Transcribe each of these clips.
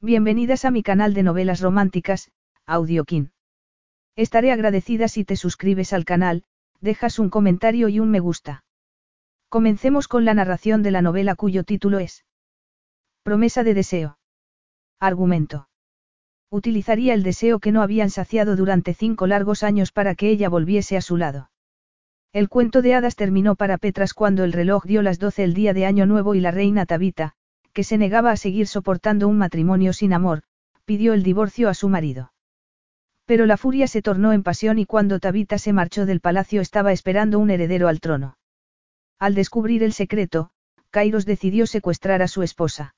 Bienvenidas a mi canal de novelas románticas, Audiokin. Estaré agradecida si te suscribes al canal, dejas un comentario y un me gusta. Comencemos con la narración de la novela cuyo título es Promesa de deseo. Argumento. Utilizaría el deseo que no habían saciado durante cinco largos años para que ella volviese a su lado. El cuento de hadas terminó para Petras cuando el reloj dio las doce el día de Año Nuevo y la reina Tabita, que se negaba a seguir soportando un matrimonio sin amor, pidió el divorcio a su marido. Pero la furia se tornó en pasión y cuando Tabita se marchó del palacio estaba esperando un heredero al trono. Al descubrir el secreto, Kairos decidió secuestrar a su esposa.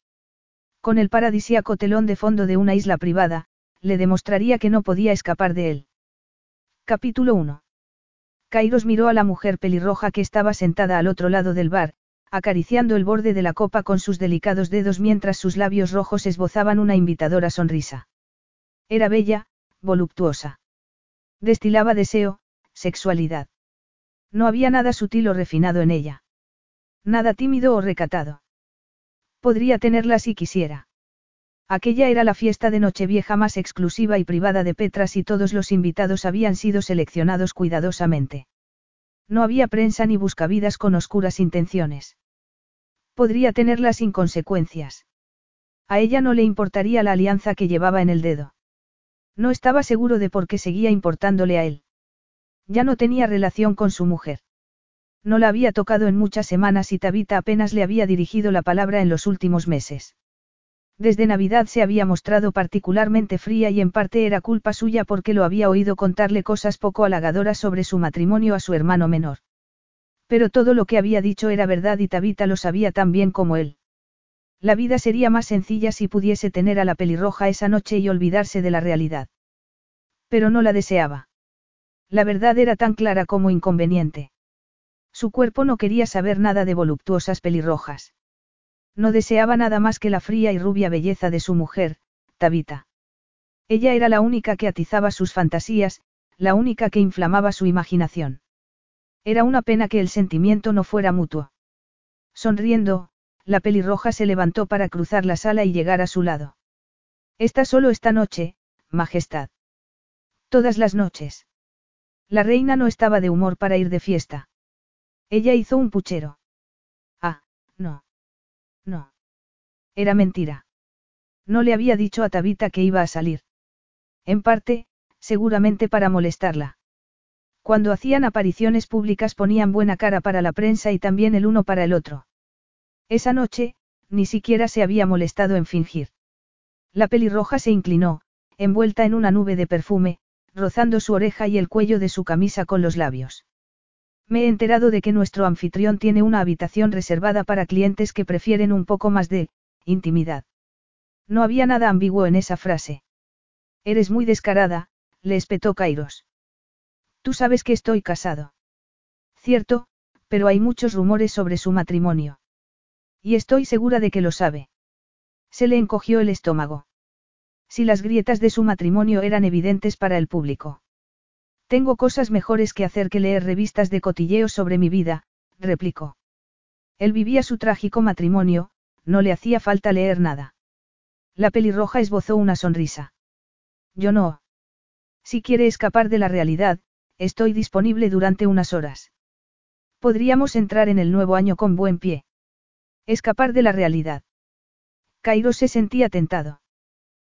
Con el paradisíaco telón de fondo de una isla privada, le demostraría que no podía escapar de él. Capítulo 1. Kairos miró a la mujer pelirroja que estaba sentada al otro lado del bar, acariciando el borde de la copa con sus delicados dedos mientras sus labios rojos esbozaban una invitadora sonrisa. Era bella, voluptuosa. Destilaba deseo, sexualidad. No había nada sutil o refinado en ella. Nada tímido o recatado. Podría tenerla si quisiera. Aquella era la fiesta de Nochevieja más exclusiva y privada de Petras y todos los invitados habían sido seleccionados cuidadosamente. No había prensa ni buscavidas con oscuras intenciones. Podría tenerla sin consecuencias. A ella no le importaría la alianza que llevaba en el dedo. No estaba seguro de por qué seguía importándole a él. Ya no tenía relación con su mujer. No la había tocado en muchas semanas y Tabita apenas le había dirigido la palabra en los últimos meses. Desde Navidad se había mostrado particularmente fría y en parte era culpa suya porque lo había oído contarle cosas poco halagadoras sobre su matrimonio a su hermano menor. Pero todo lo que había dicho era verdad y Tabita lo sabía tan bien como él. La vida sería más sencilla si pudiese tener a la pelirroja esa noche y olvidarse de la realidad. Pero no la deseaba. La verdad era tan clara como inconveniente. Su cuerpo no quería saber nada de voluptuosas pelirrojas. No deseaba nada más que la fría y rubia belleza de su mujer, Tabita. Ella era la única que atizaba sus fantasías, la única que inflamaba su imaginación. Era una pena que el sentimiento no fuera mutuo. Sonriendo, la pelirroja se levantó para cruzar la sala y llegar a su lado. Está solo esta noche, Majestad. Todas las noches. La reina no estaba de humor para ir de fiesta. Ella hizo un puchero. Ah, no. No. Era mentira. No le había dicho a Tabita que iba a salir. En parte, seguramente para molestarla. Cuando hacían apariciones públicas ponían buena cara para la prensa y también el uno para el otro. Esa noche, ni siquiera se había molestado en fingir. La pelirroja se inclinó, envuelta en una nube de perfume, rozando su oreja y el cuello de su camisa con los labios. Me he enterado de que nuestro anfitrión tiene una habitación reservada para clientes que prefieren un poco más de intimidad. No había nada ambiguo en esa frase. Eres muy descarada, le espetó Kairos. Tú sabes que estoy casado. Cierto, pero hay muchos rumores sobre su matrimonio. Y estoy segura de que lo sabe. Se le encogió el estómago. Si las grietas de su matrimonio eran evidentes para el público. Tengo cosas mejores que hacer que leer revistas de cotilleo sobre mi vida, replicó. Él vivía su trágico matrimonio, no le hacía falta leer nada. La pelirroja esbozó una sonrisa. Yo no. Si quiere escapar de la realidad, Estoy disponible durante unas horas. Podríamos entrar en el nuevo año con buen pie. Escapar de la realidad. Cairo se sentía tentado.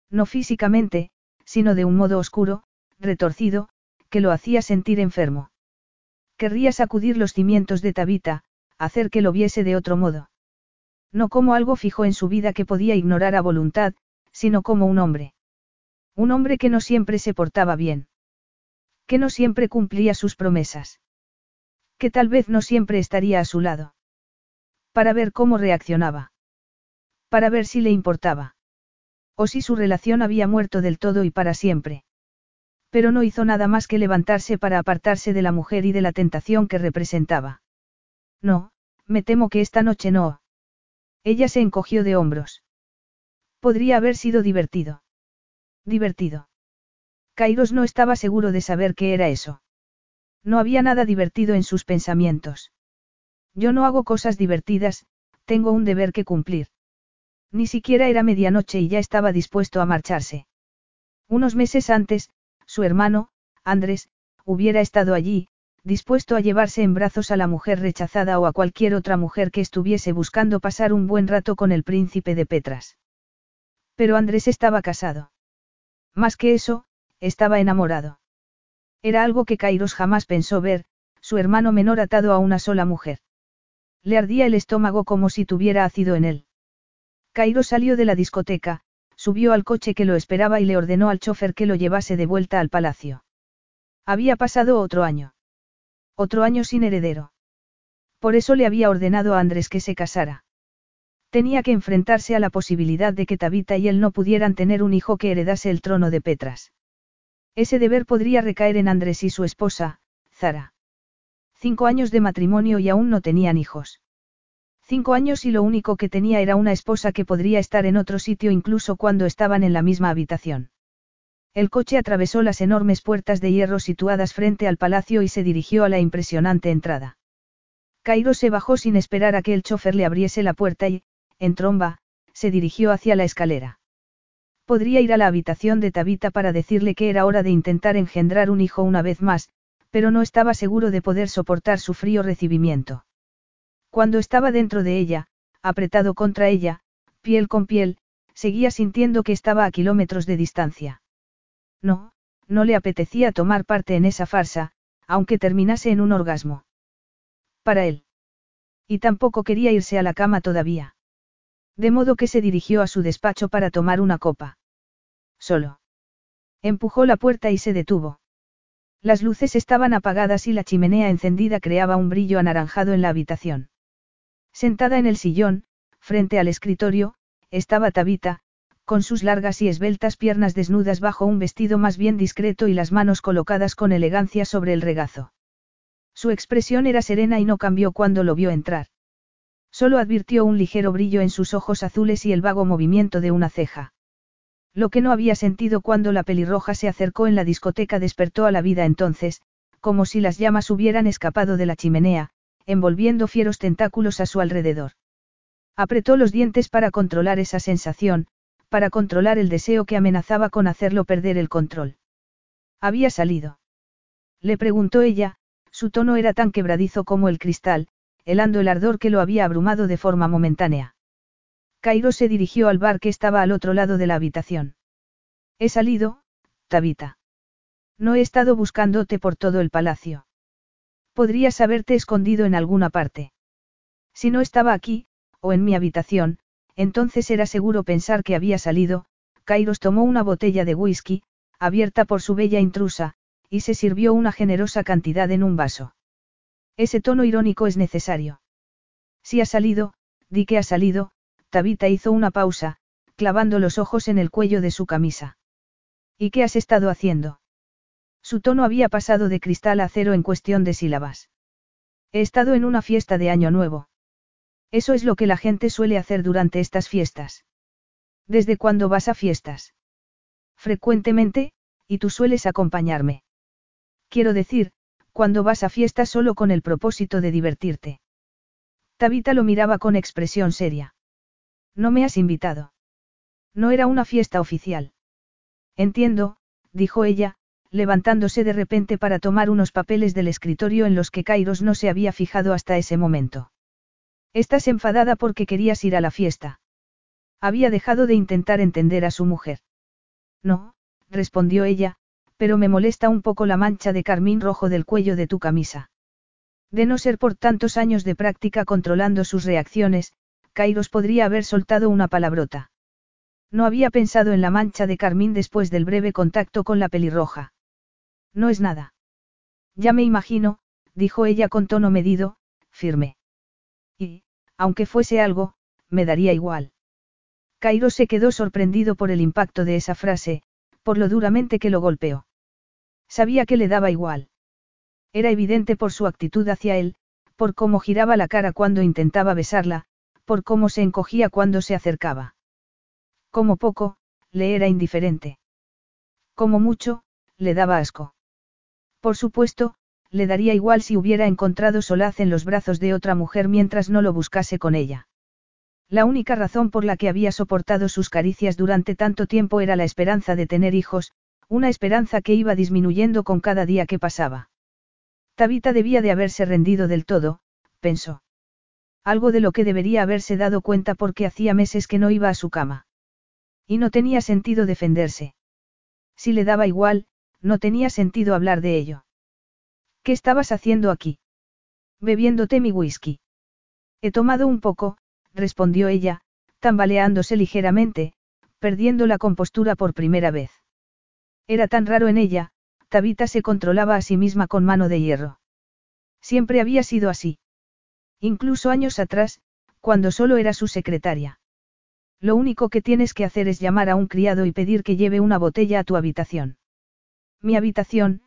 No físicamente, sino de un modo oscuro, retorcido, que lo hacía sentir enfermo. Querría sacudir los cimientos de Tabita, hacer que lo viese de otro modo. No como algo fijo en su vida que podía ignorar a voluntad, sino como un hombre. Un hombre que no siempre se portaba bien que no siempre cumplía sus promesas. Que tal vez no siempre estaría a su lado. Para ver cómo reaccionaba. Para ver si le importaba. O si su relación había muerto del todo y para siempre. Pero no hizo nada más que levantarse para apartarse de la mujer y de la tentación que representaba. No, me temo que esta noche no. Ella se encogió de hombros. Podría haber sido divertido. Divertido. Kairos no estaba seguro de saber qué era eso. No había nada divertido en sus pensamientos. Yo no hago cosas divertidas, tengo un deber que cumplir. Ni siquiera era medianoche y ya estaba dispuesto a marcharse. Unos meses antes, su hermano, Andrés, hubiera estado allí, dispuesto a llevarse en brazos a la mujer rechazada o a cualquier otra mujer que estuviese buscando pasar un buen rato con el príncipe de Petras. Pero Andrés estaba casado. Más que eso, estaba enamorado. Era algo que Kairos jamás pensó ver, su hermano menor atado a una sola mujer. Le ardía el estómago como si tuviera ácido en él. Kairos salió de la discoteca, subió al coche que lo esperaba y le ordenó al chofer que lo llevase de vuelta al palacio. Había pasado otro año. Otro año sin heredero. Por eso le había ordenado a Andrés que se casara. Tenía que enfrentarse a la posibilidad de que Tabita y él no pudieran tener un hijo que heredase el trono de Petras. Ese deber podría recaer en Andrés y su esposa, Zara. Cinco años de matrimonio y aún no tenían hijos. Cinco años y lo único que tenía era una esposa que podría estar en otro sitio incluso cuando estaban en la misma habitación. El coche atravesó las enormes puertas de hierro situadas frente al palacio y se dirigió a la impresionante entrada. Cairo se bajó sin esperar a que el chofer le abriese la puerta y, en tromba, se dirigió hacia la escalera. Podría ir a la habitación de Tabita para decirle que era hora de intentar engendrar un hijo una vez más, pero no estaba seguro de poder soportar su frío recibimiento. Cuando estaba dentro de ella, apretado contra ella, piel con piel, seguía sintiendo que estaba a kilómetros de distancia. No, no le apetecía tomar parte en esa farsa, aunque terminase en un orgasmo. Para él. Y tampoco quería irse a la cama todavía. De modo que se dirigió a su despacho para tomar una copa. Solo. Empujó la puerta y se detuvo. Las luces estaban apagadas y la chimenea encendida creaba un brillo anaranjado en la habitación. Sentada en el sillón, frente al escritorio, estaba Tabita, con sus largas y esbeltas piernas desnudas bajo un vestido más bien discreto y las manos colocadas con elegancia sobre el regazo. Su expresión era serena y no cambió cuando lo vio entrar. Solo advirtió un ligero brillo en sus ojos azules y el vago movimiento de una ceja. Lo que no había sentido cuando la pelirroja se acercó en la discoteca despertó a la vida entonces, como si las llamas hubieran escapado de la chimenea, envolviendo fieros tentáculos a su alrededor. Apretó los dientes para controlar esa sensación, para controlar el deseo que amenazaba con hacerlo perder el control. ¿Había salido? Le preguntó ella, su tono era tan quebradizo como el cristal, helando el ardor que lo había abrumado de forma momentánea. Cairo se dirigió al bar que estaba al otro lado de la habitación. He salido, Tabita. No he estado buscándote por todo el palacio. Podrías haberte escondido en alguna parte. Si no estaba aquí, o en mi habitación, entonces era seguro pensar que había salido, Kairos tomó una botella de whisky, abierta por su bella intrusa, y se sirvió una generosa cantidad en un vaso. Ese tono irónico es necesario. Si ha salido, di que ha salido, Tabita hizo una pausa, clavando los ojos en el cuello de su camisa. ¿Y qué has estado haciendo? Su tono había pasado de cristal a acero en cuestión de sílabas. He estado en una fiesta de Año Nuevo. Eso es lo que la gente suele hacer durante estas fiestas. ¿Desde cuándo vas a fiestas? Frecuentemente, y tú sueles acompañarme. Quiero decir, cuando vas a fiestas solo con el propósito de divertirte. Tabita lo miraba con expresión seria. No me has invitado. No era una fiesta oficial. Entiendo, dijo ella, levantándose de repente para tomar unos papeles del escritorio en los que Kairos no se había fijado hasta ese momento. Estás enfadada porque querías ir a la fiesta. Había dejado de intentar entender a su mujer. No, respondió ella, pero me molesta un poco la mancha de carmín rojo del cuello de tu camisa. De no ser por tantos años de práctica controlando sus reacciones, Kairos podría haber soltado una palabrota. No había pensado en la mancha de carmín después del breve contacto con la pelirroja. No es nada. Ya me imagino, dijo ella con tono medido, firme. Y, aunque fuese algo, me daría igual. Cairo se quedó sorprendido por el impacto de esa frase, por lo duramente que lo golpeó. Sabía que le daba igual. Era evidente por su actitud hacia él, por cómo giraba la cara cuando intentaba besarla, por cómo se encogía cuando se acercaba. Como poco, le era indiferente. Como mucho, le daba asco. Por supuesto, le daría igual si hubiera encontrado solaz en los brazos de otra mujer mientras no lo buscase con ella. La única razón por la que había soportado sus caricias durante tanto tiempo era la esperanza de tener hijos, una esperanza que iba disminuyendo con cada día que pasaba. Tabita debía de haberse rendido del todo, pensó. Algo de lo que debería haberse dado cuenta porque hacía meses que no iba a su cama. Y no tenía sentido defenderse. Si le daba igual, no tenía sentido hablar de ello. ¿Qué estabas haciendo aquí? Bebiéndote mi whisky. He tomado un poco, respondió ella, tambaleándose ligeramente, perdiendo la compostura por primera vez. Era tan raro en ella, Tabita se controlaba a sí misma con mano de hierro. Siempre había sido así. Incluso años atrás, cuando solo era su secretaria. Lo único que tienes que hacer es llamar a un criado y pedir que lleve una botella a tu habitación. Mi habitación,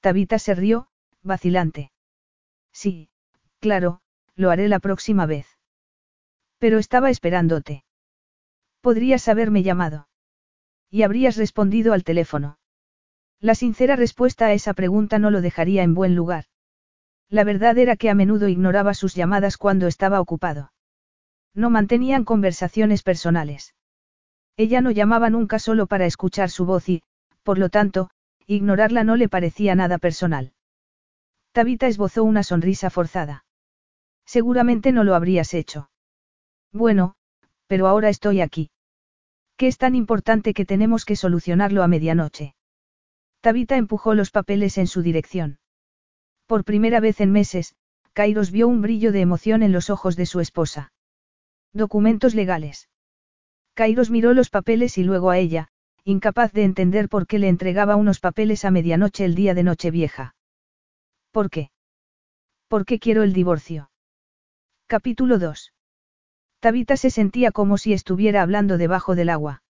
Tabita se rió, vacilante. Sí, claro, lo haré la próxima vez. Pero estaba esperándote. Podrías haberme llamado. Y habrías respondido al teléfono. La sincera respuesta a esa pregunta no lo dejaría en buen lugar. La verdad era que a menudo ignoraba sus llamadas cuando estaba ocupado. No mantenían conversaciones personales. Ella no llamaba nunca solo para escuchar su voz y, por lo tanto, ignorarla no le parecía nada personal. Tabita esbozó una sonrisa forzada. Seguramente no lo habrías hecho. Bueno, pero ahora estoy aquí. ¿Qué es tan importante que tenemos que solucionarlo a medianoche? Tabita empujó los papeles en su dirección. Por primera vez en meses, Kairos vio un brillo de emoción en los ojos de su esposa. Documentos legales. Kairos miró los papeles y luego a ella, incapaz de entender por qué le entregaba unos papeles a medianoche el día de Nochevieja. ¿Por qué? ¿Por qué quiero el divorcio? Capítulo 2. Tabita se sentía como si estuviera hablando debajo del agua.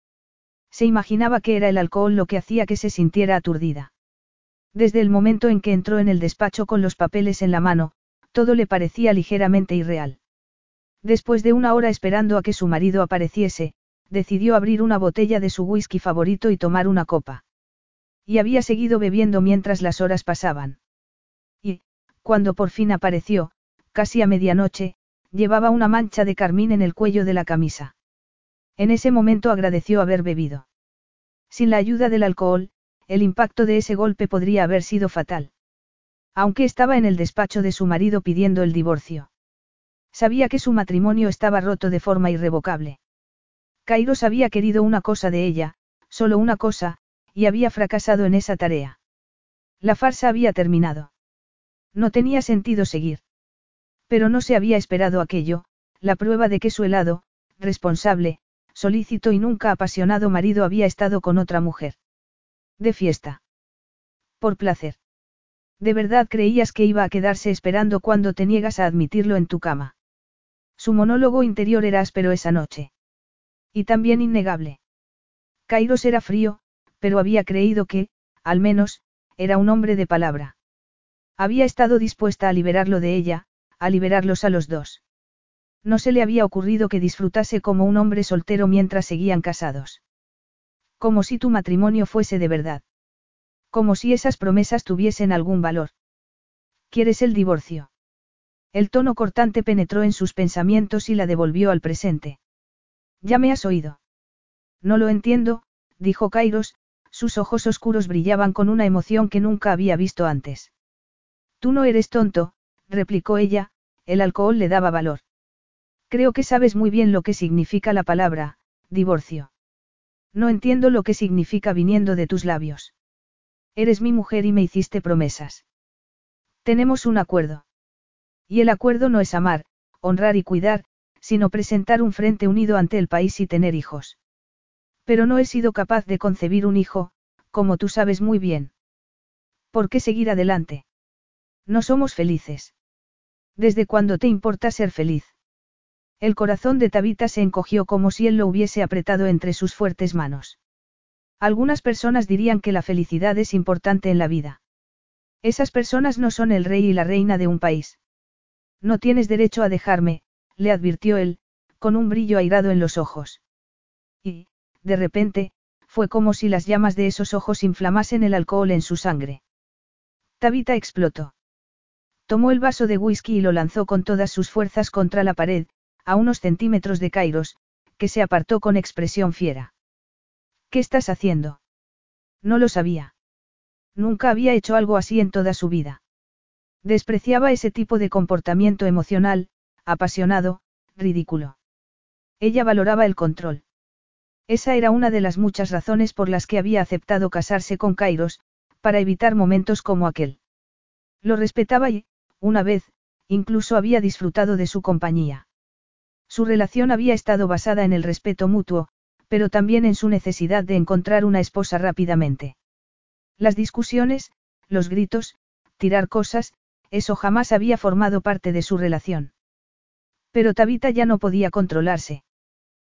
Se imaginaba que era el alcohol lo que hacía que se sintiera aturdida. Desde el momento en que entró en el despacho con los papeles en la mano, todo le parecía ligeramente irreal. Después de una hora esperando a que su marido apareciese, decidió abrir una botella de su whisky favorito y tomar una copa. Y había seguido bebiendo mientras las horas pasaban. Y, cuando por fin apareció, casi a medianoche, llevaba una mancha de carmín en el cuello de la camisa. En ese momento agradeció haber bebido. Sin la ayuda del alcohol, el impacto de ese golpe podría haber sido fatal. Aunque estaba en el despacho de su marido pidiendo el divorcio. Sabía que su matrimonio estaba roto de forma irrevocable. Kairos había querido una cosa de ella, solo una cosa, y había fracasado en esa tarea. La farsa había terminado. No tenía sentido seguir. Pero no se había esperado aquello, la prueba de que su helado, responsable, solícito y nunca apasionado marido había estado con otra mujer. De fiesta. Por placer. ¿De verdad creías que iba a quedarse esperando cuando te niegas a admitirlo en tu cama? Su monólogo interior era áspero esa noche. Y también innegable. Kairos era frío, pero había creído que, al menos, era un hombre de palabra. Había estado dispuesta a liberarlo de ella, a liberarlos a los dos. No se le había ocurrido que disfrutase como un hombre soltero mientras seguían casados. Como si tu matrimonio fuese de verdad. Como si esas promesas tuviesen algún valor. ¿Quieres el divorcio? El tono cortante penetró en sus pensamientos y la devolvió al presente. Ya me has oído. No lo entiendo, dijo Kairos, sus ojos oscuros brillaban con una emoción que nunca había visto antes. Tú no eres tonto, replicó ella, el alcohol le daba valor. Creo que sabes muy bien lo que significa la palabra, divorcio. No entiendo lo que significa viniendo de tus labios. Eres mi mujer y me hiciste promesas. Tenemos un acuerdo. Y el acuerdo no es amar, honrar y cuidar, sino presentar un frente unido ante el país y tener hijos. Pero no he sido capaz de concebir un hijo, como tú sabes muy bien. ¿Por qué seguir adelante? No somos felices. ¿Desde cuándo te importa ser feliz? El corazón de Tabita se encogió como si él lo hubiese apretado entre sus fuertes manos. Algunas personas dirían que la felicidad es importante en la vida. Esas personas no son el rey y la reina de un país. No tienes derecho a dejarme, le advirtió él, con un brillo airado en los ojos. Y, de repente, fue como si las llamas de esos ojos inflamasen el alcohol en su sangre. Tabita explotó. Tomó el vaso de whisky y lo lanzó con todas sus fuerzas contra la pared, a unos centímetros de Kairos, que se apartó con expresión fiera. ¿Qué estás haciendo? No lo sabía. Nunca había hecho algo así en toda su vida. Despreciaba ese tipo de comportamiento emocional, apasionado, ridículo. Ella valoraba el control. Esa era una de las muchas razones por las que había aceptado casarse con Kairos, para evitar momentos como aquel. Lo respetaba y, una vez, incluso había disfrutado de su compañía. Su relación había estado basada en el respeto mutuo, pero también en su necesidad de encontrar una esposa rápidamente. Las discusiones, los gritos, tirar cosas, eso jamás había formado parte de su relación. Pero Tabita ya no podía controlarse.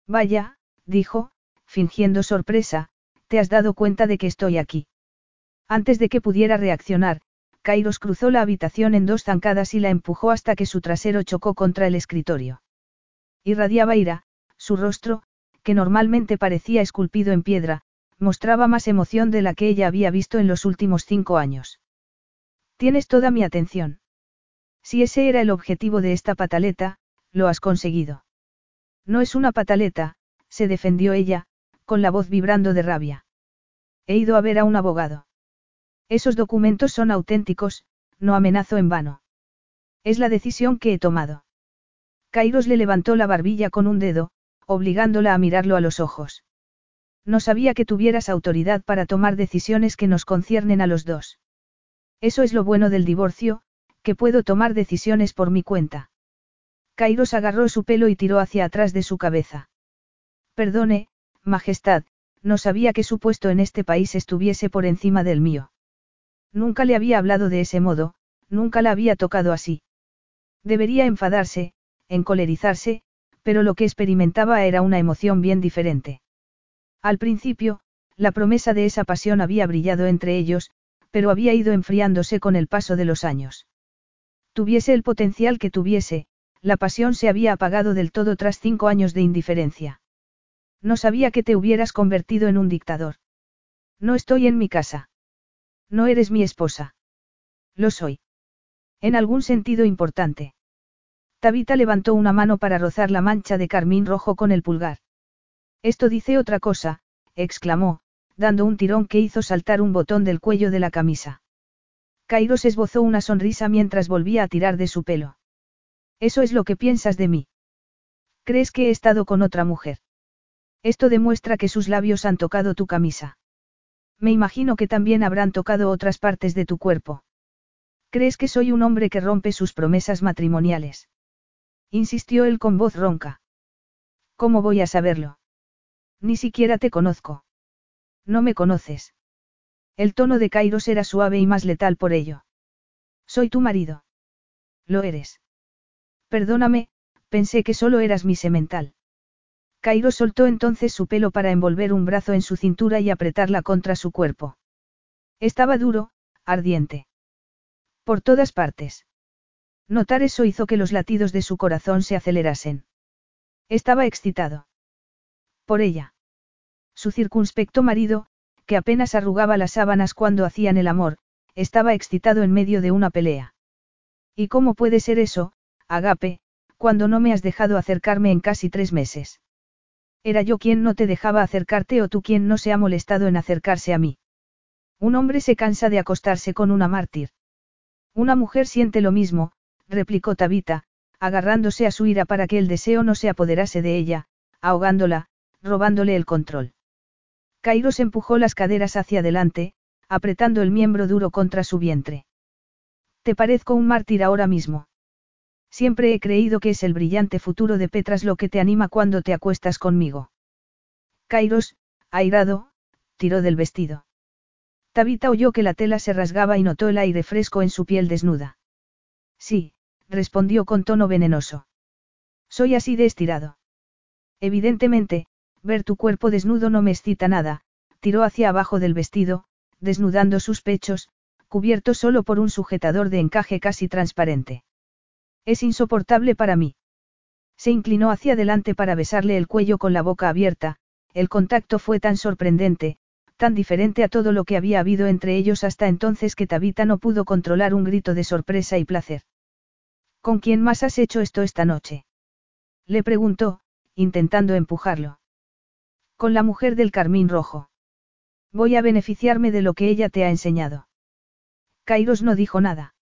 Vaya, dijo, fingiendo sorpresa, te has dado cuenta de que estoy aquí. Antes de que pudiera reaccionar, Kairos cruzó la habitación en dos zancadas y la empujó hasta que su trasero chocó contra el escritorio. Irradiaba ira, su rostro, que normalmente parecía esculpido en piedra, mostraba más emoción de la que ella había visto en los últimos cinco años. Tienes toda mi atención. Si ese era el objetivo de esta pataleta, lo has conseguido. No es una pataleta, se defendió ella, con la voz vibrando de rabia. He ido a ver a un abogado. Esos documentos son auténticos, no amenazo en vano. Es la decisión que he tomado. Kairos le levantó la barbilla con un dedo, obligándola a mirarlo a los ojos. No sabía que tuvieras autoridad para tomar decisiones que nos conciernen a los dos. Eso es lo bueno del divorcio, que puedo tomar decisiones por mi cuenta. Kairos agarró su pelo y tiró hacia atrás de su cabeza. Perdone, Majestad, no sabía que su puesto en este país estuviese por encima del mío. Nunca le había hablado de ese modo, nunca la había tocado así. Debería enfadarse, encolerizarse, pero lo que experimentaba era una emoción bien diferente. Al principio, la promesa de esa pasión había brillado entre ellos, pero había ido enfriándose con el paso de los años. Tuviese el potencial que tuviese, la pasión se había apagado del todo tras cinco años de indiferencia. No sabía que te hubieras convertido en un dictador. No estoy en mi casa. No eres mi esposa. Lo soy. En algún sentido importante. Tabita levantó una mano para rozar la mancha de carmín rojo con el pulgar. Esto dice otra cosa, exclamó, dando un tirón que hizo saltar un botón del cuello de la camisa. Kairos esbozó una sonrisa mientras volvía a tirar de su pelo. Eso es lo que piensas de mí. ¿Crees que he estado con otra mujer? Esto demuestra que sus labios han tocado tu camisa. Me imagino que también habrán tocado otras partes de tu cuerpo. ¿Crees que soy un hombre que rompe sus promesas matrimoniales? Insistió él con voz ronca. ¿Cómo voy a saberlo? Ni siquiera te conozco. No me conoces. El tono de Kairos era suave y más letal por ello. Soy tu marido. Lo eres. Perdóname, pensé que solo eras mi semental. Kairos soltó entonces su pelo para envolver un brazo en su cintura y apretarla contra su cuerpo. Estaba duro, ardiente. Por todas partes. Notar eso hizo que los latidos de su corazón se acelerasen. Estaba excitado. Por ella. Su circunspecto marido, que apenas arrugaba las sábanas cuando hacían el amor, estaba excitado en medio de una pelea. ¿Y cómo puede ser eso, Agape, cuando no me has dejado acercarme en casi tres meses? ¿Era yo quien no te dejaba acercarte o tú quien no se ha molestado en acercarse a mí? Un hombre se cansa de acostarse con una mártir. Una mujer siente lo mismo, replicó Tabita, agarrándose a su ira para que el deseo no se apoderase de ella, ahogándola, robándole el control. Kairos empujó las caderas hacia adelante, apretando el miembro duro contra su vientre. Te parezco un mártir ahora mismo. Siempre he creído que es el brillante futuro de Petras lo que te anima cuando te acuestas conmigo. Kairos, airado, tiró del vestido. Tabita oyó que la tela se rasgaba y notó el aire fresco en su piel desnuda. Sí, respondió con tono venenoso. Soy así de estirado. Evidentemente, ver tu cuerpo desnudo no me excita nada, tiró hacia abajo del vestido, desnudando sus pechos, cubiertos solo por un sujetador de encaje casi transparente. Es insoportable para mí. Se inclinó hacia adelante para besarle el cuello con la boca abierta, el contacto fue tan sorprendente, tan diferente a todo lo que había habido entre ellos hasta entonces que Tabita no pudo controlar un grito de sorpresa y placer. ¿Con quién más has hecho esto esta noche? Le preguntó, intentando empujarlo. Con la mujer del carmín rojo. Voy a beneficiarme de lo que ella te ha enseñado. Kairos no dijo nada.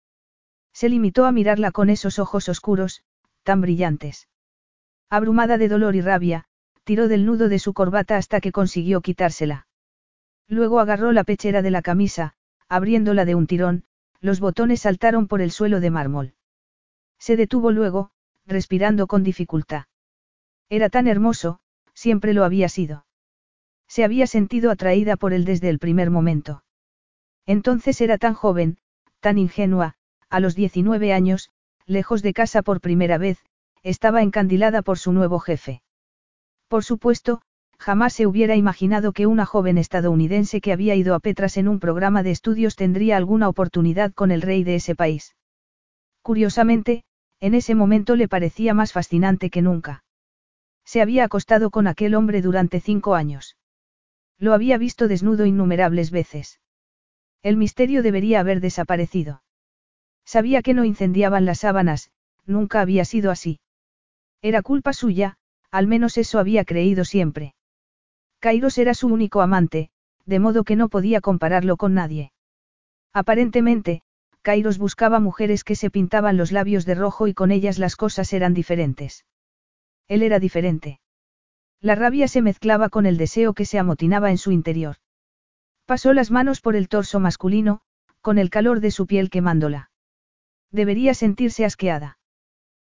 Se limitó a mirarla con esos ojos oscuros, tan brillantes. Abrumada de dolor y rabia, tiró del nudo de su corbata hasta que consiguió quitársela. Luego agarró la pechera de la camisa, abriéndola de un tirón, los botones saltaron por el suelo de mármol. Se detuvo luego, respirando con dificultad. Era tan hermoso, siempre lo había sido. Se había sentido atraída por él desde el primer momento. Entonces era tan joven, tan ingenua, a los 19 años, lejos de casa por primera vez, estaba encandilada por su nuevo jefe. Por supuesto, jamás se hubiera imaginado que una joven estadounidense que había ido a Petras en un programa de estudios tendría alguna oportunidad con el rey de ese país. Curiosamente, en ese momento le parecía más fascinante que nunca. Se había acostado con aquel hombre durante cinco años. Lo había visto desnudo innumerables veces. El misterio debería haber desaparecido. Sabía que no incendiaban las sábanas, nunca había sido así. Era culpa suya, al menos eso había creído siempre. Kairos era su único amante, de modo que no podía compararlo con nadie. Aparentemente, Kairos buscaba mujeres que se pintaban los labios de rojo y con ellas las cosas eran diferentes. Él era diferente. La rabia se mezclaba con el deseo que se amotinaba en su interior. Pasó las manos por el torso masculino, con el calor de su piel quemándola. Debería sentirse asqueada.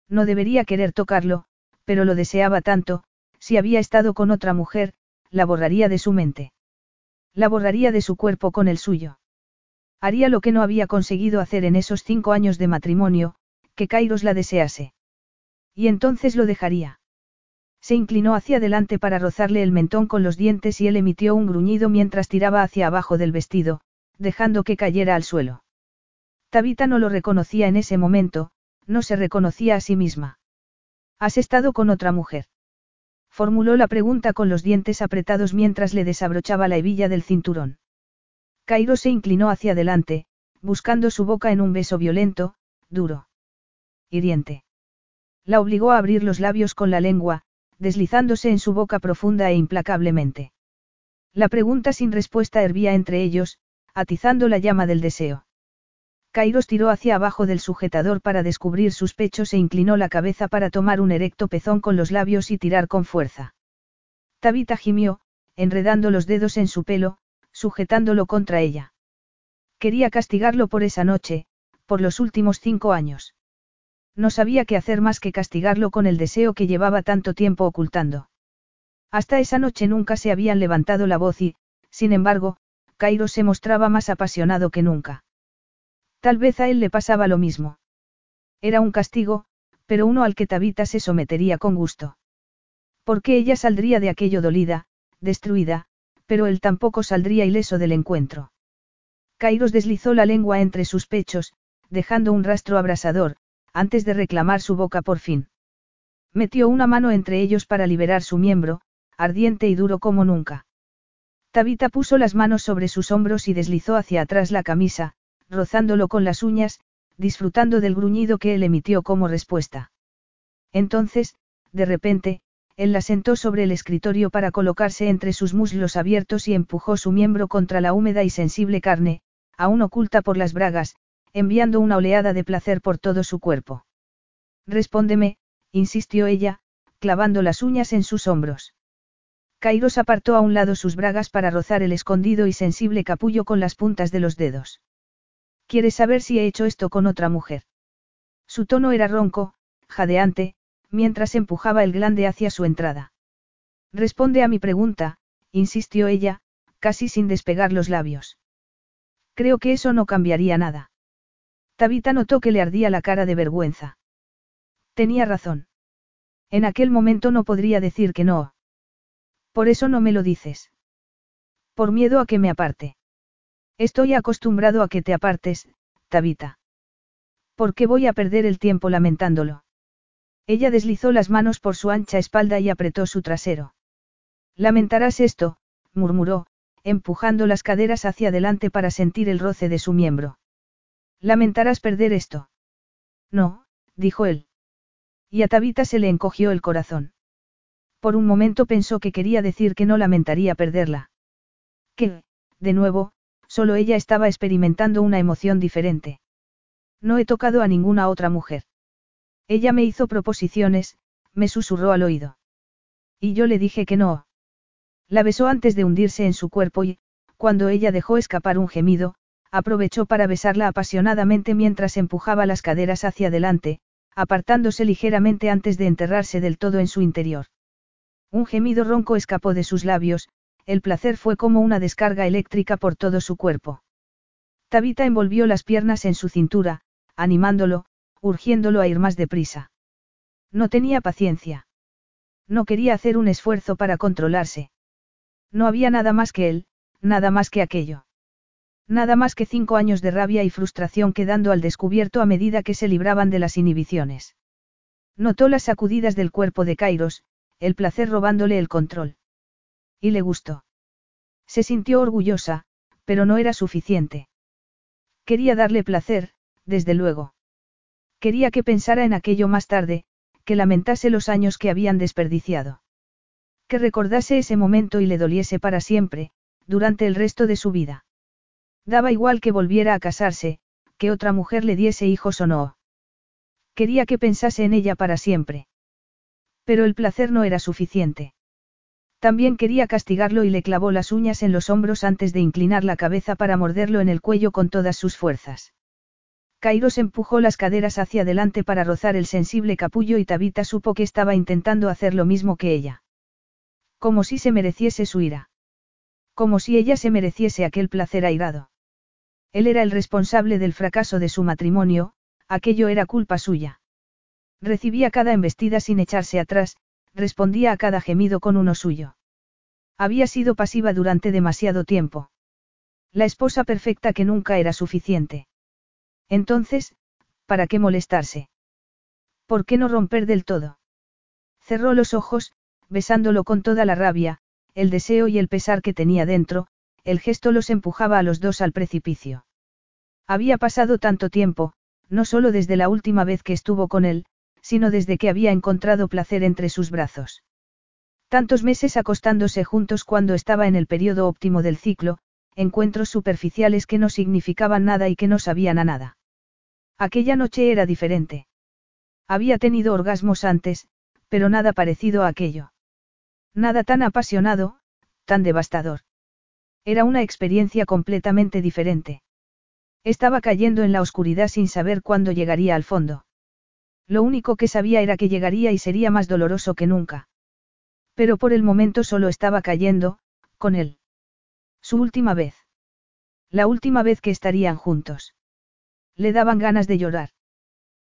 No debería querer tocarlo, pero lo deseaba tanto, si había estado con otra mujer, la borraría de su mente. La borraría de su cuerpo con el suyo. Haría lo que no había conseguido hacer en esos cinco años de matrimonio, que Kairos la desease. Y entonces lo dejaría. Se inclinó hacia adelante para rozarle el mentón con los dientes y él emitió un gruñido mientras tiraba hacia abajo del vestido, dejando que cayera al suelo. Tabita no lo reconocía en ese momento, no se reconocía a sí misma. ¿Has estado con otra mujer? Formuló la pregunta con los dientes apretados mientras le desabrochaba la hebilla del cinturón. Cairo se inclinó hacia adelante, buscando su boca en un beso violento, duro. Hiriente. La obligó a abrir los labios con la lengua, deslizándose en su boca profunda e implacablemente. La pregunta sin respuesta hervía entre ellos, atizando la llama del deseo. Kairos tiró hacia abajo del sujetador para descubrir sus pechos e inclinó la cabeza para tomar un erecto pezón con los labios y tirar con fuerza. Tabita gimió, enredando los dedos en su pelo, sujetándolo contra ella. Quería castigarlo por esa noche, por los últimos cinco años. No sabía qué hacer más que castigarlo con el deseo que llevaba tanto tiempo ocultando. Hasta esa noche nunca se habían levantado la voz y, sin embargo, Kairos se mostraba más apasionado que nunca. Tal vez a él le pasaba lo mismo. Era un castigo, pero uno al que Tabita se sometería con gusto. Porque ella saldría de aquello dolida, destruida, pero él tampoco saldría ileso del encuentro. Kairos deslizó la lengua entre sus pechos, dejando un rastro abrasador, antes de reclamar su boca por fin. Metió una mano entre ellos para liberar su miembro, ardiente y duro como nunca. Tabita puso las manos sobre sus hombros y deslizó hacia atrás la camisa, rozándolo con las uñas, disfrutando del gruñido que él emitió como respuesta. Entonces, de repente, él la sentó sobre el escritorio para colocarse entre sus muslos abiertos y empujó su miembro contra la húmeda y sensible carne, aún oculta por las bragas, enviando una oleada de placer por todo su cuerpo. Respóndeme, insistió ella, clavando las uñas en sus hombros. Kairos apartó a un lado sus bragas para rozar el escondido y sensible capullo con las puntas de los dedos. ¿Quieres saber si he hecho esto con otra mujer? Su tono era ronco, jadeante, mientras empujaba el glande hacia su entrada. Responde a mi pregunta, insistió ella, casi sin despegar los labios. Creo que eso no cambiaría nada. Tabita notó que le ardía la cara de vergüenza. Tenía razón. En aquel momento no podría decir que no. Por eso no me lo dices. Por miedo a que me aparte. Estoy acostumbrado a que te apartes, Tabita. ¿Por qué voy a perder el tiempo lamentándolo? Ella deslizó las manos por su ancha espalda y apretó su trasero. Lamentarás esto, murmuró, empujando las caderas hacia adelante para sentir el roce de su miembro. Lamentarás perder esto. No, dijo él. Y a Tabita se le encogió el corazón. Por un momento pensó que quería decir que no lamentaría perderla. Que, de nuevo, solo ella estaba experimentando una emoción diferente. No he tocado a ninguna otra mujer. Ella me hizo proposiciones, me susurró al oído. Y yo le dije que no. La besó antes de hundirse en su cuerpo y, cuando ella dejó escapar un gemido, aprovechó para besarla apasionadamente mientras empujaba las caderas hacia adelante, apartándose ligeramente antes de enterrarse del todo en su interior. Un gemido ronco escapó de sus labios, el placer fue como una descarga eléctrica por todo su cuerpo. Tabita envolvió las piernas en su cintura, animándolo, urgiéndolo a ir más deprisa. No tenía paciencia. No quería hacer un esfuerzo para controlarse. No había nada más que él, nada más que aquello. Nada más que cinco años de rabia y frustración quedando al descubierto a medida que se libraban de las inhibiciones. Notó las sacudidas del cuerpo de Kairos, el placer robándole el control. Y le gustó. Se sintió orgullosa, pero no era suficiente. Quería darle placer, desde luego. Quería que pensara en aquello más tarde, que lamentase los años que habían desperdiciado. Que recordase ese momento y le doliese para siempre, durante el resto de su vida. Daba igual que volviera a casarse, que otra mujer le diese hijos o no. Quería que pensase en ella para siempre. Pero el placer no era suficiente. También quería castigarlo y le clavó las uñas en los hombros antes de inclinar la cabeza para morderlo en el cuello con todas sus fuerzas. Kairos empujó las caderas hacia adelante para rozar el sensible capullo y Tabita supo que estaba intentando hacer lo mismo que ella. Como si se mereciese su ira. Como si ella se mereciese aquel placer airado. Él era el responsable del fracaso de su matrimonio, aquello era culpa suya. Recibía cada embestida sin echarse atrás, respondía a cada gemido con uno suyo. Había sido pasiva durante demasiado tiempo. La esposa perfecta que nunca era suficiente. Entonces, ¿para qué molestarse? ¿Por qué no romper del todo? Cerró los ojos, besándolo con toda la rabia, el deseo y el pesar que tenía dentro, el gesto los empujaba a los dos al precipicio. Había pasado tanto tiempo, no solo desde la última vez que estuvo con él, sino desde que había encontrado placer entre sus brazos. Tantos meses acostándose juntos cuando estaba en el periodo óptimo del ciclo, encuentros superficiales que no significaban nada y que no sabían a nada. Aquella noche era diferente. Había tenido orgasmos antes, pero nada parecido a aquello. Nada tan apasionado, tan devastador. Era una experiencia completamente diferente. Estaba cayendo en la oscuridad sin saber cuándo llegaría al fondo. Lo único que sabía era que llegaría y sería más doloroso que nunca. Pero por el momento solo estaba cayendo, con él. Su última vez. La última vez que estarían juntos. Le daban ganas de llorar.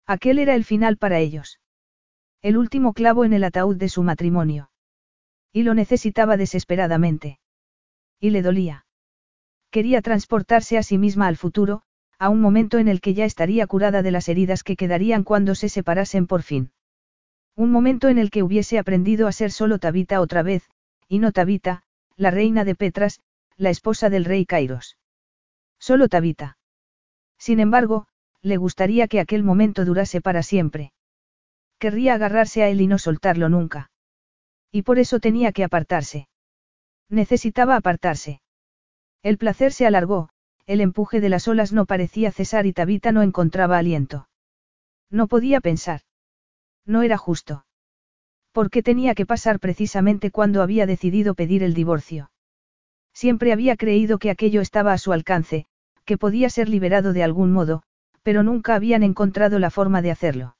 Aquel era el final para ellos. El último clavo en el ataúd de su matrimonio. Y lo necesitaba desesperadamente. Y le dolía. Quería transportarse a sí misma al futuro, a un momento en el que ya estaría curada de las heridas que quedarían cuando se separasen por fin. Un momento en el que hubiese aprendido a ser solo Tabita otra vez, y no Tabita, la reina de Petras, la esposa del rey Kairos. Solo Tabita. Sin embargo, le gustaría que aquel momento durase para siempre. Querría agarrarse a él y no soltarlo nunca. Y por eso tenía que apartarse. Necesitaba apartarse. El placer se alargó, el empuje de las olas no parecía cesar y Tabita no encontraba aliento. No podía pensar. No era justo. ¿Por qué tenía que pasar precisamente cuando había decidido pedir el divorcio? Siempre había creído que aquello estaba a su alcance, que podía ser liberado de algún modo, pero nunca habían encontrado la forma de hacerlo.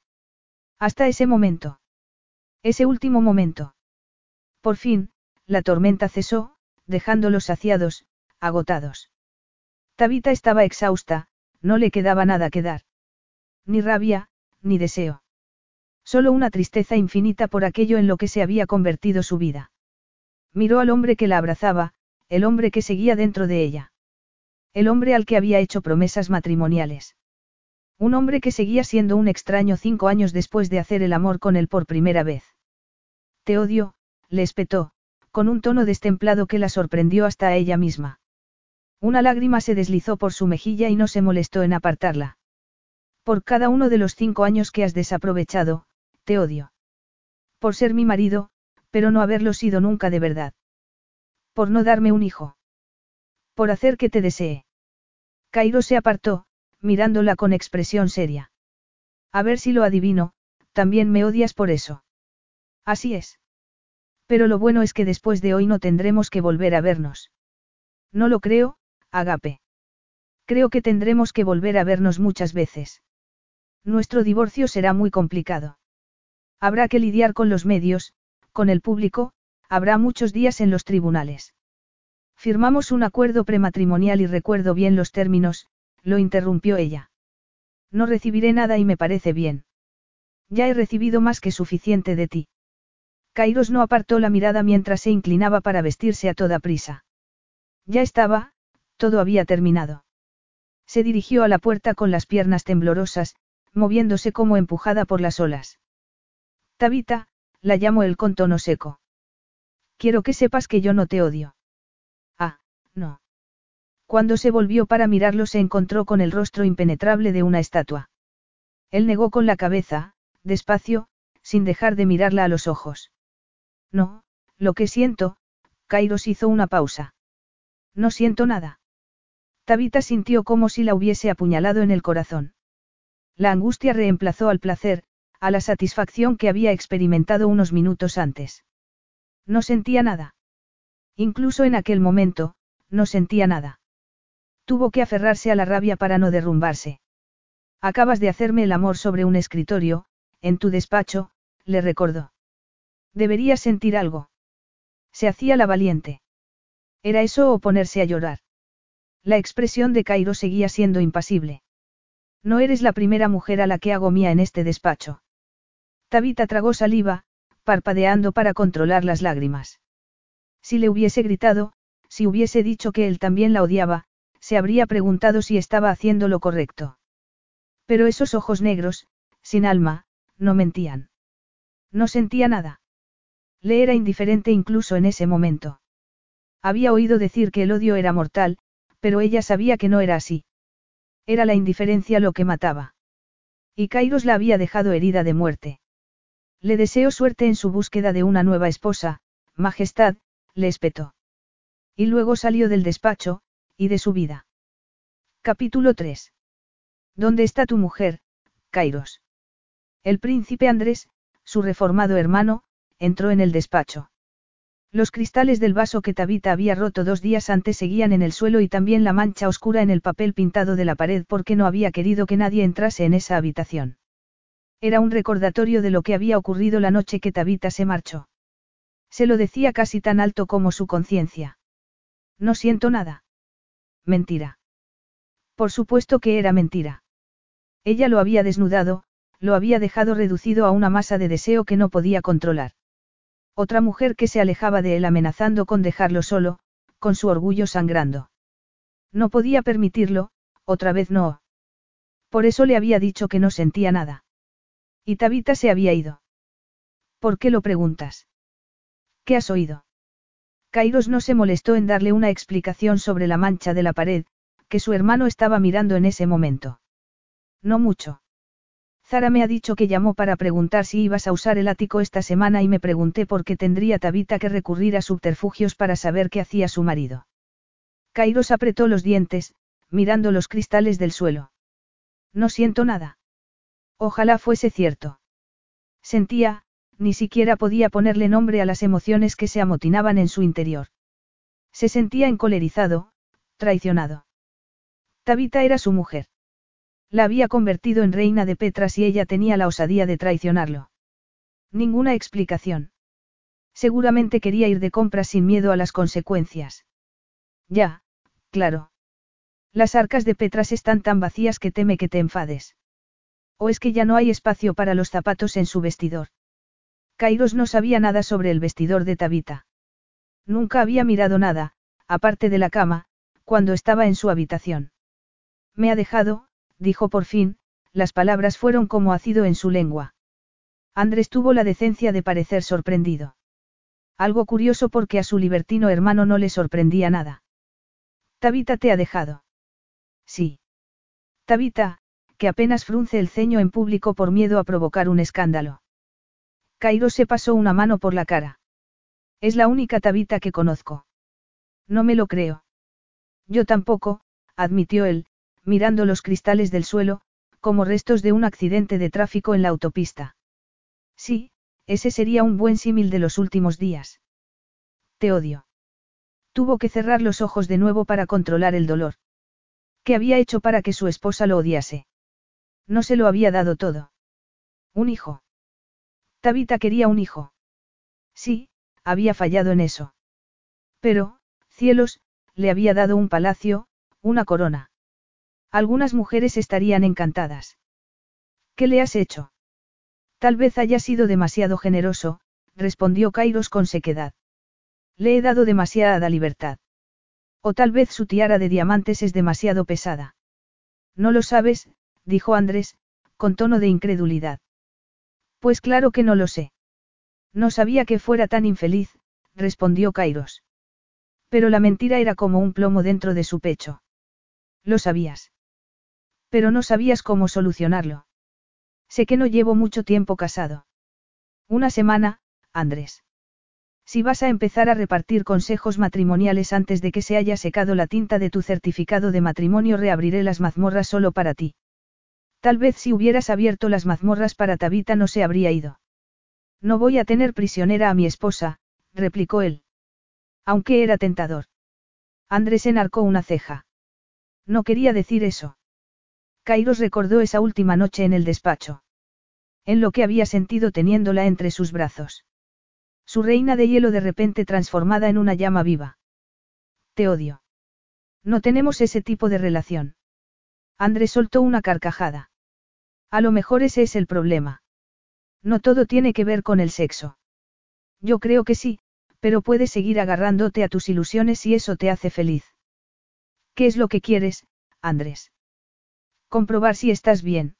Hasta ese momento. Ese último momento. Por fin, la tormenta cesó, dejándolos saciados, agotados. Tabita estaba exhausta, no le quedaba nada que dar. Ni rabia, ni deseo. Solo una tristeza infinita por aquello en lo que se había convertido su vida. Miró al hombre que la abrazaba, el hombre que seguía dentro de ella. El hombre al que había hecho promesas matrimoniales. Un hombre que seguía siendo un extraño cinco años después de hacer el amor con él por primera vez. Te odio, le espetó, con un tono destemplado que la sorprendió hasta a ella misma. Una lágrima se deslizó por su mejilla y no se molestó en apartarla. Por cada uno de los cinco años que has desaprovechado, Te odio. Por ser mi marido, pero no haberlo sido nunca de verdad. Por no darme un hijo. Por hacer que te desee. Cairo se apartó, mirándola con expresión seria. A ver si lo adivino, también me odias por eso. Así es. Pero lo bueno es que después de hoy no tendremos que volver a vernos. No lo creo, Agape. Creo que tendremos que volver a vernos muchas veces. Nuestro divorcio será muy complicado. Habrá que lidiar con los medios, con el público, habrá muchos días en los tribunales. Firmamos un acuerdo prematrimonial y recuerdo bien los términos, lo interrumpió ella. No recibiré nada y me parece bien. Ya he recibido más que suficiente de ti. Kairos no apartó la mirada mientras se inclinaba para vestirse a toda prisa. Ya estaba, todo había terminado. Se dirigió a la puerta con las piernas temblorosas, moviéndose como empujada por las olas. Tabita, la llamó el con tono seco. Quiero que sepas que yo no te odio. Ah, no. Cuando se volvió para mirarlo se encontró con el rostro impenetrable de una estatua. Él negó con la cabeza, despacio, sin dejar de mirarla a los ojos. No, lo que siento, Kairos hizo una pausa. No siento nada. Tabita sintió como si la hubiese apuñalado en el corazón. La angustia reemplazó al placer, a la satisfacción que había experimentado unos minutos antes. No sentía nada. Incluso en aquel momento, no sentía nada. Tuvo que aferrarse a la rabia para no derrumbarse. Acabas de hacerme el amor sobre un escritorio, en tu despacho, le recordó. Deberías sentir algo. Se hacía la valiente. ¿Era eso o ponerse a llorar? La expresión de Cairo seguía siendo impasible. No eres la primera mujer a la que hago mía en este despacho. Tabita tragó saliva, parpadeando para controlar las lágrimas. Si le hubiese gritado, si hubiese dicho que él también la odiaba, se habría preguntado si estaba haciendo lo correcto. Pero esos ojos negros, sin alma, no mentían. No sentía nada. Le era indiferente incluso en ese momento. Había oído decir que el odio era mortal, pero ella sabía que no era así. Era la indiferencia lo que mataba. Y Kairos la había dejado herida de muerte. Le deseo suerte en su búsqueda de una nueva esposa, Majestad, le espetó. Y luego salió del despacho, y de su vida. Capítulo 3. ¿Dónde está tu mujer, Kairos? El príncipe Andrés, su reformado hermano, entró en el despacho. Los cristales del vaso que Tabita había roto dos días antes seguían en el suelo y también la mancha oscura en el papel pintado de la pared porque no había querido que nadie entrase en esa habitación. Era un recordatorio de lo que había ocurrido la noche que Tabita se marchó. Se lo decía casi tan alto como su conciencia. No siento nada. Mentira. Por supuesto que era mentira. Ella lo había desnudado, lo había dejado reducido a una masa de deseo que no podía controlar. Otra mujer que se alejaba de él amenazando con dejarlo solo, con su orgullo sangrando. No podía permitirlo, otra vez no. Por eso le había dicho que no sentía nada. Y Tabita se había ido. ¿Por qué lo preguntas? ¿Qué has oído? Kairos no se molestó en darle una explicación sobre la mancha de la pared, que su hermano estaba mirando en ese momento. No mucho. Zara me ha dicho que llamó para preguntar si ibas a usar el ático esta semana y me pregunté por qué tendría Tabita que recurrir a subterfugios para saber qué hacía su marido. Kairos apretó los dientes, mirando los cristales del suelo. No siento nada. Ojalá fuese cierto. Sentía, ni siquiera podía ponerle nombre a las emociones que se amotinaban en su interior. Se sentía encolerizado, traicionado. Tabita era su mujer. La había convertido en reina de Petras y ella tenía la osadía de traicionarlo. Ninguna explicación. Seguramente quería ir de compras sin miedo a las consecuencias. Ya, claro. Las arcas de Petras están tan vacías que teme que te enfades. ¿O es que ya no hay espacio para los zapatos en su vestidor? Kairos no sabía nada sobre el vestidor de Tabita. Nunca había mirado nada, aparte de la cama, cuando estaba en su habitación. Me ha dejado, dijo por fin, las palabras fueron como ácido en su lengua. Andrés tuvo la decencia de parecer sorprendido. Algo curioso porque a su libertino hermano no le sorprendía nada. Tabita te ha dejado. Sí. Tabita, que apenas frunce el ceño en público por miedo a provocar un escándalo. Cairo se pasó una mano por la cara. Es la única tabita que conozco. No me lo creo. Yo tampoco, admitió él, mirando los cristales del suelo, como restos de un accidente de tráfico en la autopista. Sí, ese sería un buen símil de los últimos días. Te odio. Tuvo que cerrar los ojos de nuevo para controlar el dolor. ¿Qué había hecho para que su esposa lo odiase? No se lo había dado todo. Un hijo. Tabita quería un hijo. Sí, había fallado en eso. Pero, cielos, le había dado un palacio, una corona. Algunas mujeres estarían encantadas. ¿Qué le has hecho? Tal vez haya sido demasiado generoso, respondió Kairos con sequedad. Le he dado demasiada libertad. O tal vez su tiara de diamantes es demasiado pesada. No lo sabes, dijo Andrés, con tono de incredulidad. Pues claro que no lo sé. No sabía que fuera tan infeliz, respondió Kairos. Pero la mentira era como un plomo dentro de su pecho. Lo sabías. Pero no sabías cómo solucionarlo. Sé que no llevo mucho tiempo casado. Una semana, Andrés. Si vas a empezar a repartir consejos matrimoniales antes de que se haya secado la tinta de tu certificado de matrimonio, reabriré las mazmorras solo para ti. Tal vez si hubieras abierto las mazmorras para Tabita no se habría ido. No voy a tener prisionera a mi esposa, replicó él. Aunque era tentador. Andrés enarcó una ceja. No quería decir eso. Kairos recordó esa última noche en el despacho. En lo que había sentido teniéndola entre sus brazos. Su reina de hielo de repente transformada en una llama viva. Te odio. No tenemos ese tipo de relación. Andrés soltó una carcajada. A lo mejor ese es el problema. No todo tiene que ver con el sexo. Yo creo que sí, pero puedes seguir agarrándote a tus ilusiones si eso te hace feliz. ¿Qué es lo que quieres, Andrés? Comprobar si estás bien.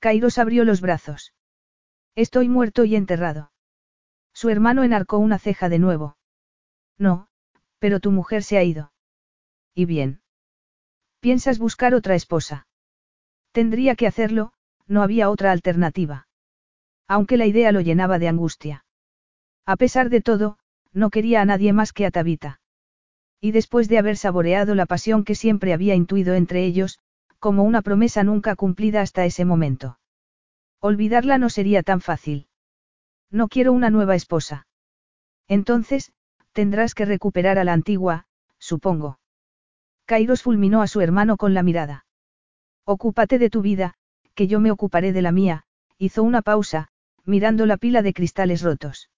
Kairos abrió los brazos. Estoy muerto y enterrado. Su hermano enarcó una ceja de nuevo. No, pero tu mujer se ha ido. ¿Y bien? ¿Piensas buscar otra esposa? Tendría que hacerlo, no había otra alternativa. Aunque la idea lo llenaba de angustia. A pesar de todo, no quería a nadie más que a Tabita. Y después de haber saboreado la pasión que siempre había intuido entre ellos, como una promesa nunca cumplida hasta ese momento. Olvidarla no sería tan fácil. No quiero una nueva esposa. Entonces, tendrás que recuperar a la antigua, supongo. Kairos fulminó a su hermano con la mirada. Ocúpate de tu vida, que yo me ocuparé de la mía, hizo una pausa, mirando la pila de cristales rotos.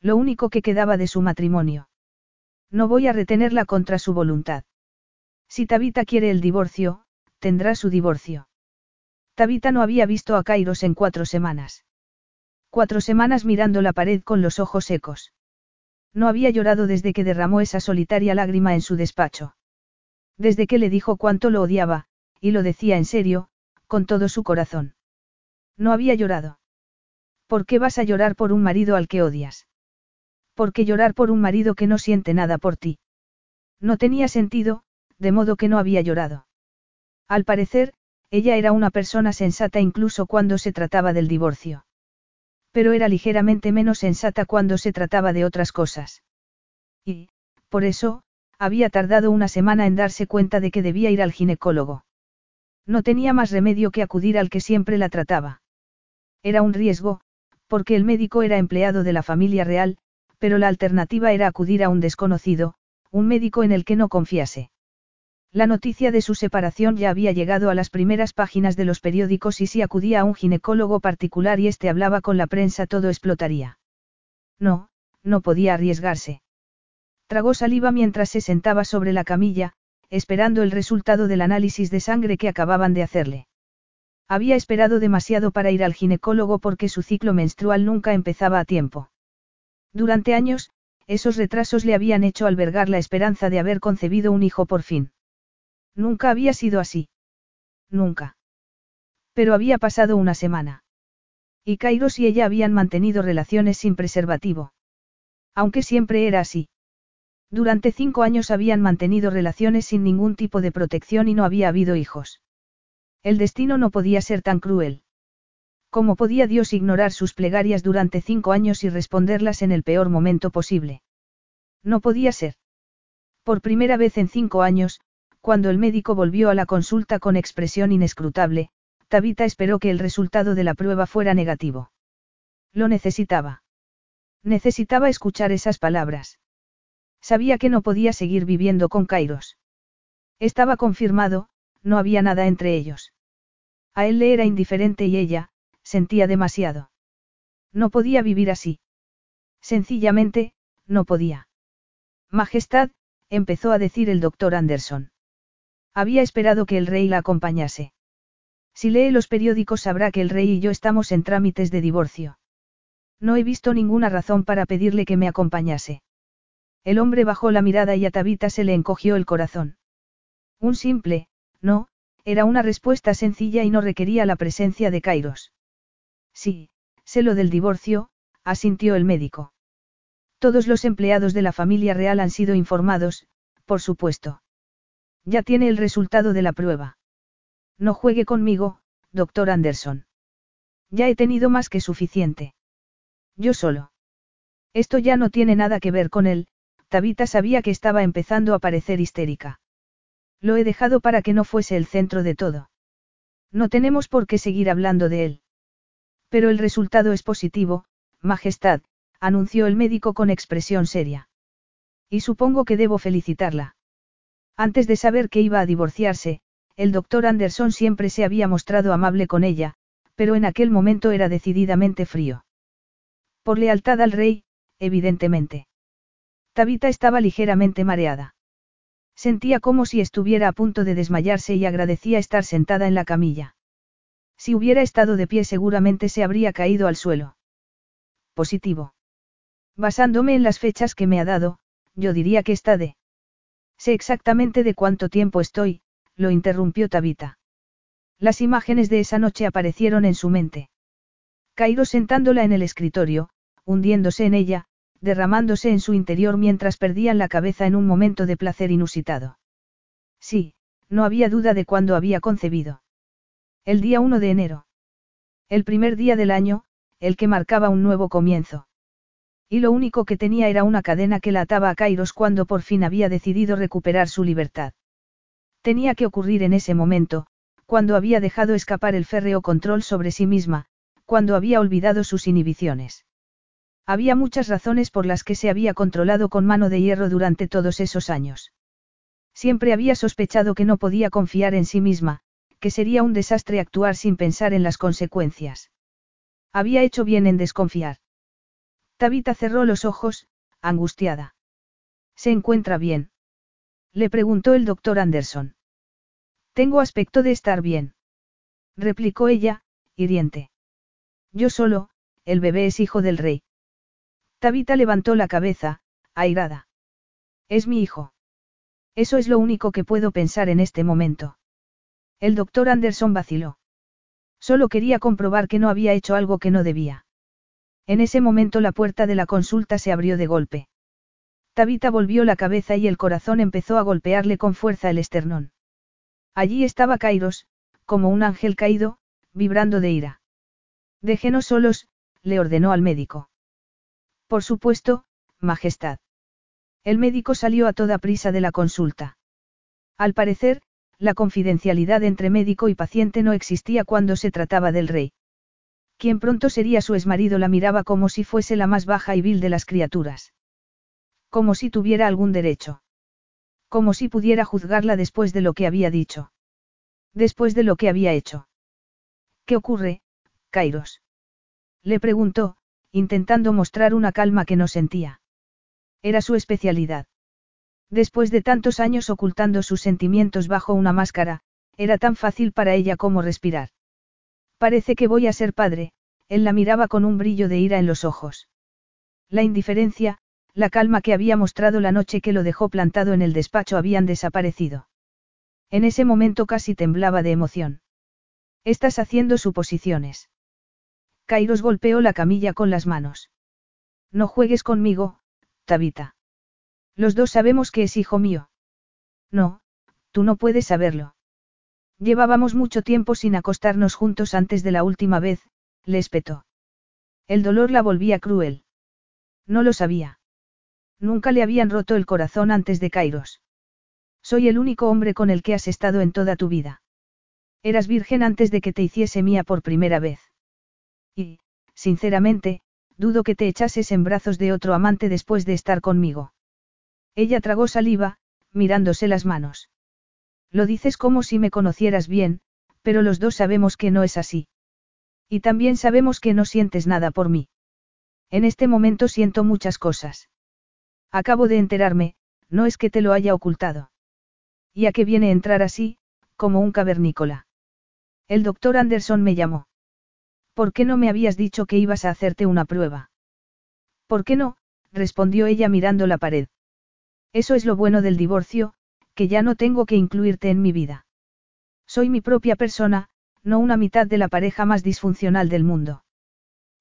Lo único que quedaba de su matrimonio. No voy a retenerla contra su voluntad. Si Tabita quiere el divorcio, tendrá su divorcio. Tabita no había visto a Kairos en cuatro semanas. Cuatro semanas mirando la pared con los ojos secos. No había llorado desde que derramó esa solitaria lágrima en su despacho. Desde que le dijo cuánto lo odiaba, y lo decía en serio, con todo su corazón. No había llorado. ¿Por qué vas a llorar por un marido al que odias? ¿Por qué llorar por un marido que no siente nada por ti? No tenía sentido, de modo que no había llorado. Al parecer, ella era una persona sensata incluso cuando se trataba del divorcio pero era ligeramente menos sensata cuando se trataba de otras cosas. Y, por eso, había tardado una semana en darse cuenta de que debía ir al ginecólogo. No tenía más remedio que acudir al que siempre la trataba. Era un riesgo, porque el médico era empleado de la familia real, pero la alternativa era acudir a un desconocido, un médico en el que no confiase. La noticia de su separación ya había llegado a las primeras páginas de los periódicos y si acudía a un ginecólogo particular y éste hablaba con la prensa todo explotaría. No, no podía arriesgarse. Tragó saliva mientras se sentaba sobre la camilla, esperando el resultado del análisis de sangre que acababan de hacerle. Había esperado demasiado para ir al ginecólogo porque su ciclo menstrual nunca empezaba a tiempo. Durante años, esos retrasos le habían hecho albergar la esperanza de haber concebido un hijo por fin. Nunca había sido así. Nunca. Pero había pasado una semana. Y Kairos y ella habían mantenido relaciones sin preservativo. Aunque siempre era así. Durante cinco años habían mantenido relaciones sin ningún tipo de protección y no había habido hijos. El destino no podía ser tan cruel. ¿Cómo podía Dios ignorar sus plegarias durante cinco años y responderlas en el peor momento posible? No podía ser. Por primera vez en cinco años, cuando el médico volvió a la consulta con expresión inescrutable, Tabita esperó que el resultado de la prueba fuera negativo. Lo necesitaba. Necesitaba escuchar esas palabras. Sabía que no podía seguir viviendo con Kairos. Estaba confirmado, no había nada entre ellos. A él le era indiferente y ella, sentía demasiado. No podía vivir así. Sencillamente, no podía. Majestad, empezó a decir el doctor Anderson. Había esperado que el rey la acompañase. Si lee los periódicos sabrá que el rey y yo estamos en trámites de divorcio. No he visto ninguna razón para pedirle que me acompañase. El hombre bajó la mirada y a Tabita se le encogió el corazón. Un simple, no, era una respuesta sencilla y no requería la presencia de Kairos. Sí, sé lo del divorcio, asintió el médico. Todos los empleados de la familia real han sido informados, por supuesto. Ya tiene el resultado de la prueba. No juegue conmigo, doctor Anderson. Ya he tenido más que suficiente. Yo solo. Esto ya no tiene nada que ver con él, Tabita sabía que estaba empezando a parecer histérica. Lo he dejado para que no fuese el centro de todo. No tenemos por qué seguir hablando de él. Pero el resultado es positivo, Majestad, anunció el médico con expresión seria. Y supongo que debo felicitarla. Antes de saber que iba a divorciarse, el doctor Anderson siempre se había mostrado amable con ella, pero en aquel momento era decididamente frío. Por lealtad al rey, evidentemente. Tabita estaba ligeramente mareada. Sentía como si estuviera a punto de desmayarse y agradecía estar sentada en la camilla. Si hubiera estado de pie seguramente se habría caído al suelo. Positivo. Basándome en las fechas que me ha dado, yo diría que está de. Sé exactamente de cuánto tiempo estoy, lo interrumpió Tabita. Las imágenes de esa noche aparecieron en su mente. Cairo sentándola en el escritorio, hundiéndose en ella, derramándose en su interior mientras perdían la cabeza en un momento de placer inusitado. Sí, no había duda de cuándo había concebido. El día 1 de enero. El primer día del año, el que marcaba un nuevo comienzo. Y lo único que tenía era una cadena que la ataba a Kairos cuando por fin había decidido recuperar su libertad. Tenía que ocurrir en ese momento, cuando había dejado escapar el férreo control sobre sí misma, cuando había olvidado sus inhibiciones. Había muchas razones por las que se había controlado con mano de hierro durante todos esos años. Siempre había sospechado que no podía confiar en sí misma, que sería un desastre actuar sin pensar en las consecuencias. Había hecho bien en desconfiar. Tabita cerró los ojos, angustiada. ¿Se encuentra bien? Le preguntó el doctor Anderson. Tengo aspecto de estar bien. Replicó ella, hiriente. Yo solo, el bebé es hijo del rey. Tabita levantó la cabeza, airada. Es mi hijo. Eso es lo único que puedo pensar en este momento. El doctor Anderson vaciló. Solo quería comprobar que no había hecho algo que no debía. En ese momento la puerta de la consulta se abrió de golpe. Tabita volvió la cabeza y el corazón empezó a golpearle con fuerza el esternón. Allí estaba Kairos, como un ángel caído, vibrando de ira. Déjenos solos, le ordenó al médico. Por supuesto, Majestad. El médico salió a toda prisa de la consulta. Al parecer, la confidencialidad entre médico y paciente no existía cuando se trataba del rey. Quien pronto sería su exmarido la miraba como si fuese la más baja y vil de las criaturas. Como si tuviera algún derecho. Como si pudiera juzgarla después de lo que había dicho. Después de lo que había hecho. ¿Qué ocurre, Kairos? Le preguntó, intentando mostrar una calma que no sentía. Era su especialidad. Después de tantos años ocultando sus sentimientos bajo una máscara, era tan fácil para ella como respirar. Parece que voy a ser padre, él la miraba con un brillo de ira en los ojos. La indiferencia, la calma que había mostrado la noche que lo dejó plantado en el despacho habían desaparecido. En ese momento casi temblaba de emoción. Estás haciendo suposiciones. Kairos golpeó la camilla con las manos. No juegues conmigo, Tabita. Los dos sabemos que es hijo mío. No, tú no puedes saberlo. Llevábamos mucho tiempo sin acostarnos juntos antes de la última vez, le espetó. El dolor la volvía cruel. No lo sabía. Nunca le habían roto el corazón antes de Kairos. Soy el único hombre con el que has estado en toda tu vida. Eras virgen antes de que te hiciese mía por primera vez. Y, sinceramente, dudo que te echases en brazos de otro amante después de estar conmigo. Ella tragó saliva, mirándose las manos. Lo dices como si me conocieras bien, pero los dos sabemos que no es así. Y también sabemos que no sientes nada por mí. En este momento siento muchas cosas. Acabo de enterarme, no es que te lo haya ocultado. ¿Y a qué viene entrar así, como un cavernícola? El doctor Anderson me llamó. ¿Por qué no me habías dicho que ibas a hacerte una prueba? ¿Por qué no? respondió ella mirando la pared. Eso es lo bueno del divorcio, que ya no tengo que incluirte en mi vida. Soy mi propia persona, no una mitad de la pareja más disfuncional del mundo.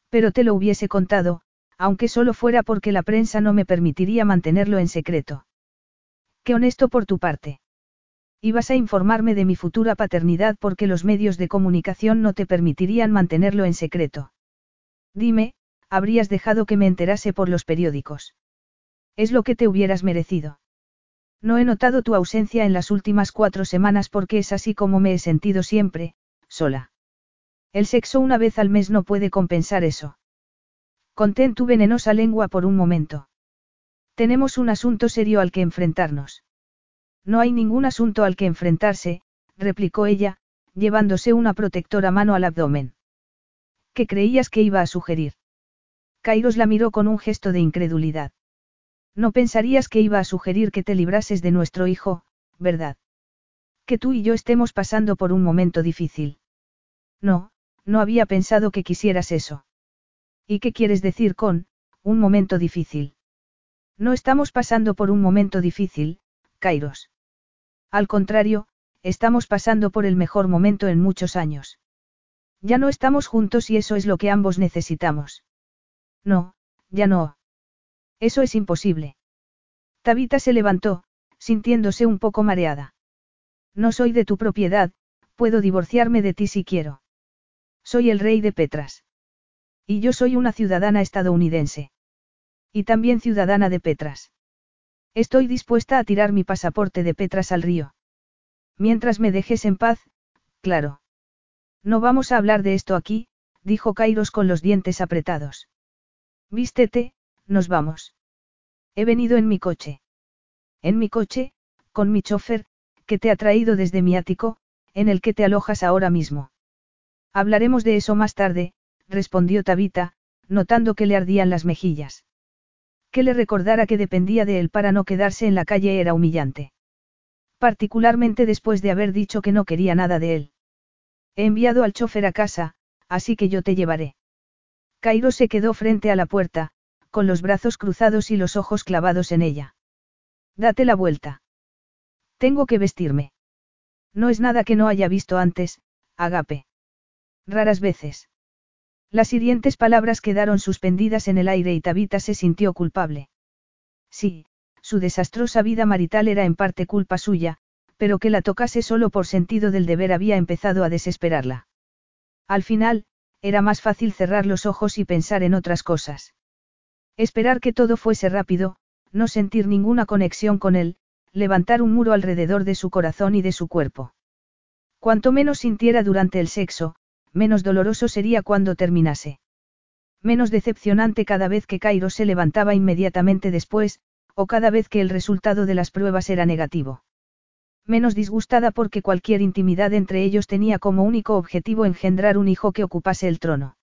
Pero te lo hubiese contado, aunque solo fuera porque la prensa no me permitiría mantenerlo en secreto. Qué honesto por tu parte. Ibas a informarme de mi futura paternidad porque los medios de comunicación no te permitirían mantenerlo en secreto. Dime, habrías dejado que me enterase por los periódicos. Es lo que te hubieras merecido. No he notado tu ausencia en las últimas cuatro semanas porque es así como me he sentido siempre, sola. El sexo una vez al mes no puede compensar eso. Contén tu venenosa lengua por un momento. Tenemos un asunto serio al que enfrentarnos. No hay ningún asunto al que enfrentarse, replicó ella, llevándose una protectora mano al abdomen. ¿Qué creías que iba a sugerir? Kairos la miró con un gesto de incredulidad. No pensarías que iba a sugerir que te librases de nuestro hijo, ¿verdad? Que tú y yo estemos pasando por un momento difícil. No, no había pensado que quisieras eso. ¿Y qué quieres decir con, un momento difícil? No estamos pasando por un momento difícil, Kairos. Al contrario, estamos pasando por el mejor momento en muchos años. Ya no estamos juntos y eso es lo que ambos necesitamos. No, ya no. Eso es imposible. Tabita se levantó, sintiéndose un poco mareada. No soy de tu propiedad, puedo divorciarme de ti si quiero. Soy el rey de Petras. Y yo soy una ciudadana estadounidense. Y también ciudadana de Petras. Estoy dispuesta a tirar mi pasaporte de Petras al río. Mientras me dejes en paz, claro. No vamos a hablar de esto aquí, dijo Kairos con los dientes apretados. Vístete, nos vamos. He venido en mi coche. En mi coche, con mi chofer, que te ha traído desde mi ático, en el que te alojas ahora mismo. Hablaremos de eso más tarde, respondió Tabita, notando que le ardían las mejillas. Que le recordara que dependía de él para no quedarse en la calle era humillante. Particularmente después de haber dicho que no quería nada de él. He enviado al chofer a casa, así que yo te llevaré. Cairo se quedó frente a la puerta, con los brazos cruzados y los ojos clavados en ella. Date la vuelta. Tengo que vestirme. No es nada que no haya visto antes, Agape. Raras veces. Las hirientes palabras quedaron suspendidas en el aire y Tabita se sintió culpable. Sí, su desastrosa vida marital era en parte culpa suya, pero que la tocase solo por sentido del deber había empezado a desesperarla. Al final, era más fácil cerrar los ojos y pensar en otras cosas. Esperar que todo fuese rápido, no sentir ninguna conexión con él, levantar un muro alrededor de su corazón y de su cuerpo. Cuanto menos sintiera durante el sexo, menos doloroso sería cuando terminase. Menos decepcionante cada vez que Cairo se levantaba inmediatamente después, o cada vez que el resultado de las pruebas era negativo. Menos disgustada porque cualquier intimidad entre ellos tenía como único objetivo engendrar un hijo que ocupase el trono.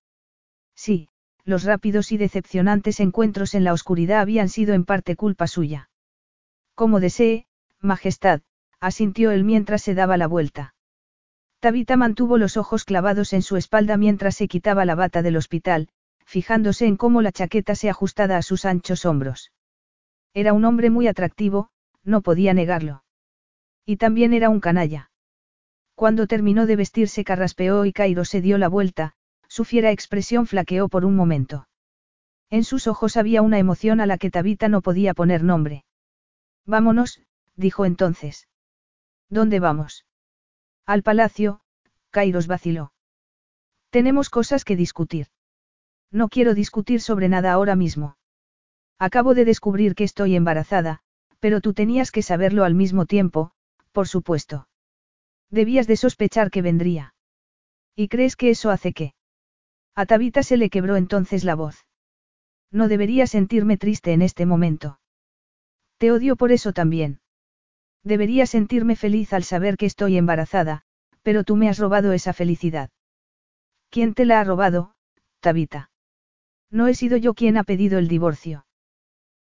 Sí, los rápidos y decepcionantes encuentros en la oscuridad habían sido en parte culpa suya. Como desee, Majestad, asintió él mientras se daba la vuelta. Tabita mantuvo los ojos clavados en su espalda mientras se quitaba la bata del hospital, fijándose en cómo la chaqueta se ajustaba a sus anchos hombros. Era un hombre muy atractivo, no podía negarlo. Y también era un canalla. Cuando terminó de vestirse carraspeó y Cairo se dio la vuelta, su fiera expresión flaqueó por un momento. En sus ojos había una emoción a la que Tabita no podía poner nombre. Vámonos, dijo entonces. ¿Dónde vamos? Al palacio, Kairos vaciló. Tenemos cosas que discutir. No quiero discutir sobre nada ahora mismo. Acabo de descubrir que estoy embarazada, pero tú tenías que saberlo al mismo tiempo, por supuesto. Debías de sospechar que vendría. ¿Y crees que eso hace qué? A Tabita se le quebró entonces la voz. No debería sentirme triste en este momento. Te odio por eso también. Debería sentirme feliz al saber que estoy embarazada, pero tú me has robado esa felicidad. ¿Quién te la ha robado, Tabita? No he sido yo quien ha pedido el divorcio.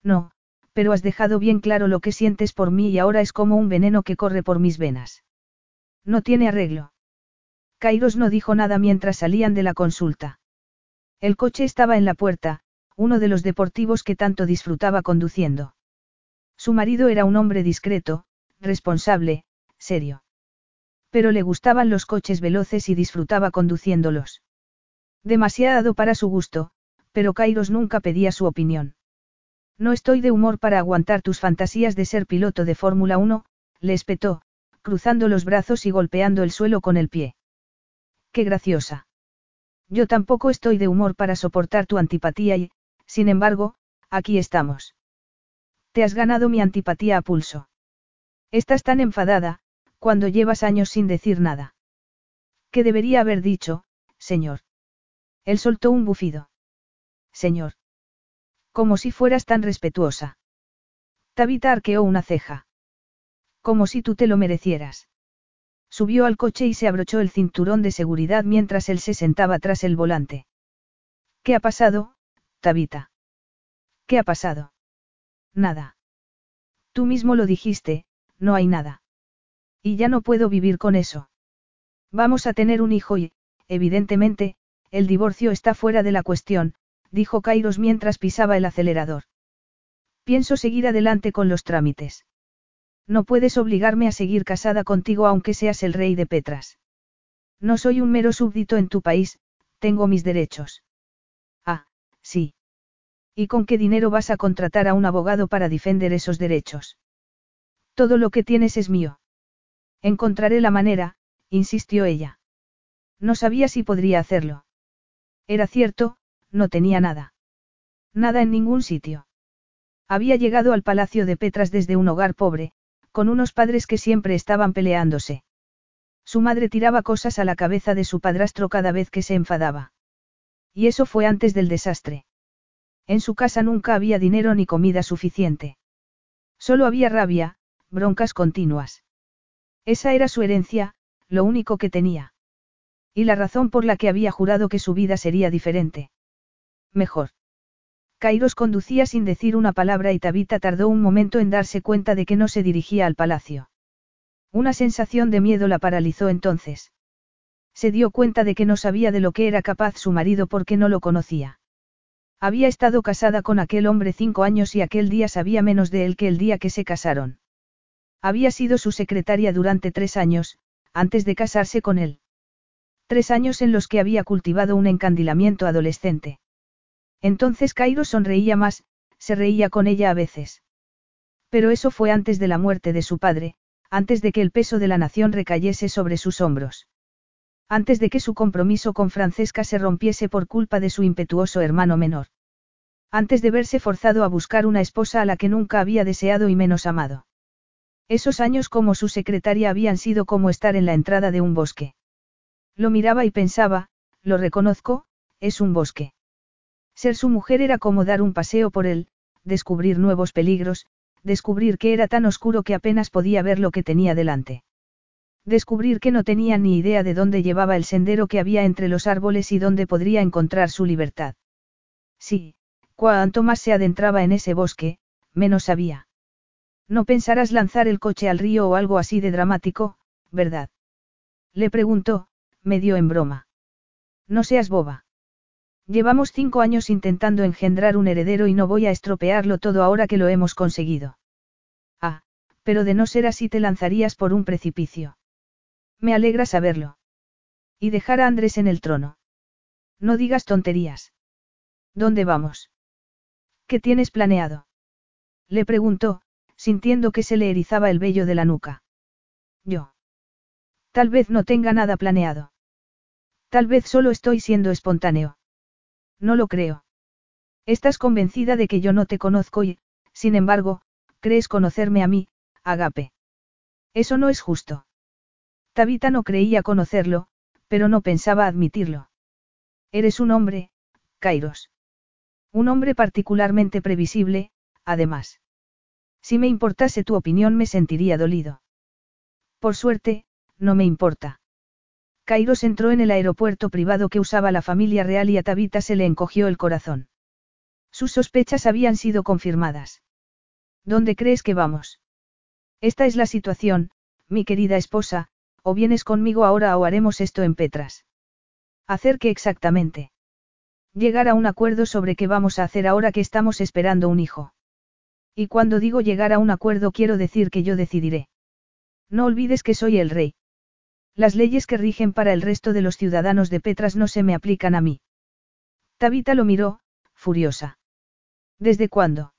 No, pero has dejado bien claro lo que sientes por mí y ahora es como un veneno que corre por mis venas. No tiene arreglo. Kairos no dijo nada mientras salían de la consulta. El coche estaba en la puerta, uno de los deportivos que tanto disfrutaba conduciendo. Su marido era un hombre discreto, responsable, serio. Pero le gustaban los coches veloces y disfrutaba conduciéndolos. Demasiado para su gusto, pero Kairos nunca pedía su opinión. No estoy de humor para aguantar tus fantasías de ser piloto de Fórmula 1, le espetó, cruzando los brazos y golpeando el suelo con el pie. Qué graciosa. Yo tampoco estoy de humor para soportar tu antipatía y, sin embargo, aquí estamos. Te has ganado mi antipatía a pulso. Estás tan enfadada, cuando llevas años sin decir nada. ¿Qué debería haber dicho, señor? Él soltó un bufido. Señor. Como si fueras tan respetuosa. Tabita arqueó una ceja. Como si tú te lo merecieras. Subió al coche y se abrochó el cinturón de seguridad mientras él se sentaba tras el volante. ¿Qué ha pasado, Tabita? ¿Qué ha pasado? Nada. Tú mismo lo dijiste, no hay nada. Y ya no puedo vivir con eso. Vamos a tener un hijo y, evidentemente, el divorcio está fuera de la cuestión, dijo Kairos mientras pisaba el acelerador. Pienso seguir adelante con los trámites. No puedes obligarme a seguir casada contigo aunque seas el rey de Petras. No soy un mero súbdito en tu país, tengo mis derechos. Ah, sí. ¿Y con qué dinero vas a contratar a un abogado para defender esos derechos? Todo lo que tienes es mío. Encontraré la manera, insistió ella. No sabía si podría hacerlo. Era cierto, no tenía nada. Nada en ningún sitio. Había llegado al palacio de Petras desde un hogar pobre, con unos padres que siempre estaban peleándose. Su madre tiraba cosas a la cabeza de su padrastro cada vez que se enfadaba. Y eso fue antes del desastre. En su casa nunca había dinero ni comida suficiente. Solo había rabia, broncas continuas. Esa era su herencia, lo único que tenía. Y la razón por la que había jurado que su vida sería diferente. Mejor. Kairos conducía sin decir una palabra y Tabita tardó un momento en darse cuenta de que no se dirigía al palacio. Una sensación de miedo la paralizó entonces. Se dio cuenta de que no sabía de lo que era capaz su marido porque no lo conocía. Había estado casada con aquel hombre cinco años y aquel día sabía menos de él que el día que se casaron. Había sido su secretaria durante tres años, antes de casarse con él. Tres años en los que había cultivado un encandilamiento adolescente. Entonces Cairo sonreía más, se reía con ella a veces. Pero eso fue antes de la muerte de su padre, antes de que el peso de la nación recayese sobre sus hombros. Antes de que su compromiso con Francesca se rompiese por culpa de su impetuoso hermano menor. Antes de verse forzado a buscar una esposa a la que nunca había deseado y menos amado. Esos años como su secretaria habían sido como estar en la entrada de un bosque. Lo miraba y pensaba, lo reconozco, es un bosque. Ser su mujer era como dar un paseo por él, descubrir nuevos peligros, descubrir que era tan oscuro que apenas podía ver lo que tenía delante. Descubrir que no tenía ni idea de dónde llevaba el sendero que había entre los árboles y dónde podría encontrar su libertad. Sí, cuanto más se adentraba en ese bosque, menos sabía. No pensarás lanzar el coche al río o algo así de dramático, ¿verdad? Le preguntó, medio en broma. No seas boba. Llevamos cinco años intentando engendrar un heredero y no voy a estropearlo todo ahora que lo hemos conseguido. Ah, pero de no ser así te lanzarías por un precipicio. Me alegra saberlo. Y dejar a Andrés en el trono. No digas tonterías. ¿Dónde vamos? ¿Qué tienes planeado? Le preguntó, sintiendo que se le erizaba el vello de la nuca. Yo. Tal vez no tenga nada planeado. Tal vez solo estoy siendo espontáneo. No lo creo. Estás convencida de que yo no te conozco y, sin embargo, crees conocerme a mí, Agape. Eso no es justo. Tabita no creía conocerlo, pero no pensaba admitirlo. Eres un hombre, Kairos. Un hombre particularmente previsible, además. Si me importase tu opinión me sentiría dolido. Por suerte, no me importa. Kairos entró en el aeropuerto privado que usaba la familia real y a Tabita se le encogió el corazón. Sus sospechas habían sido confirmadas. ¿Dónde crees que vamos? Esta es la situación, mi querida esposa, o vienes conmigo ahora o haremos esto en Petras. ¿Hacer qué exactamente? Llegar a un acuerdo sobre qué vamos a hacer ahora que estamos esperando un hijo. Y cuando digo llegar a un acuerdo quiero decir que yo decidiré. No olvides que soy el rey. Las leyes que rigen para el resto de los ciudadanos de Petras no se me aplican a mí. Tabita lo miró, furiosa. ¿Desde cuándo?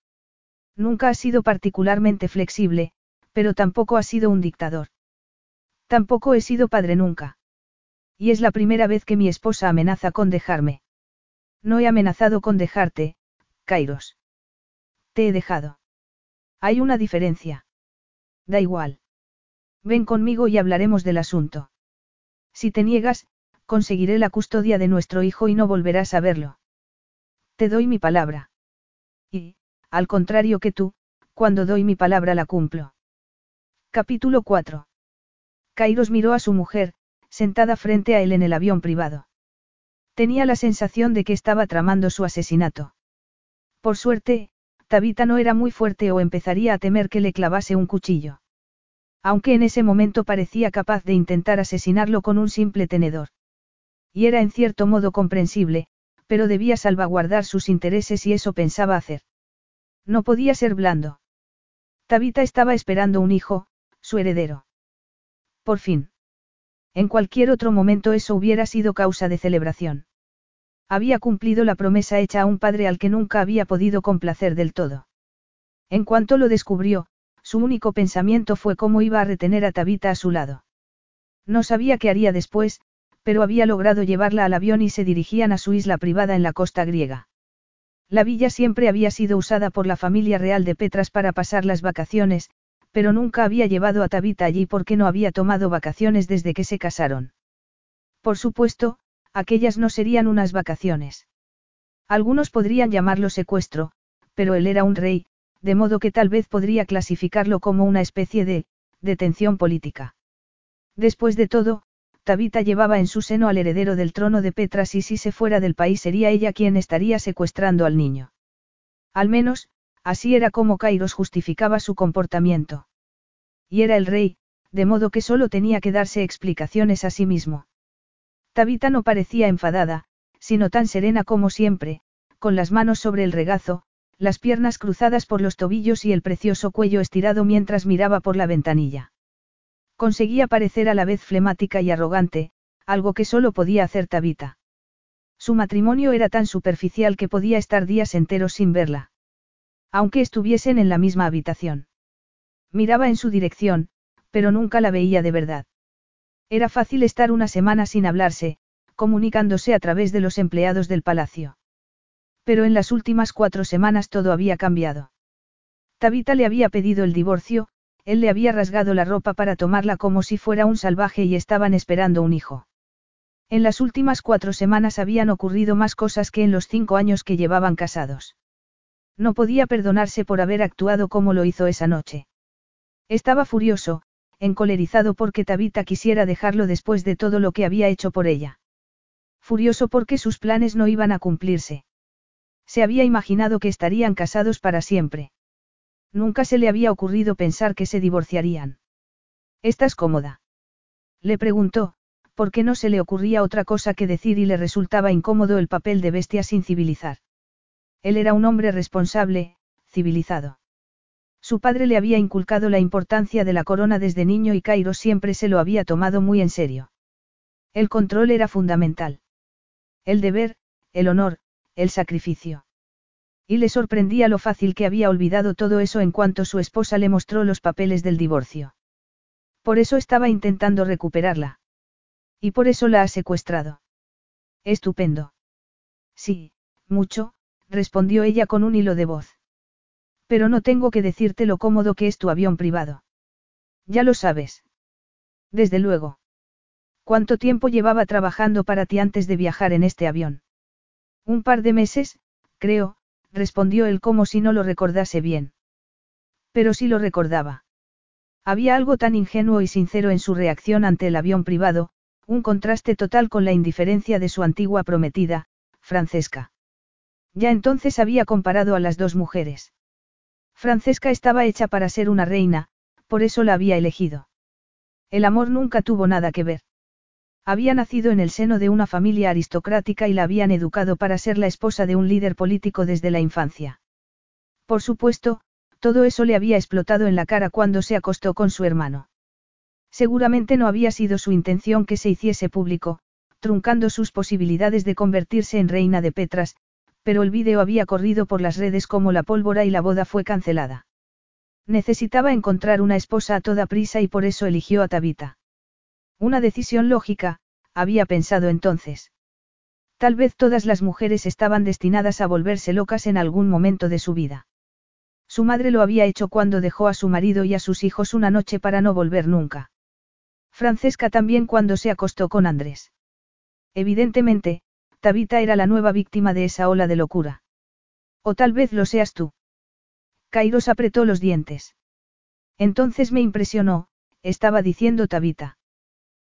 Nunca ha sido particularmente flexible, pero tampoco ha sido un dictador. Tampoco he sido padre nunca. Y es la primera vez que mi esposa amenaza con dejarme. No he amenazado con dejarte, Kairos. Te he dejado. Hay una diferencia. Da igual. Ven conmigo y hablaremos del asunto. Si te niegas, conseguiré la custodia de nuestro hijo y no volverás a verlo. Te doy mi palabra. Y, al contrario que tú, cuando doy mi palabra la cumplo. Capítulo 4. Kairos miró a su mujer, sentada frente a él en el avión privado. Tenía la sensación de que estaba tramando su asesinato. Por suerte, Tabita no era muy fuerte o empezaría a temer que le clavase un cuchillo. Aunque en ese momento parecía capaz de intentar asesinarlo con un simple tenedor. Y era en cierto modo comprensible, pero debía salvaguardar sus intereses y eso pensaba hacer. No podía ser blando. Tabita estaba esperando un hijo, su heredero. Por fin. En cualquier otro momento eso hubiera sido causa de celebración. Había cumplido la promesa hecha a un padre al que nunca había podido complacer del todo. En cuanto lo descubrió, su único pensamiento fue cómo iba a retener a Tabita a su lado. No sabía qué haría después, pero había logrado llevarla al avión y se dirigían a su isla privada en la costa griega. La villa siempre había sido usada por la familia real de Petras para pasar las vacaciones, pero nunca había llevado a Tabita allí porque no había tomado vacaciones desde que se casaron. Por supuesto, aquellas no serían unas vacaciones. Algunos podrían llamarlo secuestro, pero él era un rey, de modo que tal vez podría clasificarlo como una especie de detención política. Después de todo, Tabita llevaba en su seno al heredero del trono de Petras y si se fuera del país sería ella quien estaría secuestrando al niño. Al menos, Así era como Kairos justificaba su comportamiento. Y era el rey, de modo que solo tenía que darse explicaciones a sí mismo. Tabita no parecía enfadada, sino tan serena como siempre, con las manos sobre el regazo, las piernas cruzadas por los tobillos y el precioso cuello estirado mientras miraba por la ventanilla. Conseguía parecer a la vez flemática y arrogante, algo que solo podía hacer Tabita. Su matrimonio era tan superficial que podía estar días enteros sin verla. Aunque estuviesen en la misma habitación. Miraba en su dirección, pero nunca la veía de verdad. Era fácil estar una semana sin hablarse, comunicándose a través de los empleados del palacio. Pero en las últimas cuatro semanas todo había cambiado. Tabita le había pedido el divorcio, él le había rasgado la ropa para tomarla como si fuera un salvaje y estaban esperando un hijo. En las últimas cuatro semanas habían ocurrido más cosas que en los cinco años que llevaban casados. No podía perdonarse por haber actuado como lo hizo esa noche. Estaba furioso, encolerizado porque Tabita quisiera dejarlo después de todo lo que había hecho por ella. Furioso porque sus planes no iban a cumplirse. Se había imaginado que estarían casados para siempre. Nunca se le había ocurrido pensar que se divorciarían. ¿Estás cómoda? Le preguntó, porque no se le ocurría otra cosa que decir y le resultaba incómodo el papel de bestia sin civilizar. Él era un hombre responsable, civilizado. Su padre le había inculcado la importancia de la corona desde niño y Cairo siempre se lo había tomado muy en serio. El control era fundamental. El deber, el honor, el sacrificio. Y le sorprendía lo fácil que había olvidado todo eso en cuanto su esposa le mostró los papeles del divorcio. Por eso estaba intentando recuperarla. Y por eso la ha secuestrado. Estupendo. Sí, mucho, respondió ella con un hilo de voz. Pero no tengo que decirte lo cómodo que es tu avión privado. Ya lo sabes. Desde luego. ¿Cuánto tiempo llevaba trabajando para ti antes de viajar en este avión? Un par de meses, creo, respondió él como si no lo recordase bien. Pero sí lo recordaba. Había algo tan ingenuo y sincero en su reacción ante el avión privado, un contraste total con la indiferencia de su antigua prometida, Francesca. Ya entonces había comparado a las dos mujeres. Francesca estaba hecha para ser una reina, por eso la había elegido. El amor nunca tuvo nada que ver. Había nacido en el seno de una familia aristocrática y la habían educado para ser la esposa de un líder político desde la infancia. Por supuesto, todo eso le había explotado en la cara cuando se acostó con su hermano. Seguramente no había sido su intención que se hiciese público, truncando sus posibilidades de convertirse en reina de Petras, pero el vídeo había corrido por las redes como la pólvora y la boda fue cancelada. Necesitaba encontrar una esposa a toda prisa y por eso eligió a Tabita. Una decisión lógica, había pensado entonces. Tal vez todas las mujeres estaban destinadas a volverse locas en algún momento de su vida. Su madre lo había hecho cuando dejó a su marido y a sus hijos una noche para no volver nunca. Francesca también cuando se acostó con Andrés. Evidentemente, Tabita era la nueva víctima de esa ola de locura. O tal vez lo seas tú. Kairos apretó los dientes. Entonces me impresionó, estaba diciendo Tabita.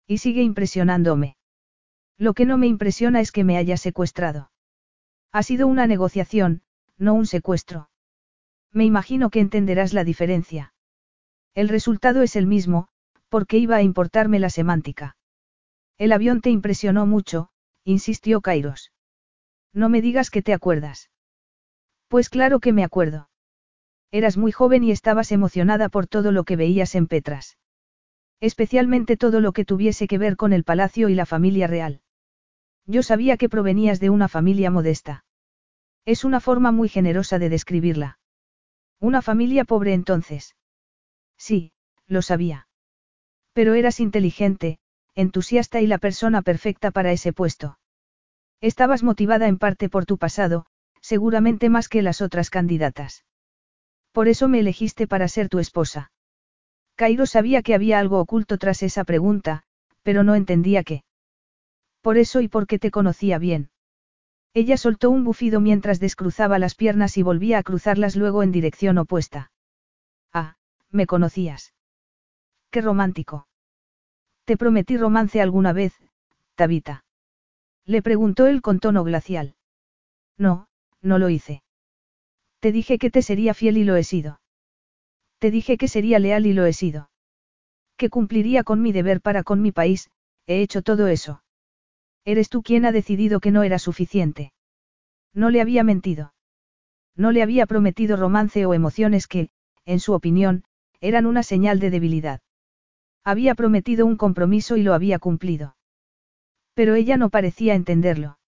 Y sigue impresionándome. Lo que no me impresiona es que me haya secuestrado. Ha sido una negociación, no un secuestro. Me imagino que entenderás la diferencia. El resultado es el mismo, porque iba a importarme la semántica. El avión te impresionó mucho, insistió Kairos. No me digas que te acuerdas. Pues claro que me acuerdo. Eras muy joven y estabas emocionada por todo lo que veías en Petras. Especialmente todo lo que tuviese que ver con el palacio y la familia real. Yo sabía que provenías de una familia modesta. Es una forma muy generosa de describirla. Una familia pobre entonces. Sí, lo sabía. Pero eras inteligente, entusiasta y la persona perfecta para ese puesto. Estabas motivada en parte por tu pasado, seguramente más que las otras candidatas. Por eso me elegiste para ser tu esposa. Cairo sabía que había algo oculto tras esa pregunta, pero no entendía qué. Por eso y porque te conocía bien. Ella soltó un bufido mientras descruzaba las piernas y volvía a cruzarlas luego en dirección opuesta. Ah, me conocías. Qué romántico. Te prometí romance alguna vez, Tabita. Le preguntó él con tono glacial. No, no lo hice. Te dije que te sería fiel y lo he sido. Te dije que sería leal y lo he sido. Que cumpliría con mi deber para con mi país, he hecho todo eso. Eres tú quien ha decidido que no era suficiente. No le había mentido. No le había prometido romance o emociones que, en su opinión, eran una señal de debilidad. Había prometido un compromiso y lo había cumplido. Pero ella no parecía entenderlo.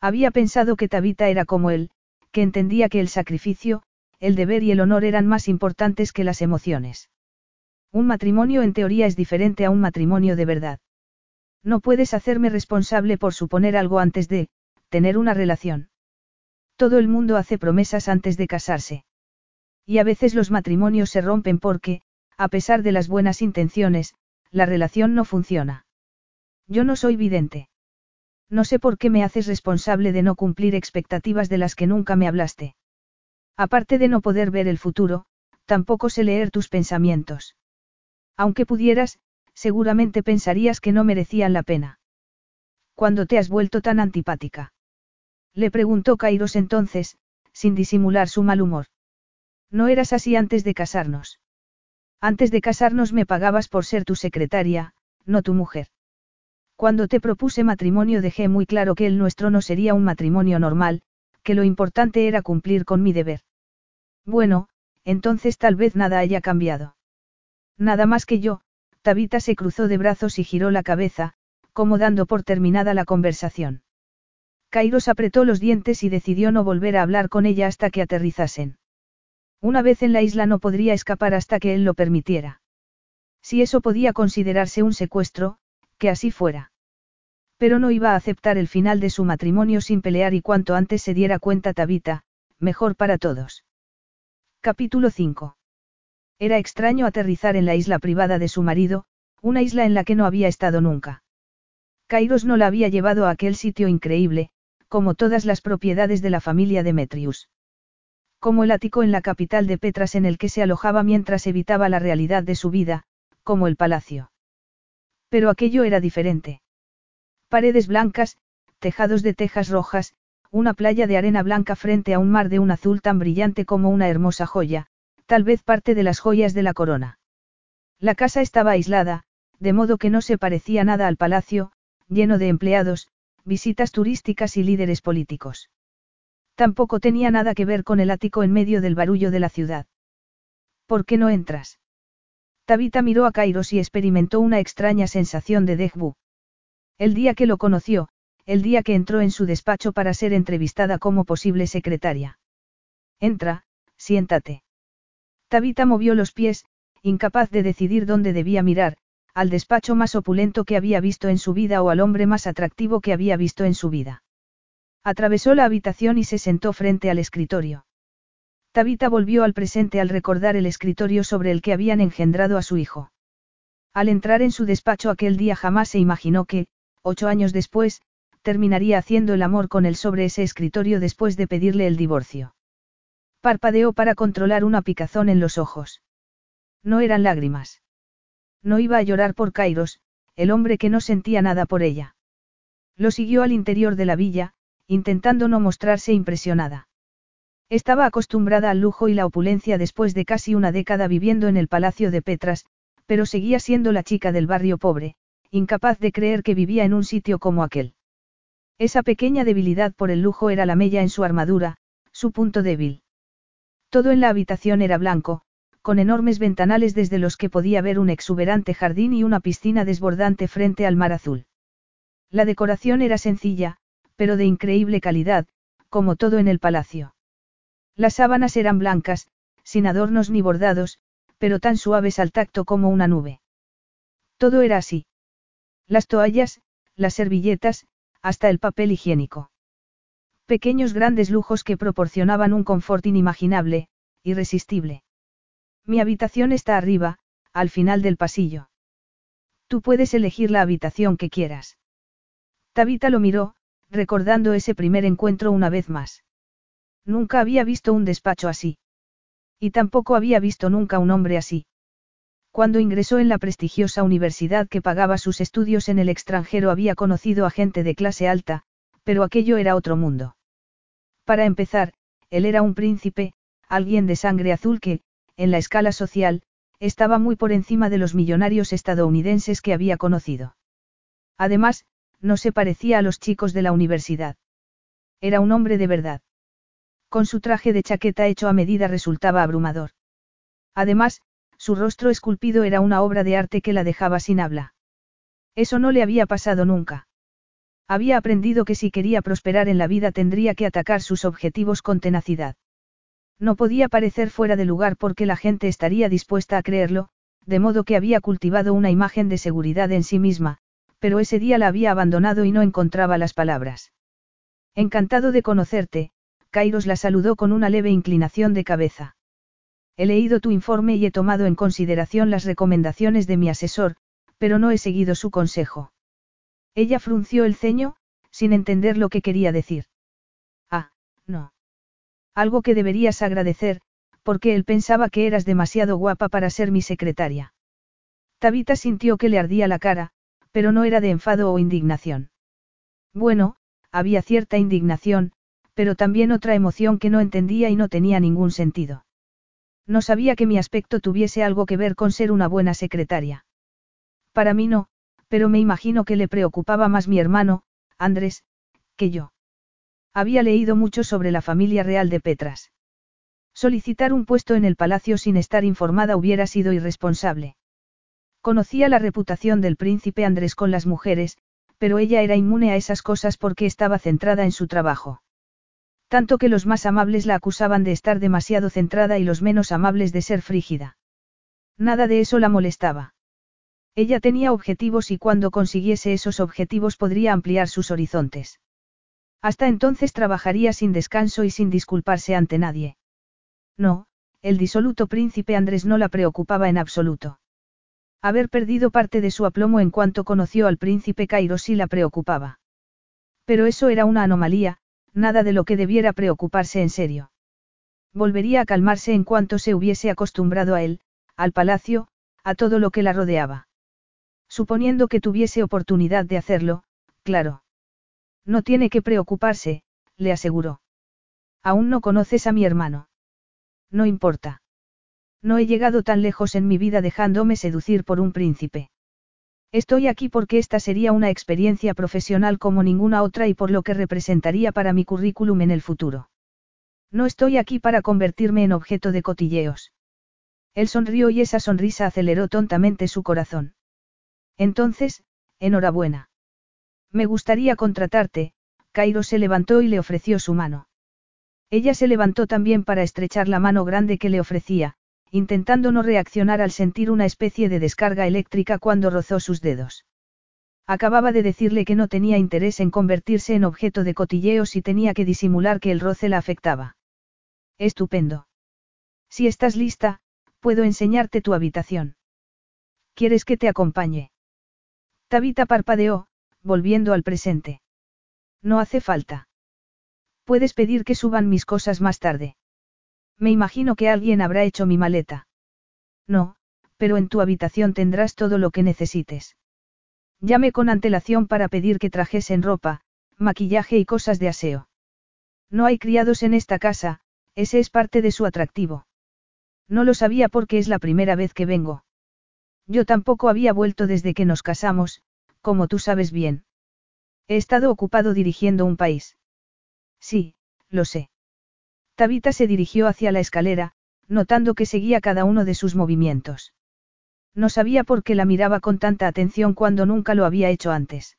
Había pensado que Tabita era como él, que entendía que el sacrificio, el deber y el honor eran más importantes que las emociones. Un matrimonio en teoría es diferente a un matrimonio de verdad. No puedes hacerme responsable por suponer algo antes de, tener una relación. Todo el mundo hace promesas antes de casarse. Y a veces los matrimonios se rompen porque, a pesar de las buenas intenciones, la relación no funciona. Yo no soy vidente. No sé por qué me haces responsable de no cumplir expectativas de las que nunca me hablaste. Aparte de no poder ver el futuro, tampoco sé leer tus pensamientos. Aunque pudieras, seguramente pensarías que no merecían la pena. ¿Cuándo te has vuelto tan antipática? Le preguntó Kairos entonces, sin disimular su mal humor. No eras así antes de casarnos. Antes de casarnos me pagabas por ser tu secretaria, no tu mujer. Cuando te propuse matrimonio dejé muy claro que el nuestro no sería un matrimonio normal, que lo importante era cumplir con mi deber. Bueno, entonces tal vez nada haya cambiado. Nada más que yo, Tabita se cruzó de brazos y giró la cabeza, como dando por terminada la conversación. Kairos apretó los dientes y decidió no volver a hablar con ella hasta que aterrizasen. Una vez en la isla no podría escapar hasta que él lo permitiera. Si eso podía considerarse un secuestro, que así fuera. Pero no iba a aceptar el final de su matrimonio sin pelear y cuanto antes se diera cuenta Tabita, mejor para todos. Capítulo 5. Era extraño aterrizar en la isla privada de su marido, una isla en la que no había estado nunca. Kairos no la había llevado a aquel sitio increíble, como todas las propiedades de la familia Demetrius. Como el ático en la capital de Petras en el que se alojaba mientras evitaba la realidad de su vida, como el palacio. Pero aquello era diferente. Paredes blancas, tejados de tejas rojas, una playa de arena blanca frente a un mar de un azul tan brillante como una hermosa joya, tal vez parte de las joyas de la corona. La casa estaba aislada, de modo que no se parecía nada al palacio, lleno de empleados, visitas turísticas y líderes políticos. Tampoco tenía nada que ver con el ático en medio del barullo de la ciudad. ¿Por qué no entras? Tabita miró a Kairos y experimentó una extraña sensación de. El día que lo conoció, el día que entró en su despacho para ser entrevistada como posible secretaria. Entra, siéntate. Tabita movió los pies, incapaz de decidir dónde debía mirar, al despacho más opulento que había visto en su vida o al hombre más atractivo que había visto en su vida. Atravesó la habitación y se sentó frente al escritorio. Tabita volvió al presente al recordar el escritorio sobre el que habían engendrado a su hijo. Al entrar en su despacho aquel día jamás se imaginó que, ocho años después, terminaría haciendo el amor con él sobre ese escritorio después de pedirle el divorcio. Parpadeó para controlar una picazón en los ojos. No eran lágrimas. No iba a llorar por Kairos, el hombre que no sentía nada por ella. Lo siguió al interior de la villa, intentando no mostrarse impresionada. Estaba acostumbrada al lujo y la opulencia después de casi una década viviendo en el palacio de Petras, pero seguía siendo la chica del barrio pobre, incapaz de creer que vivía en un sitio como aquel. Esa pequeña debilidad por el lujo era la mella en su armadura, su punto débil. Todo en la habitación era blanco, con enormes ventanales desde los que podía ver un exuberante jardín y una piscina desbordante frente al mar azul. La decoración era sencilla, pero de increíble calidad, como todo en el palacio. Las sábanas eran blancas, sin adornos ni bordados, pero tan suaves al tacto como una nube. Todo era así. Las toallas, las servilletas, hasta el papel higiénico. Pequeños grandes lujos que proporcionaban un confort inimaginable, irresistible. Mi habitación está arriba, al final del pasillo. Tú puedes elegir la habitación que quieras. Tabita lo miró, recordando ese primer encuentro una vez más. Nunca había visto un despacho así. Y tampoco había visto nunca un hombre así. Cuando ingresó en la prestigiosa universidad que pagaba sus estudios en el extranjero había conocido a gente de clase alta, pero aquello era otro mundo. Para empezar, él era un príncipe, alguien de sangre azul que, en la escala social, estaba muy por encima de los millonarios estadounidenses que había conocido. Además, no se parecía a los chicos de la universidad. Era un hombre de verdad. Con su traje de chaqueta hecho a medida resultaba abrumador. Además, su rostro esculpido era una obra de arte que la dejaba sin habla. Eso no le había pasado nunca. Había aprendido que si quería prosperar en la vida tendría que atacar sus objetivos con tenacidad. No podía parecer fuera de lugar porque la gente estaría dispuesta a creerlo, de modo que había cultivado una imagen de seguridad en sí misma, pero ese día la había abandonado y no encontraba las palabras. Encantado de conocerte, Kairos la saludó con una leve inclinación de cabeza. He leído tu informe y he tomado en consideración las recomendaciones de mi asesor, pero no he seguido su consejo. Ella frunció el ceño, sin entender lo que quería decir. Ah, no. Algo que deberías agradecer, porque él pensaba que eras demasiado guapa para ser mi secretaria. Tabita sintió que le ardía la cara, pero no era de enfado o indignación. Bueno, había cierta indignación, pero también otra emoción que no entendía y no tenía ningún sentido. No sabía que mi aspecto tuviese algo que ver con ser una buena secretaria. Para mí no, pero me imagino que le preocupaba más mi hermano, Andrés, que yo. Había leído mucho sobre la familia real de Petras. Solicitar un puesto en el palacio sin estar informada hubiera sido irresponsable. Conocía la reputación del príncipe Andrés con las mujeres, pero ella era inmune a esas cosas porque estaba centrada en su trabajo. Tanto que los más amables la acusaban de estar demasiado centrada y los menos amables de ser frígida. Nada de eso la molestaba. Ella tenía objetivos y cuando consiguiese esos objetivos podría ampliar sus horizontes. Hasta entonces trabajaría sin descanso y sin disculparse ante nadie. No, el disoluto príncipe Andrés no la preocupaba en absoluto. Haber perdido parte de su aplomo en cuanto conoció al príncipe Cairo sí la preocupaba. Pero eso era una anomalía, nada de lo que debiera preocuparse en serio. Volvería a calmarse en cuanto se hubiese acostumbrado a él, al palacio, a todo lo que la rodeaba. Suponiendo que tuviese oportunidad de hacerlo, claro. No tiene que preocuparse, le aseguró. Aún no conoces a mi hermano. No importa. No he llegado tan lejos en mi vida dejándome seducir por un príncipe. Estoy aquí porque esta sería una experiencia profesional como ninguna otra y por lo que representaría para mi currículum en el futuro. No estoy aquí para convertirme en objeto de cotilleos. Él sonrió y esa sonrisa aceleró tontamente su corazón. Entonces, enhorabuena. Me gustaría contratarte, Cairo se levantó y le ofreció su mano. Ella se levantó también para estrechar la mano grande que le ofrecía, intentando no reaccionar al sentir una especie de descarga eléctrica cuando rozó sus dedos. Acababa de decirle que no tenía interés en convertirse en objeto de cotilleos y tenía que disimular que el roce la afectaba. Estupendo. Si estás lista, puedo enseñarte tu habitación. ¿Quieres que te acompañe? Tabita parpadeó, volviendo al presente. No hace falta. Puedes pedir que suban mis cosas más tarde. Me imagino que alguien habrá hecho mi maleta. No, pero en tu habitación tendrás todo lo que necesites. Llame con antelación para pedir que trajesen ropa, maquillaje y cosas de aseo. No hay criados en esta casa, ese es parte de su atractivo. No lo sabía porque es la primera vez que vengo. Yo tampoco había vuelto desde que nos casamos, como tú sabes bien. He estado ocupado dirigiendo un país. Sí, lo sé. Tabita se dirigió hacia la escalera, notando que seguía cada uno de sus movimientos. No sabía por qué la miraba con tanta atención cuando nunca lo había hecho antes.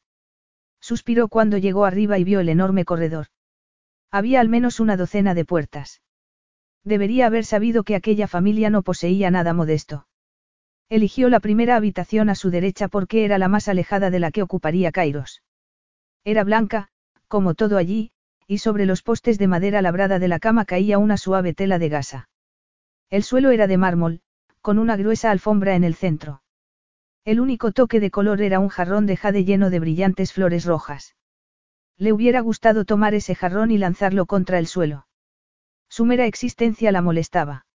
Suspiró cuando llegó arriba y vio el enorme corredor. Había al menos una docena de puertas. Debería haber sabido que aquella familia no poseía nada modesto. Eligió la primera habitación a su derecha porque era la más alejada de la que ocuparía Kairos. Era blanca, como todo allí, y sobre los postes de madera labrada de la cama caía una suave tela de gasa. El suelo era de mármol, con una gruesa alfombra en el centro. El único toque de color era un jarrón de jade lleno de brillantes flores rojas. Le hubiera gustado tomar ese jarrón y lanzarlo contra el suelo. Su mera existencia la molestaba.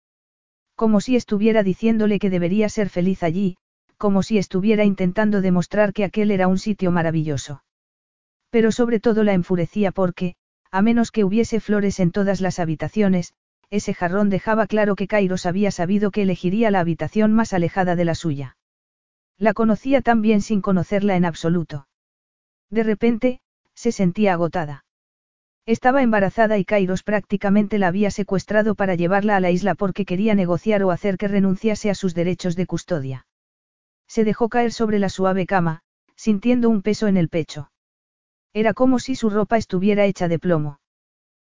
Como si estuviera diciéndole que debería ser feliz allí, como si estuviera intentando demostrar que aquel era un sitio maravilloso. Pero sobre todo la enfurecía porque, a menos que hubiese flores en todas las habitaciones, ese jarrón dejaba claro que Kairos había sabido que elegiría la habitación más alejada de la suya. La conocía tan bien sin conocerla en absoluto. De repente, se sentía agotada. Estaba embarazada y Kairos prácticamente la había secuestrado para llevarla a la isla porque quería negociar o hacer que renunciase a sus derechos de custodia. Se dejó caer sobre la suave cama, sintiendo un peso en el pecho. Era como si su ropa estuviera hecha de plomo.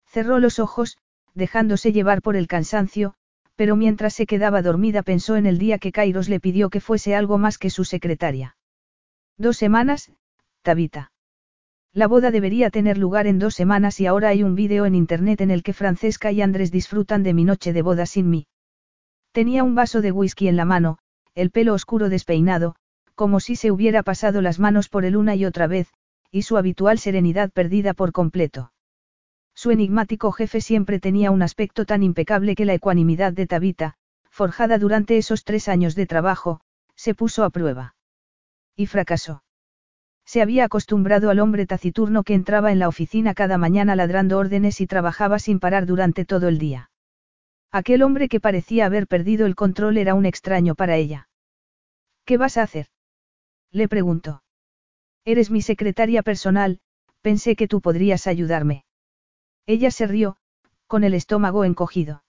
Cerró los ojos, dejándose llevar por el cansancio, pero mientras se quedaba dormida pensó en el día que Kairos le pidió que fuese algo más que su secretaria. Dos semanas, Tabita. La boda debería tener lugar en dos semanas y ahora hay un vídeo en internet en el que Francesca y Andrés disfrutan de mi noche de boda sin mí. Tenía un vaso de whisky en la mano, el pelo oscuro despeinado, como si se hubiera pasado las manos por él una y otra vez, y su habitual serenidad perdida por completo. Su enigmático jefe siempre tenía un aspecto tan impecable que la ecuanimidad de Tabita, forjada durante esos tres años de trabajo, se puso a prueba. Y fracasó. Se había acostumbrado al hombre taciturno que entraba en la oficina cada mañana ladrando órdenes y trabajaba sin parar durante todo el día. Aquel hombre que parecía haber perdido el control era un extraño para ella. ¿Qué vas a hacer? Le preguntó. Eres mi secretaria personal, pensé que tú podrías ayudarme. Ella se rió, con el estómago encogido.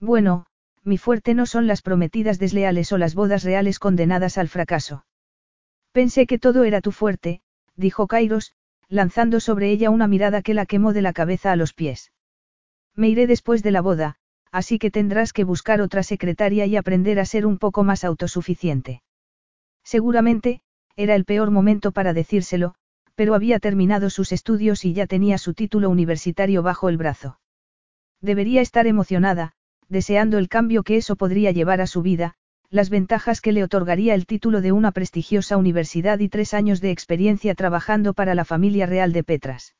Bueno, mi fuerte no son las prometidas desleales o las bodas reales condenadas al fracaso. Pensé que todo era tu fuerte, dijo Kairos, lanzando sobre ella una mirada que la quemó de la cabeza a los pies. Me iré después de la boda, así que tendrás que buscar otra secretaria y aprender a ser un poco más autosuficiente. Seguramente, era el peor momento para decírselo, pero había terminado sus estudios y ya tenía su título universitario bajo el brazo. Debería estar emocionada, deseando el cambio que eso podría llevar a su vida, las ventajas que le otorgaría el título de una prestigiosa universidad y tres años de experiencia trabajando para la familia real de Petras.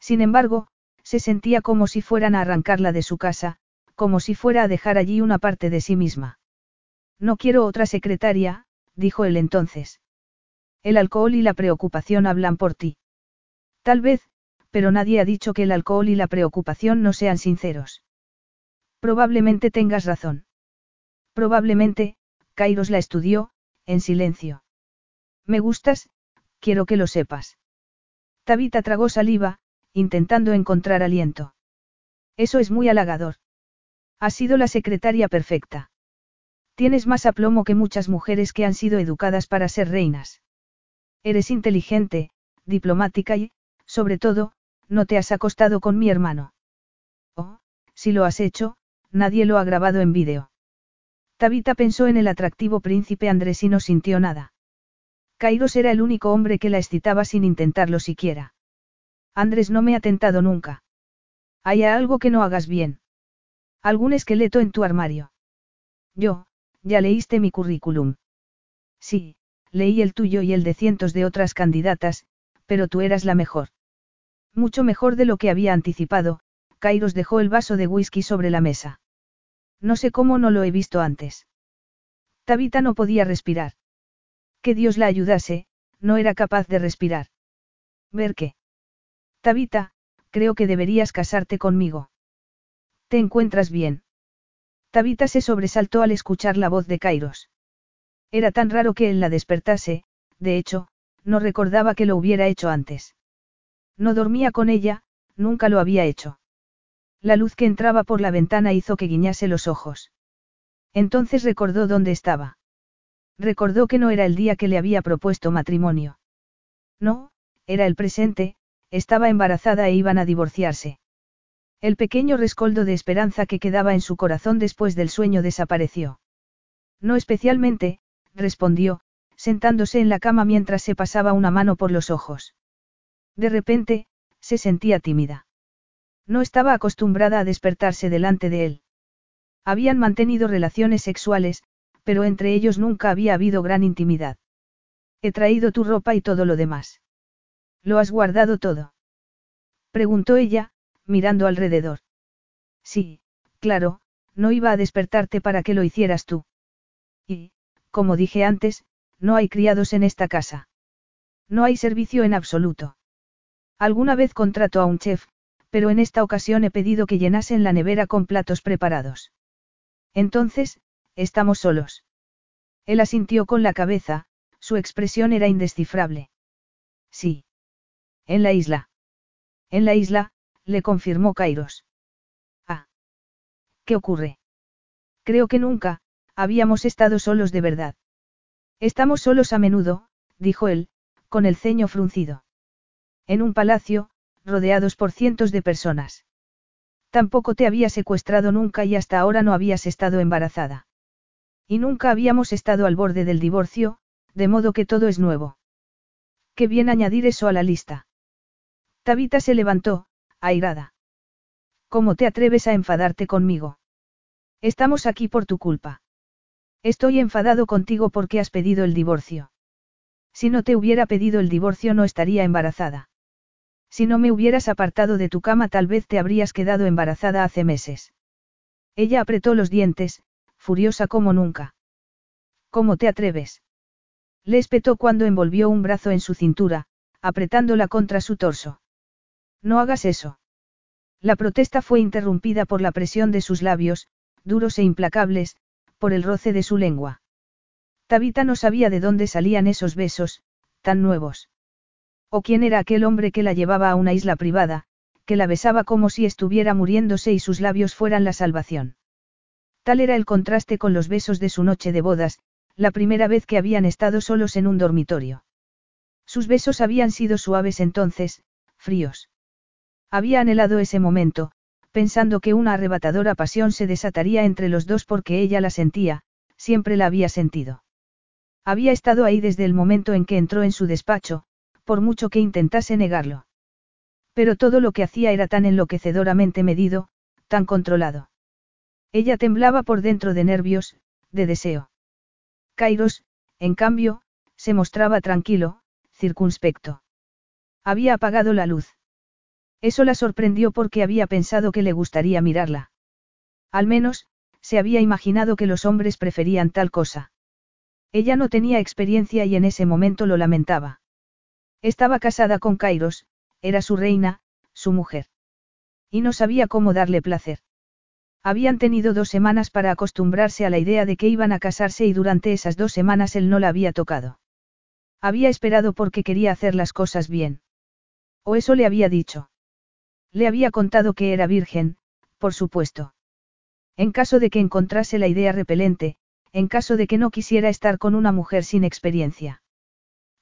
Sin embargo, se sentía como si fueran a arrancarla de su casa, como si fuera a dejar allí una parte de sí misma. No quiero otra secretaria, dijo él entonces. El alcohol y la preocupación hablan por ti. Tal vez, pero nadie ha dicho que el alcohol y la preocupación no sean sinceros. Probablemente tengas razón. Probablemente, Kairos la estudió, en silencio. Me gustas, quiero que lo sepas. Tabita tragó saliva, intentando encontrar aliento. Eso es muy halagador. Has sido la secretaria perfecta. Tienes más aplomo que muchas mujeres que han sido educadas para ser reinas. Eres inteligente, diplomática y, sobre todo, no te has acostado con mi hermano. Oh, si lo has hecho, nadie lo ha grabado en vídeo. Tabita pensó en el atractivo príncipe Andrés y no sintió nada. Kairos era el único hombre que la excitaba sin intentarlo siquiera. Andrés no me ha tentado nunca. ¿Hay algo que no hagas bien? ¿Algún esqueleto en tu armario? Yo, ya leíste mi currículum. Sí, leí el tuyo y el de cientos de otras candidatas, pero tú eras la mejor. Mucho mejor de lo que había anticipado, Kairos dejó el vaso de whisky sobre la mesa. No sé cómo no lo he visto antes. Tabita no podía respirar. Que Dios la ayudase, no era capaz de respirar. ¿Ver qué? Tabita, creo que deberías casarte conmigo. ¿Te encuentras bien? Tabita se sobresaltó al escuchar la voz de Kairos. Era tan raro que él la despertase, de hecho, no recordaba que lo hubiera hecho antes. No dormía con ella, nunca lo había hecho. La luz que entraba por la ventana hizo que guiñase los ojos. Entonces recordó dónde estaba. Recordó que no era el día que le había propuesto matrimonio. No, era el presente, estaba embarazada e iban a divorciarse. El pequeño rescoldo de esperanza que quedaba en su corazón después del sueño desapareció. No especialmente, respondió, sentándose en la cama mientras se pasaba una mano por los ojos. De repente, se sentía tímida. No estaba acostumbrada a despertarse delante de él. Habían mantenido relaciones sexuales, pero entre ellos nunca había habido gran intimidad. He traído tu ropa y todo lo demás. ¿Lo has guardado todo? Preguntó ella, mirando alrededor. Sí, claro, no iba a despertarte para que lo hicieras tú. Y, como dije antes, no hay criados en esta casa. No hay servicio en absoluto. Alguna vez contrato a un chef, pero en esta ocasión he pedido que llenasen la nevera con platos preparados. Entonces, estamos solos. Él asintió con la cabeza, su expresión era indescifrable. Sí. En la isla. En la isla, le confirmó Kairos. Ah. ¿Qué ocurre? Creo que nunca, habíamos estado solos de verdad. Estamos solos a menudo, dijo él, con el ceño fruncido. En un palacio, rodeados por cientos de personas. Tampoco te había secuestrado nunca y hasta ahora no habías estado embarazada. Y nunca habíamos estado al borde del divorcio, de modo que todo es nuevo. Qué bien añadir eso a la lista. Tabita se levantó, airada. ¿Cómo te atreves a enfadarte conmigo? Estamos aquí por tu culpa. Estoy enfadado contigo porque has pedido el divorcio. Si no te hubiera pedido el divorcio no estaría embarazada. Si no me hubieras apartado de tu cama tal vez te habrías quedado embarazada hace meses. Ella apretó los dientes, furiosa como nunca. ¿Cómo te atreves? Le espetó cuando envolvió un brazo en su cintura, apretándola contra su torso. No hagas eso. La protesta fue interrumpida por la presión de sus labios, duros e implacables, por el roce de su lengua. Tabita no sabía de dónde salían esos besos, tan nuevos. O quién era aquel hombre que la llevaba a una isla privada, que la besaba como si estuviera muriéndose y sus labios fueran la salvación. Tal era el contraste con los besos de su noche de bodas, la primera vez que habían estado solos en un dormitorio. Sus besos habían sido suaves entonces, fríos. Había anhelado ese momento, pensando que una arrebatadora pasión se desataría entre los dos porque ella la sentía, siempre la había sentido. Había estado ahí desde el momento en que entró en su despacho, por mucho que intentase negarlo. Pero todo lo que hacía era tan enloquecedoramente medido, tan controlado. Ella temblaba por dentro de nervios, de deseo. Kairos, en cambio, se mostraba tranquilo, circunspecto. Había apagado la luz. Eso la sorprendió porque había pensado que le gustaría mirarla. Al menos, se había imaginado que los hombres preferían tal cosa. Ella no tenía experiencia y en ese momento lo lamentaba. Estaba casada con Kairos, era su reina, su mujer. Y no sabía cómo darle placer. Habían tenido dos semanas para acostumbrarse a la idea de que iban a casarse y durante esas dos semanas él no la había tocado. Había esperado porque quería hacer las cosas bien. O eso le había dicho. Le había contado que era virgen, por supuesto. En caso de que encontrase la idea repelente, en caso de que no quisiera estar con una mujer sin experiencia.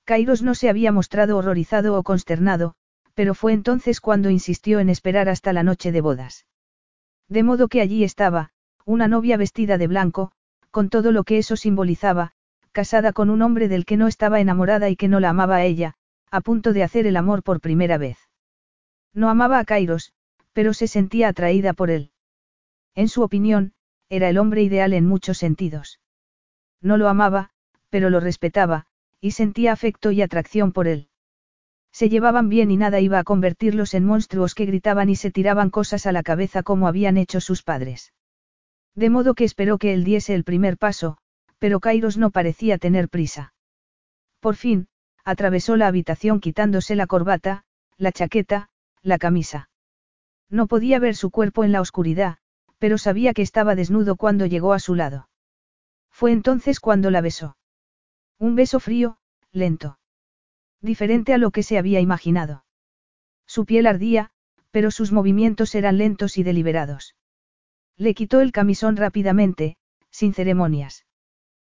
Kairos no se había mostrado horrorizado o consternado, pero fue entonces cuando insistió en esperar hasta la noche de bodas. De modo que allí estaba, una novia vestida de blanco, con todo lo que eso simbolizaba, casada con un hombre del que no estaba enamorada y que no la amaba a ella, a punto de hacer el amor por primera vez. No amaba a Kairos, pero se sentía atraída por él. En su opinión, era el hombre ideal en muchos sentidos. No lo amaba, pero lo respetaba, y sentía afecto y atracción por él. Se llevaban bien y nada iba a convertirlos en monstruos que gritaban y se tiraban cosas a la cabeza como habían hecho sus padres. De modo que esperó que él diese el primer paso, pero Kairos no parecía tener prisa. Por fin, atravesó la habitación quitándose la corbata, la chaqueta, la camisa. No podía ver su cuerpo en la oscuridad, pero sabía que estaba desnudo cuando llegó a su lado. Fue entonces cuando la besó. Un beso frío, lento. Diferente a lo que se había imaginado. Su piel ardía, pero sus movimientos eran lentos y deliberados. Le quitó el camisón rápidamente, sin ceremonias.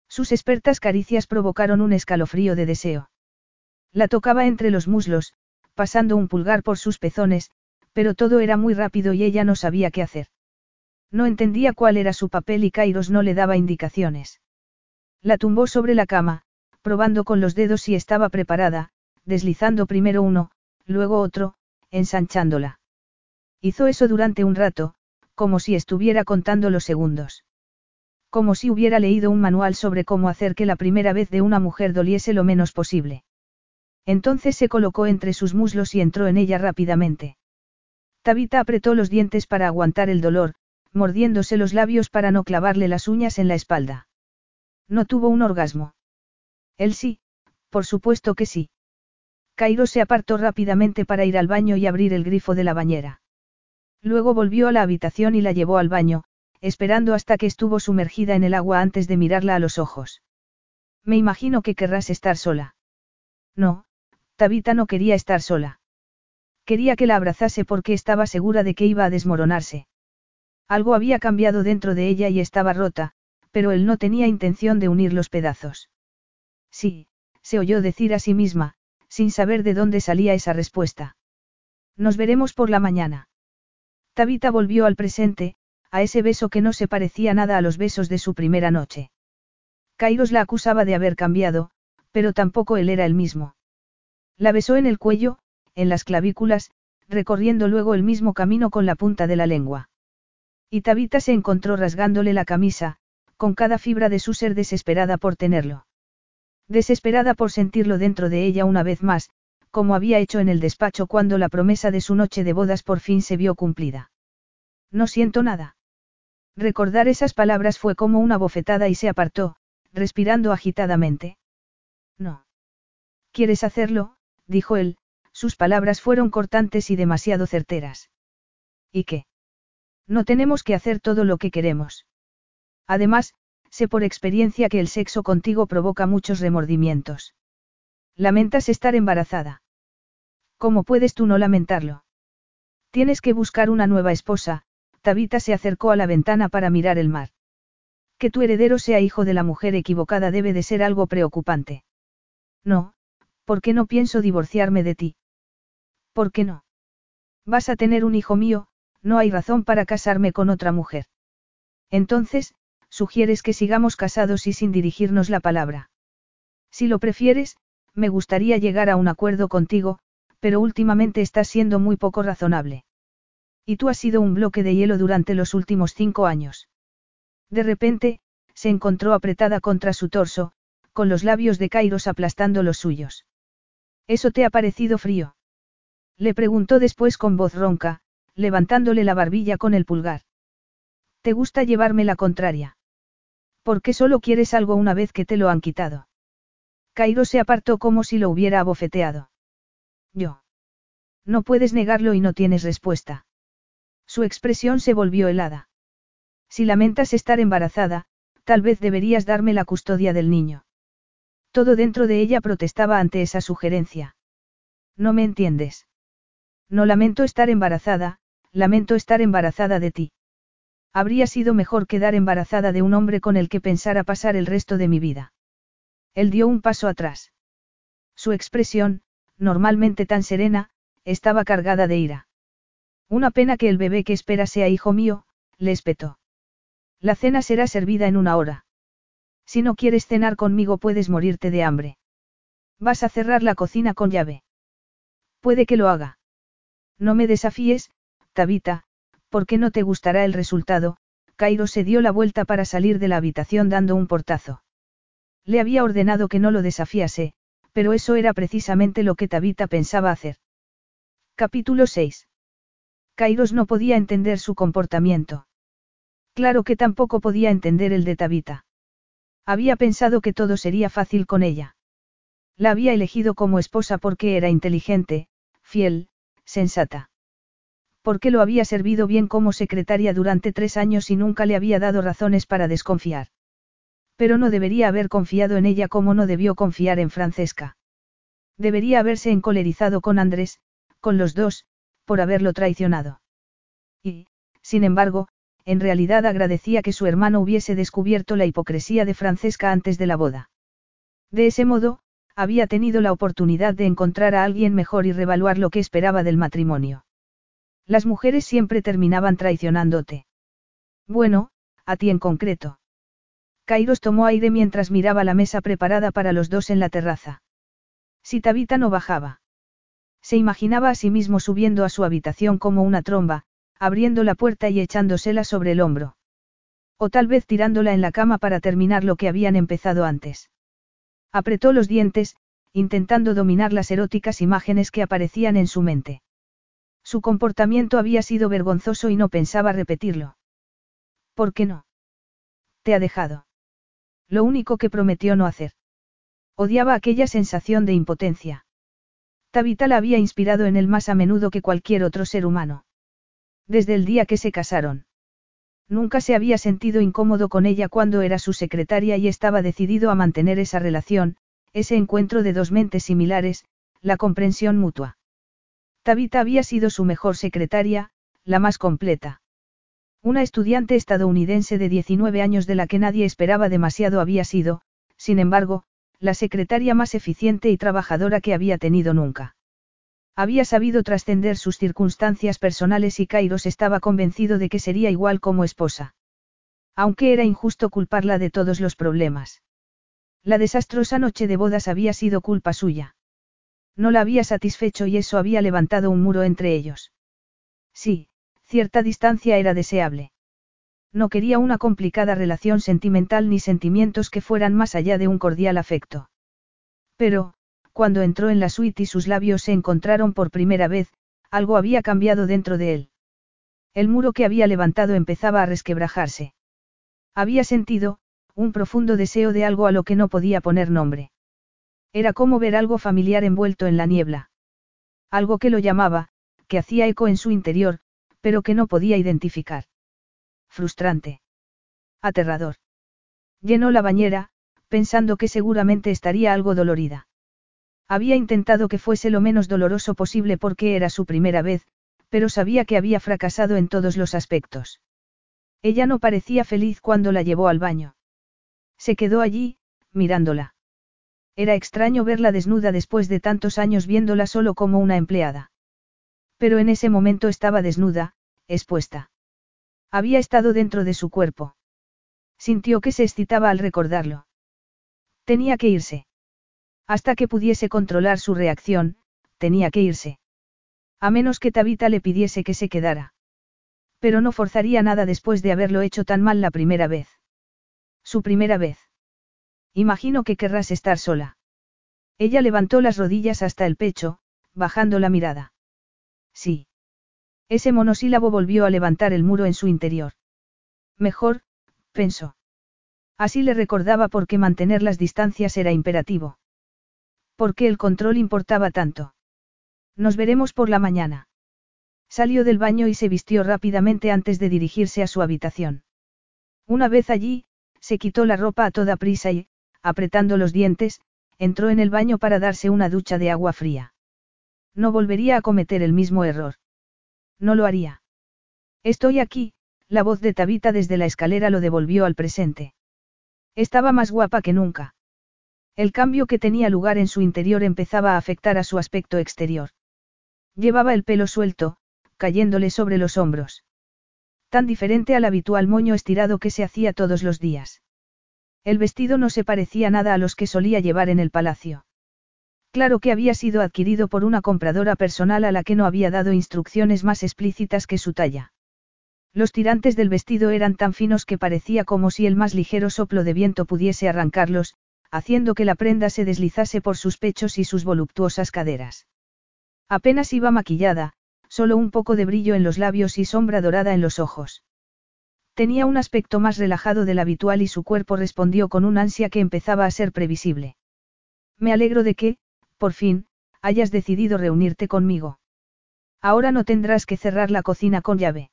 Sus expertas caricias provocaron un escalofrío de deseo. La tocaba entre los muslos, pasando un pulgar por sus pezones, pero todo era muy rápido y ella no sabía qué hacer. No entendía cuál era su papel y Kairos no le daba indicaciones. La tumbó sobre la cama, probando con los dedos si estaba preparada, deslizando primero uno, luego otro, ensanchándola. Hizo eso durante un rato, como si estuviera contando los segundos. Como si hubiera leído un manual sobre cómo hacer que la primera vez de una mujer doliese lo menos posible. Entonces se colocó entre sus muslos y entró en ella rápidamente. Tabita apretó los dientes para aguantar el dolor, mordiéndose los labios para no clavarle las uñas en la espalda. No tuvo un orgasmo. Él sí, por supuesto que sí. Cairo se apartó rápidamente para ir al baño y abrir el grifo de la bañera. Luego volvió a la habitación y la llevó al baño, esperando hasta que estuvo sumergida en el agua antes de mirarla a los ojos. Me imagino que querrás estar sola. No, Tabita no quería estar sola. Quería que la abrazase porque estaba segura de que iba a desmoronarse. Algo había cambiado dentro de ella y estaba rota, pero él no tenía intención de unir los pedazos. Sí, se oyó decir a sí misma, sin saber de dónde salía esa respuesta. Nos veremos por la mañana. Tabita volvió al presente, a ese beso que no se parecía nada a los besos de su primera noche. Kairos la acusaba de haber cambiado, pero tampoco él era el mismo. La besó en el cuello, en las clavículas, recorriendo luego el mismo camino con la punta de la lengua. Y Tabita se encontró rasgándole la camisa, con cada fibra de su ser desesperada por tenerlo. Desesperada por sentirlo dentro de ella una vez más, como había hecho en el despacho cuando la promesa de su noche de bodas por fin se vio cumplida. No siento nada. Recordar esas palabras fue como una bofetada y se apartó, respirando agitadamente. No. ¿Quieres hacerlo? Dijo él, sus palabras fueron cortantes y demasiado certeras. ¿Y qué? No tenemos que hacer todo lo que queremos. Además, sé por experiencia que el sexo contigo provoca muchos remordimientos. Lamentas estar embarazada. ¿Cómo puedes tú no lamentarlo? Tienes que buscar una nueva esposa, Tabita se acercó a la ventana para mirar el mar. Que tu heredero sea hijo de la mujer equivocada debe de ser algo preocupante. No, ¿por qué no pienso divorciarme de ti? ¿Por qué no? Vas a tener un hijo mío, no hay razón para casarme con otra mujer. Entonces, sugieres que sigamos casados y sin dirigirnos la palabra. Si lo prefieres, me gustaría llegar a un acuerdo contigo, pero últimamente estás siendo muy poco razonable. Y tú has sido un bloque de hielo durante los últimos cinco años. De repente, se encontró apretada contra su torso, con los labios de Kairos aplastando los suyos. ¿Eso te ha parecido frío? Le preguntó después con voz ronca, levantándole la barbilla con el pulgar. ¿Te gusta llevarme la contraria? ¿Por qué solo quieres algo una vez que te lo han quitado? Cairo se apartó como si lo hubiera abofeteado. Yo. No puedes negarlo y no tienes respuesta. Su expresión se volvió helada. Si lamentas estar embarazada, tal vez deberías darme la custodia del niño. Todo dentro de ella protestaba ante esa sugerencia. No me entiendes. No lamento estar embarazada, lamento estar embarazada de ti. Habría sido mejor quedar embarazada de un hombre con el que pensara pasar el resto de mi vida. Él dio un paso atrás. Su expresión, normalmente tan serena, estaba cargada de ira. Una pena que el bebé que espera sea hijo mío, le espetó. La cena será servida en una hora. Si no quieres cenar conmigo puedes morirte de hambre. Vas a cerrar la cocina con llave. Puede que lo haga. No me desafíes, Tabita, porque no te gustará el resultado, Cairo se dio la vuelta para salir de la habitación dando un portazo. Le había ordenado que no lo desafiase, pero eso era precisamente lo que Tabita pensaba hacer. Capítulo 6. Kairos no podía entender su comportamiento. Claro que tampoco podía entender el de Tabita. Había pensado que todo sería fácil con ella. La había elegido como esposa porque era inteligente, fiel, sensata porque lo había servido bien como secretaria durante tres años y nunca le había dado razones para desconfiar. Pero no debería haber confiado en ella como no debió confiar en Francesca. Debería haberse encolerizado con Andrés, con los dos, por haberlo traicionado. Y, sin embargo, en realidad agradecía que su hermano hubiese descubierto la hipocresía de Francesca antes de la boda. De ese modo, había tenido la oportunidad de encontrar a alguien mejor y revaluar lo que esperaba del matrimonio. Las mujeres siempre terminaban traicionándote. Bueno, a ti en concreto. Kairos tomó aire mientras miraba la mesa preparada para los dos en la terraza. Si Tabita no bajaba. Se imaginaba a sí mismo subiendo a su habitación como una tromba, abriendo la puerta y echándosela sobre el hombro. O tal vez tirándola en la cama para terminar lo que habían empezado antes. Apretó los dientes, intentando dominar las eróticas imágenes que aparecían en su mente. Su comportamiento había sido vergonzoso y no pensaba repetirlo. ¿Por qué no? Te ha dejado. Lo único que prometió no hacer. Odiaba aquella sensación de impotencia. Tabita la había inspirado en él más a menudo que cualquier otro ser humano. Desde el día que se casaron. Nunca se había sentido incómodo con ella cuando era su secretaria y estaba decidido a mantener esa relación, ese encuentro de dos mentes similares, la comprensión mutua. Tabita había sido su mejor secretaria, la más completa. Una estudiante estadounidense de 19 años de la que nadie esperaba demasiado había sido, sin embargo, la secretaria más eficiente y trabajadora que había tenido nunca. Había sabido trascender sus circunstancias personales y Kairos estaba convencido de que sería igual como esposa. Aunque era injusto culparla de todos los problemas. La desastrosa noche de bodas había sido culpa suya. No la había satisfecho y eso había levantado un muro entre ellos. Sí, cierta distancia era deseable. No quería una complicada relación sentimental ni sentimientos que fueran más allá de un cordial afecto. Pero, cuando entró en la suite y sus labios se encontraron por primera vez, algo había cambiado dentro de él. El muro que había levantado empezaba a resquebrajarse. Había sentido, un profundo deseo de algo a lo que no podía poner nombre. Era como ver algo familiar envuelto en la niebla. Algo que lo llamaba, que hacía eco en su interior, pero que no podía identificar. Frustrante. Aterrador. Llenó la bañera, pensando que seguramente estaría algo dolorida. Había intentado que fuese lo menos doloroso posible porque era su primera vez, pero sabía que había fracasado en todos los aspectos. Ella no parecía feliz cuando la llevó al baño. Se quedó allí, mirándola. Era extraño verla desnuda después de tantos años viéndola solo como una empleada. Pero en ese momento estaba desnuda, expuesta. Había estado dentro de su cuerpo. Sintió que se excitaba al recordarlo. Tenía que irse. Hasta que pudiese controlar su reacción, tenía que irse. A menos que Tabita le pidiese que se quedara. Pero no forzaría nada después de haberlo hecho tan mal la primera vez. Su primera vez. Imagino que querrás estar sola. Ella levantó las rodillas hasta el pecho, bajando la mirada. Sí. Ese monosílabo volvió a levantar el muro en su interior. Mejor, pensó. Así le recordaba por qué mantener las distancias era imperativo. ¿Por qué el control importaba tanto? Nos veremos por la mañana. Salió del baño y se vistió rápidamente antes de dirigirse a su habitación. Una vez allí, se quitó la ropa a toda prisa y, apretando los dientes, entró en el baño para darse una ducha de agua fría. No volvería a cometer el mismo error. No lo haría. Estoy aquí, la voz de Tabita desde la escalera lo devolvió al presente. Estaba más guapa que nunca. El cambio que tenía lugar en su interior empezaba a afectar a su aspecto exterior. Llevaba el pelo suelto, cayéndole sobre los hombros. Tan diferente al habitual moño estirado que se hacía todos los días. El vestido no se parecía nada a los que solía llevar en el palacio. Claro que había sido adquirido por una compradora personal a la que no había dado instrucciones más explícitas que su talla. Los tirantes del vestido eran tan finos que parecía como si el más ligero soplo de viento pudiese arrancarlos, haciendo que la prenda se deslizase por sus pechos y sus voluptuosas caderas. Apenas iba maquillada, solo un poco de brillo en los labios y sombra dorada en los ojos. Tenía un aspecto más relajado del habitual y su cuerpo respondió con un ansia que empezaba a ser previsible. Me alegro de que, por fin, hayas decidido reunirte conmigo. Ahora no tendrás que cerrar la cocina con llave.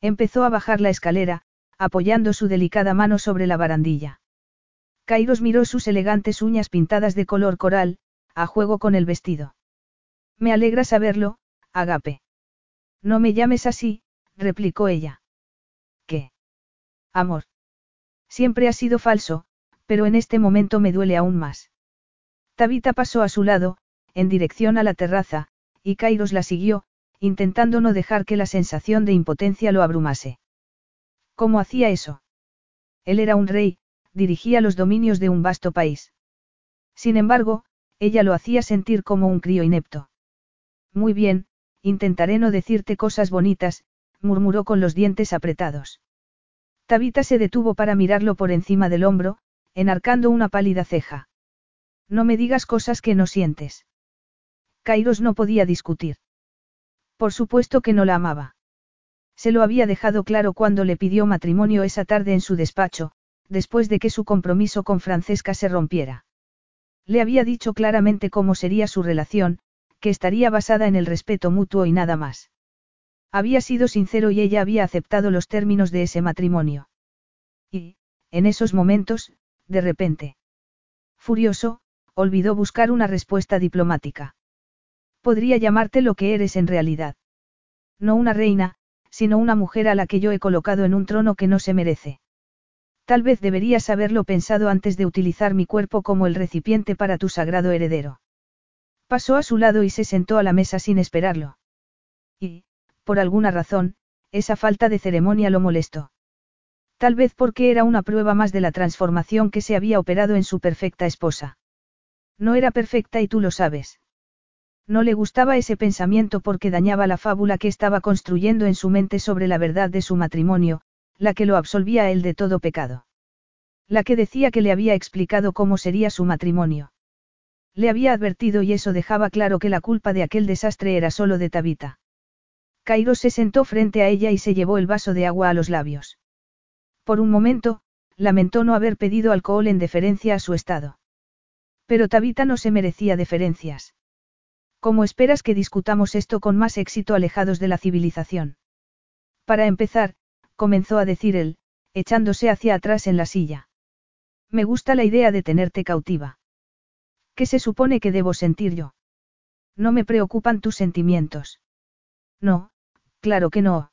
Empezó a bajar la escalera, apoyando su delicada mano sobre la barandilla. Kairos miró sus elegantes uñas pintadas de color coral, a juego con el vestido. Me alegra saberlo, Agape. No me llames así, replicó ella. ¿Qué? Amor. Siempre ha sido falso, pero en este momento me duele aún más. Tabita pasó a su lado, en dirección a la terraza, y Kairos la siguió, intentando no dejar que la sensación de impotencia lo abrumase. ¿Cómo hacía eso? Él era un rey, dirigía los dominios de un vasto país. Sin embargo, ella lo hacía sentir como un crío inepto. Muy bien, Intentaré no decirte cosas bonitas, murmuró con los dientes apretados. Tabita se detuvo para mirarlo por encima del hombro, enarcando una pálida ceja. No me digas cosas que no sientes. Kairos no podía discutir. Por supuesto que no la amaba. Se lo había dejado claro cuando le pidió matrimonio esa tarde en su despacho, después de que su compromiso con Francesca se rompiera. Le había dicho claramente cómo sería su relación, que estaría basada en el respeto mutuo y nada más. Había sido sincero y ella había aceptado los términos de ese matrimonio. Y, en esos momentos, de repente. Furioso, olvidó buscar una respuesta diplomática. Podría llamarte lo que eres en realidad. No una reina, sino una mujer a la que yo he colocado en un trono que no se merece. Tal vez deberías haberlo pensado antes de utilizar mi cuerpo como el recipiente para tu sagrado heredero. Pasó a su lado y se sentó a la mesa sin esperarlo. Y, por alguna razón, esa falta de ceremonia lo molestó. Tal vez porque era una prueba más de la transformación que se había operado en su perfecta esposa. No era perfecta y tú lo sabes. No le gustaba ese pensamiento porque dañaba la fábula que estaba construyendo en su mente sobre la verdad de su matrimonio, la que lo absolvía a él de todo pecado. La que decía que le había explicado cómo sería su matrimonio. Le había advertido y eso dejaba claro que la culpa de aquel desastre era solo de Tabita. Cairo se sentó frente a ella y se llevó el vaso de agua a los labios. Por un momento, lamentó no haber pedido alcohol en deferencia a su estado. Pero Tabita no se merecía deferencias. ¿Cómo esperas que discutamos esto con más éxito alejados de la civilización? Para empezar, comenzó a decir él, echándose hacia atrás en la silla. Me gusta la idea de tenerte cautiva. ¿Qué se supone que debo sentir yo? No me preocupan tus sentimientos. No, claro que no.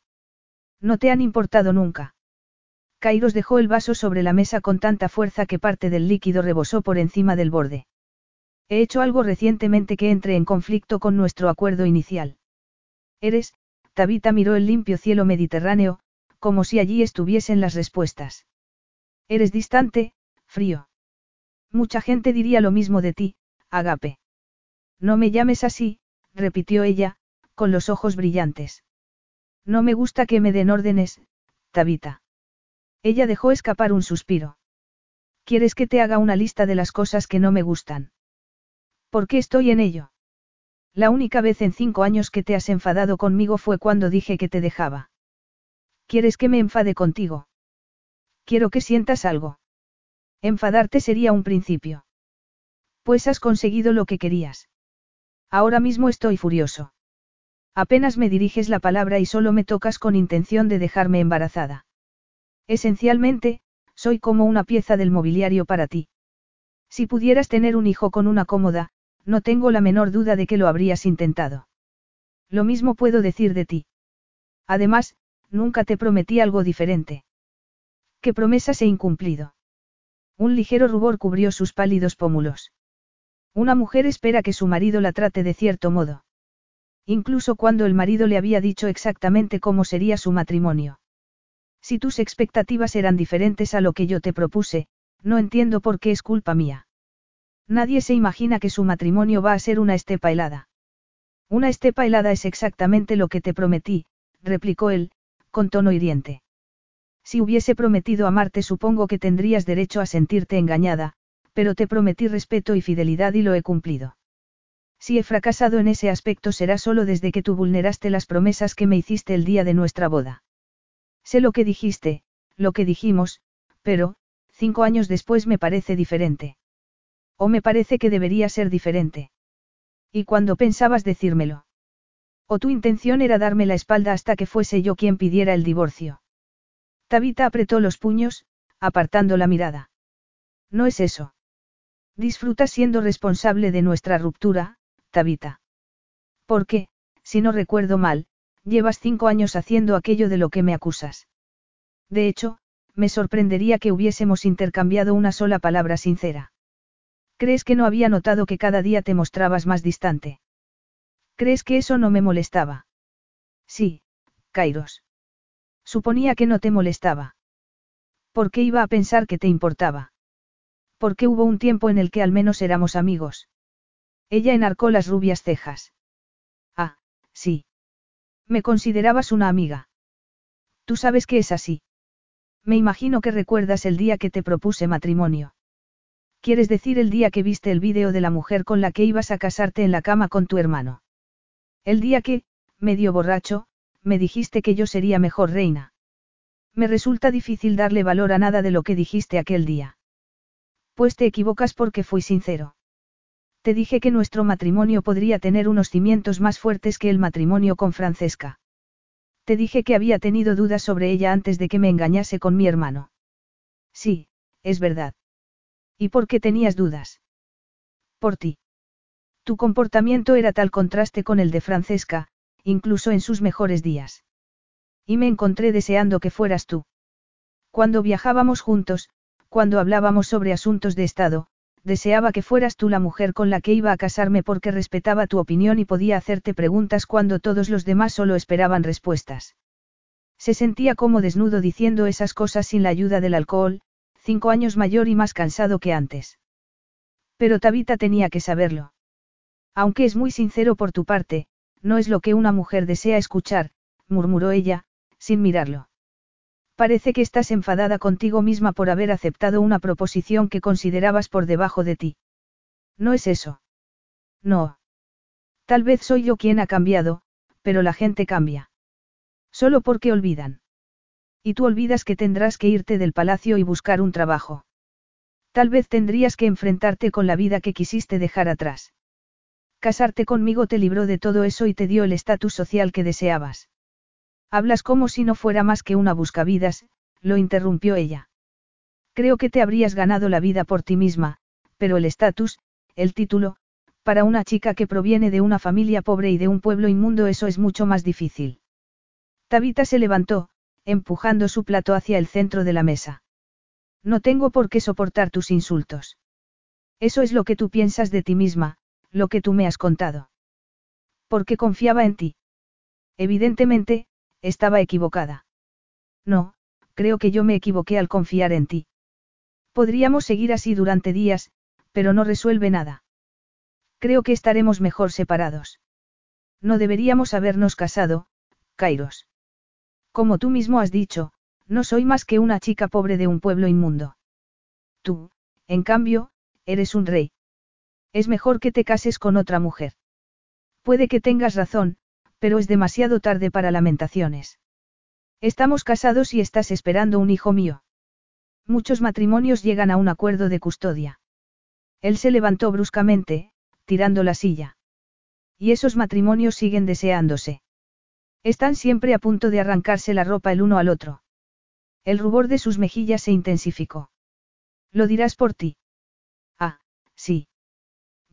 No te han importado nunca. Kairos dejó el vaso sobre la mesa con tanta fuerza que parte del líquido rebosó por encima del borde. He hecho algo recientemente que entre en conflicto con nuestro acuerdo inicial. Eres, Tabita miró el limpio cielo mediterráneo, como si allí estuviesen las respuestas. Eres distante, frío. Mucha gente diría lo mismo de ti, Agape. No me llames así, repitió ella, con los ojos brillantes. No me gusta que me den órdenes, Tabita. Ella dejó escapar un suspiro. ¿Quieres que te haga una lista de las cosas que no me gustan? ¿Por qué estoy en ello? La única vez en cinco años que te has enfadado conmigo fue cuando dije que te dejaba. ¿Quieres que me enfade contigo? Quiero que sientas algo. Enfadarte sería un principio. Pues has conseguido lo que querías. Ahora mismo estoy furioso. Apenas me diriges la palabra y solo me tocas con intención de dejarme embarazada. Esencialmente, soy como una pieza del mobiliario para ti. Si pudieras tener un hijo con una cómoda, no tengo la menor duda de que lo habrías intentado. Lo mismo puedo decir de ti. Además, nunca te prometí algo diferente. ¿Qué promesas he incumplido? Un ligero rubor cubrió sus pálidos pómulos. Una mujer espera que su marido la trate de cierto modo. Incluso cuando el marido le había dicho exactamente cómo sería su matrimonio. Si tus expectativas eran diferentes a lo que yo te propuse, no entiendo por qué es culpa mía. Nadie se imagina que su matrimonio va a ser una estepa helada. Una estepa helada es exactamente lo que te prometí, replicó él, con tono hiriente. Si hubiese prometido amarte supongo que tendrías derecho a sentirte engañada, pero te prometí respeto y fidelidad y lo he cumplido. Si he fracasado en ese aspecto será solo desde que tú vulneraste las promesas que me hiciste el día de nuestra boda. Sé lo que dijiste, lo que dijimos, pero, cinco años después me parece diferente. O me parece que debería ser diferente. ¿Y cuando pensabas decírmelo? ¿O tu intención era darme la espalda hasta que fuese yo quien pidiera el divorcio? Tabita apretó los puños, apartando la mirada. No es eso. Disfrutas siendo responsable de nuestra ruptura, Tabita. Porque, si no recuerdo mal, llevas cinco años haciendo aquello de lo que me acusas. De hecho, me sorprendería que hubiésemos intercambiado una sola palabra sincera. ¿Crees que no había notado que cada día te mostrabas más distante? ¿Crees que eso no me molestaba? Sí, Kairos. Suponía que no te molestaba. ¿Por qué iba a pensar que te importaba? Porque hubo un tiempo en el que al menos éramos amigos. Ella enarcó las rubias cejas. Ah, sí. Me considerabas una amiga. Tú sabes que es así. Me imagino que recuerdas el día que te propuse matrimonio. ¿Quieres decir el día que viste el vídeo de la mujer con la que ibas a casarte en la cama con tu hermano? El día que, medio borracho, me dijiste que yo sería mejor reina. Me resulta difícil darle valor a nada de lo que dijiste aquel día. Pues te equivocas porque fui sincero. Te dije que nuestro matrimonio podría tener unos cimientos más fuertes que el matrimonio con Francesca. Te dije que había tenido dudas sobre ella antes de que me engañase con mi hermano. Sí, es verdad. ¿Y por qué tenías dudas? Por ti. Tu comportamiento era tal contraste con el de Francesca, incluso en sus mejores días. Y me encontré deseando que fueras tú. Cuando viajábamos juntos, cuando hablábamos sobre asuntos de Estado, deseaba que fueras tú la mujer con la que iba a casarme porque respetaba tu opinión y podía hacerte preguntas cuando todos los demás solo esperaban respuestas. Se sentía como desnudo diciendo esas cosas sin la ayuda del alcohol, cinco años mayor y más cansado que antes. Pero Tabita tenía que saberlo. Aunque es muy sincero por tu parte, no es lo que una mujer desea escuchar, murmuró ella, sin mirarlo. Parece que estás enfadada contigo misma por haber aceptado una proposición que considerabas por debajo de ti. No es eso. No. Tal vez soy yo quien ha cambiado, pero la gente cambia. Solo porque olvidan. Y tú olvidas que tendrás que irte del palacio y buscar un trabajo. Tal vez tendrías que enfrentarte con la vida que quisiste dejar atrás. Casarte conmigo te libró de todo eso y te dio el estatus social que deseabas. Hablas como si no fuera más que una buscavidas, lo interrumpió ella. Creo que te habrías ganado la vida por ti misma, pero el estatus, el título, para una chica que proviene de una familia pobre y de un pueblo inmundo eso es mucho más difícil. Tabita se levantó, empujando su plato hacia el centro de la mesa. No tengo por qué soportar tus insultos. Eso es lo que tú piensas de ti misma, lo que tú me has contado. Porque confiaba en ti. Evidentemente, estaba equivocada. No, creo que yo me equivoqué al confiar en ti. Podríamos seguir así durante días, pero no resuelve nada. Creo que estaremos mejor separados. No deberíamos habernos casado, Kairos. Como tú mismo has dicho, no soy más que una chica pobre de un pueblo inmundo. Tú, en cambio, eres un rey. Es mejor que te cases con otra mujer. Puede que tengas razón, pero es demasiado tarde para lamentaciones. Estamos casados y estás esperando un hijo mío. Muchos matrimonios llegan a un acuerdo de custodia. Él se levantó bruscamente, tirando la silla. Y esos matrimonios siguen deseándose. Están siempre a punto de arrancarse la ropa el uno al otro. El rubor de sus mejillas se intensificó. Lo dirás por ti. Ah, sí.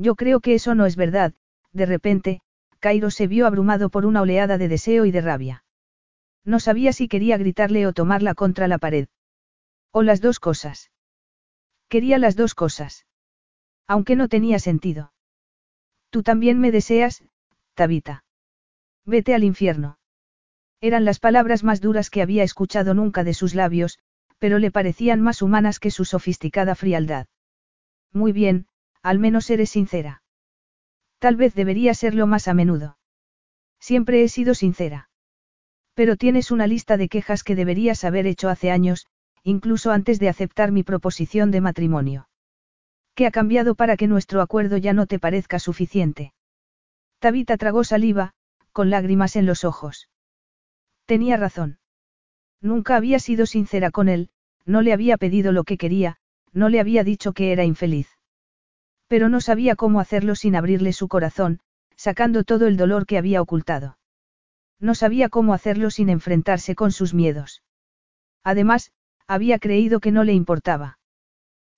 Yo creo que eso no es verdad, de repente, Cairo se vio abrumado por una oleada de deseo y de rabia. No sabía si quería gritarle o tomarla contra la pared. O las dos cosas. Quería las dos cosas. Aunque no tenía sentido. Tú también me deseas, Tabita. Vete al infierno. Eran las palabras más duras que había escuchado nunca de sus labios, pero le parecían más humanas que su sofisticada frialdad. Muy bien, al menos eres sincera. Tal vez debería serlo más a menudo. Siempre he sido sincera. Pero tienes una lista de quejas que deberías haber hecho hace años, incluso antes de aceptar mi proposición de matrimonio. ¿Qué ha cambiado para que nuestro acuerdo ya no te parezca suficiente? Tabita tragó saliva, con lágrimas en los ojos. Tenía razón. Nunca había sido sincera con él, no le había pedido lo que quería, no le había dicho que era infeliz. Pero no sabía cómo hacerlo sin abrirle su corazón, sacando todo el dolor que había ocultado. No sabía cómo hacerlo sin enfrentarse con sus miedos. Además, había creído que no le importaba.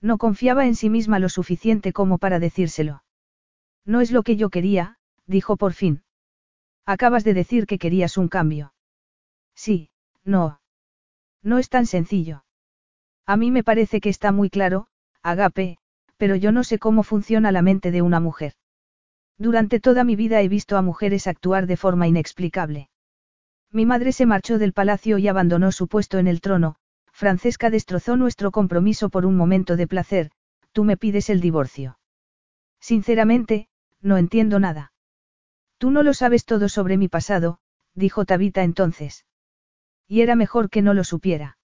No confiaba en sí misma lo suficiente como para decírselo. No es lo que yo quería, dijo por fin. Acabas de decir que querías un cambio. Sí, no. No es tan sencillo. A mí me parece que está muy claro, Agape, pero yo no sé cómo funciona la mente de una mujer. Durante toda mi vida he visto a mujeres actuar de forma inexplicable. Mi madre se marchó del palacio y abandonó su puesto en el trono, Francesca destrozó nuestro compromiso por un momento de placer, tú me pides el divorcio. Sinceramente, no entiendo nada. Tú no lo sabes todo sobre mi pasado, dijo Tabita entonces. Y era mejor que no lo supiera.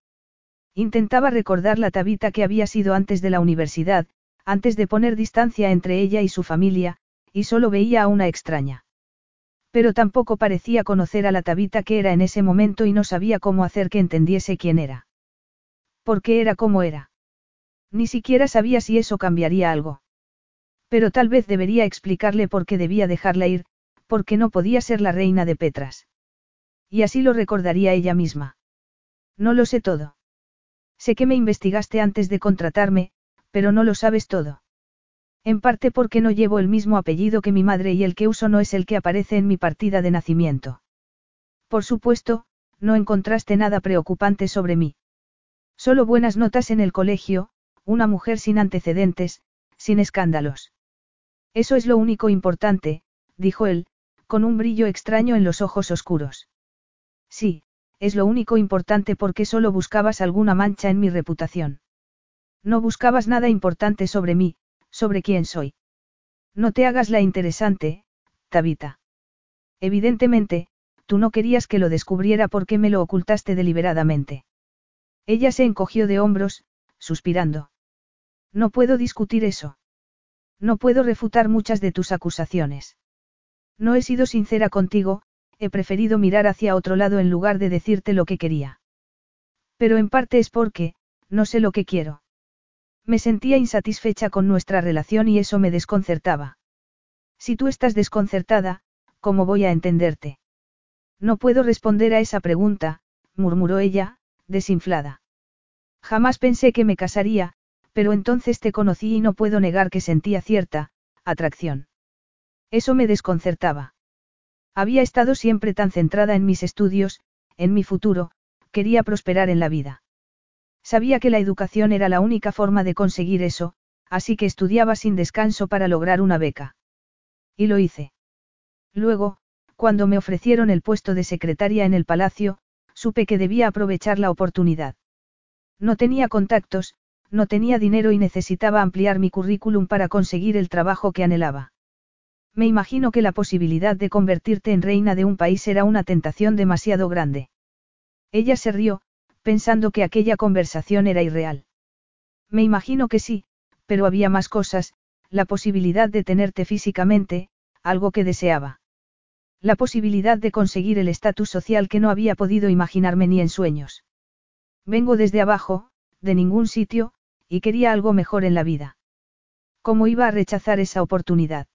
Intentaba recordar la Tabita que había sido antes de la universidad, antes de poner distancia entre ella y su familia, y solo veía a una extraña. Pero tampoco parecía conocer a la Tabita que era en ese momento y no sabía cómo hacer que entendiese quién era. ¿Por qué era como era? Ni siquiera sabía si eso cambiaría algo. Pero tal vez debería explicarle por qué debía dejarla ir, porque no podía ser la reina de Petras. Y así lo recordaría ella misma. No lo sé todo. Sé que me investigaste antes de contratarme, pero no lo sabes todo. En parte porque no llevo el mismo apellido que mi madre y el que uso no es el que aparece en mi partida de nacimiento. Por supuesto, no encontraste nada preocupante sobre mí. Solo buenas notas en el colegio, una mujer sin antecedentes, sin escándalos. Eso es lo único importante, dijo él, con un brillo extraño en los ojos oscuros. Sí, es lo único importante porque solo buscabas alguna mancha en mi reputación. No buscabas nada importante sobre mí, sobre quién soy. No te hagas la interesante, Tabita. Evidentemente, tú no querías que lo descubriera porque me lo ocultaste deliberadamente. Ella se encogió de hombros, suspirando. No puedo discutir eso. No puedo refutar muchas de tus acusaciones. No he sido sincera contigo, he preferido mirar hacia otro lado en lugar de decirte lo que quería. Pero en parte es porque, no sé lo que quiero. Me sentía insatisfecha con nuestra relación y eso me desconcertaba. Si tú estás desconcertada, ¿cómo voy a entenderte? No puedo responder a esa pregunta, murmuró ella, desinflada. Jamás pensé que me casaría, pero entonces te conocí y no puedo negar que sentía cierta, atracción. Eso me desconcertaba. Había estado siempre tan centrada en mis estudios, en mi futuro, quería prosperar en la vida. Sabía que la educación era la única forma de conseguir eso, así que estudiaba sin descanso para lograr una beca. Y lo hice. Luego, cuando me ofrecieron el puesto de secretaria en el palacio, supe que debía aprovechar la oportunidad. No tenía contactos, no tenía dinero y necesitaba ampliar mi currículum para conseguir el trabajo que anhelaba. Me imagino que la posibilidad de convertirte en reina de un país era una tentación demasiado grande. Ella se rió, pensando que aquella conversación era irreal. Me imagino que sí, pero había más cosas, la posibilidad de tenerte físicamente, algo que deseaba. La posibilidad de conseguir el estatus social que no había podido imaginarme ni en sueños. Vengo desde abajo, de ningún sitio, y quería algo mejor en la vida. ¿Cómo iba a rechazar esa oportunidad?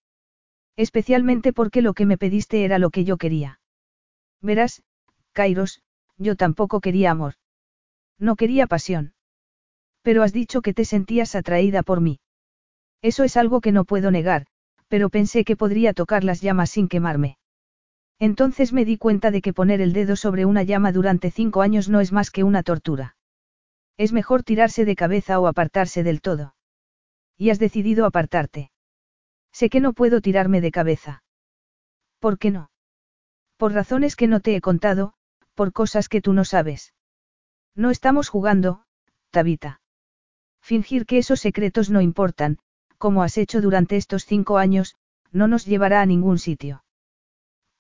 Especialmente porque lo que me pediste era lo que yo quería. Verás, Kairos, yo tampoco quería amor. No quería pasión. Pero has dicho que te sentías atraída por mí. Eso es algo que no puedo negar, pero pensé que podría tocar las llamas sin quemarme. Entonces me di cuenta de que poner el dedo sobre una llama durante cinco años no es más que una tortura. Es mejor tirarse de cabeza o apartarse del todo. Y has decidido apartarte. Sé que no puedo tirarme de cabeza. ¿Por qué no? Por razones que no te he contado, por cosas que tú no sabes. No estamos jugando, Tabita. Fingir que esos secretos no importan, como has hecho durante estos cinco años, no nos llevará a ningún sitio.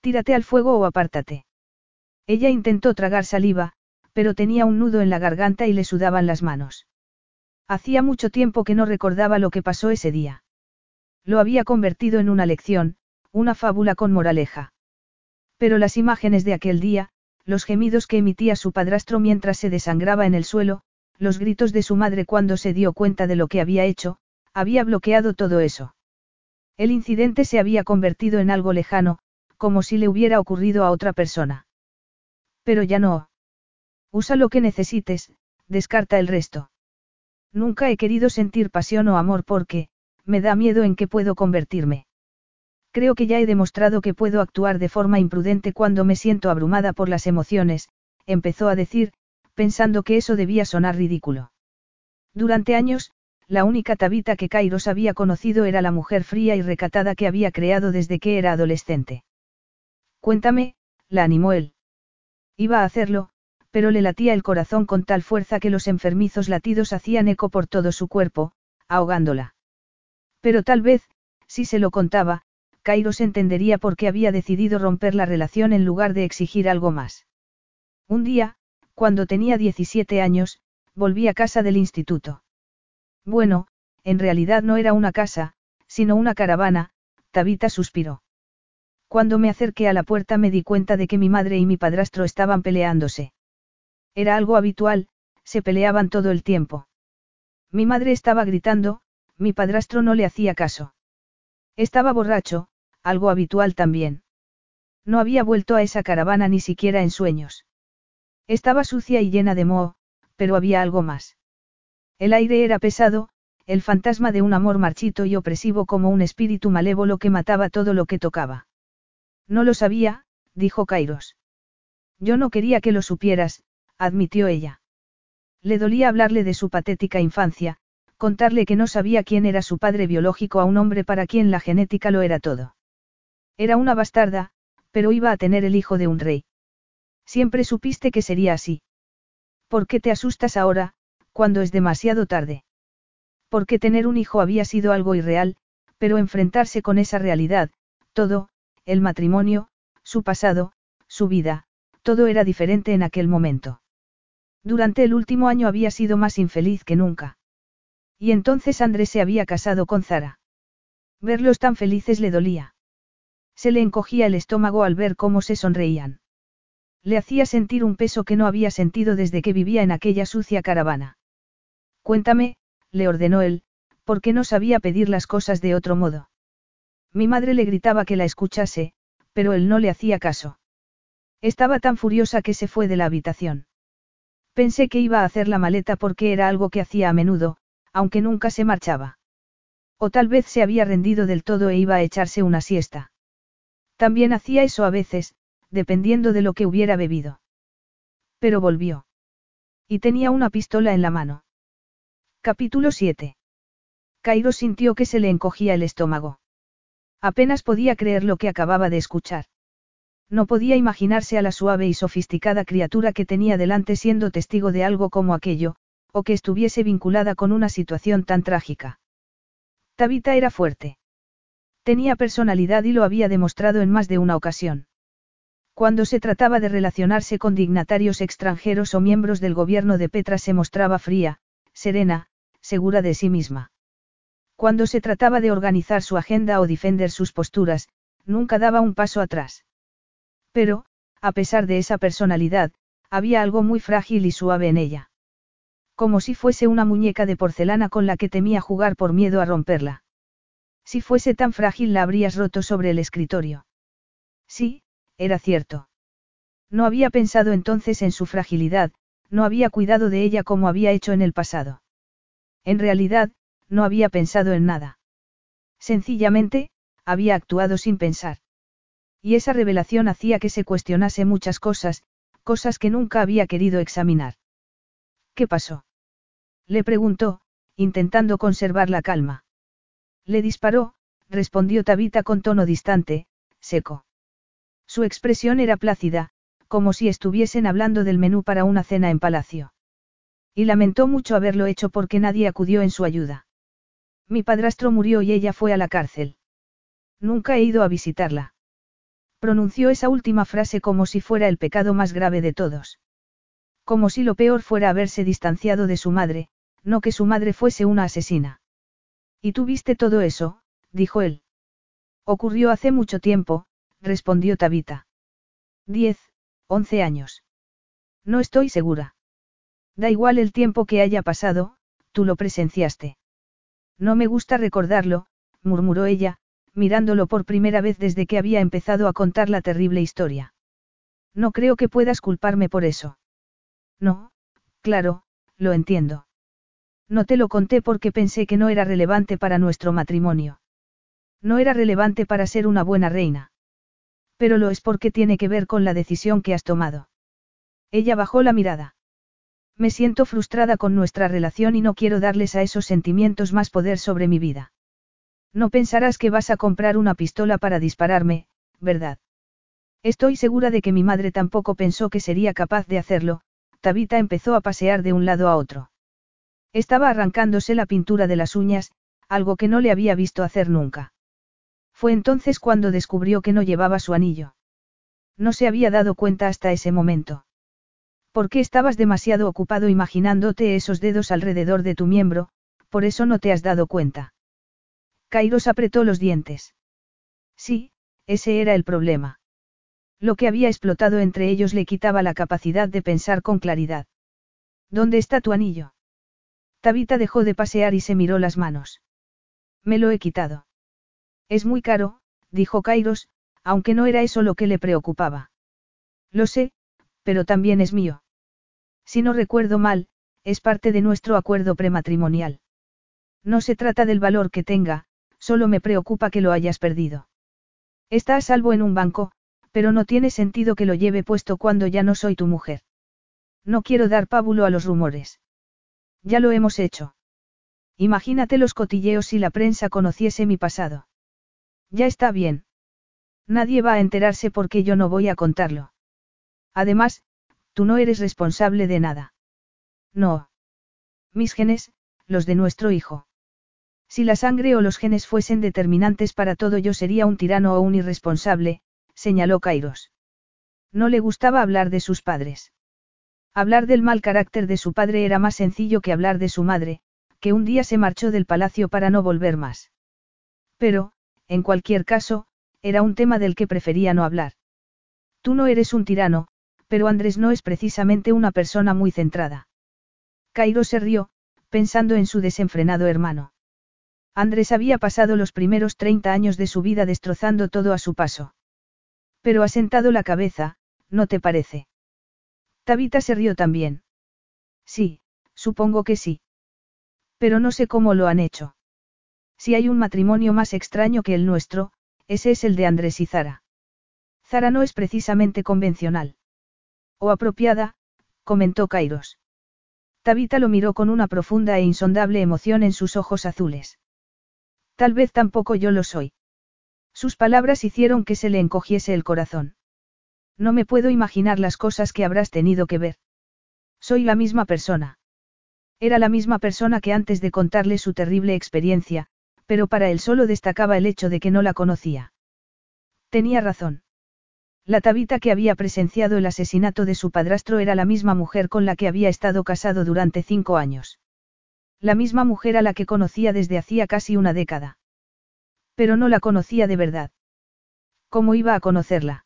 Tírate al fuego o apártate. Ella intentó tragar saliva, pero tenía un nudo en la garganta y le sudaban las manos. Hacía mucho tiempo que no recordaba lo que pasó ese día. Lo había convertido en una lección, una fábula con moraleja. Pero las imágenes de aquel día, los gemidos que emitía su padrastro mientras se desangraba en el suelo, los gritos de su madre cuando se dio cuenta de lo que había hecho, había bloqueado todo eso. El incidente se había convertido en algo lejano, como si le hubiera ocurrido a otra persona. Pero ya no. Usa lo que necesites, descarta el resto. Nunca he querido sentir pasión o amor porque, me da miedo en qué puedo convertirme. Creo que ya he demostrado que puedo actuar de forma imprudente cuando me siento abrumada por las emociones, empezó a decir, pensando que eso debía sonar ridículo. Durante años, la única tabita que Kairos había conocido era la mujer fría y recatada que había creado desde que era adolescente. Cuéntame, la animó él. Iba a hacerlo, pero le latía el corazón con tal fuerza que los enfermizos latidos hacían eco por todo su cuerpo, ahogándola. Pero tal vez, si se lo contaba, Kairos entendería por qué había decidido romper la relación en lugar de exigir algo más. Un día, cuando tenía 17 años, volví a casa del instituto. Bueno, en realidad no era una casa, sino una caravana, Tabita suspiró. Cuando me acerqué a la puerta me di cuenta de que mi madre y mi padrastro estaban peleándose. Era algo habitual, se peleaban todo el tiempo. Mi madre estaba gritando, mi padrastro no le hacía caso. Estaba borracho, algo habitual también. No había vuelto a esa caravana ni siquiera en sueños. Estaba sucia y llena de moho, pero había algo más. El aire era pesado, el fantasma de un amor marchito y opresivo como un espíritu malévolo que mataba todo lo que tocaba. No lo sabía, dijo Kairos. Yo no quería que lo supieras, admitió ella. Le dolía hablarle de su patética infancia, contarle que no sabía quién era su padre biológico a un hombre para quien la genética lo era todo. Era una bastarda, pero iba a tener el hijo de un rey. Siempre supiste que sería así. ¿Por qué te asustas ahora, cuando es demasiado tarde? Porque tener un hijo había sido algo irreal, pero enfrentarse con esa realidad, todo, el matrimonio, su pasado, su vida, todo era diferente en aquel momento. Durante el último año había sido más infeliz que nunca. Y entonces Andrés se había casado con Zara. Verlos tan felices le dolía. Se le encogía el estómago al ver cómo se sonreían. Le hacía sentir un peso que no había sentido desde que vivía en aquella sucia caravana. Cuéntame, le ordenó él, porque no sabía pedir las cosas de otro modo. Mi madre le gritaba que la escuchase, pero él no le hacía caso. Estaba tan furiosa que se fue de la habitación. Pensé que iba a hacer la maleta porque era algo que hacía a menudo, aunque nunca se marchaba. O tal vez se había rendido del todo e iba a echarse una siesta. También hacía eso a veces, dependiendo de lo que hubiera bebido. Pero volvió. Y tenía una pistola en la mano. Capítulo 7. Cairo sintió que se le encogía el estómago. Apenas podía creer lo que acababa de escuchar. No podía imaginarse a la suave y sofisticada criatura que tenía delante siendo testigo de algo como aquello, o que estuviese vinculada con una situación tan trágica. Tabita era fuerte. Tenía personalidad y lo había demostrado en más de una ocasión. Cuando se trataba de relacionarse con dignatarios extranjeros o miembros del gobierno de Petra se mostraba fría, serena, segura de sí misma. Cuando se trataba de organizar su agenda o defender sus posturas, nunca daba un paso atrás. Pero, a pesar de esa personalidad, había algo muy frágil y suave en ella. Como si fuese una muñeca de porcelana con la que temía jugar por miedo a romperla. Si fuese tan frágil la habrías roto sobre el escritorio. Sí, era cierto. No había pensado entonces en su fragilidad, no había cuidado de ella como había hecho en el pasado. En realidad, no había pensado en nada. Sencillamente, había actuado sin pensar. Y esa revelación hacía que se cuestionase muchas cosas, cosas que nunca había querido examinar. ¿Qué pasó? Le preguntó, intentando conservar la calma. Le disparó, respondió Tabita con tono distante, seco. Su expresión era plácida, como si estuviesen hablando del menú para una cena en palacio. Y lamentó mucho haberlo hecho porque nadie acudió en su ayuda. Mi padrastro murió y ella fue a la cárcel. Nunca he ido a visitarla. Pronunció esa última frase como si fuera el pecado más grave de todos. Como si lo peor fuera haberse distanciado de su madre, no que su madre fuese una asesina. ¿Y tú viste todo eso? dijo él. Ocurrió hace mucho tiempo, respondió Tabita. Diez, once años. No estoy segura. Da igual el tiempo que haya pasado, tú lo presenciaste. No me gusta recordarlo, murmuró ella, mirándolo por primera vez desde que había empezado a contar la terrible historia. No creo que puedas culparme por eso. No, claro, lo entiendo. No te lo conté porque pensé que no era relevante para nuestro matrimonio. No era relevante para ser una buena reina. Pero lo es porque tiene que ver con la decisión que has tomado. Ella bajó la mirada. Me siento frustrada con nuestra relación y no quiero darles a esos sentimientos más poder sobre mi vida. No pensarás que vas a comprar una pistola para dispararme, ¿verdad? Estoy segura de que mi madre tampoco pensó que sería capaz de hacerlo, Tabita empezó a pasear de un lado a otro. Estaba arrancándose la pintura de las uñas, algo que no le había visto hacer nunca. Fue entonces cuando descubrió que no llevaba su anillo. No se había dado cuenta hasta ese momento. ¿Por qué estabas demasiado ocupado imaginándote esos dedos alrededor de tu miembro, por eso no te has dado cuenta. Kairos apretó los dientes. Sí, ese era el problema. Lo que había explotado entre ellos le quitaba la capacidad de pensar con claridad. ¿Dónde está tu anillo? Tabita dejó de pasear y se miró las manos. Me lo he quitado. Es muy caro, dijo Kairos, aunque no era eso lo que le preocupaba. Lo sé, pero también es mío. Si no recuerdo mal, es parte de nuestro acuerdo prematrimonial. No se trata del valor que tenga, solo me preocupa que lo hayas perdido. Está a salvo en un banco, pero no tiene sentido que lo lleve puesto cuando ya no soy tu mujer. No quiero dar pábulo a los rumores. Ya lo hemos hecho. Imagínate los cotilleos si la prensa conociese mi pasado. Ya está bien. Nadie va a enterarse porque yo no voy a contarlo. Además, Tú no eres responsable de nada. No. Mis genes, los de nuestro hijo. Si la sangre o los genes fuesen determinantes para todo yo sería un tirano o un irresponsable, señaló Kairos. No le gustaba hablar de sus padres. Hablar del mal carácter de su padre era más sencillo que hablar de su madre, que un día se marchó del palacio para no volver más. Pero, en cualquier caso, era un tema del que prefería no hablar. Tú no eres un tirano, pero Andrés no es precisamente una persona muy centrada. Cairo se rió, pensando en su desenfrenado hermano. Andrés había pasado los primeros 30 años de su vida destrozando todo a su paso. Pero ha sentado la cabeza, ¿no te parece? Tabita se rió también. Sí, supongo que sí. Pero no sé cómo lo han hecho. Si hay un matrimonio más extraño que el nuestro, ese es el de Andrés y Zara. Zara no es precisamente convencional. O apropiada, comentó Kairos. Tabita lo miró con una profunda e insondable emoción en sus ojos azules. Tal vez tampoco yo lo soy. Sus palabras hicieron que se le encogiese el corazón. No me puedo imaginar las cosas que habrás tenido que ver. Soy la misma persona. Era la misma persona que antes de contarle su terrible experiencia, pero para él solo destacaba el hecho de que no la conocía. Tenía razón. La tabita que había presenciado el asesinato de su padrastro era la misma mujer con la que había estado casado durante cinco años. La misma mujer a la que conocía desde hacía casi una década. Pero no la conocía de verdad. ¿Cómo iba a conocerla?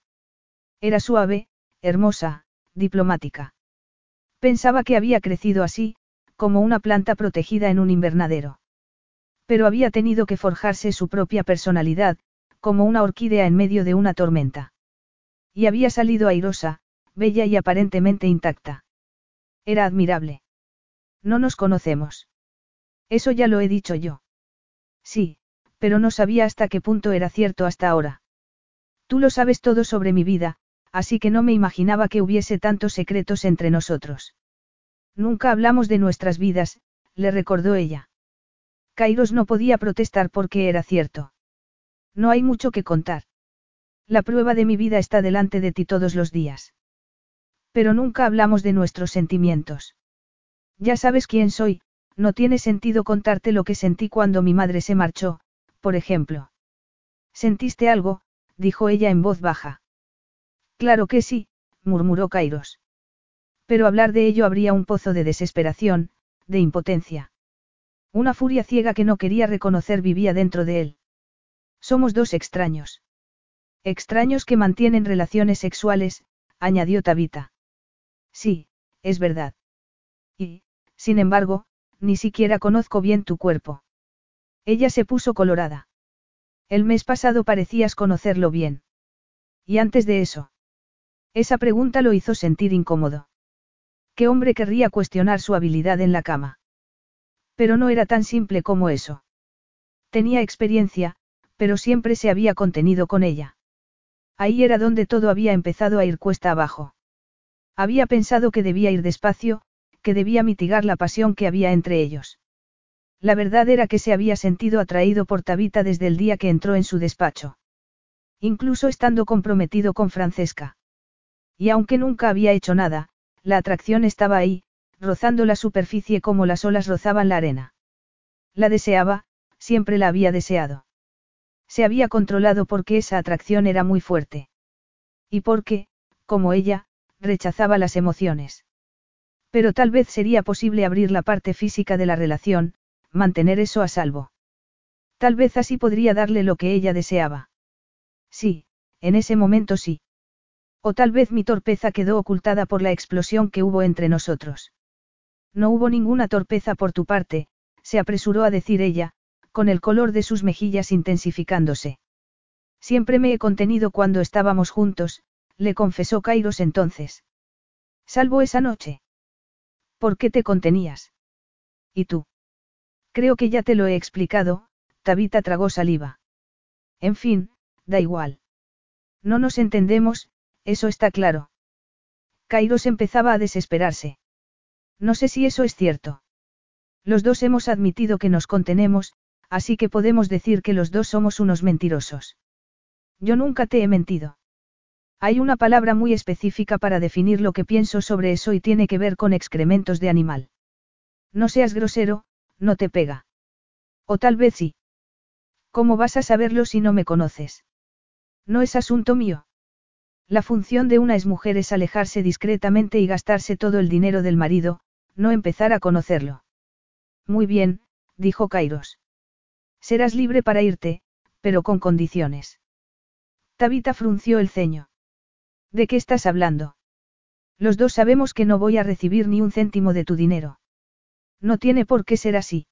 Era suave, hermosa, diplomática. Pensaba que había crecido así, como una planta protegida en un invernadero. Pero había tenido que forjarse su propia personalidad, como una orquídea en medio de una tormenta. Y había salido airosa, bella y aparentemente intacta. Era admirable. No nos conocemos. Eso ya lo he dicho yo. Sí, pero no sabía hasta qué punto era cierto hasta ahora. Tú lo sabes todo sobre mi vida, así que no me imaginaba que hubiese tantos secretos entre nosotros. Nunca hablamos de nuestras vidas, le recordó ella. Kairos no podía protestar porque era cierto. No hay mucho que contar. La prueba de mi vida está delante de ti todos los días. Pero nunca hablamos de nuestros sentimientos. Ya sabes quién soy, no tiene sentido contarte lo que sentí cuando mi madre se marchó, por ejemplo. ¿Sentiste algo? dijo ella en voz baja. Claro que sí, murmuró Kairos. Pero hablar de ello habría un pozo de desesperación, de impotencia. Una furia ciega que no quería reconocer vivía dentro de él. Somos dos extraños. Extraños que mantienen relaciones sexuales, añadió Tabita. Sí, es verdad. Y, sin embargo, ni siquiera conozco bien tu cuerpo. Ella se puso colorada. El mes pasado parecías conocerlo bien. ¿Y antes de eso? Esa pregunta lo hizo sentir incómodo. ¿Qué hombre querría cuestionar su habilidad en la cama? Pero no era tan simple como eso. Tenía experiencia, pero siempre se había contenido con ella. Ahí era donde todo había empezado a ir cuesta abajo. Había pensado que debía ir despacio, que debía mitigar la pasión que había entre ellos. La verdad era que se había sentido atraído por Tabita desde el día que entró en su despacho. Incluso estando comprometido con Francesca. Y aunque nunca había hecho nada, la atracción estaba ahí, rozando la superficie como las olas rozaban la arena. La deseaba, siempre la había deseado. Se había controlado porque esa atracción era muy fuerte. Y porque, como ella, rechazaba las emociones. Pero tal vez sería posible abrir la parte física de la relación, mantener eso a salvo. Tal vez así podría darle lo que ella deseaba. Sí, en ese momento sí. O tal vez mi torpeza quedó ocultada por la explosión que hubo entre nosotros. No hubo ninguna torpeza por tu parte, se apresuró a decir ella, con el color de sus mejillas intensificándose. Siempre me he contenido cuando estábamos juntos, le confesó Kairos entonces. Salvo esa noche. ¿Por qué te contenías? ¿Y tú? Creo que ya te lo he explicado, Tabita tragó saliva. En fin, da igual. No nos entendemos, eso está claro. Kairos empezaba a desesperarse. No sé si eso es cierto. Los dos hemos admitido que nos contenemos, así que podemos decir que los dos somos unos mentirosos. Yo nunca te he mentido. Hay una palabra muy específica para definir lo que pienso sobre eso y tiene que ver con excrementos de animal. No seas grosero, no te pega. O tal vez sí. ¿Cómo vas a saberlo si no me conoces? No es asunto mío. La función de una exmujer es alejarse discretamente y gastarse todo el dinero del marido, no empezar a conocerlo. Muy bien, dijo Kairos. Serás libre para irte, pero con condiciones. Tabita frunció el ceño. ¿De qué estás hablando? Los dos sabemos que no voy a recibir ni un céntimo de tu dinero. No tiene por qué ser así.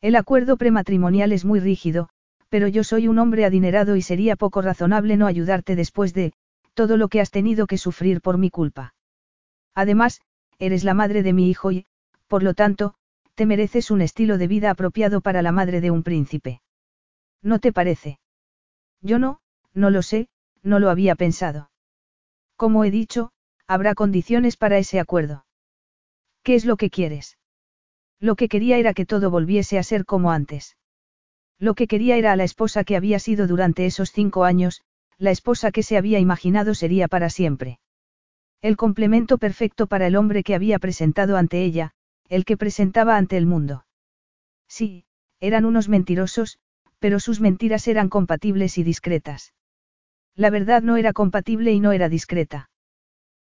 El acuerdo prematrimonial es muy rígido, pero yo soy un hombre adinerado y sería poco razonable no ayudarte después de, todo lo que has tenido que sufrir por mi culpa. Además, eres la madre de mi hijo y, por lo tanto, te mereces un estilo de vida apropiado para la madre de un príncipe. ¿No te parece? Yo no, no lo sé, no lo había pensado. Como he dicho, habrá condiciones para ese acuerdo. ¿Qué es lo que quieres? Lo que quería era que todo volviese a ser como antes. Lo que quería era a la esposa que había sido durante esos cinco años, la esposa que se había imaginado sería para siempre. El complemento perfecto para el hombre que había presentado ante ella, el que presentaba ante el mundo. Sí, eran unos mentirosos, pero sus mentiras eran compatibles y discretas. La verdad no era compatible y no era discreta.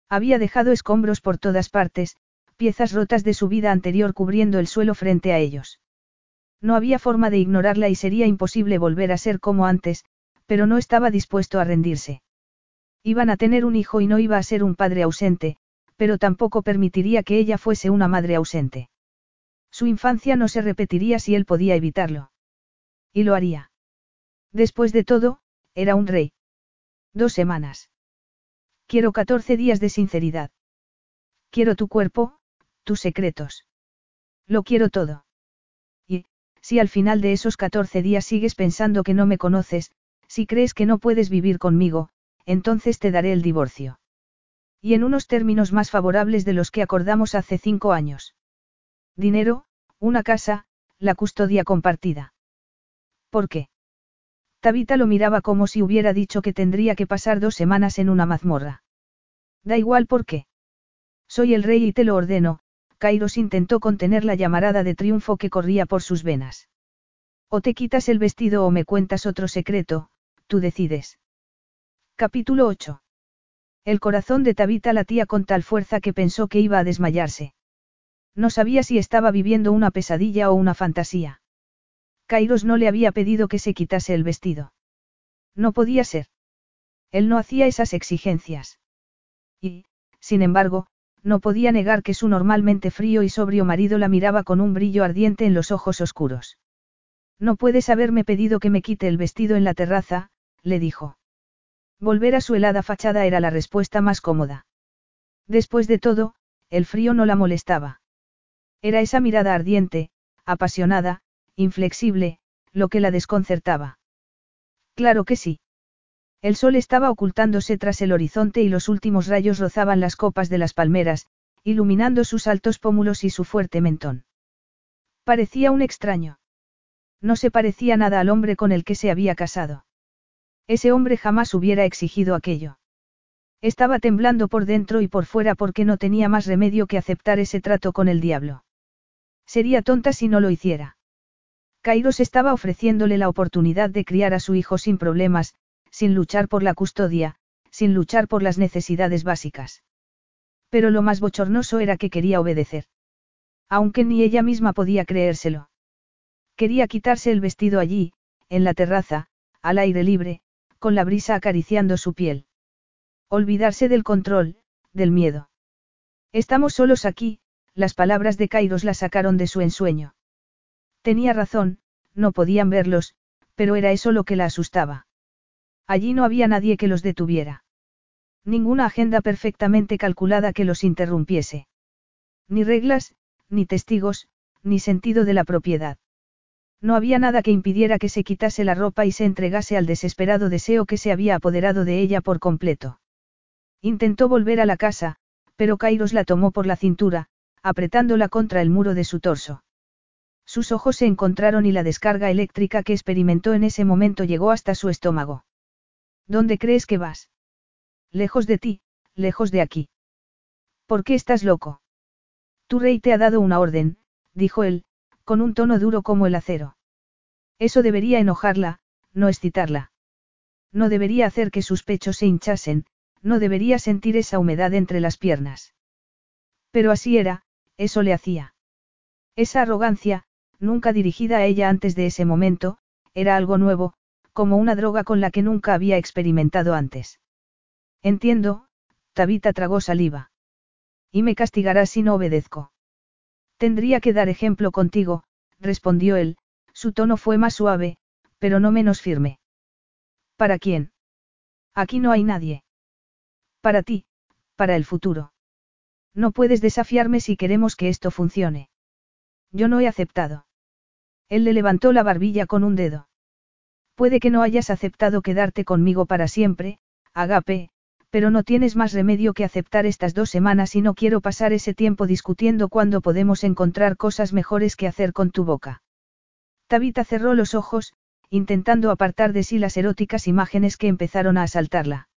Había dejado escombros por todas partes, piezas rotas de su vida anterior cubriendo el suelo frente a ellos. No había forma de ignorarla y sería imposible volver a ser como antes, pero no estaba dispuesto a rendirse. Iban a tener un hijo y no iba a ser un padre ausente, pero tampoco permitiría que ella fuese una madre ausente. Su infancia no se repetiría si él podía evitarlo. Y lo haría. Después de todo, era un rey. Dos semanas. Quiero catorce días de sinceridad. Quiero tu cuerpo, tus secretos. Lo quiero todo. Y, si al final de esos catorce días sigues pensando que no me conoces, si crees que no puedes vivir conmigo, entonces te daré el divorcio. Y en unos términos más favorables de los que acordamos hace cinco años. Dinero, una casa, la custodia compartida. ¿Por qué? Tabita lo miraba como si hubiera dicho que tendría que pasar dos semanas en una mazmorra. Da igual por qué. Soy el rey y te lo ordeno, Kairos intentó contener la llamarada de triunfo que corría por sus venas. O te quitas el vestido o me cuentas otro secreto, tú decides. Capítulo 8. El corazón de Tabita latía con tal fuerza que pensó que iba a desmayarse. No sabía si estaba viviendo una pesadilla o una fantasía. Kairos no le había pedido que se quitase el vestido. No podía ser. Él no hacía esas exigencias. Y, sin embargo, no podía negar que su normalmente frío y sobrio marido la miraba con un brillo ardiente en los ojos oscuros. No puedes haberme pedido que me quite el vestido en la terraza, le dijo. Volver a su helada fachada era la respuesta más cómoda. Después de todo, el frío no la molestaba. Era esa mirada ardiente, apasionada, inflexible, lo que la desconcertaba. Claro que sí. El sol estaba ocultándose tras el horizonte y los últimos rayos rozaban las copas de las palmeras, iluminando sus altos pómulos y su fuerte mentón. Parecía un extraño. No se parecía nada al hombre con el que se había casado. Ese hombre jamás hubiera exigido aquello. Estaba temblando por dentro y por fuera porque no tenía más remedio que aceptar ese trato con el diablo. Sería tonta si no lo hiciera. Kairos estaba ofreciéndole la oportunidad de criar a su hijo sin problemas, sin luchar por la custodia, sin luchar por las necesidades básicas. Pero lo más bochornoso era que quería obedecer. Aunque ni ella misma podía creérselo. Quería quitarse el vestido allí, en la terraza, al aire libre, con la brisa acariciando su piel. Olvidarse del control, del miedo. Estamos solos aquí, las palabras de Kairos la sacaron de su ensueño. Tenía razón, no podían verlos, pero era eso lo que la asustaba. Allí no había nadie que los detuviera. Ninguna agenda perfectamente calculada que los interrumpiese. Ni reglas, ni testigos, ni sentido de la propiedad. No había nada que impidiera que se quitase la ropa y se entregase al desesperado deseo que se había apoderado de ella por completo. Intentó volver a la casa, pero Kairos la tomó por la cintura, apretándola contra el muro de su torso. Sus ojos se encontraron y la descarga eléctrica que experimentó en ese momento llegó hasta su estómago. ¿Dónde crees que vas? Lejos de ti, lejos de aquí. ¿Por qué estás loco? Tu rey te ha dado una orden, dijo él, con un tono duro como el acero. Eso debería enojarla, no excitarla. No debería hacer que sus pechos se hinchasen, no debería sentir esa humedad entre las piernas. Pero así era, eso le hacía. Esa arrogancia, nunca dirigida a ella antes de ese momento, era algo nuevo, como una droga con la que nunca había experimentado antes. Entiendo, Tabita tragó saliva. Y me castigarás si no obedezco. Tendría que dar ejemplo contigo, respondió él, su tono fue más suave, pero no menos firme. ¿Para quién? Aquí no hay nadie. Para ti, para el futuro. No puedes desafiarme si queremos que esto funcione. Yo no he aceptado. Él le levantó la barbilla con un dedo. Puede que no hayas aceptado quedarte conmigo para siempre, Agape, pero no tienes más remedio que aceptar estas dos semanas y no quiero pasar ese tiempo discutiendo cuándo podemos encontrar cosas mejores que hacer con tu boca. Tabita cerró los ojos, intentando apartar de sí las eróticas imágenes que empezaron a asaltarla.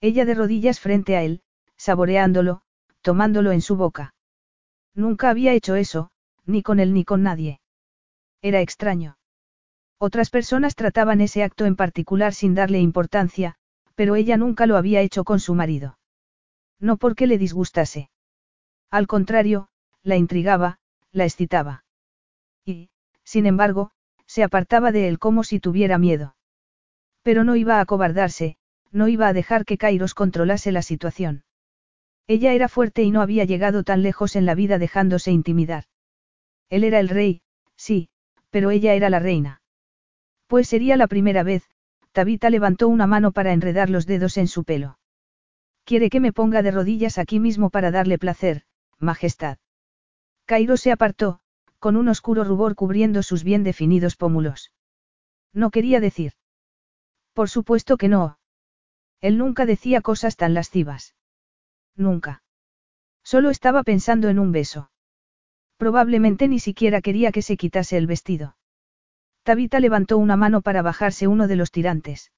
Ella de rodillas frente a él, saboreándolo, tomándolo en su boca. Nunca había hecho eso, ni con él ni con nadie. Era extraño. Otras personas trataban ese acto en particular sin darle importancia, pero ella nunca lo había hecho con su marido. No porque le disgustase. Al contrario, la intrigaba, la excitaba. Y, sin embargo, se apartaba de él como si tuviera miedo. Pero no iba a acobardarse, no iba a dejar que Kairos controlase la situación. Ella era fuerte y no había llegado tan lejos en la vida dejándose intimidar. Él era el rey, sí, pero ella era la reina. Pues sería la primera vez, Tabita levantó una mano para enredar los dedos en su pelo. Quiere que me ponga de rodillas aquí mismo para darle placer, Majestad. Cairo se apartó, con un oscuro rubor cubriendo sus bien definidos pómulos. No quería decir. Por supuesto que no. Él nunca decía cosas tan lascivas. Nunca. Solo estaba pensando en un beso. Probablemente ni siquiera quería que se quitase el vestido. Tabita levantó una mano para bajarse uno de los tirantes.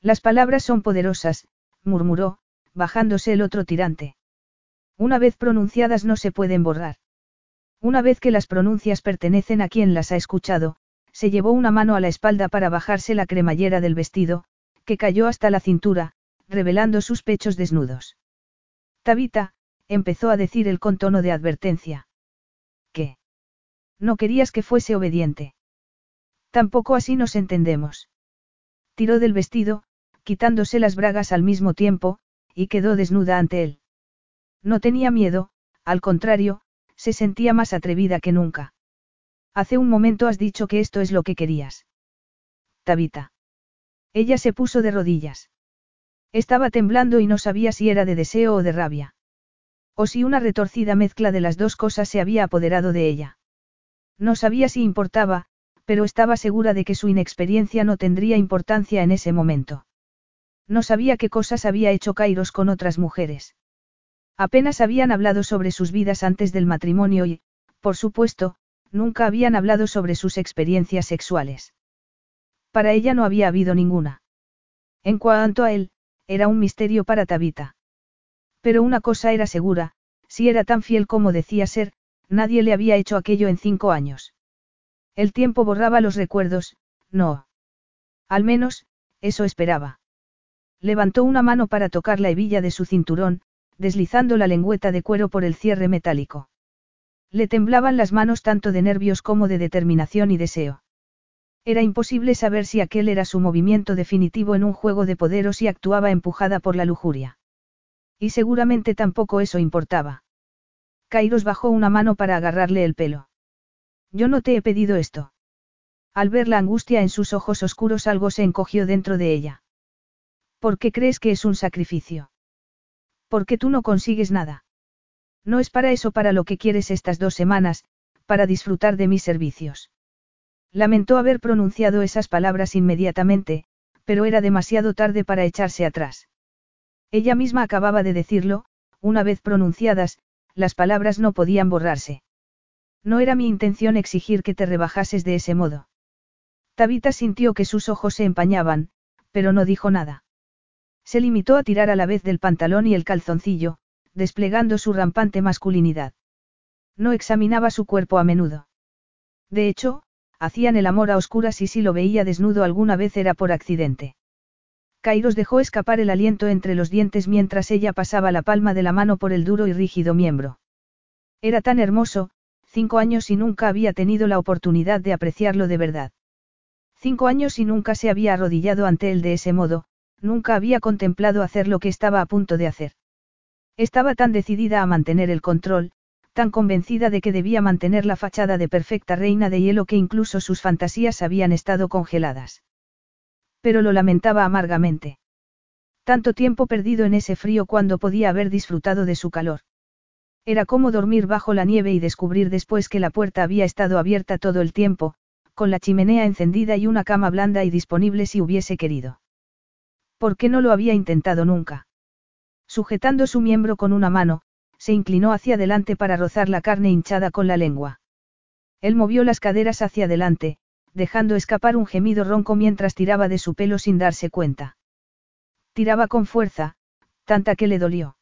Las palabras son poderosas, murmuró, bajándose el otro tirante. Una vez pronunciadas no se pueden borrar. Una vez que las pronuncias pertenecen a quien las ha escuchado, se llevó una mano a la espalda para bajarse la cremallera del vestido, que cayó hasta la cintura, revelando sus pechos desnudos. Tabita, empezó a decir el con tono de advertencia. ¿Qué? No querías que fuese obediente. Tampoco así nos entendemos. Tiró del vestido, quitándose las bragas al mismo tiempo, y quedó desnuda ante él. No tenía miedo, al contrario, se sentía más atrevida que nunca. Hace un momento has dicho que esto es lo que querías. Tabita. Ella se puso de rodillas. Estaba temblando y no sabía si era de deseo o de rabia. O si una retorcida mezcla de las dos cosas se había apoderado de ella. No sabía si importaba, pero estaba segura de que su inexperiencia no tendría importancia en ese momento. No sabía qué cosas había hecho Kairos con otras mujeres. Apenas habían hablado sobre sus vidas antes del matrimonio y, por supuesto, nunca habían hablado sobre sus experiencias sexuales. Para ella no había habido ninguna. En cuanto a él, era un misterio para Tabita. Pero una cosa era segura, si era tan fiel como decía ser, nadie le había hecho aquello en cinco años. El tiempo borraba los recuerdos, no. Al menos, eso esperaba. Levantó una mano para tocar la hebilla de su cinturón, deslizando la lengüeta de cuero por el cierre metálico. Le temblaban las manos tanto de nervios como de determinación y deseo. Era imposible saber si aquel era su movimiento definitivo en un juego de poder o si actuaba empujada por la lujuria. Y seguramente tampoco eso importaba. Kairos bajó una mano para agarrarle el pelo. Yo no te he pedido esto. Al ver la angustia en sus ojos oscuros algo se encogió dentro de ella. ¿Por qué crees que es un sacrificio? Porque tú no consigues nada. No es para eso para lo que quieres estas dos semanas, para disfrutar de mis servicios. Lamentó haber pronunciado esas palabras inmediatamente, pero era demasiado tarde para echarse atrás. Ella misma acababa de decirlo, una vez pronunciadas, las palabras no podían borrarse. No era mi intención exigir que te rebajases de ese modo. Tabita sintió que sus ojos se empañaban, pero no dijo nada. Se limitó a tirar a la vez del pantalón y el calzoncillo, desplegando su rampante masculinidad. No examinaba su cuerpo a menudo. De hecho, hacían el amor a oscuras y si lo veía desnudo alguna vez era por accidente. Kairos dejó escapar el aliento entre los dientes mientras ella pasaba la palma de la mano por el duro y rígido miembro. Era tan hermoso, Cinco años y nunca había tenido la oportunidad de apreciarlo de verdad. Cinco años y nunca se había arrodillado ante él de ese modo, nunca había contemplado hacer lo que estaba a punto de hacer. Estaba tan decidida a mantener el control, tan convencida de que debía mantener la fachada de perfecta reina de hielo que incluso sus fantasías habían estado congeladas. Pero lo lamentaba amargamente. Tanto tiempo perdido en ese frío cuando podía haber disfrutado de su calor. Era como dormir bajo la nieve y descubrir después que la puerta había estado abierta todo el tiempo, con la chimenea encendida y una cama blanda y disponible si hubiese querido. ¿Por qué no lo había intentado nunca? Sujetando su miembro con una mano, se inclinó hacia adelante para rozar la carne hinchada con la lengua. Él movió las caderas hacia adelante, dejando escapar un gemido ronco mientras tiraba de su pelo sin darse cuenta. Tiraba con fuerza, tanta que le dolió.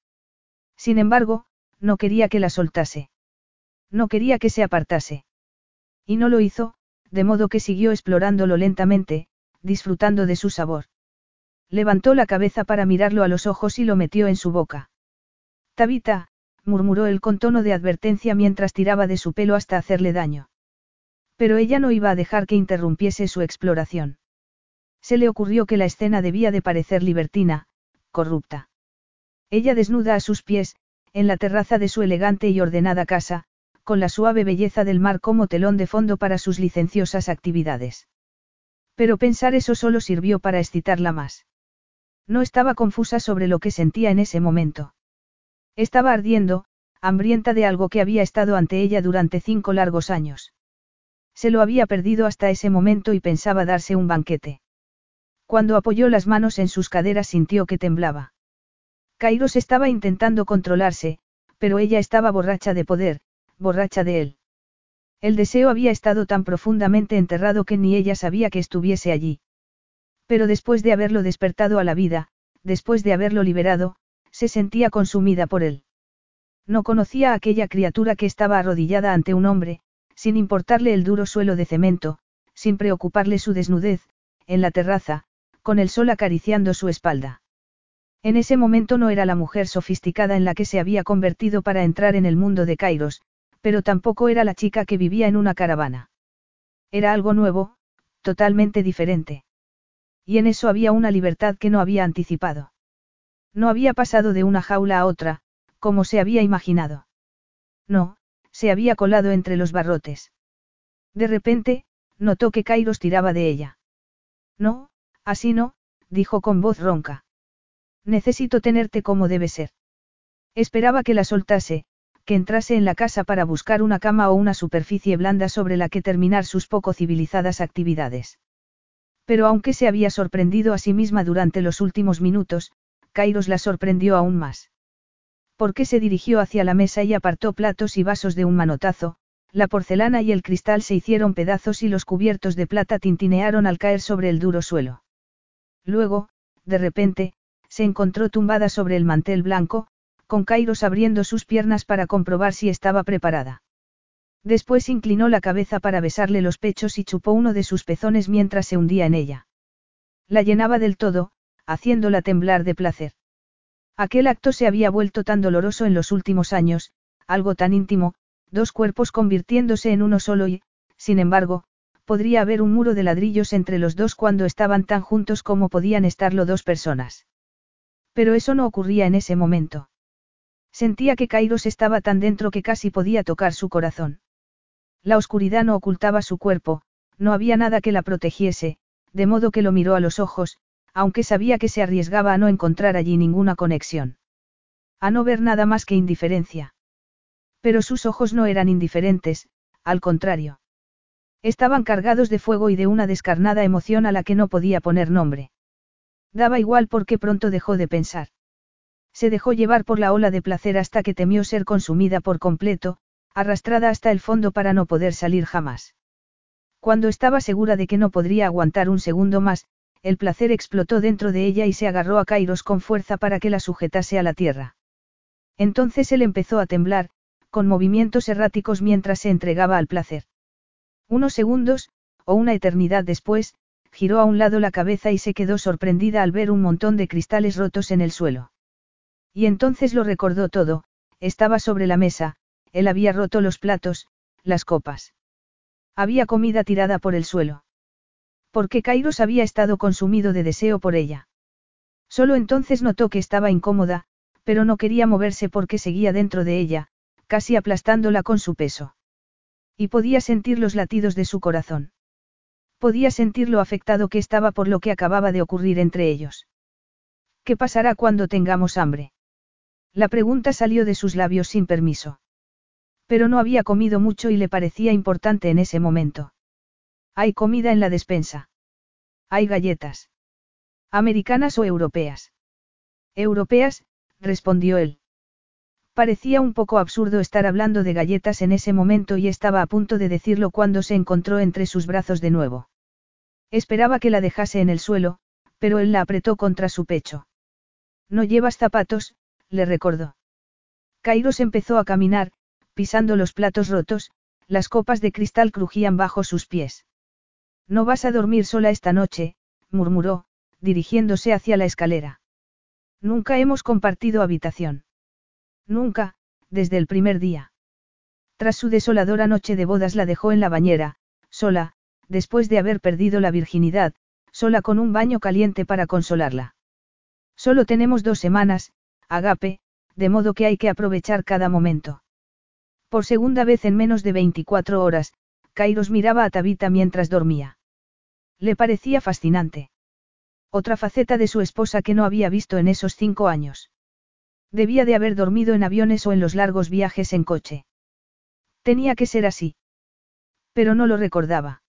Sin embargo, no quería que la soltase. No quería que se apartase. Y no lo hizo, de modo que siguió explorándolo lentamente, disfrutando de su sabor. Levantó la cabeza para mirarlo a los ojos y lo metió en su boca. Tabita, murmuró él con tono de advertencia mientras tiraba de su pelo hasta hacerle daño. Pero ella no iba a dejar que interrumpiese su exploración. Se le ocurrió que la escena debía de parecer libertina, corrupta. Ella desnuda a sus pies, en la terraza de su elegante y ordenada casa, con la suave belleza del mar como telón de fondo para sus licenciosas actividades. Pero pensar eso solo sirvió para excitarla más. No estaba confusa sobre lo que sentía en ese momento. Estaba ardiendo, hambrienta de algo que había estado ante ella durante cinco largos años. Se lo había perdido hasta ese momento y pensaba darse un banquete. Cuando apoyó las manos en sus caderas sintió que temblaba. Kairos estaba intentando controlarse, pero ella estaba borracha de poder, borracha de él. El deseo había estado tan profundamente enterrado que ni ella sabía que estuviese allí. Pero después de haberlo despertado a la vida, después de haberlo liberado, se sentía consumida por él. No conocía a aquella criatura que estaba arrodillada ante un hombre, sin importarle el duro suelo de cemento, sin preocuparle su desnudez, en la terraza, con el sol acariciando su espalda. En ese momento no era la mujer sofisticada en la que se había convertido para entrar en el mundo de Kairos, pero tampoco era la chica que vivía en una caravana. Era algo nuevo, totalmente diferente. Y en eso había una libertad que no había anticipado. No había pasado de una jaula a otra, como se había imaginado. No, se había colado entre los barrotes. De repente, notó que Kairos tiraba de ella. No, así no, dijo con voz ronca. Necesito tenerte como debe ser. Esperaba que la soltase, que entrase en la casa para buscar una cama o una superficie blanda sobre la que terminar sus poco civilizadas actividades. Pero aunque se había sorprendido a sí misma durante los últimos minutos, Kairos la sorprendió aún más. Porque se dirigió hacia la mesa y apartó platos y vasos de un manotazo, la porcelana y el cristal se hicieron pedazos y los cubiertos de plata tintinearon al caer sobre el duro suelo. Luego, de repente, se encontró tumbada sobre el mantel blanco, con Kairos abriendo sus piernas para comprobar si estaba preparada. Después inclinó la cabeza para besarle los pechos y chupó uno de sus pezones mientras se hundía en ella. La llenaba del todo, haciéndola temblar de placer. Aquel acto se había vuelto tan doloroso en los últimos años, algo tan íntimo, dos cuerpos convirtiéndose en uno solo y, sin embargo, podría haber un muro de ladrillos entre los dos cuando estaban tan juntos como podían estarlo dos personas. Pero eso no ocurría en ese momento. Sentía que Kairos estaba tan dentro que casi podía tocar su corazón. La oscuridad no ocultaba su cuerpo, no había nada que la protegiese, de modo que lo miró a los ojos, aunque sabía que se arriesgaba a no encontrar allí ninguna conexión. A no ver nada más que indiferencia. Pero sus ojos no eran indiferentes, al contrario. Estaban cargados de fuego y de una descarnada emoción a la que no podía poner nombre. Daba igual porque pronto dejó de pensar. Se dejó llevar por la ola de placer hasta que temió ser consumida por completo, arrastrada hasta el fondo para no poder salir jamás. Cuando estaba segura de que no podría aguantar un segundo más, el placer explotó dentro de ella y se agarró a Kairos con fuerza para que la sujetase a la tierra. Entonces él empezó a temblar, con movimientos erráticos mientras se entregaba al placer. Unos segundos, o una eternidad después, giró a un lado la cabeza y se quedó sorprendida al ver un montón de cristales rotos en el suelo. Y entonces lo recordó todo, estaba sobre la mesa, él había roto los platos, las copas. Había comida tirada por el suelo. Porque Kairos había estado consumido de deseo por ella. Solo entonces notó que estaba incómoda, pero no quería moverse porque seguía dentro de ella, casi aplastándola con su peso. Y podía sentir los latidos de su corazón. Podía sentir lo afectado que estaba por lo que acababa de ocurrir entre ellos. ¿Qué pasará cuando tengamos hambre? La pregunta salió de sus labios sin permiso. Pero no había comido mucho y le parecía importante en ese momento. Hay comida en la despensa. Hay galletas. ¿Americanas o europeas? Europeas, respondió él. Parecía un poco absurdo estar hablando de galletas en ese momento y estaba a punto de decirlo cuando se encontró entre sus brazos de nuevo. Esperaba que la dejase en el suelo, pero él la apretó contra su pecho. No llevas zapatos, le recordó. Kairos empezó a caminar, pisando los platos rotos, las copas de cristal crujían bajo sus pies. No vas a dormir sola esta noche, murmuró, dirigiéndose hacia la escalera. Nunca hemos compartido habitación. Nunca, desde el primer día. Tras su desoladora noche de bodas la dejó en la bañera, sola, después de haber perdido la virginidad, sola con un baño caliente para consolarla. Solo tenemos dos semanas, Agape, de modo que hay que aprovechar cada momento. Por segunda vez en menos de 24 horas, Kairos miraba a Tabita mientras dormía. Le parecía fascinante. Otra faceta de su esposa que no había visto en esos cinco años. Debía de haber dormido en aviones o en los largos viajes en coche. Tenía que ser así. Pero no lo recordaba.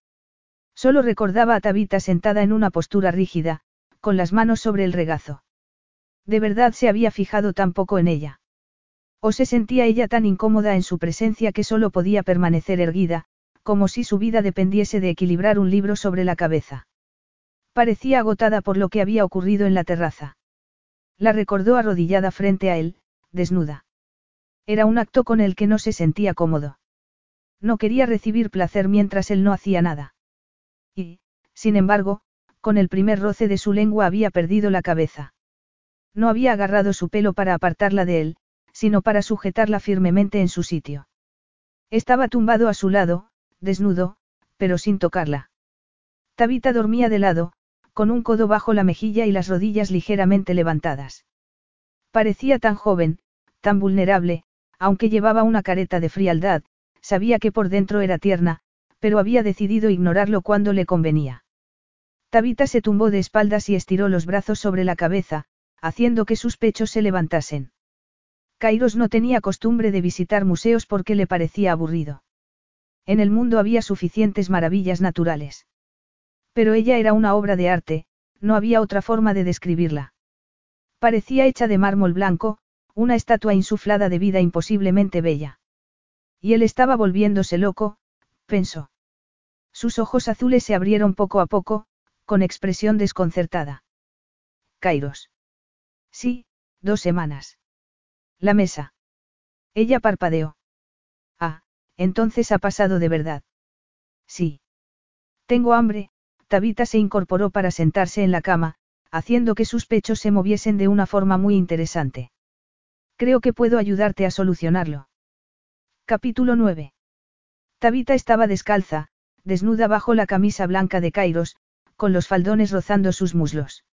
Solo recordaba a Tabita sentada en una postura rígida, con las manos sobre el regazo. De verdad se había fijado tan poco en ella. O se sentía ella tan incómoda en su presencia que solo podía permanecer erguida, como si su vida dependiese de equilibrar un libro sobre la cabeza. Parecía agotada por lo que había ocurrido en la terraza. La recordó arrodillada frente a él, desnuda. Era un acto con el que no se sentía cómodo. No quería recibir placer mientras él no hacía nada. Y, sin embargo, con el primer roce de su lengua había perdido la cabeza. No había agarrado su pelo para apartarla de él, sino para sujetarla firmemente en su sitio. Estaba tumbado a su lado, desnudo, pero sin tocarla. Tabita dormía de lado, con un codo bajo la mejilla y las rodillas ligeramente levantadas. Parecía tan joven, tan vulnerable, aunque llevaba una careta de frialdad, sabía que por dentro era tierna, pero había decidido ignorarlo cuando le convenía. Tabita se tumbó de espaldas y estiró los brazos sobre la cabeza, haciendo que sus pechos se levantasen. Kairos no tenía costumbre de visitar museos porque le parecía aburrido. En el mundo había suficientes maravillas naturales. Pero ella era una obra de arte, no había otra forma de describirla. Parecía hecha de mármol blanco, una estatua insuflada de vida imposiblemente bella. Y él estaba volviéndose loco, pensó. Sus ojos azules se abrieron poco a poco, con expresión desconcertada. Kairos. Sí, dos semanas. La mesa. Ella parpadeó. Ah, entonces ha pasado de verdad. Sí. Tengo hambre, Tabita se incorporó para sentarse en la cama, haciendo que sus pechos se moviesen de una forma muy interesante. Creo que puedo ayudarte a solucionarlo. Capítulo 9. Tabita estaba descalza, desnuda bajo la camisa blanca de Kairos, con los faldones rozando sus muslos.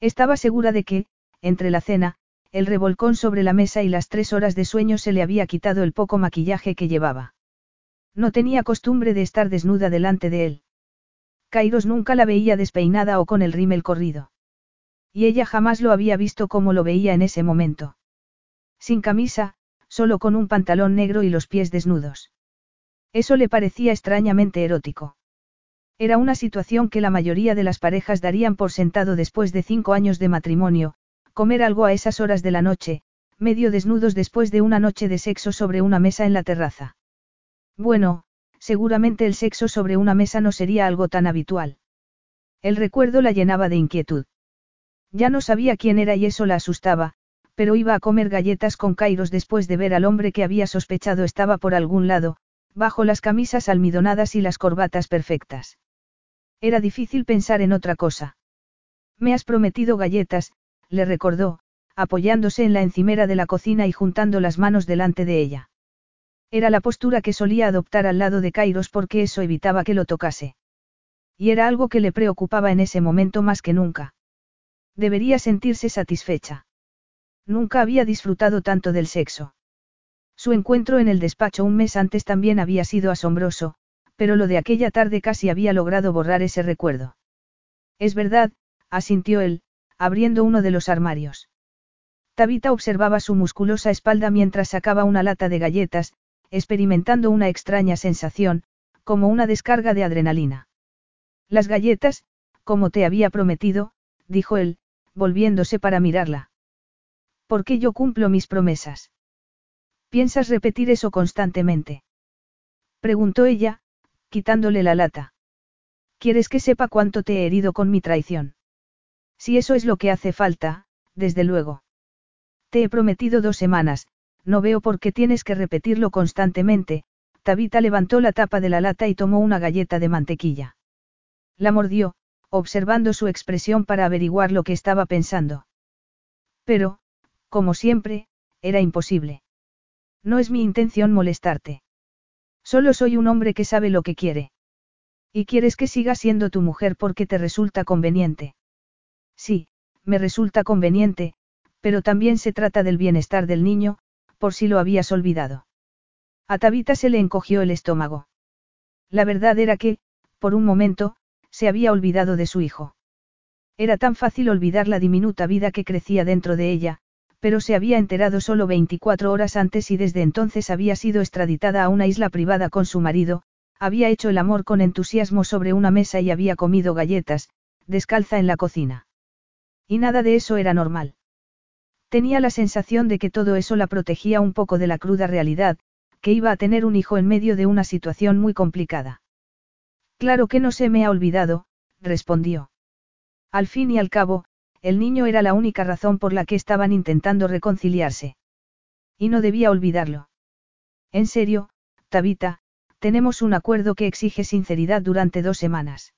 Estaba segura de que, entre la cena, el revolcón sobre la mesa y las tres horas de sueño se le había quitado el poco maquillaje que llevaba. No tenía costumbre de estar desnuda delante de él. Kairos nunca la veía despeinada o con el rímel corrido. Y ella jamás lo había visto como lo veía en ese momento. Sin camisa, solo con un pantalón negro y los pies desnudos. Eso le parecía extrañamente erótico. Era una situación que la mayoría de las parejas darían por sentado después de cinco años de matrimonio, comer algo a esas horas de la noche, medio desnudos después de una noche de sexo sobre una mesa en la terraza. Bueno, seguramente el sexo sobre una mesa no sería algo tan habitual. El recuerdo la llenaba de inquietud. Ya no sabía quién era y eso la asustaba, pero iba a comer galletas con Kairos después de ver al hombre que había sospechado estaba por algún lado, bajo las camisas almidonadas y las corbatas perfectas. Era difícil pensar en otra cosa. Me has prometido galletas, le recordó, apoyándose en la encimera de la cocina y juntando las manos delante de ella. Era la postura que solía adoptar al lado de Kairos porque eso evitaba que lo tocase. Y era algo que le preocupaba en ese momento más que nunca. Debería sentirse satisfecha. Nunca había disfrutado tanto del sexo. Su encuentro en el despacho un mes antes también había sido asombroso, pero lo de aquella tarde casi había logrado borrar ese recuerdo. Es verdad, asintió él, abriendo uno de los armarios. Tabita observaba su musculosa espalda mientras sacaba una lata de galletas, experimentando una extraña sensación, como una descarga de adrenalina. Las galletas, como te había prometido, dijo él, volviéndose para mirarla. ¿Por qué yo cumplo mis promesas? ¿Piensas repetir eso constantemente? Preguntó ella, quitándole la lata. ¿Quieres que sepa cuánto te he herido con mi traición? Si eso es lo que hace falta, desde luego. Te he prometido dos semanas, no veo por qué tienes que repetirlo constantemente, Tabita levantó la tapa de la lata y tomó una galleta de mantequilla. La mordió, observando su expresión para averiguar lo que estaba pensando. Pero, como siempre, era imposible. No es mi intención molestarte. Solo soy un hombre que sabe lo que quiere. Y quieres que siga siendo tu mujer porque te resulta conveniente. Sí, me resulta conveniente, pero también se trata del bienestar del niño, por si lo habías olvidado. A Tabita se le encogió el estómago. La verdad era que, por un momento, se había olvidado de su hijo. Era tan fácil olvidar la diminuta vida que crecía dentro de ella, pero se había enterado solo 24 horas antes y desde entonces había sido extraditada a una isla privada con su marido, había hecho el amor con entusiasmo sobre una mesa y había comido galletas, descalza en la cocina. Y nada de eso era normal. Tenía la sensación de que todo eso la protegía un poco de la cruda realidad, que iba a tener un hijo en medio de una situación muy complicada. Claro que no se me ha olvidado, respondió. Al fin y al cabo, el niño era la única razón por la que estaban intentando reconciliarse. Y no debía olvidarlo. En serio, Tabita, tenemos un acuerdo que exige sinceridad durante dos semanas.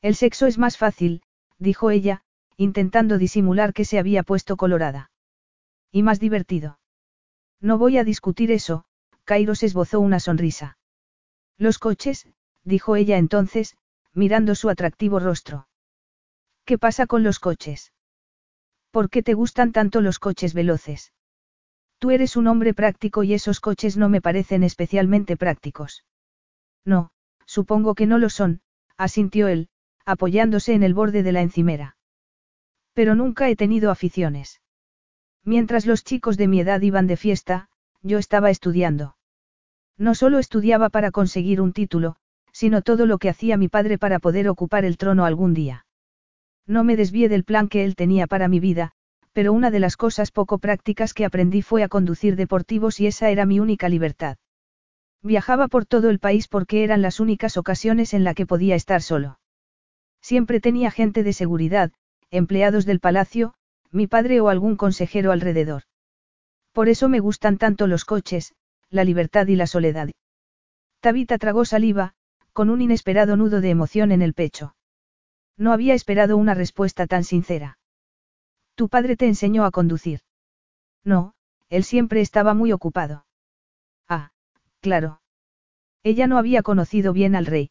El sexo es más fácil, dijo ella, intentando disimular que se había puesto colorada. Y más divertido. No voy a discutir eso, Kairos esbozó una sonrisa. Los coches, dijo ella entonces, mirando su atractivo rostro. ¿Qué pasa con los coches? ¿Por qué te gustan tanto los coches veloces? Tú eres un hombre práctico y esos coches no me parecen especialmente prácticos. No, supongo que no lo son, asintió él, apoyándose en el borde de la encimera. Pero nunca he tenido aficiones. Mientras los chicos de mi edad iban de fiesta, yo estaba estudiando. No solo estudiaba para conseguir un título, sino todo lo que hacía mi padre para poder ocupar el trono algún día. No me desvié del plan que él tenía para mi vida, pero una de las cosas poco prácticas que aprendí fue a conducir deportivos y esa era mi única libertad. Viajaba por todo el país porque eran las únicas ocasiones en la que podía estar solo. Siempre tenía gente de seguridad, empleados del palacio, mi padre o algún consejero alrededor. Por eso me gustan tanto los coches, la libertad y la soledad. Tabita tragó saliva, con un inesperado nudo de emoción en el pecho. No había esperado una respuesta tan sincera. ¿Tu padre te enseñó a conducir? No, él siempre estaba muy ocupado. Ah, claro. Ella no había conocido bien al rey.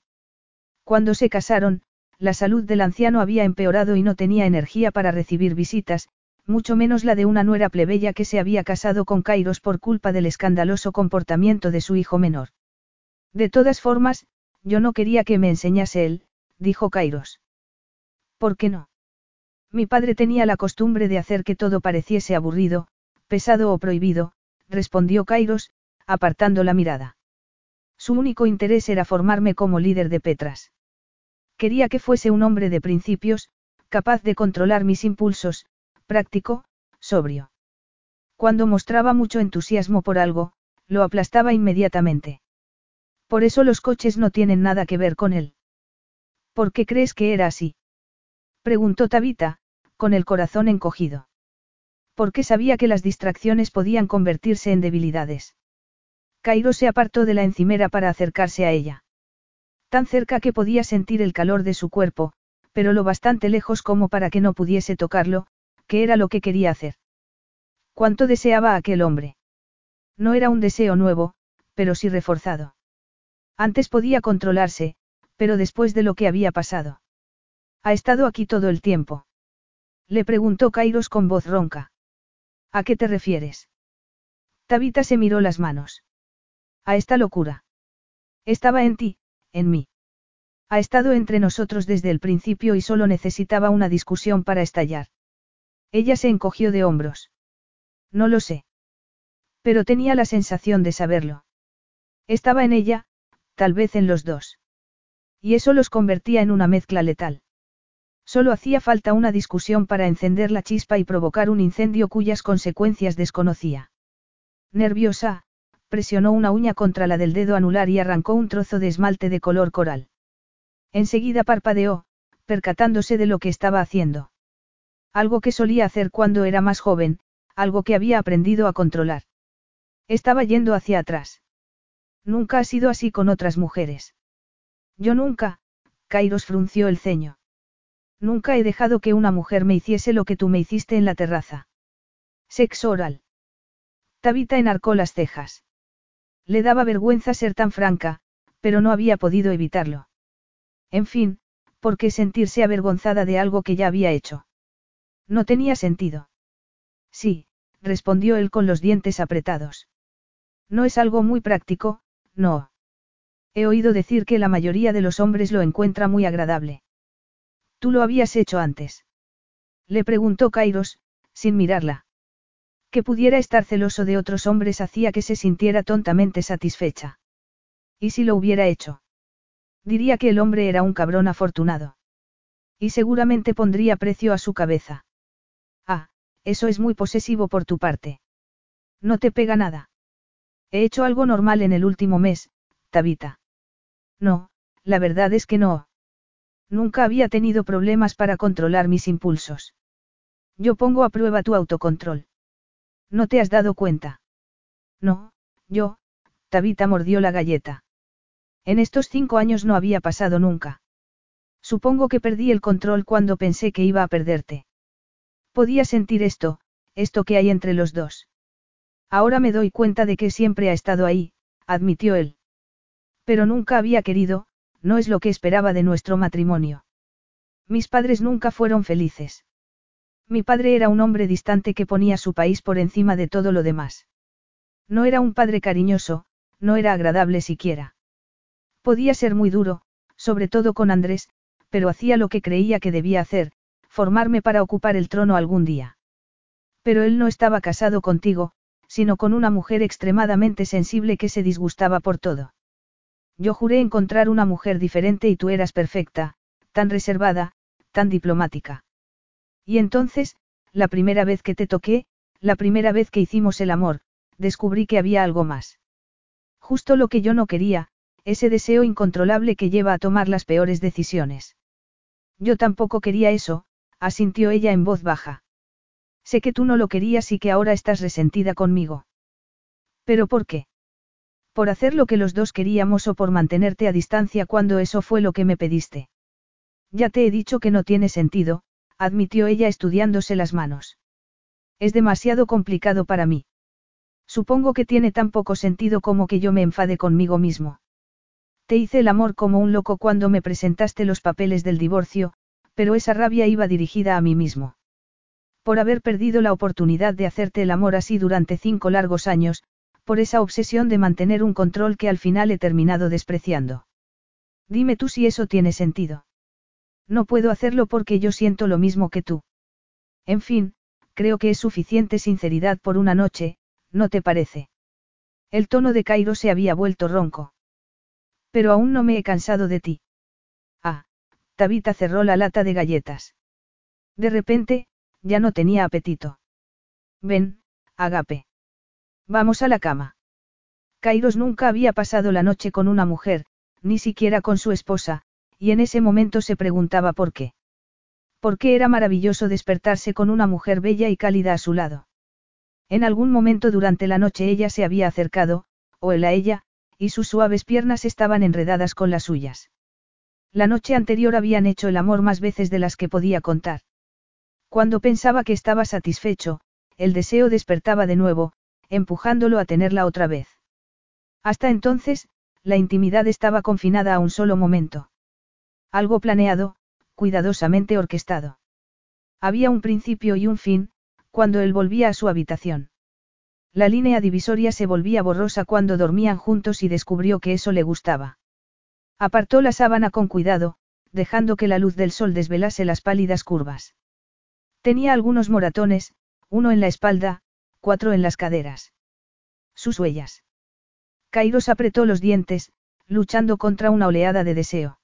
Cuando se casaron, la salud del anciano había empeorado y no tenía energía para recibir visitas, mucho menos la de una nuera plebeya que se había casado con Kairos por culpa del escandaloso comportamiento de su hijo menor. De todas formas, yo no quería que me enseñase él, dijo Kairos. ¿Por qué no? Mi padre tenía la costumbre de hacer que todo pareciese aburrido, pesado o prohibido, respondió Kairos, apartando la mirada. Su único interés era formarme como líder de Petras. Quería que fuese un hombre de principios, capaz de controlar mis impulsos, práctico, sobrio. Cuando mostraba mucho entusiasmo por algo, lo aplastaba inmediatamente. Por eso los coches no tienen nada que ver con él. ¿Por qué crees que era así? Preguntó Tabita, con el corazón encogido. Porque sabía que las distracciones podían convertirse en debilidades. Cairo se apartó de la encimera para acercarse a ella. Tan cerca que podía sentir el calor de su cuerpo, pero lo bastante lejos como para que no pudiese tocarlo, que era lo que quería hacer. ¿Cuánto deseaba aquel hombre? No era un deseo nuevo, pero sí reforzado. Antes podía controlarse, pero después de lo que había pasado. Ha estado aquí todo el tiempo. Le preguntó Kairos con voz ronca. ¿A qué te refieres? Tabita se miró las manos. A esta locura. Estaba en ti, en mí. Ha estado entre nosotros desde el principio y solo necesitaba una discusión para estallar. Ella se encogió de hombros. No lo sé. Pero tenía la sensación de saberlo. Estaba en ella, tal vez en los dos. Y eso los convertía en una mezcla letal. Solo hacía falta una discusión para encender la chispa y provocar un incendio cuyas consecuencias desconocía. Nerviosa, presionó una uña contra la del dedo anular y arrancó un trozo de esmalte de color coral. Enseguida parpadeó, percatándose de lo que estaba haciendo. Algo que solía hacer cuando era más joven, algo que había aprendido a controlar. Estaba yendo hacia atrás. Nunca ha sido así con otras mujeres. Yo nunca, Kairos frunció el ceño. Nunca he dejado que una mujer me hiciese lo que tú me hiciste en la terraza. Sexo oral. Tabita enarcó las cejas. Le daba vergüenza ser tan franca, pero no había podido evitarlo. En fin, ¿por qué sentirse avergonzada de algo que ya había hecho? No tenía sentido. Sí, respondió él con los dientes apretados. No es algo muy práctico, no. He oído decir que la mayoría de los hombres lo encuentra muy agradable. ¿Tú lo habías hecho antes? Le preguntó Kairos, sin mirarla. Que pudiera estar celoso de otros hombres hacía que se sintiera tontamente satisfecha. ¿Y si lo hubiera hecho? Diría que el hombre era un cabrón afortunado. Y seguramente pondría precio a su cabeza. Ah, eso es muy posesivo por tu parte. No te pega nada. He hecho algo normal en el último mes, Tabita. No, la verdad es que no. Nunca había tenido problemas para controlar mis impulsos. Yo pongo a prueba tu autocontrol. ¿No te has dado cuenta? No, yo, Tabita mordió la galleta. En estos cinco años no había pasado nunca. Supongo que perdí el control cuando pensé que iba a perderte. Podía sentir esto, esto que hay entre los dos. Ahora me doy cuenta de que siempre ha estado ahí, admitió él. Pero nunca había querido, no es lo que esperaba de nuestro matrimonio. Mis padres nunca fueron felices. Mi padre era un hombre distante que ponía su país por encima de todo lo demás. No era un padre cariñoso, no era agradable siquiera. Podía ser muy duro, sobre todo con Andrés, pero hacía lo que creía que debía hacer, formarme para ocupar el trono algún día. Pero él no estaba casado contigo, sino con una mujer extremadamente sensible que se disgustaba por todo. Yo juré encontrar una mujer diferente y tú eras perfecta, tan reservada, tan diplomática. Y entonces, la primera vez que te toqué, la primera vez que hicimos el amor, descubrí que había algo más. Justo lo que yo no quería, ese deseo incontrolable que lleva a tomar las peores decisiones. Yo tampoco quería eso, asintió ella en voz baja. Sé que tú no lo querías y que ahora estás resentida conmigo. ¿Pero por qué? Por hacer lo que los dos queríamos o por mantenerte a distancia cuando eso fue lo que me pediste. Ya te he dicho que no tiene sentido, admitió ella estudiándose las manos. Es demasiado complicado para mí. Supongo que tiene tan poco sentido como que yo me enfade conmigo mismo. Te hice el amor como un loco cuando me presentaste los papeles del divorcio, pero esa rabia iba dirigida a mí mismo. Por haber perdido la oportunidad de hacerte el amor así durante cinco largos años, por esa obsesión de mantener un control que al final he terminado despreciando. Dime tú si eso tiene sentido. No puedo hacerlo porque yo siento lo mismo que tú. En fin, creo que es suficiente sinceridad por una noche, ¿no te parece? El tono de Cairo se había vuelto ronco. Pero aún no me he cansado de ti. Ah, Tabita cerró la lata de galletas. De repente, ya no tenía apetito. Ven, Agape. Vamos a la cama. Kairos nunca había pasado la noche con una mujer, ni siquiera con su esposa, y en ese momento se preguntaba por qué. ¿Por qué era maravilloso despertarse con una mujer bella y cálida a su lado? En algún momento durante la noche ella se había acercado, o él a ella, y sus suaves piernas estaban enredadas con las suyas. La noche anterior habían hecho el amor más veces de las que podía contar. Cuando pensaba que estaba satisfecho, el deseo despertaba de nuevo, empujándolo a tenerla otra vez. Hasta entonces, la intimidad estaba confinada a un solo momento. Algo planeado, cuidadosamente orquestado. Había un principio y un fin, cuando él volvía a su habitación. La línea divisoria se volvía borrosa cuando dormían juntos y descubrió que eso le gustaba. Apartó la sábana con cuidado, dejando que la luz del sol desvelase las pálidas curvas. Tenía algunos moratones, uno en la espalda, cuatro en las caderas. Sus huellas. Kairos apretó los dientes, luchando contra una oleada de deseo.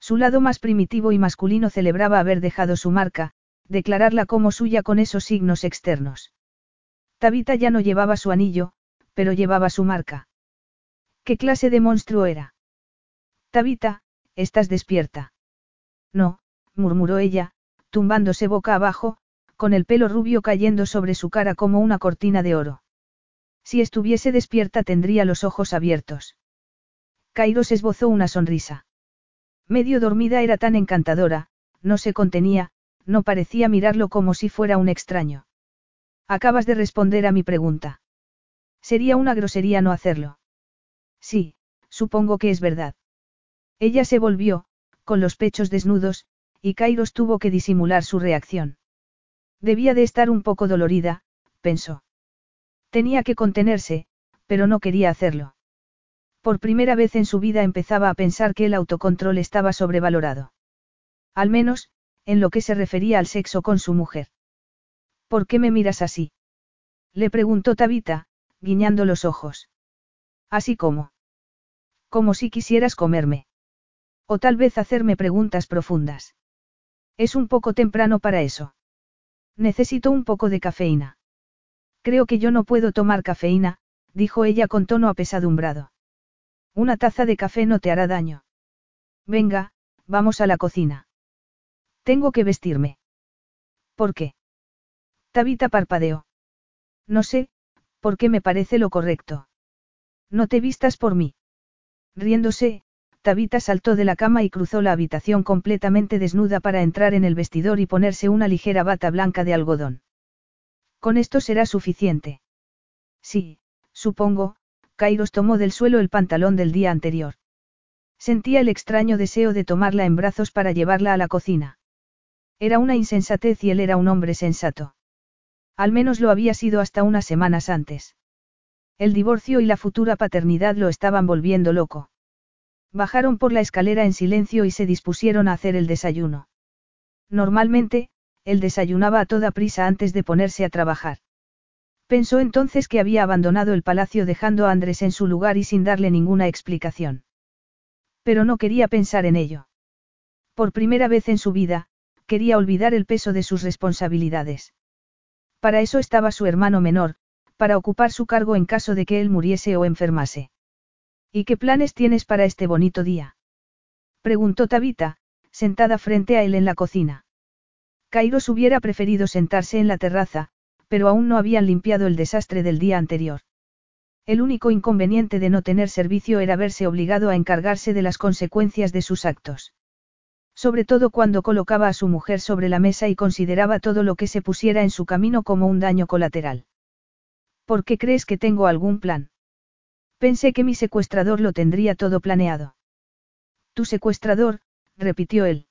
Su lado más primitivo y masculino celebraba haber dejado su marca, declararla como suya con esos signos externos. Tabita ya no llevaba su anillo, pero llevaba su marca. ¿Qué clase de monstruo era? Tabita, estás despierta. No, murmuró ella, tumbándose boca abajo, con el pelo rubio cayendo sobre su cara como una cortina de oro. Si estuviese despierta tendría los ojos abiertos. Kairos esbozó una sonrisa. Medio dormida era tan encantadora, no se contenía, no parecía mirarlo como si fuera un extraño. Acabas de responder a mi pregunta. Sería una grosería no hacerlo. Sí, supongo que es verdad. Ella se volvió, con los pechos desnudos, y Kairos tuvo que disimular su reacción. Debía de estar un poco dolorida, pensó. Tenía que contenerse, pero no quería hacerlo. Por primera vez en su vida empezaba a pensar que el autocontrol estaba sobrevalorado. Al menos, en lo que se refería al sexo con su mujer. ¿Por qué me miras así? Le preguntó Tabita, guiñando los ojos. Así como. Como si quisieras comerme. O tal vez hacerme preguntas profundas. Es un poco temprano para eso. Necesito un poco de cafeína. Creo que yo no puedo tomar cafeína, dijo ella con tono apesadumbrado. Una taza de café no te hará daño. Venga, vamos a la cocina. Tengo que vestirme. ¿Por qué? Tabita parpadeó. No sé, porque me parece lo correcto. No te vistas por mí. Riéndose, Tabita saltó de la cama y cruzó la habitación completamente desnuda para entrar en el vestidor y ponerse una ligera bata blanca de algodón. Con esto será suficiente. Sí, supongo, Kairos tomó del suelo el pantalón del día anterior. Sentía el extraño deseo de tomarla en brazos para llevarla a la cocina. Era una insensatez y él era un hombre sensato. Al menos lo había sido hasta unas semanas antes. El divorcio y la futura paternidad lo estaban volviendo loco. Bajaron por la escalera en silencio y se dispusieron a hacer el desayuno. Normalmente, él desayunaba a toda prisa antes de ponerse a trabajar. Pensó entonces que había abandonado el palacio dejando a Andrés en su lugar y sin darle ninguna explicación. Pero no quería pensar en ello. Por primera vez en su vida, quería olvidar el peso de sus responsabilidades. Para eso estaba su hermano menor, para ocupar su cargo en caso de que él muriese o enfermase. ¿Y qué planes tienes para este bonito día? Preguntó Tabita, sentada frente a él en la cocina. Kairos hubiera preferido sentarse en la terraza, pero aún no habían limpiado el desastre del día anterior. El único inconveniente de no tener servicio era verse obligado a encargarse de las consecuencias de sus actos. Sobre todo cuando colocaba a su mujer sobre la mesa y consideraba todo lo que se pusiera en su camino como un daño colateral. ¿Por qué crees que tengo algún plan? Pensé que mi secuestrador lo tendría todo planeado. Tu secuestrador, repitió él.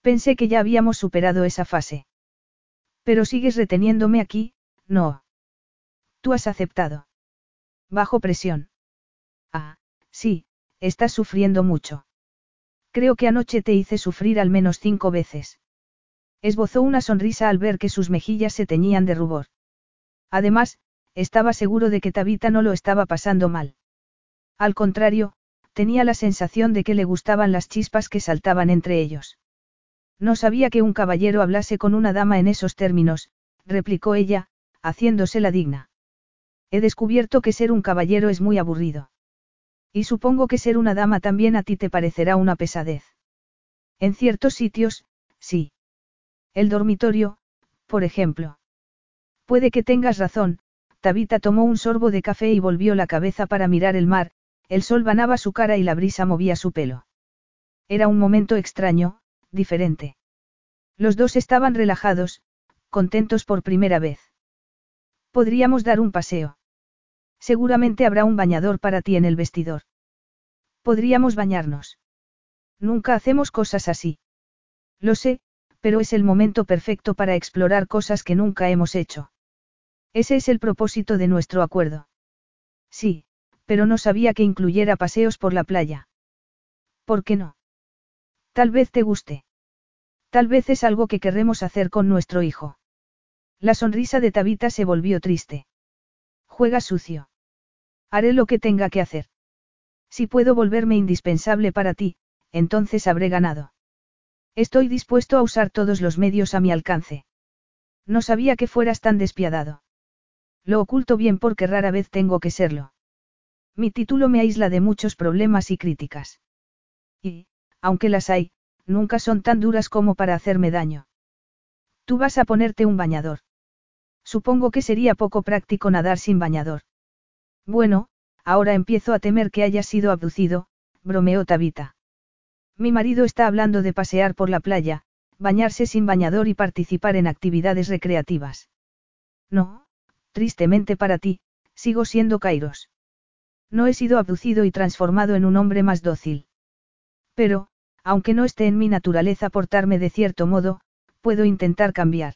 Pensé que ya habíamos superado esa fase. Pero sigues reteniéndome aquí, no. Tú has aceptado. Bajo presión. Ah, sí, estás sufriendo mucho. Creo que anoche te hice sufrir al menos cinco veces. Esbozó una sonrisa al ver que sus mejillas se teñían de rubor. Además, estaba seguro de que Tabita no lo estaba pasando mal. Al contrario, tenía la sensación de que le gustaban las chispas que saltaban entre ellos. No sabía que un caballero hablase con una dama en esos términos, replicó ella, haciéndose la digna. He descubierto que ser un caballero es muy aburrido. Y supongo que ser una dama también a ti te parecerá una pesadez. En ciertos sitios, sí. El dormitorio, por ejemplo. Puede que tengas razón, Tabita tomó un sorbo de café y volvió la cabeza para mirar el mar, el sol banaba su cara y la brisa movía su pelo. Era un momento extraño, diferente. Los dos estaban relajados, contentos por primera vez. Podríamos dar un paseo. Seguramente habrá un bañador para ti en el vestidor. Podríamos bañarnos. Nunca hacemos cosas así. Lo sé, pero es el momento perfecto para explorar cosas que nunca hemos hecho. Ese es el propósito de nuestro acuerdo. Sí, pero no sabía que incluyera paseos por la playa. ¿Por qué no? Tal vez te guste. Tal vez es algo que querremos hacer con nuestro hijo. La sonrisa de Tabita se volvió triste. Juega sucio. Haré lo que tenga que hacer. Si puedo volverme indispensable para ti, entonces habré ganado. Estoy dispuesto a usar todos los medios a mi alcance. No sabía que fueras tan despiadado. Lo oculto bien porque rara vez tengo que serlo. Mi título me aísla de muchos problemas y críticas. Y, aunque las hay, nunca son tan duras como para hacerme daño. Tú vas a ponerte un bañador. Supongo que sería poco práctico nadar sin bañador. Bueno, ahora empiezo a temer que hayas sido abducido, bromeó Tabita. Mi marido está hablando de pasear por la playa, bañarse sin bañador y participar en actividades recreativas. No, tristemente para ti, sigo siendo Kairos. No he sido abducido y transformado en un hombre más dócil. Pero, aunque no esté en mi naturaleza portarme de cierto modo, puedo intentar cambiar.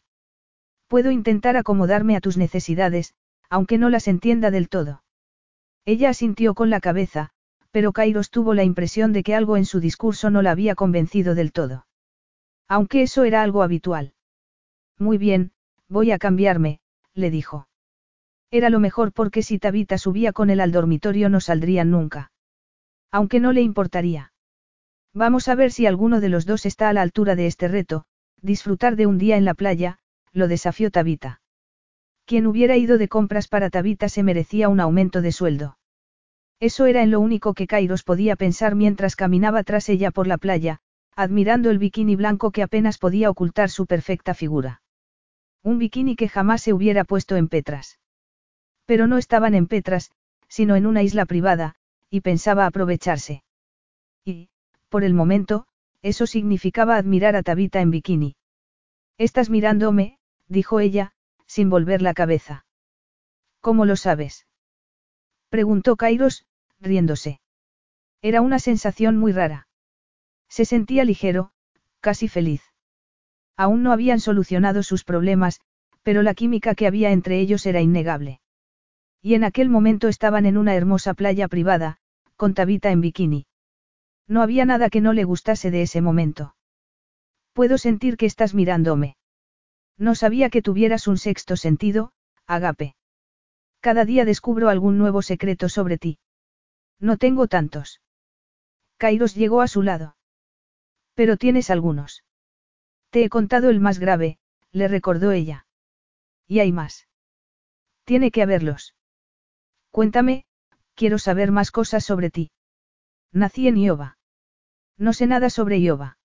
Puedo intentar acomodarme a tus necesidades, aunque no las entienda del todo. Ella asintió con la cabeza, pero Kairos tuvo la impresión de que algo en su discurso no la había convencido del todo. Aunque eso era algo habitual. Muy bien, voy a cambiarme, le dijo. Era lo mejor porque si Tabita subía con él al dormitorio no saldrían nunca. Aunque no le importaría. Vamos a ver si alguno de los dos está a la altura de este reto, disfrutar de un día en la playa, lo desafió Tabita. Quien hubiera ido de compras para Tabita se merecía un aumento de sueldo. Eso era en lo único que Kairos podía pensar mientras caminaba tras ella por la playa, admirando el bikini blanco que apenas podía ocultar su perfecta figura. Un bikini que jamás se hubiera puesto en Petras. Pero no estaban en Petras, sino en una isla privada, y pensaba aprovecharse. Y, por el momento, eso significaba admirar a Tabita en bikini. Estás mirándome, dijo ella, sin volver la cabeza. ¿Cómo lo sabes? Preguntó Kairos, riéndose. Era una sensación muy rara. Se sentía ligero, casi feliz. Aún no habían solucionado sus problemas, pero la química que había entre ellos era innegable. Y en aquel momento estaban en una hermosa playa privada, con Tabita en bikini. No había nada que no le gustase de ese momento. Puedo sentir que estás mirándome. No sabía que tuvieras un sexto sentido, Agape. Cada día descubro algún nuevo secreto sobre ti. No tengo tantos. Kairos llegó a su lado. Pero tienes algunos. Te he contado el más grave, le recordó ella. Y hay más. Tiene que haberlos. Cuéntame, quiero saber más cosas sobre ti. Nací en Iowa. No sé nada sobre Iowa.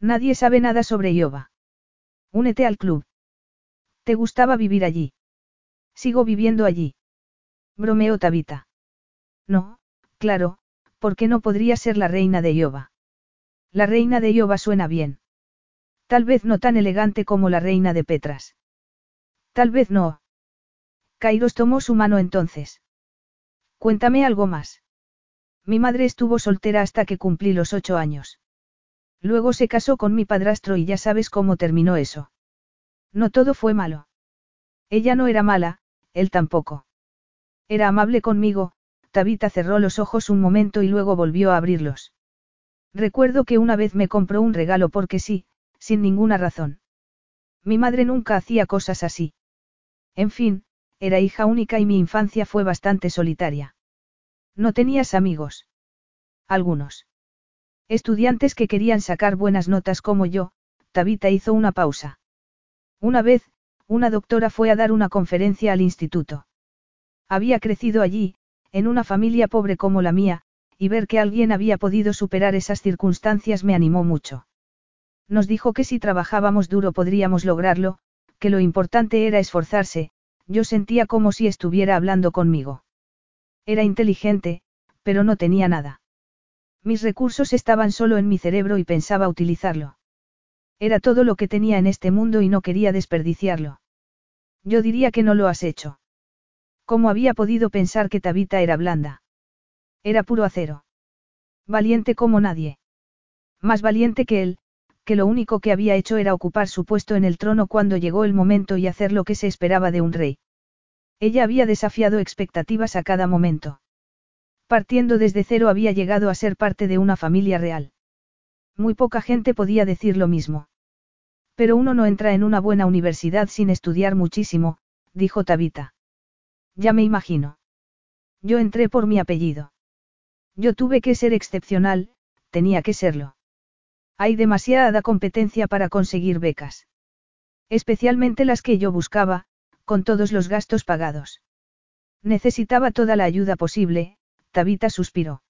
Nadie sabe nada sobre Iowa. Únete al club. ¿Te gustaba vivir allí? Sigo viviendo allí. Bromeó Tabita. No, claro, porque no podría ser la reina de Iowa. La reina de Iowa suena bien. Tal vez no tan elegante como la reina de Petras. Tal vez no. Kairos tomó su mano entonces. Cuéntame algo más. Mi madre estuvo soltera hasta que cumplí los ocho años. Luego se casó con mi padrastro y ya sabes cómo terminó eso. No todo fue malo. Ella no era mala, él tampoco. Era amable conmigo, Tabita cerró los ojos un momento y luego volvió a abrirlos. Recuerdo que una vez me compró un regalo porque sí, sin ninguna razón. Mi madre nunca hacía cosas así. En fin, era hija única y mi infancia fue bastante solitaria. ¿No tenías amigos? Algunos. Estudiantes que querían sacar buenas notas como yo, Tabita hizo una pausa. Una vez, una doctora fue a dar una conferencia al instituto. Había crecido allí, en una familia pobre como la mía, y ver que alguien había podido superar esas circunstancias me animó mucho. Nos dijo que si trabajábamos duro podríamos lograrlo, que lo importante era esforzarse, yo sentía como si estuviera hablando conmigo. Era inteligente, pero no tenía nada. Mis recursos estaban solo en mi cerebro y pensaba utilizarlo. Era todo lo que tenía en este mundo y no quería desperdiciarlo. Yo diría que no lo has hecho. ¿Cómo había podido pensar que Tabita era blanda? Era puro acero. Valiente como nadie. Más valiente que él, que lo único que había hecho era ocupar su puesto en el trono cuando llegó el momento y hacer lo que se esperaba de un rey. Ella había desafiado expectativas a cada momento. Partiendo desde cero había llegado a ser parte de una familia real. Muy poca gente podía decir lo mismo. Pero uno no entra en una buena universidad sin estudiar muchísimo, dijo Tabita. Ya me imagino. Yo entré por mi apellido. Yo tuve que ser excepcional, tenía que serlo. Hay demasiada competencia para conseguir becas. Especialmente las que yo buscaba, con todos los gastos pagados. Necesitaba toda la ayuda posible, Tabita suspiró.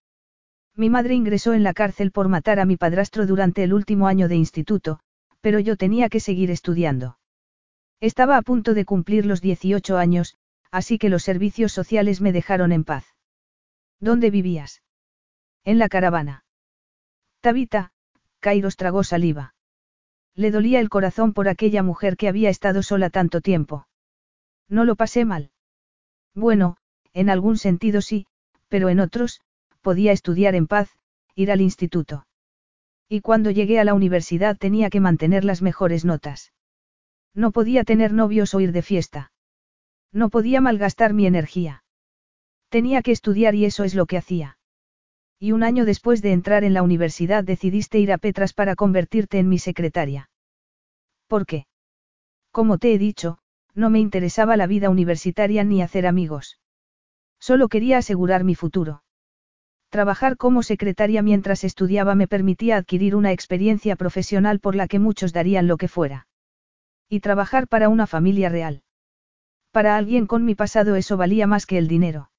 Mi madre ingresó en la cárcel por matar a mi padrastro durante el último año de instituto, pero yo tenía que seguir estudiando. Estaba a punto de cumplir los 18 años, así que los servicios sociales me dejaron en paz. ¿Dónde vivías? En la caravana. Tabita, Kairos tragó saliva. Le dolía el corazón por aquella mujer que había estado sola tanto tiempo. No lo pasé mal. Bueno, en algún sentido sí, pero en otros, podía estudiar en paz, ir al instituto. Y cuando llegué a la universidad tenía que mantener las mejores notas. No podía tener novios o ir de fiesta. No podía malgastar mi energía. Tenía que estudiar y eso es lo que hacía. Y un año después de entrar en la universidad decidiste ir a Petras para convertirte en mi secretaria. ¿Por qué? Como te he dicho, no me interesaba la vida universitaria ni hacer amigos. Solo quería asegurar mi futuro. Trabajar como secretaria mientras estudiaba me permitía adquirir una experiencia profesional por la que muchos darían lo que fuera. Y trabajar para una familia real. Para alguien con mi pasado eso valía más que el dinero.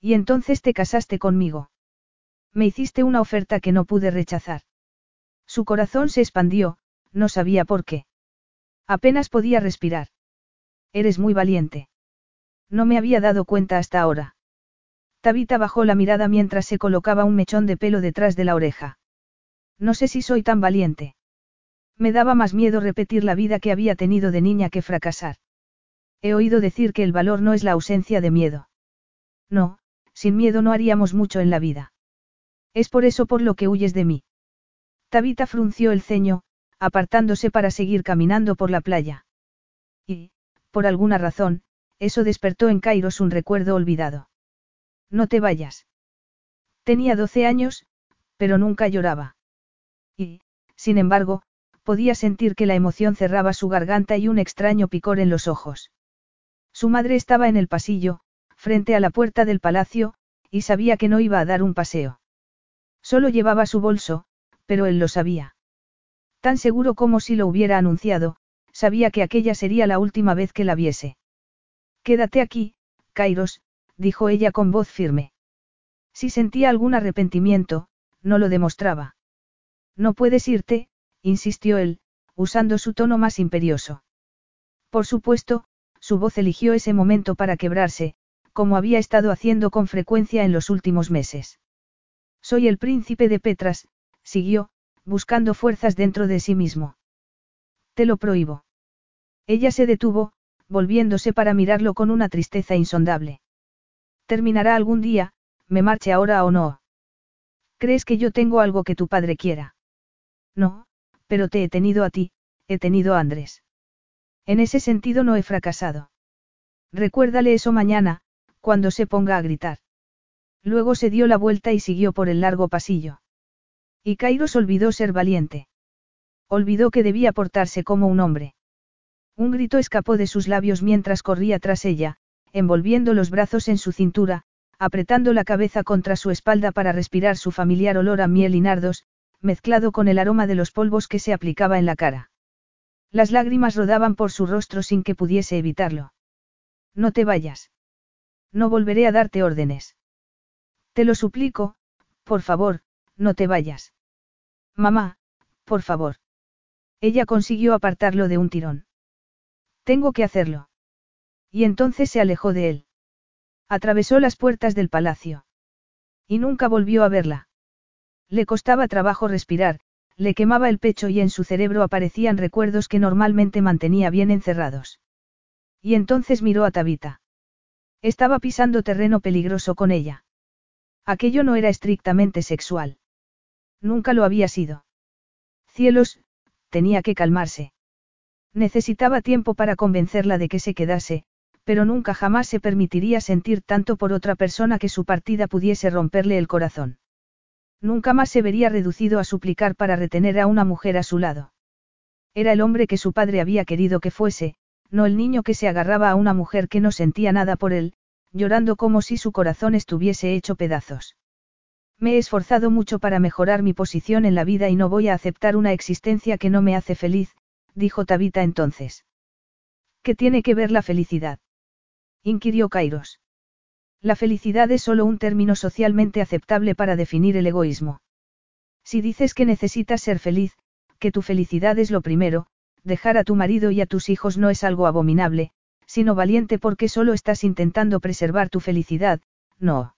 Y entonces te casaste conmigo. Me hiciste una oferta que no pude rechazar. Su corazón se expandió, no sabía por qué. Apenas podía respirar. Eres muy valiente. No me había dado cuenta hasta ahora. Tabita bajó la mirada mientras se colocaba un mechón de pelo detrás de la oreja. No sé si soy tan valiente. Me daba más miedo repetir la vida que había tenido de niña que fracasar. He oído decir que el valor no es la ausencia de miedo. No, sin miedo no haríamos mucho en la vida. Es por eso por lo que huyes de mí. Tabita frunció el ceño, apartándose para seguir caminando por la playa. Por alguna razón, eso despertó en Kairos un recuerdo olvidado. No te vayas. Tenía doce años, pero nunca lloraba. Y, sin embargo, podía sentir que la emoción cerraba su garganta y un extraño picor en los ojos. Su madre estaba en el pasillo, frente a la puerta del palacio, y sabía que no iba a dar un paseo. Solo llevaba su bolso, pero él lo sabía. Tan seguro como si lo hubiera anunciado, sabía que aquella sería la última vez que la viese. Quédate aquí, Kairos, dijo ella con voz firme. Si sentía algún arrepentimiento, no lo demostraba. No puedes irte, insistió él, usando su tono más imperioso. Por supuesto, su voz eligió ese momento para quebrarse, como había estado haciendo con frecuencia en los últimos meses. Soy el príncipe de Petras, siguió, buscando fuerzas dentro de sí mismo. Te lo prohíbo. Ella se detuvo, volviéndose para mirarlo con una tristeza insondable. Terminará algún día, me marche ahora o no. ¿Crees que yo tengo algo que tu padre quiera? No, pero te he tenido a ti, he tenido a Andrés. En ese sentido no he fracasado. Recuérdale eso mañana, cuando se ponga a gritar. Luego se dio la vuelta y siguió por el largo pasillo. Y Kairos olvidó ser valiente. Olvidó que debía portarse como un hombre. Un grito escapó de sus labios mientras corría tras ella, envolviendo los brazos en su cintura, apretando la cabeza contra su espalda para respirar su familiar olor a miel y nardos, mezclado con el aroma de los polvos que se aplicaba en la cara. Las lágrimas rodaban por su rostro sin que pudiese evitarlo. No te vayas. No volveré a darte órdenes. Te lo suplico, por favor, no te vayas. Mamá, por favor. Ella consiguió apartarlo de un tirón. Tengo que hacerlo. Y entonces se alejó de él. Atravesó las puertas del palacio. Y nunca volvió a verla. Le costaba trabajo respirar, le quemaba el pecho y en su cerebro aparecían recuerdos que normalmente mantenía bien encerrados. Y entonces miró a Tabita. Estaba pisando terreno peligroso con ella. Aquello no era estrictamente sexual. Nunca lo había sido. Cielos, tenía que calmarse. Necesitaba tiempo para convencerla de que se quedase, pero nunca jamás se permitiría sentir tanto por otra persona que su partida pudiese romperle el corazón. Nunca más se vería reducido a suplicar para retener a una mujer a su lado. Era el hombre que su padre había querido que fuese, no el niño que se agarraba a una mujer que no sentía nada por él, llorando como si su corazón estuviese hecho pedazos. Me he esforzado mucho para mejorar mi posición en la vida y no voy a aceptar una existencia que no me hace feliz, dijo Tabita entonces. ¿Qué tiene que ver la felicidad? inquirió Kairos. La felicidad es solo un término socialmente aceptable para definir el egoísmo. Si dices que necesitas ser feliz, que tu felicidad es lo primero, dejar a tu marido y a tus hijos no es algo abominable, sino valiente porque solo estás intentando preservar tu felicidad, no.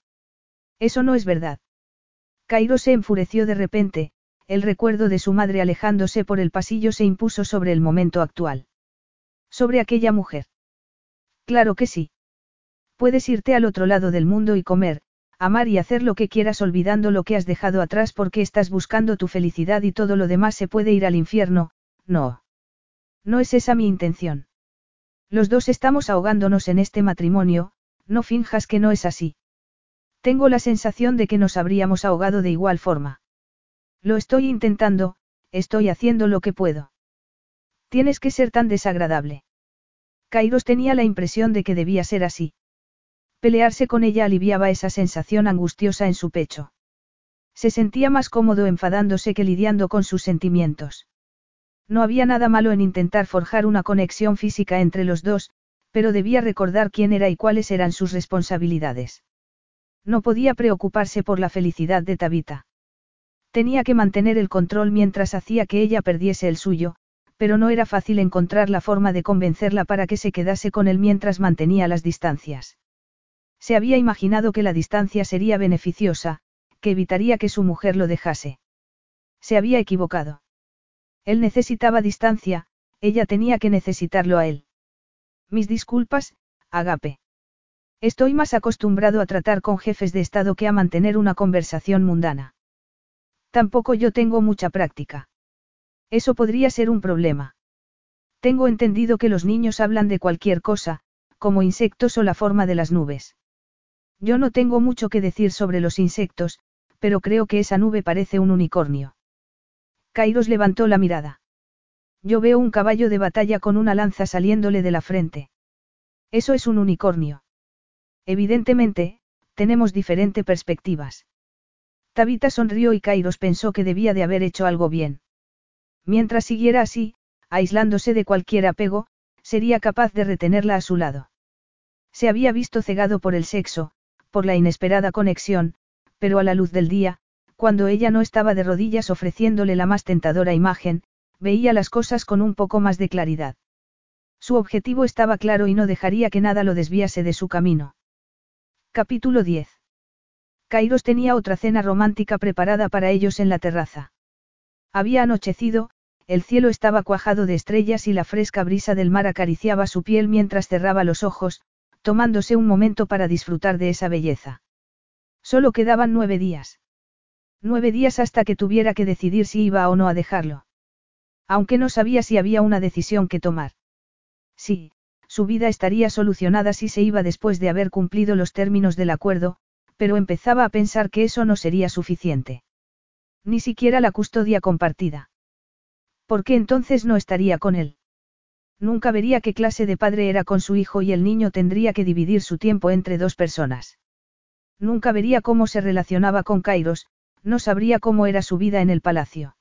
Eso no es verdad. Kairos se enfureció de repente, el recuerdo de su madre alejándose por el pasillo se impuso sobre el momento actual. Sobre aquella mujer. Claro que sí. Puedes irte al otro lado del mundo y comer, amar y hacer lo que quieras olvidando lo que has dejado atrás porque estás buscando tu felicidad y todo lo demás se puede ir al infierno, no. No es esa mi intención. Los dos estamos ahogándonos en este matrimonio, no finjas que no es así. Tengo la sensación de que nos habríamos ahogado de igual forma. Lo estoy intentando, estoy haciendo lo que puedo. Tienes que ser tan desagradable. Kairos tenía la impresión de que debía ser así. Pelearse con ella aliviaba esa sensación angustiosa en su pecho. Se sentía más cómodo enfadándose que lidiando con sus sentimientos. No había nada malo en intentar forjar una conexión física entre los dos, pero debía recordar quién era y cuáles eran sus responsabilidades. No podía preocuparse por la felicidad de Tabita. Tenía que mantener el control mientras hacía que ella perdiese el suyo, pero no era fácil encontrar la forma de convencerla para que se quedase con él mientras mantenía las distancias. Se había imaginado que la distancia sería beneficiosa, que evitaría que su mujer lo dejase. Se había equivocado. Él necesitaba distancia, ella tenía que necesitarlo a él. Mis disculpas, Agape. Estoy más acostumbrado a tratar con jefes de Estado que a mantener una conversación mundana. Tampoco yo tengo mucha práctica. Eso podría ser un problema. Tengo entendido que los niños hablan de cualquier cosa, como insectos o la forma de las nubes. Yo no tengo mucho que decir sobre los insectos, pero creo que esa nube parece un unicornio. Kairos levantó la mirada. Yo veo un caballo de batalla con una lanza saliéndole de la frente. Eso es un unicornio. Evidentemente, tenemos diferentes perspectivas. Tabita sonrió y Kairos pensó que debía de haber hecho algo bien. Mientras siguiera así, aislándose de cualquier apego, sería capaz de retenerla a su lado. Se había visto cegado por el sexo, por la inesperada conexión, pero a la luz del día, cuando ella no estaba de rodillas ofreciéndole la más tentadora imagen, veía las cosas con un poco más de claridad. Su objetivo estaba claro y no dejaría que nada lo desviase de su camino. Capítulo 10. Kairos tenía otra cena romántica preparada para ellos en la terraza. Había anochecido, el cielo estaba cuajado de estrellas y la fresca brisa del mar acariciaba su piel mientras cerraba los ojos, tomándose un momento para disfrutar de esa belleza. Solo quedaban nueve días. Nueve días hasta que tuviera que decidir si iba o no a dejarlo. Aunque no sabía si había una decisión que tomar. Sí, su vida estaría solucionada si se iba después de haber cumplido los términos del acuerdo, pero empezaba a pensar que eso no sería suficiente. Ni siquiera la custodia compartida. ¿Por qué entonces no estaría con él? Nunca vería qué clase de padre era con su hijo y el niño tendría que dividir su tiempo entre dos personas. Nunca vería cómo se relacionaba con Kairos, no sabría cómo era su vida en el palacio.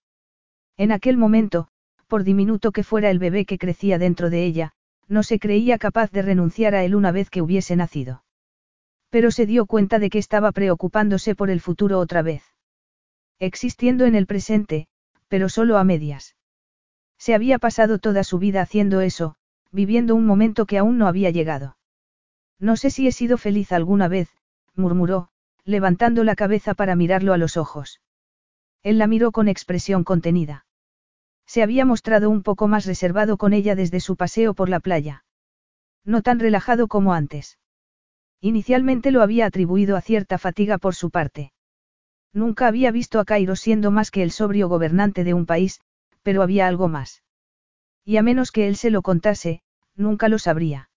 En aquel momento, por diminuto que fuera el bebé que crecía dentro de ella, no se creía capaz de renunciar a él una vez que hubiese nacido. Pero se dio cuenta de que estaba preocupándose por el futuro otra vez. Existiendo en el presente, pero solo a medias. Se había pasado toda su vida haciendo eso, viviendo un momento que aún no había llegado. No sé si he sido feliz alguna vez, murmuró, levantando la cabeza para mirarlo a los ojos. Él la miró con expresión contenida. Se había mostrado un poco más reservado con ella desde su paseo por la playa. No tan relajado como antes. Inicialmente lo había atribuido a cierta fatiga por su parte. Nunca había visto a Cairo siendo más que el sobrio gobernante de un país, pero había algo más. Y a menos que él se lo contase, nunca lo sabría.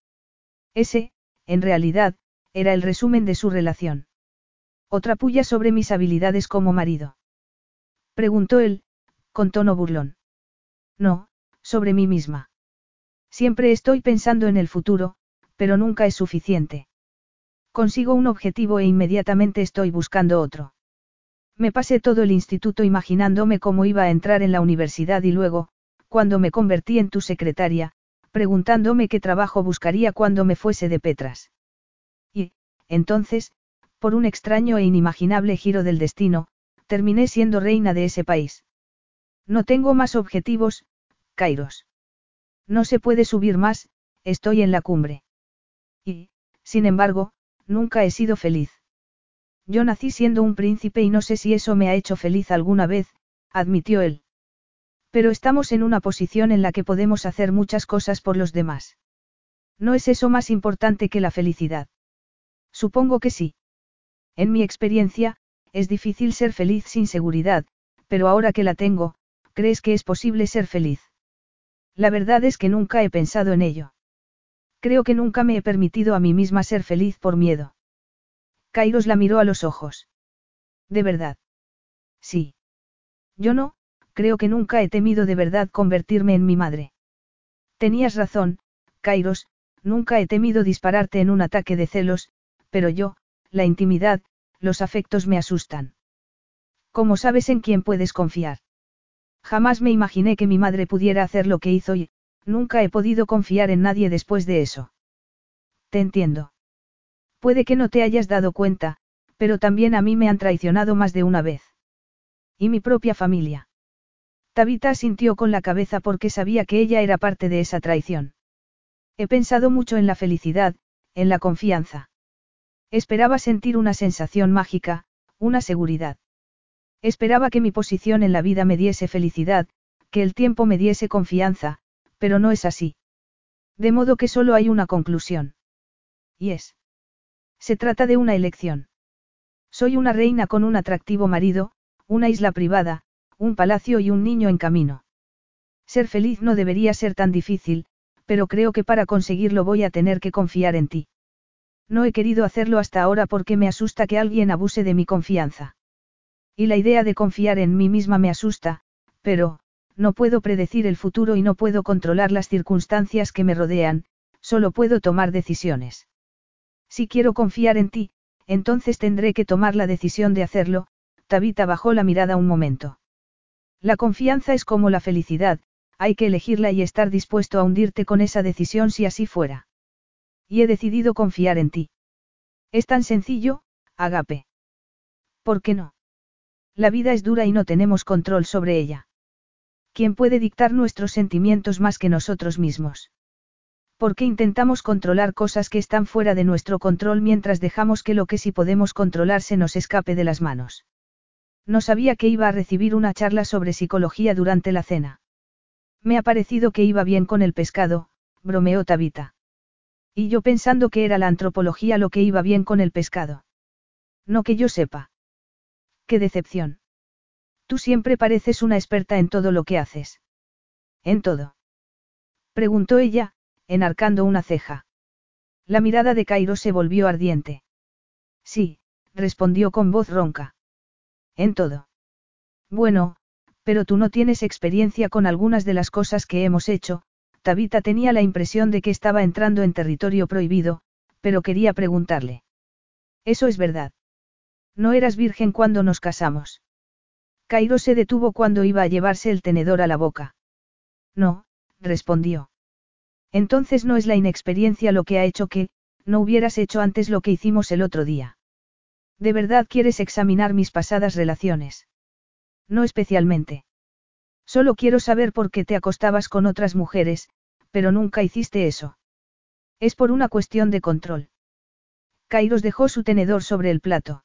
Ese, en realidad, era el resumen de su relación. Otra puya sobre mis habilidades como marido. Preguntó él, con tono burlón. No, sobre mí misma. Siempre estoy pensando en el futuro, pero nunca es suficiente. Consigo un objetivo e inmediatamente estoy buscando otro. Me pasé todo el instituto imaginándome cómo iba a entrar en la universidad y luego, cuando me convertí en tu secretaria, preguntándome qué trabajo buscaría cuando me fuese de Petras. Y, entonces, por un extraño e inimaginable giro del destino, terminé siendo reina de ese país. No tengo más objetivos, Kairos. No se puede subir más, estoy en la cumbre. Y, sin embargo, nunca he sido feliz. Yo nací siendo un príncipe y no sé si eso me ha hecho feliz alguna vez, admitió él. Pero estamos en una posición en la que podemos hacer muchas cosas por los demás. ¿No es eso más importante que la felicidad? Supongo que sí. En mi experiencia, es difícil ser feliz sin seguridad, pero ahora que la tengo, ¿crees que es posible ser feliz? La verdad es que nunca he pensado en ello. Creo que nunca me he permitido a mí misma ser feliz por miedo. Kairos la miró a los ojos. ¿De verdad? Sí. Yo no, creo que nunca he temido de verdad convertirme en mi madre. Tenías razón, Kairos, nunca he temido dispararte en un ataque de celos, pero yo, la intimidad, los afectos me asustan. ¿Cómo sabes en quién puedes confiar? Jamás me imaginé que mi madre pudiera hacer lo que hizo y, nunca he podido confiar en nadie después de eso. Te entiendo. Puede que no te hayas dado cuenta, pero también a mí me han traicionado más de una vez. Y mi propia familia. Tabita sintió con la cabeza porque sabía que ella era parte de esa traición. He pensado mucho en la felicidad, en la confianza. Esperaba sentir una sensación mágica, una seguridad. Esperaba que mi posición en la vida me diese felicidad, que el tiempo me diese confianza, pero no es así. De modo que solo hay una conclusión. Y es. Se trata de una elección. Soy una reina con un atractivo marido, una isla privada, un palacio y un niño en camino. Ser feliz no debería ser tan difícil, pero creo que para conseguirlo voy a tener que confiar en ti. No he querido hacerlo hasta ahora porque me asusta que alguien abuse de mi confianza. Y la idea de confiar en mí misma me asusta, pero, no puedo predecir el futuro y no puedo controlar las circunstancias que me rodean, solo puedo tomar decisiones. Si quiero confiar en ti, entonces tendré que tomar la decisión de hacerlo, Tabita bajó la mirada un momento. La confianza es como la felicidad, hay que elegirla y estar dispuesto a hundirte con esa decisión si así fuera. Y he decidido confiar en ti. Es tan sencillo, Agape. ¿Por qué no? La vida es dura y no tenemos control sobre ella. ¿Quién puede dictar nuestros sentimientos más que nosotros mismos? ¿Por qué intentamos controlar cosas que están fuera de nuestro control mientras dejamos que lo que sí podemos controlar se nos escape de las manos? No sabía que iba a recibir una charla sobre psicología durante la cena. Me ha parecido que iba bien con el pescado, bromeó Tabita. Y yo pensando que era la antropología lo que iba bien con el pescado. No que yo sepa. Qué decepción. Tú siempre pareces una experta en todo lo que haces. ¿En todo? Preguntó ella, enarcando una ceja. La mirada de Cairo se volvió ardiente. Sí, respondió con voz ronca. En todo. Bueno, pero tú no tienes experiencia con algunas de las cosas que hemos hecho, Tabita tenía la impresión de que estaba entrando en territorio prohibido, pero quería preguntarle. Eso es verdad. No eras virgen cuando nos casamos. Cairo se detuvo cuando iba a llevarse el tenedor a la boca. No, respondió. Entonces no es la inexperiencia lo que ha hecho que, no hubieras hecho antes lo que hicimos el otro día. ¿De verdad quieres examinar mis pasadas relaciones? No especialmente. Solo quiero saber por qué te acostabas con otras mujeres, pero nunca hiciste eso. Es por una cuestión de control. Kairos dejó su tenedor sobre el plato.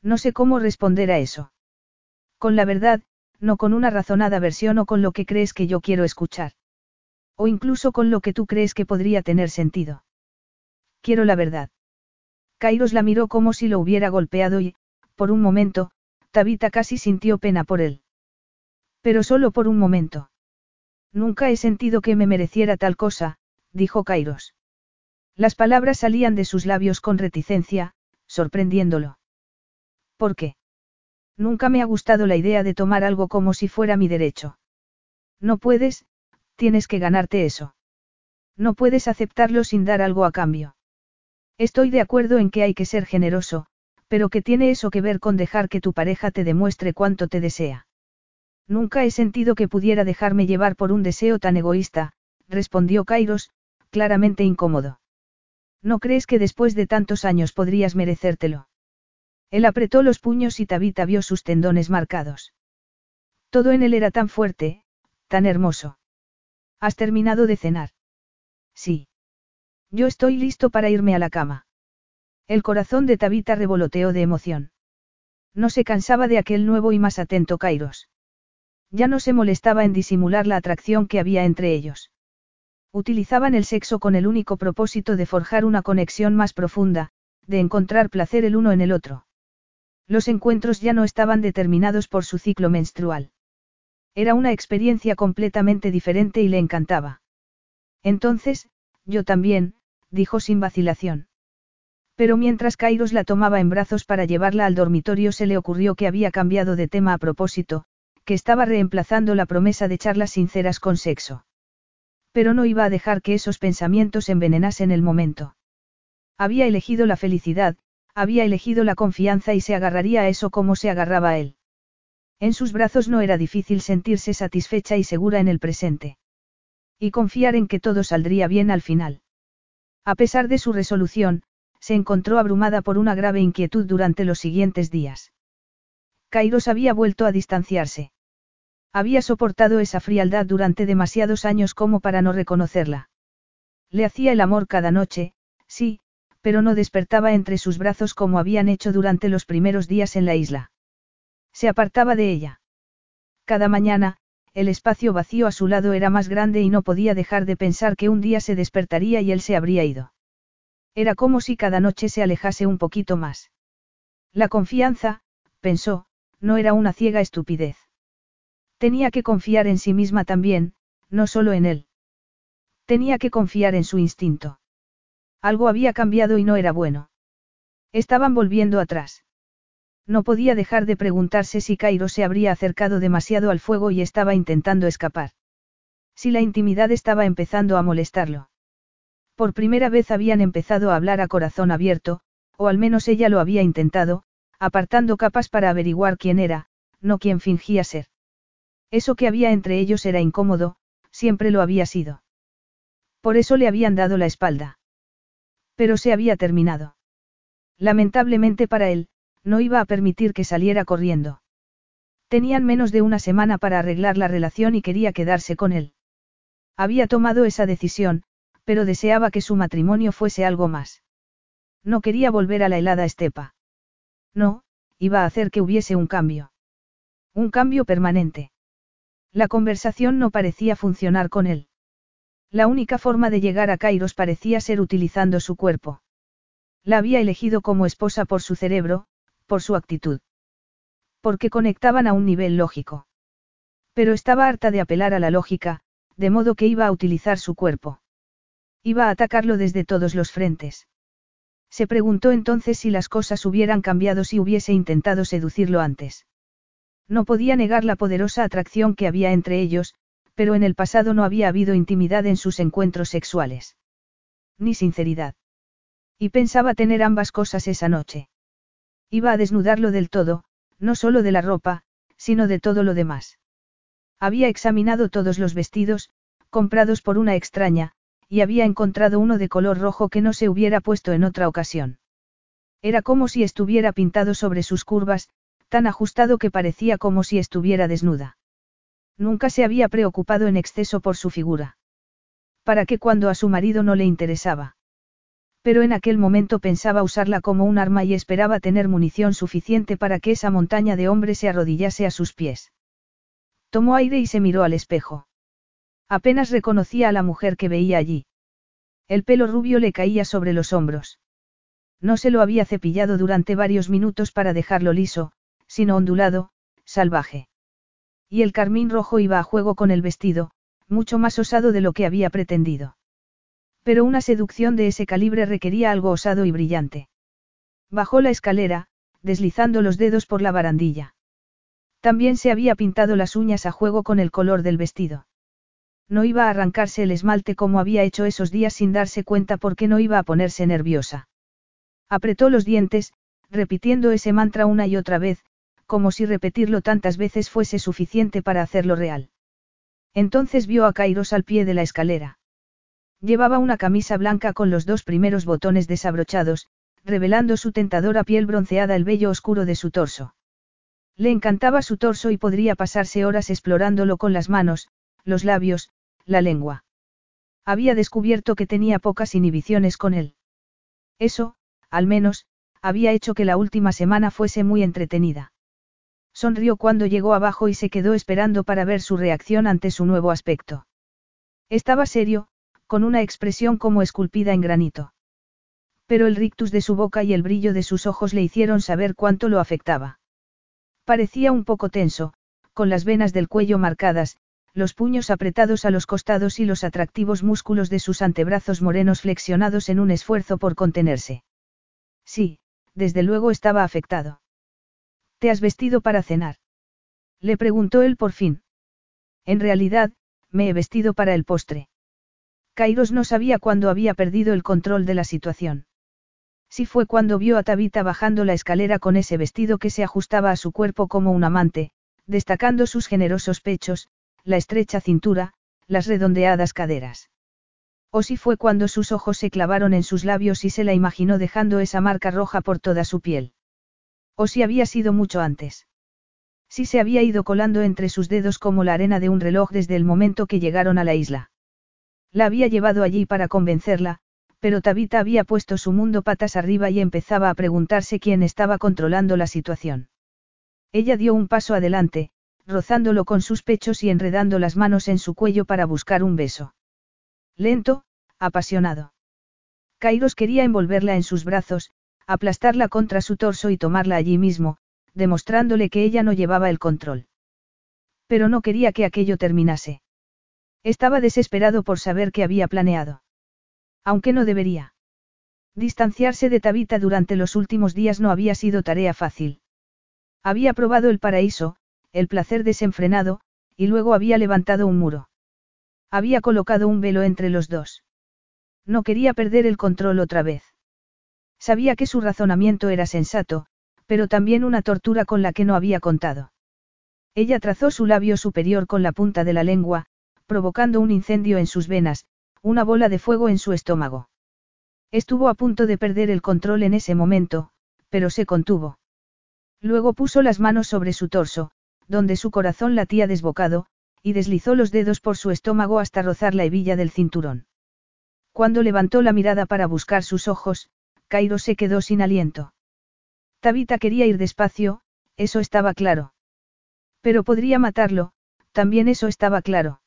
No sé cómo responder a eso. Con la verdad, no con una razonada versión o con lo que crees que yo quiero escuchar. O incluso con lo que tú crees que podría tener sentido. Quiero la verdad. Kairos la miró como si lo hubiera golpeado y, por un momento, Tabita casi sintió pena por él. Pero solo por un momento. Nunca he sentido que me mereciera tal cosa, dijo Kairos. Las palabras salían de sus labios con reticencia, sorprendiéndolo. ¿Por qué? Nunca me ha gustado la idea de tomar algo como si fuera mi derecho. No puedes, tienes que ganarte eso. No puedes aceptarlo sin dar algo a cambio. Estoy de acuerdo en que hay que ser generoso, pero que tiene eso que ver con dejar que tu pareja te demuestre cuánto te desea. Nunca he sentido que pudiera dejarme llevar por un deseo tan egoísta, respondió Kairos, claramente incómodo. ¿No crees que después de tantos años podrías merecértelo? Él apretó los puños y Tabita vio sus tendones marcados. Todo en él era tan fuerte, tan hermoso. ¿Has terminado de cenar? Sí. Yo estoy listo para irme a la cama. El corazón de Tabita revoloteó de emoción. No se cansaba de aquel nuevo y más atento Kairos. Ya no se molestaba en disimular la atracción que había entre ellos. Utilizaban el sexo con el único propósito de forjar una conexión más profunda, de encontrar placer el uno en el otro. Los encuentros ya no estaban determinados por su ciclo menstrual. Era una experiencia completamente diferente y le encantaba. Entonces, yo también, dijo sin vacilación. Pero mientras Kairos la tomaba en brazos para llevarla al dormitorio se le ocurrió que había cambiado de tema a propósito, que estaba reemplazando la promesa de charlas sinceras con sexo. Pero no iba a dejar que esos pensamientos envenenasen el momento. Había elegido la felicidad, había elegido la confianza y se agarraría a eso como se agarraba a él. En sus brazos no era difícil sentirse satisfecha y segura en el presente. Y confiar en que todo saldría bien al final. A pesar de su resolución, se encontró abrumada por una grave inquietud durante los siguientes días. Kairos había vuelto a distanciarse. Había soportado esa frialdad durante demasiados años como para no reconocerla. Le hacía el amor cada noche, sí, pero no despertaba entre sus brazos como habían hecho durante los primeros días en la isla. Se apartaba de ella. Cada mañana, el espacio vacío a su lado era más grande y no podía dejar de pensar que un día se despertaría y él se habría ido. Era como si cada noche se alejase un poquito más. La confianza, pensó, no era una ciega estupidez. Tenía que confiar en sí misma también, no solo en él. Tenía que confiar en su instinto. Algo había cambiado y no era bueno. Estaban volviendo atrás. No podía dejar de preguntarse si Cairo se habría acercado demasiado al fuego y estaba intentando escapar. Si la intimidad estaba empezando a molestarlo. Por primera vez habían empezado a hablar a corazón abierto, o al menos ella lo había intentado, apartando capas para averiguar quién era, no quién fingía ser. Eso que había entre ellos era incómodo, siempre lo había sido. Por eso le habían dado la espalda. Pero se había terminado. Lamentablemente para él, no iba a permitir que saliera corriendo. Tenían menos de una semana para arreglar la relación y quería quedarse con él. Había tomado esa decisión, pero deseaba que su matrimonio fuese algo más. No quería volver a la helada estepa. No, iba a hacer que hubiese un cambio. Un cambio permanente. La conversación no parecía funcionar con él. La única forma de llegar a Kairos parecía ser utilizando su cuerpo. La había elegido como esposa por su cerebro, por su actitud. Porque conectaban a un nivel lógico. Pero estaba harta de apelar a la lógica, de modo que iba a utilizar su cuerpo. Iba a atacarlo desde todos los frentes. Se preguntó entonces si las cosas hubieran cambiado si hubiese intentado seducirlo antes. No podía negar la poderosa atracción que había entre ellos, pero en el pasado no había habido intimidad en sus encuentros sexuales. Ni sinceridad. Y pensaba tener ambas cosas esa noche. Iba a desnudarlo del todo, no solo de la ropa, sino de todo lo demás. Había examinado todos los vestidos, comprados por una extraña, y había encontrado uno de color rojo que no se hubiera puesto en otra ocasión. Era como si estuviera pintado sobre sus curvas, tan ajustado que parecía como si estuviera desnuda. Nunca se había preocupado en exceso por su figura. ¿Para qué cuando a su marido no le interesaba? Pero en aquel momento pensaba usarla como un arma y esperaba tener munición suficiente para que esa montaña de hombres se arrodillase a sus pies. Tomó aire y se miró al espejo. Apenas reconocía a la mujer que veía allí. El pelo rubio le caía sobre los hombros. No se lo había cepillado durante varios minutos para dejarlo liso, sino ondulado, salvaje. Y el carmín rojo iba a juego con el vestido, mucho más osado de lo que había pretendido. Pero una seducción de ese calibre requería algo osado y brillante. Bajó la escalera, deslizando los dedos por la barandilla. También se había pintado las uñas a juego con el color del vestido. No iba a arrancarse el esmalte como había hecho esos días sin darse cuenta porque no iba a ponerse nerviosa. Apretó los dientes, repitiendo ese mantra una y otra vez, como si repetirlo tantas veces fuese suficiente para hacerlo real. Entonces vio a Kairos al pie de la escalera. Llevaba una camisa blanca con los dos primeros botones desabrochados, revelando su tentadora piel bronceada el vello oscuro de su torso. Le encantaba su torso y podría pasarse horas explorándolo con las manos, los labios, la lengua. Había descubierto que tenía pocas inhibiciones con él. Eso, al menos, había hecho que la última semana fuese muy entretenida. Sonrió cuando llegó abajo y se quedó esperando para ver su reacción ante su nuevo aspecto. Estaba serio, con una expresión como esculpida en granito. Pero el rictus de su boca y el brillo de sus ojos le hicieron saber cuánto lo afectaba. Parecía un poco tenso, con las venas del cuello marcadas, los puños apretados a los costados y los atractivos músculos de sus antebrazos morenos flexionados en un esfuerzo por contenerse. Sí, desde luego estaba afectado. ¿Te has vestido para cenar? Le preguntó él por fin. En realidad, me he vestido para el postre. Kairos no sabía cuándo había perdido el control de la situación. Si fue cuando vio a Tabita bajando la escalera con ese vestido que se ajustaba a su cuerpo como un amante, destacando sus generosos pechos, la estrecha cintura, las redondeadas caderas. O si fue cuando sus ojos se clavaron en sus labios y se la imaginó dejando esa marca roja por toda su piel. O si había sido mucho antes. Si se había ido colando entre sus dedos como la arena de un reloj desde el momento que llegaron a la isla. La había llevado allí para convencerla, pero Tabita había puesto su mundo patas arriba y empezaba a preguntarse quién estaba controlando la situación. Ella dio un paso adelante, rozándolo con sus pechos y enredando las manos en su cuello para buscar un beso. Lento, apasionado. Kairos quería envolverla en sus brazos, aplastarla contra su torso y tomarla allí mismo, demostrándole que ella no llevaba el control. Pero no quería que aquello terminase. Estaba desesperado por saber qué había planeado. Aunque no debería. Distanciarse de Tabita durante los últimos días no había sido tarea fácil. Había probado el paraíso, el placer desenfrenado, y luego había levantado un muro. Había colocado un velo entre los dos. No quería perder el control otra vez. Sabía que su razonamiento era sensato, pero también una tortura con la que no había contado. Ella trazó su labio superior con la punta de la lengua, provocando un incendio en sus venas, una bola de fuego en su estómago. Estuvo a punto de perder el control en ese momento, pero se contuvo. Luego puso las manos sobre su torso, donde su corazón latía desbocado, y deslizó los dedos por su estómago hasta rozar la hebilla del cinturón. Cuando levantó la mirada para buscar sus ojos, Cairo se quedó sin aliento. Tabita quería ir despacio, eso estaba claro. Pero podría matarlo, también eso estaba claro.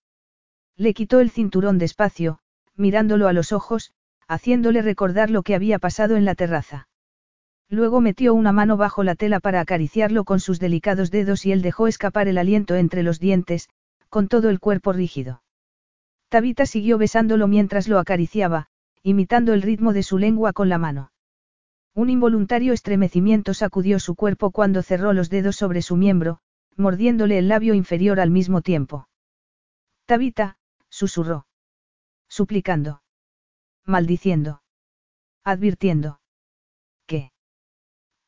Le quitó el cinturón despacio, mirándolo a los ojos, haciéndole recordar lo que había pasado en la terraza. Luego metió una mano bajo la tela para acariciarlo con sus delicados dedos y él dejó escapar el aliento entre los dientes, con todo el cuerpo rígido. Tabita siguió besándolo mientras lo acariciaba, imitando el ritmo de su lengua con la mano. Un involuntario estremecimiento sacudió su cuerpo cuando cerró los dedos sobre su miembro, mordiéndole el labio inferior al mismo tiempo. Tabita, susurró. Suplicando. Maldiciendo. Advirtiendo. ¿Qué?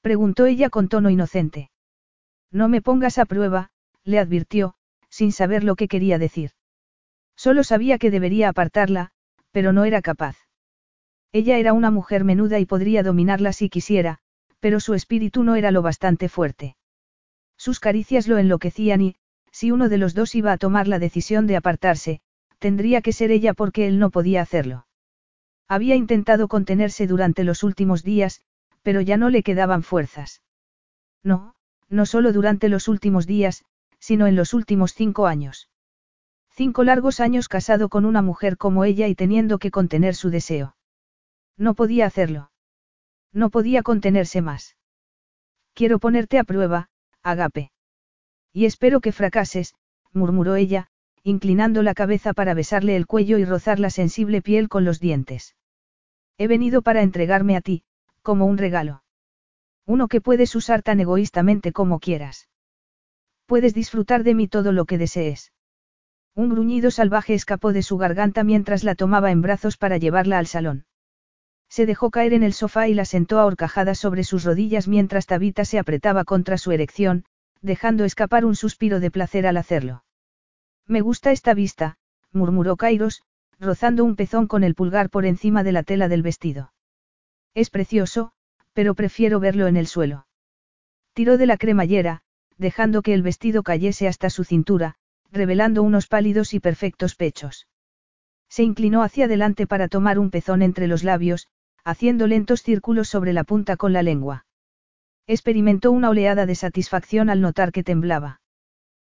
Preguntó ella con tono inocente. No me pongas a prueba, le advirtió, sin saber lo que quería decir. Solo sabía que debería apartarla, pero no era capaz. Ella era una mujer menuda y podría dominarla si quisiera, pero su espíritu no era lo bastante fuerte. Sus caricias lo enloquecían y, si uno de los dos iba a tomar la decisión de apartarse, tendría que ser ella porque él no podía hacerlo. Había intentado contenerse durante los últimos días, pero ya no le quedaban fuerzas. No, no solo durante los últimos días, sino en los últimos cinco años. Cinco largos años casado con una mujer como ella y teniendo que contener su deseo. No podía hacerlo. No podía contenerse más. Quiero ponerte a prueba, Agape. Y espero que fracases, murmuró ella, inclinando la cabeza para besarle el cuello y rozar la sensible piel con los dientes. He venido para entregarme a ti, como un regalo. Uno que puedes usar tan egoístamente como quieras. Puedes disfrutar de mí todo lo que desees. Un gruñido salvaje escapó de su garganta mientras la tomaba en brazos para llevarla al salón. Se dejó caer en el sofá y la sentó a sobre sus rodillas mientras Tabita se apretaba contra su erección, dejando escapar un suspiro de placer al hacerlo. Me gusta esta vista, murmuró Kairos, rozando un pezón con el pulgar por encima de la tela del vestido. Es precioso, pero prefiero verlo en el suelo. Tiró de la cremallera, dejando que el vestido cayese hasta su cintura, revelando unos pálidos y perfectos pechos. Se inclinó hacia adelante para tomar un pezón entre los labios, haciendo lentos círculos sobre la punta con la lengua. Experimentó una oleada de satisfacción al notar que temblaba.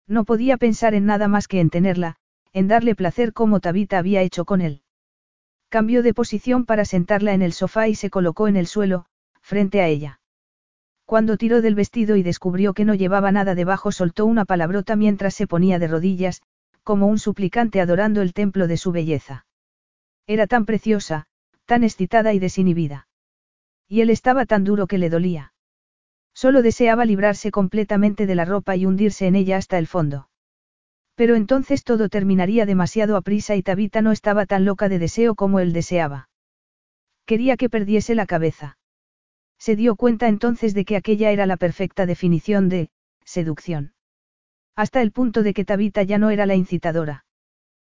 No podía pensar en nada más que en tenerla, en darle placer como Tabita había hecho con él. Cambió de posición para sentarla en el sofá y se colocó en el suelo, frente a ella. Cuando tiró del vestido y descubrió que no llevaba nada debajo, soltó una palabrota mientras se ponía de rodillas, como un suplicante adorando el templo de su belleza. Era tan preciosa, tan excitada y desinhibida. Y él estaba tan duro que le dolía. Solo deseaba librarse completamente de la ropa y hundirse en ella hasta el fondo. Pero entonces todo terminaría demasiado a prisa y Tabita no estaba tan loca de deseo como él deseaba. Quería que perdiese la cabeza. Se dio cuenta entonces de que aquella era la perfecta definición de, seducción. Hasta el punto de que Tabita ya no era la incitadora.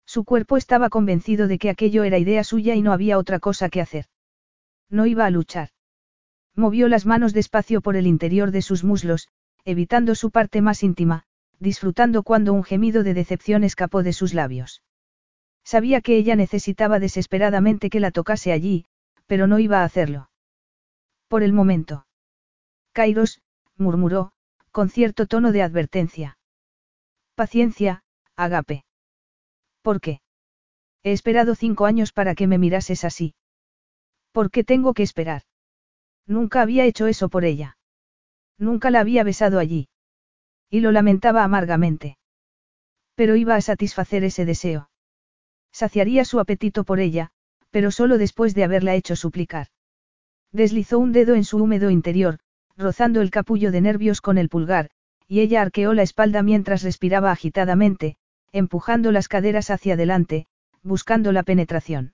Su cuerpo estaba convencido de que aquello era idea suya y no había otra cosa que hacer. No iba a luchar. Movió las manos despacio por el interior de sus muslos, evitando su parte más íntima, disfrutando cuando un gemido de decepción escapó de sus labios. Sabía que ella necesitaba desesperadamente que la tocase allí, pero no iba a hacerlo. Por el momento. Kairos, murmuró, con cierto tono de advertencia. Paciencia, Agape. ¿Por qué? He esperado cinco años para que me mirases así. ¿Por qué tengo que esperar? Nunca había hecho eso por ella. Nunca la había besado allí. Y lo lamentaba amargamente. Pero iba a satisfacer ese deseo. Saciaría su apetito por ella, pero solo después de haberla hecho suplicar. Deslizó un dedo en su húmedo interior, rozando el capullo de nervios con el pulgar, y ella arqueó la espalda mientras respiraba agitadamente, empujando las caderas hacia adelante, buscando la penetración.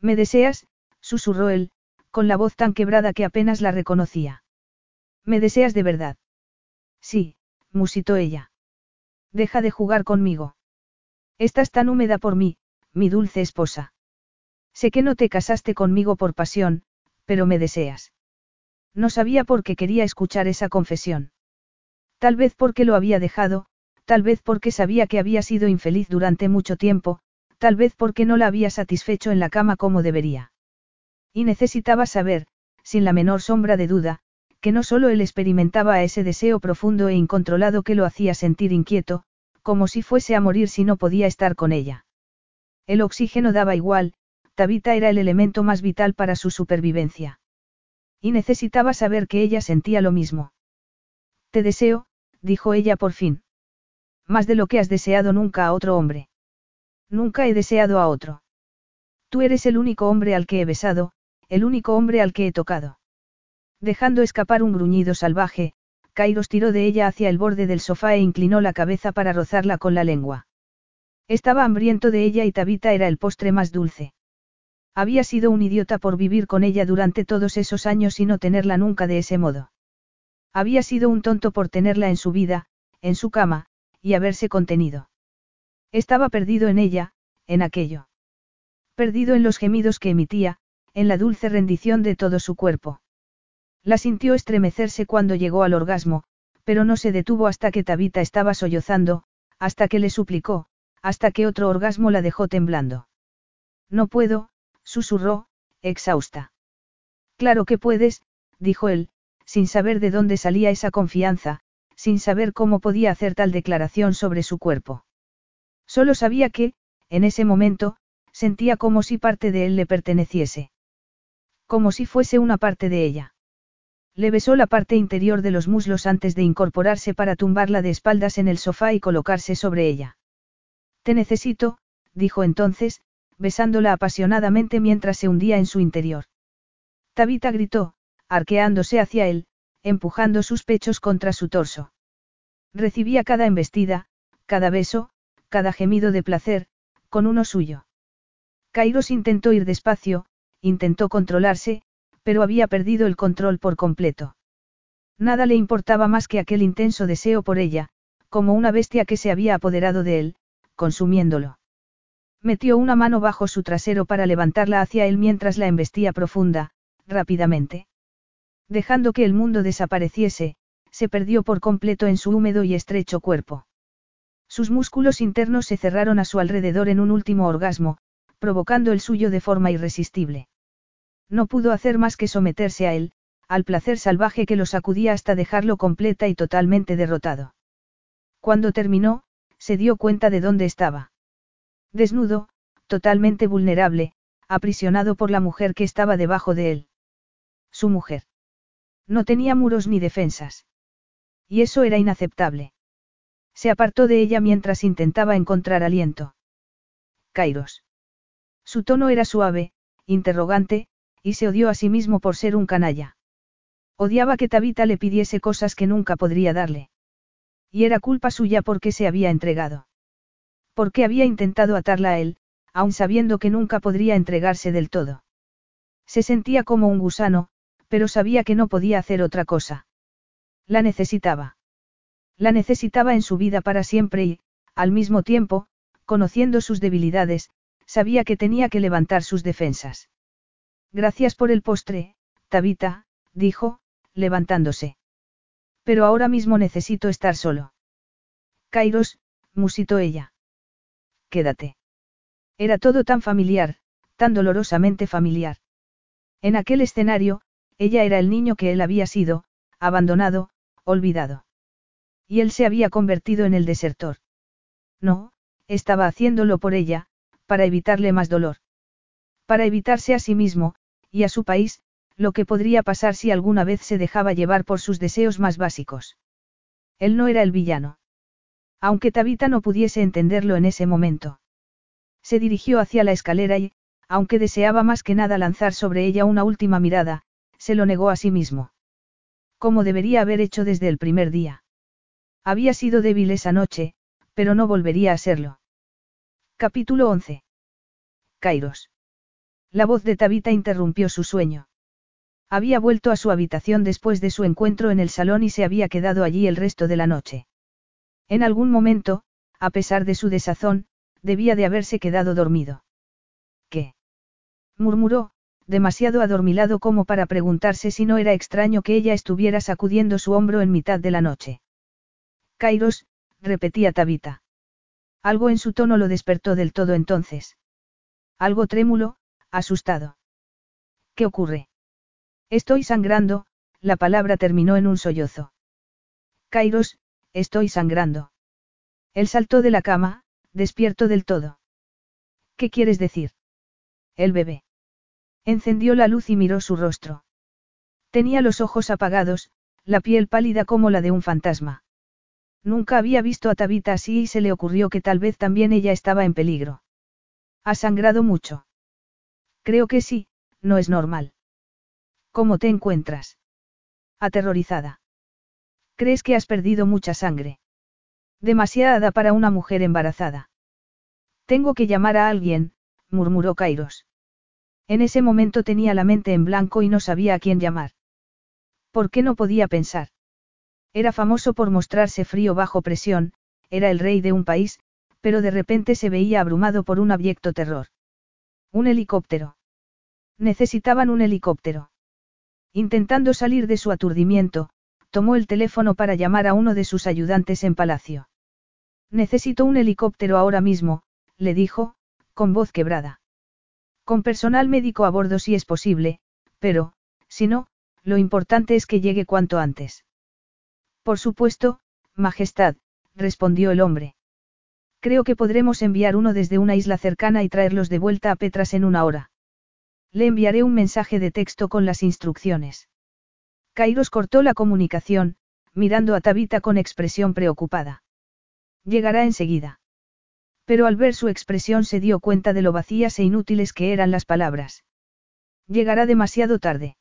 ¿Me deseas? susurró él, con la voz tan quebrada que apenas la reconocía. ¿Me deseas de verdad? Sí, musitó ella. Deja de jugar conmigo. Estás tan húmeda por mí, mi dulce esposa. Sé que no te casaste conmigo por pasión, pero me deseas. No sabía por qué quería escuchar esa confesión. Tal vez porque lo había dejado, tal vez porque sabía que había sido infeliz durante mucho tiempo, tal vez porque no la había satisfecho en la cama como debería. Y necesitaba saber, sin la menor sombra de duda, que no solo él experimentaba ese deseo profundo e incontrolado que lo hacía sentir inquieto, como si fuese a morir si no podía estar con ella. El oxígeno daba igual, Tabita era el elemento más vital para su supervivencia. Y necesitaba saber que ella sentía lo mismo. Te deseo, dijo ella por fin. Más de lo que has deseado nunca a otro hombre. Nunca he deseado a otro. Tú eres el único hombre al que he besado, el único hombre al que he tocado. Dejando escapar un gruñido salvaje, Kairos tiró de ella hacia el borde del sofá e inclinó la cabeza para rozarla con la lengua. Estaba hambriento de ella y Tabita era el postre más dulce. Había sido un idiota por vivir con ella durante todos esos años y no tenerla nunca de ese modo. Había sido un tonto por tenerla en su vida, en su cama, y haberse contenido. Estaba perdido en ella, en aquello. Perdido en los gemidos que emitía, en la dulce rendición de todo su cuerpo. La sintió estremecerse cuando llegó al orgasmo, pero no se detuvo hasta que Tabita estaba sollozando, hasta que le suplicó, hasta que otro orgasmo la dejó temblando. No puedo, susurró, exhausta. Claro que puedes, dijo él, sin saber de dónde salía esa confianza, sin saber cómo podía hacer tal declaración sobre su cuerpo. Solo sabía que, en ese momento, sentía como si parte de él le perteneciese. Como si fuese una parte de ella. Le besó la parte interior de los muslos antes de incorporarse para tumbarla de espaldas en el sofá y colocarse sobre ella. Te necesito, dijo entonces, besándola apasionadamente mientras se hundía en su interior. Tabita gritó, arqueándose hacia él, empujando sus pechos contra su torso. Recibía cada embestida, cada beso, cada gemido de placer, con uno suyo. Kairos intentó ir despacio, intentó controlarse, pero había perdido el control por completo. Nada le importaba más que aquel intenso deseo por ella, como una bestia que se había apoderado de él, consumiéndolo. Metió una mano bajo su trasero para levantarla hacia él mientras la embestía profunda, rápidamente. Dejando que el mundo desapareciese, se perdió por completo en su húmedo y estrecho cuerpo. Sus músculos internos se cerraron a su alrededor en un último orgasmo, provocando el suyo de forma irresistible. No pudo hacer más que someterse a él, al placer salvaje que lo sacudía hasta dejarlo completa y totalmente derrotado. Cuando terminó, se dio cuenta de dónde estaba. Desnudo, totalmente vulnerable, aprisionado por la mujer que estaba debajo de él. Su mujer. No tenía muros ni defensas. Y eso era inaceptable. Se apartó de ella mientras intentaba encontrar aliento. Kairos. Su tono era suave, interrogante, y se odió a sí mismo por ser un canalla. Odiaba que Tabita le pidiese cosas que nunca podría darle. Y era culpa suya porque se había entregado. Porque había intentado atarla a él, aun sabiendo que nunca podría entregarse del todo. Se sentía como un gusano, pero sabía que no podía hacer otra cosa. La necesitaba. La necesitaba en su vida para siempre y, al mismo tiempo, conociendo sus debilidades, sabía que tenía que levantar sus defensas. Gracias por el postre, Tabita, dijo, levantándose. Pero ahora mismo necesito estar solo. Kairos, musitó ella. Quédate. Era todo tan familiar, tan dolorosamente familiar. En aquel escenario, ella era el niño que él había sido, abandonado, olvidado. Y él se había convertido en el desertor. No, estaba haciéndolo por ella, para evitarle más dolor. Para evitarse a sí mismo, y a su país, lo que podría pasar si alguna vez se dejaba llevar por sus deseos más básicos. Él no era el villano. Aunque Tabita no pudiese entenderlo en ese momento. Se dirigió hacia la escalera y, aunque deseaba más que nada lanzar sobre ella una última mirada, se lo negó a sí mismo. Como debería haber hecho desde el primer día. Había sido débil esa noche, pero no volvería a serlo. Capítulo 11. Kairos. La voz de Tabita interrumpió su sueño. Había vuelto a su habitación después de su encuentro en el salón y se había quedado allí el resto de la noche. En algún momento, a pesar de su desazón, debía de haberse quedado dormido. ¿Qué? murmuró, demasiado adormilado como para preguntarse si no era extraño que ella estuviera sacudiendo su hombro en mitad de la noche. Kairos, repetía Tabita. Algo en su tono lo despertó del todo entonces. Algo trémulo, asustado. ¿Qué ocurre? Estoy sangrando, la palabra terminó en un sollozo. Kairos, estoy sangrando. Él saltó de la cama, despierto del todo. ¿Qué quieres decir? El bebé. Encendió la luz y miró su rostro. Tenía los ojos apagados, la piel pálida como la de un fantasma. Nunca había visto a Tabita así y se le ocurrió que tal vez también ella estaba en peligro. ¿Ha sangrado mucho? Creo que sí, no es normal. ¿Cómo te encuentras? Aterrorizada. ¿Crees que has perdido mucha sangre? Demasiada para una mujer embarazada. Tengo que llamar a alguien, murmuró Kairos. En ese momento tenía la mente en blanco y no sabía a quién llamar. ¿Por qué no podía pensar? Era famoso por mostrarse frío bajo presión, era el rey de un país, pero de repente se veía abrumado por un abyecto terror. Un helicóptero. Necesitaban un helicóptero. Intentando salir de su aturdimiento, tomó el teléfono para llamar a uno de sus ayudantes en palacio. Necesito un helicóptero ahora mismo, le dijo, con voz quebrada. Con personal médico a bordo si es posible, pero, si no, lo importante es que llegue cuanto antes. Por supuesto, Majestad, respondió el hombre. Creo que podremos enviar uno desde una isla cercana y traerlos de vuelta a Petras en una hora. Le enviaré un mensaje de texto con las instrucciones. Kairos cortó la comunicación, mirando a Tabita con expresión preocupada. Llegará enseguida. Pero al ver su expresión se dio cuenta de lo vacías e inútiles que eran las palabras. Llegará demasiado tarde.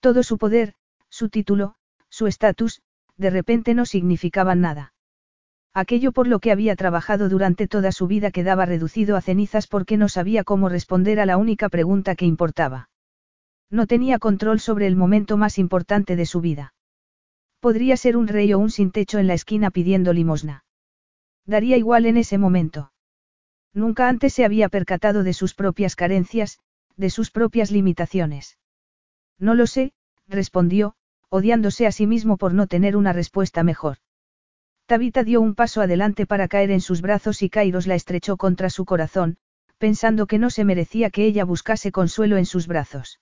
Todo su poder, su título, su estatus, de repente no significaban nada. Aquello por lo que había trabajado durante toda su vida quedaba reducido a cenizas porque no sabía cómo responder a la única pregunta que importaba. No tenía control sobre el momento más importante de su vida. Podría ser un rey o un sin techo en la esquina pidiendo limosna. Daría igual en ese momento. Nunca antes se había percatado de sus propias carencias, de sus propias limitaciones. No lo sé, respondió, odiándose a sí mismo por no tener una respuesta mejor. Tabita dio un paso adelante para caer en sus brazos y Kairos la estrechó contra su corazón, pensando que no se merecía que ella buscase consuelo en sus brazos.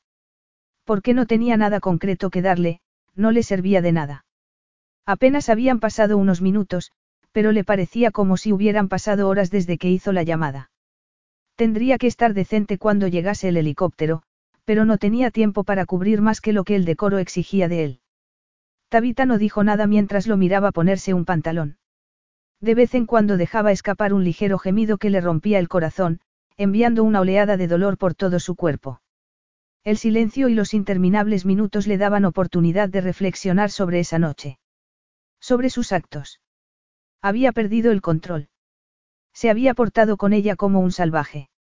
Porque no tenía nada concreto que darle, no le servía de nada. Apenas habían pasado unos minutos, pero le parecía como si hubieran pasado horas desde que hizo la llamada. Tendría que estar decente cuando llegase el helicóptero, pero no tenía tiempo para cubrir más que lo que el decoro exigía de él. Tabita no dijo nada mientras lo miraba ponerse un pantalón. De vez en cuando dejaba escapar un ligero gemido que le rompía el corazón, enviando una oleada de dolor por todo su cuerpo. El silencio y los interminables minutos le daban oportunidad de reflexionar sobre esa noche. Sobre sus actos. Había perdido el control. Se había portado con ella como un salvaje.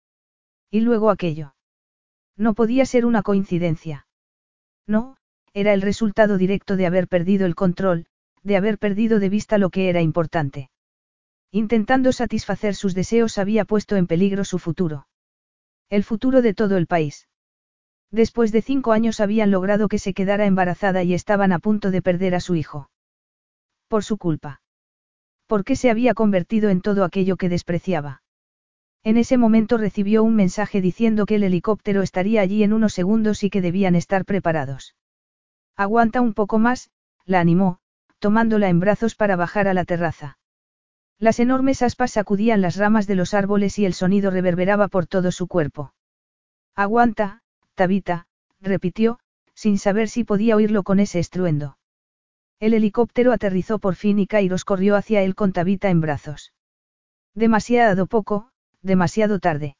Y luego aquello. No podía ser una coincidencia. No, era el resultado directo de haber perdido el control, de haber perdido de vista lo que era importante. Intentando satisfacer sus deseos había puesto en peligro su futuro. El futuro de todo el país. Después de cinco años habían logrado que se quedara embarazada y estaban a punto de perder a su hijo. Por su culpa. ¿Por qué se había convertido en todo aquello que despreciaba? En ese momento recibió un mensaje diciendo que el helicóptero estaría allí en unos segundos y que debían estar preparados. Aguanta un poco más, la animó, tomándola en brazos para bajar a la terraza. Las enormes aspas sacudían las ramas de los árboles y el sonido reverberaba por todo su cuerpo. Aguanta, Tabita, repitió, sin saber si podía oírlo con ese estruendo. El helicóptero aterrizó por fin y Kairos corrió hacia él con Tabita en brazos. Demasiado poco, demasiado tarde.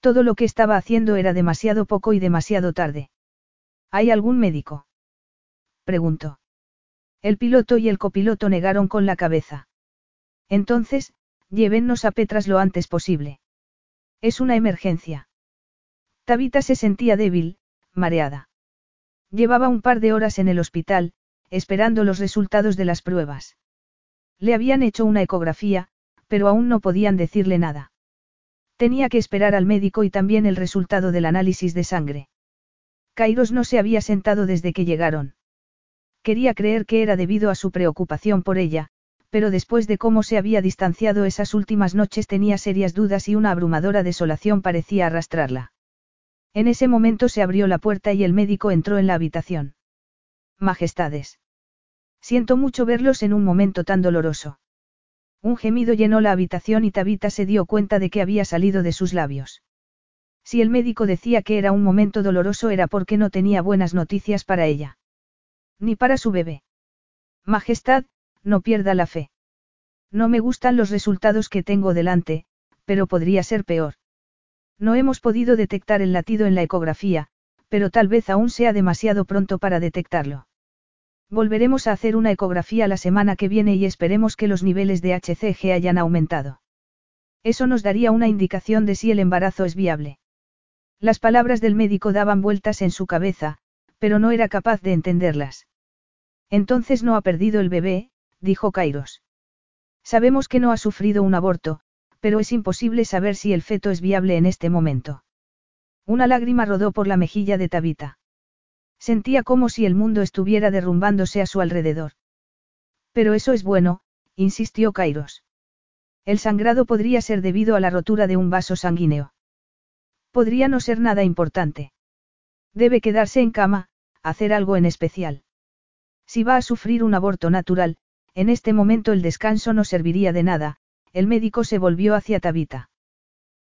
Todo lo que estaba haciendo era demasiado poco y demasiado tarde. ¿Hay algún médico? preguntó. El piloto y el copiloto negaron con la cabeza. Entonces, llévennos a Petras lo antes posible. Es una emergencia. Tabita se sentía débil, mareada. Llevaba un par de horas en el hospital, esperando los resultados de las pruebas. Le habían hecho una ecografía, pero aún no podían decirle nada. Tenía que esperar al médico y también el resultado del análisis de sangre. Kairos no se había sentado desde que llegaron. Quería creer que era debido a su preocupación por ella, pero después de cómo se había distanciado esas últimas noches tenía serias dudas y una abrumadora desolación parecía arrastrarla. En ese momento se abrió la puerta y el médico entró en la habitación. Majestades. Siento mucho verlos en un momento tan doloroso. Un gemido llenó la habitación y Tabita se dio cuenta de que había salido de sus labios. Si el médico decía que era un momento doloroso era porque no tenía buenas noticias para ella. Ni para su bebé. Majestad, no pierda la fe. No me gustan los resultados que tengo delante, pero podría ser peor. No hemos podido detectar el latido en la ecografía, pero tal vez aún sea demasiado pronto para detectarlo. Volveremos a hacer una ecografía la semana que viene y esperemos que los niveles de HCG hayan aumentado. Eso nos daría una indicación de si el embarazo es viable. Las palabras del médico daban vueltas en su cabeza, pero no era capaz de entenderlas. Entonces no ha perdido el bebé, dijo Kairos. Sabemos que no ha sufrido un aborto, pero es imposible saber si el feto es viable en este momento. Una lágrima rodó por la mejilla de Tabita. Sentía como si el mundo estuviera derrumbándose a su alrededor. Pero eso es bueno, insistió Kairos. El sangrado podría ser debido a la rotura de un vaso sanguíneo. Podría no ser nada importante. Debe quedarse en cama, hacer algo en especial. Si va a sufrir un aborto natural, en este momento el descanso no serviría de nada, el médico se volvió hacia Tabita.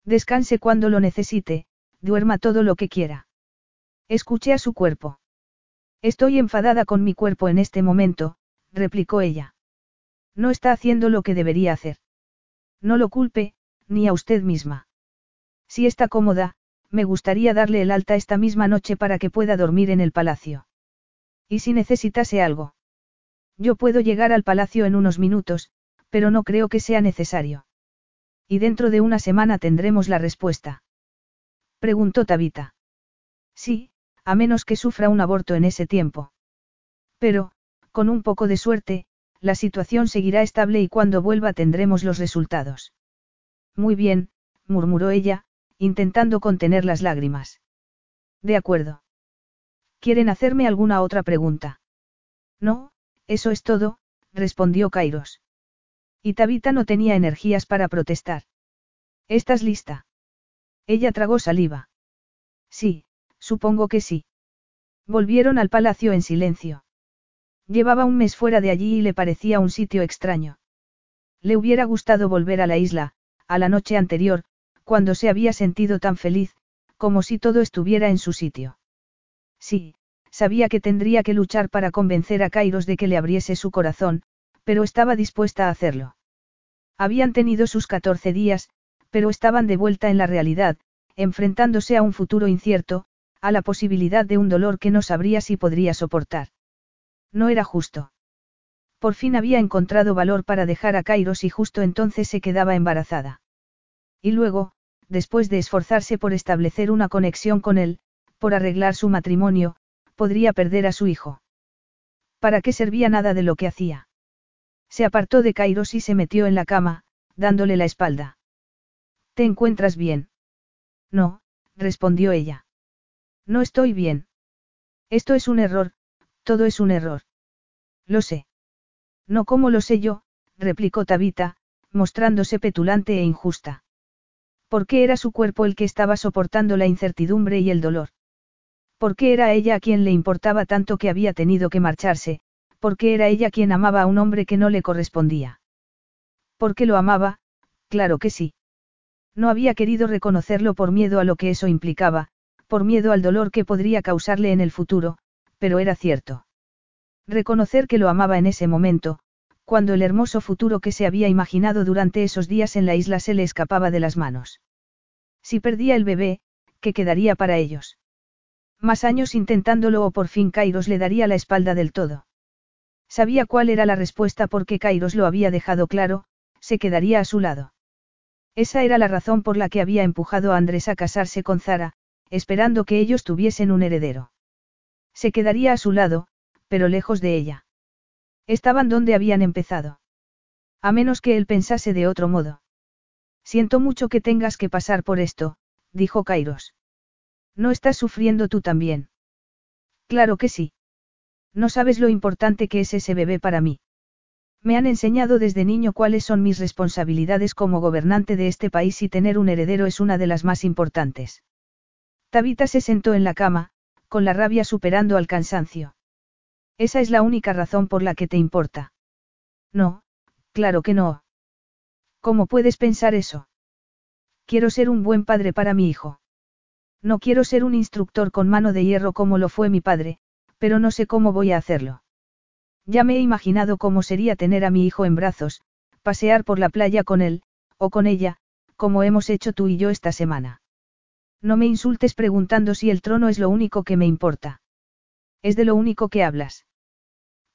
Descanse cuando lo necesite, duerma todo lo que quiera. Escuche a su cuerpo. Estoy enfadada con mi cuerpo en este momento, replicó ella. No está haciendo lo que debería hacer. No lo culpe, ni a usted misma. Si está cómoda, me gustaría darle el alta esta misma noche para que pueda dormir en el palacio. ¿Y si necesitase algo? Yo puedo llegar al palacio en unos minutos, pero no creo que sea necesario. Y dentro de una semana tendremos la respuesta. Preguntó Tabita. Sí, a menos que sufra un aborto en ese tiempo. Pero, con un poco de suerte, la situación seguirá estable y cuando vuelva tendremos los resultados. Muy bien, murmuró ella, intentando contener las lágrimas. De acuerdo. ¿Quieren hacerme alguna otra pregunta? No, eso es todo, respondió Kairos. Y Tabita no tenía energías para protestar. ¿Estás lista? Ella tragó saliva. Sí, supongo que sí. Volvieron al palacio en silencio. Llevaba un mes fuera de allí y le parecía un sitio extraño. Le hubiera gustado volver a la isla, a la noche anterior, cuando se había sentido tan feliz, como si todo estuviera en su sitio. Sí, sabía que tendría que luchar para convencer a Kairos de que le abriese su corazón, pero estaba dispuesta a hacerlo. Habían tenido sus 14 días, pero estaban de vuelta en la realidad, enfrentándose a un futuro incierto, a la posibilidad de un dolor que no sabría si podría soportar. No era justo. Por fin había encontrado valor para dejar a Kairos y justo entonces se quedaba embarazada. Y luego, después de esforzarse por establecer una conexión con él, por arreglar su matrimonio, podría perder a su hijo. ¿Para qué servía nada de lo que hacía? Se apartó de Kairos y se metió en la cama, dándole la espalda. ¿Te encuentras bien? No, respondió ella. No estoy bien. Esto es un error, todo es un error. Lo sé. No como lo sé yo, replicó Tabita, mostrándose petulante e injusta. ¿Por qué era su cuerpo el que estaba soportando la incertidumbre y el dolor? ¿Por qué era ella a quien le importaba tanto que había tenido que marcharse? ¿Por qué era ella quien amaba a un hombre que no le correspondía? ¿Por qué lo amaba? Claro que sí. No había querido reconocerlo por miedo a lo que eso implicaba, por miedo al dolor que podría causarle en el futuro, pero era cierto. Reconocer que lo amaba en ese momento, cuando el hermoso futuro que se había imaginado durante esos días en la isla se le escapaba de las manos. Si perdía el bebé, ¿qué quedaría para ellos? Más años intentándolo o por fin Kairos le daría la espalda del todo. Sabía cuál era la respuesta porque Kairos lo había dejado claro, se quedaría a su lado. Esa era la razón por la que había empujado a Andrés a casarse con Zara, esperando que ellos tuviesen un heredero. Se quedaría a su lado, pero lejos de ella. Estaban donde habían empezado. A menos que él pensase de otro modo. Siento mucho que tengas que pasar por esto, dijo Kairos. ¿No estás sufriendo tú también? Claro que sí. No sabes lo importante que es ese bebé para mí. Me han enseñado desde niño cuáles son mis responsabilidades como gobernante de este país y tener un heredero es una de las más importantes. Tabita se sentó en la cama, con la rabia superando al cansancio. Esa es la única razón por la que te importa. No, claro que no. ¿Cómo puedes pensar eso? Quiero ser un buen padre para mi hijo. No quiero ser un instructor con mano de hierro como lo fue mi padre, pero no sé cómo voy a hacerlo. Ya me he imaginado cómo sería tener a mi hijo en brazos, pasear por la playa con él, o con ella, como hemos hecho tú y yo esta semana. No me insultes preguntando si el trono es lo único que me importa. Es de lo único que hablas.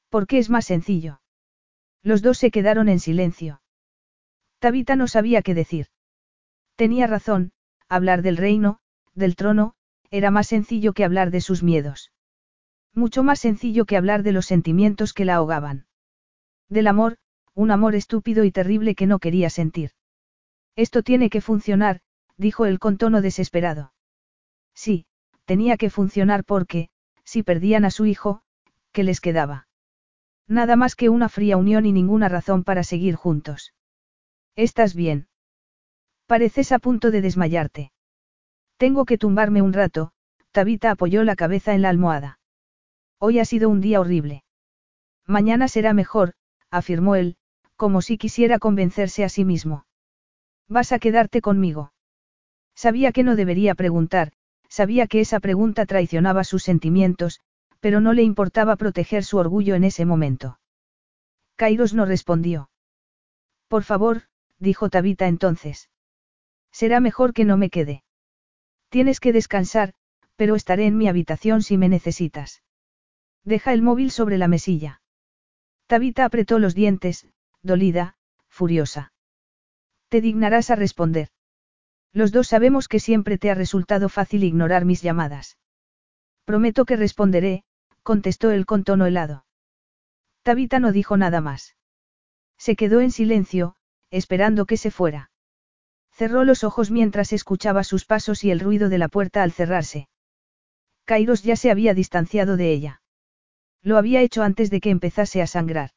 ¿Por qué es más sencillo? Los dos se quedaron en silencio. Tabita no sabía qué decir. Tenía razón, hablar del reino, del trono, era más sencillo que hablar de sus miedos. Mucho más sencillo que hablar de los sentimientos que la ahogaban. Del amor, un amor estúpido y terrible que no quería sentir. Esto tiene que funcionar, dijo él con tono desesperado. Sí, tenía que funcionar porque, si perdían a su hijo, ¿qué les quedaba? Nada más que una fría unión y ninguna razón para seguir juntos. ¿Estás bien? Pareces a punto de desmayarte. Tengo que tumbarme un rato, Tabita apoyó la cabeza en la almohada. Hoy ha sido un día horrible. Mañana será mejor, afirmó él, como si quisiera convencerse a sí mismo. ¿Vas a quedarte conmigo? Sabía que no debería preguntar, sabía que esa pregunta traicionaba sus sentimientos, pero no le importaba proteger su orgullo en ese momento. Kairos no respondió. Por favor, dijo Tabita entonces. Será mejor que no me quede. Tienes que descansar, pero estaré en mi habitación si me necesitas. Deja el móvil sobre la mesilla. Tabita apretó los dientes, dolida, furiosa. Te dignarás a responder. Los dos sabemos que siempre te ha resultado fácil ignorar mis llamadas. Prometo que responderé, contestó él con tono helado. Tabita no dijo nada más. Se quedó en silencio, esperando que se fuera. Cerró los ojos mientras escuchaba sus pasos y el ruido de la puerta al cerrarse. Kairos ya se había distanciado de ella. Lo había hecho antes de que empezase a sangrar.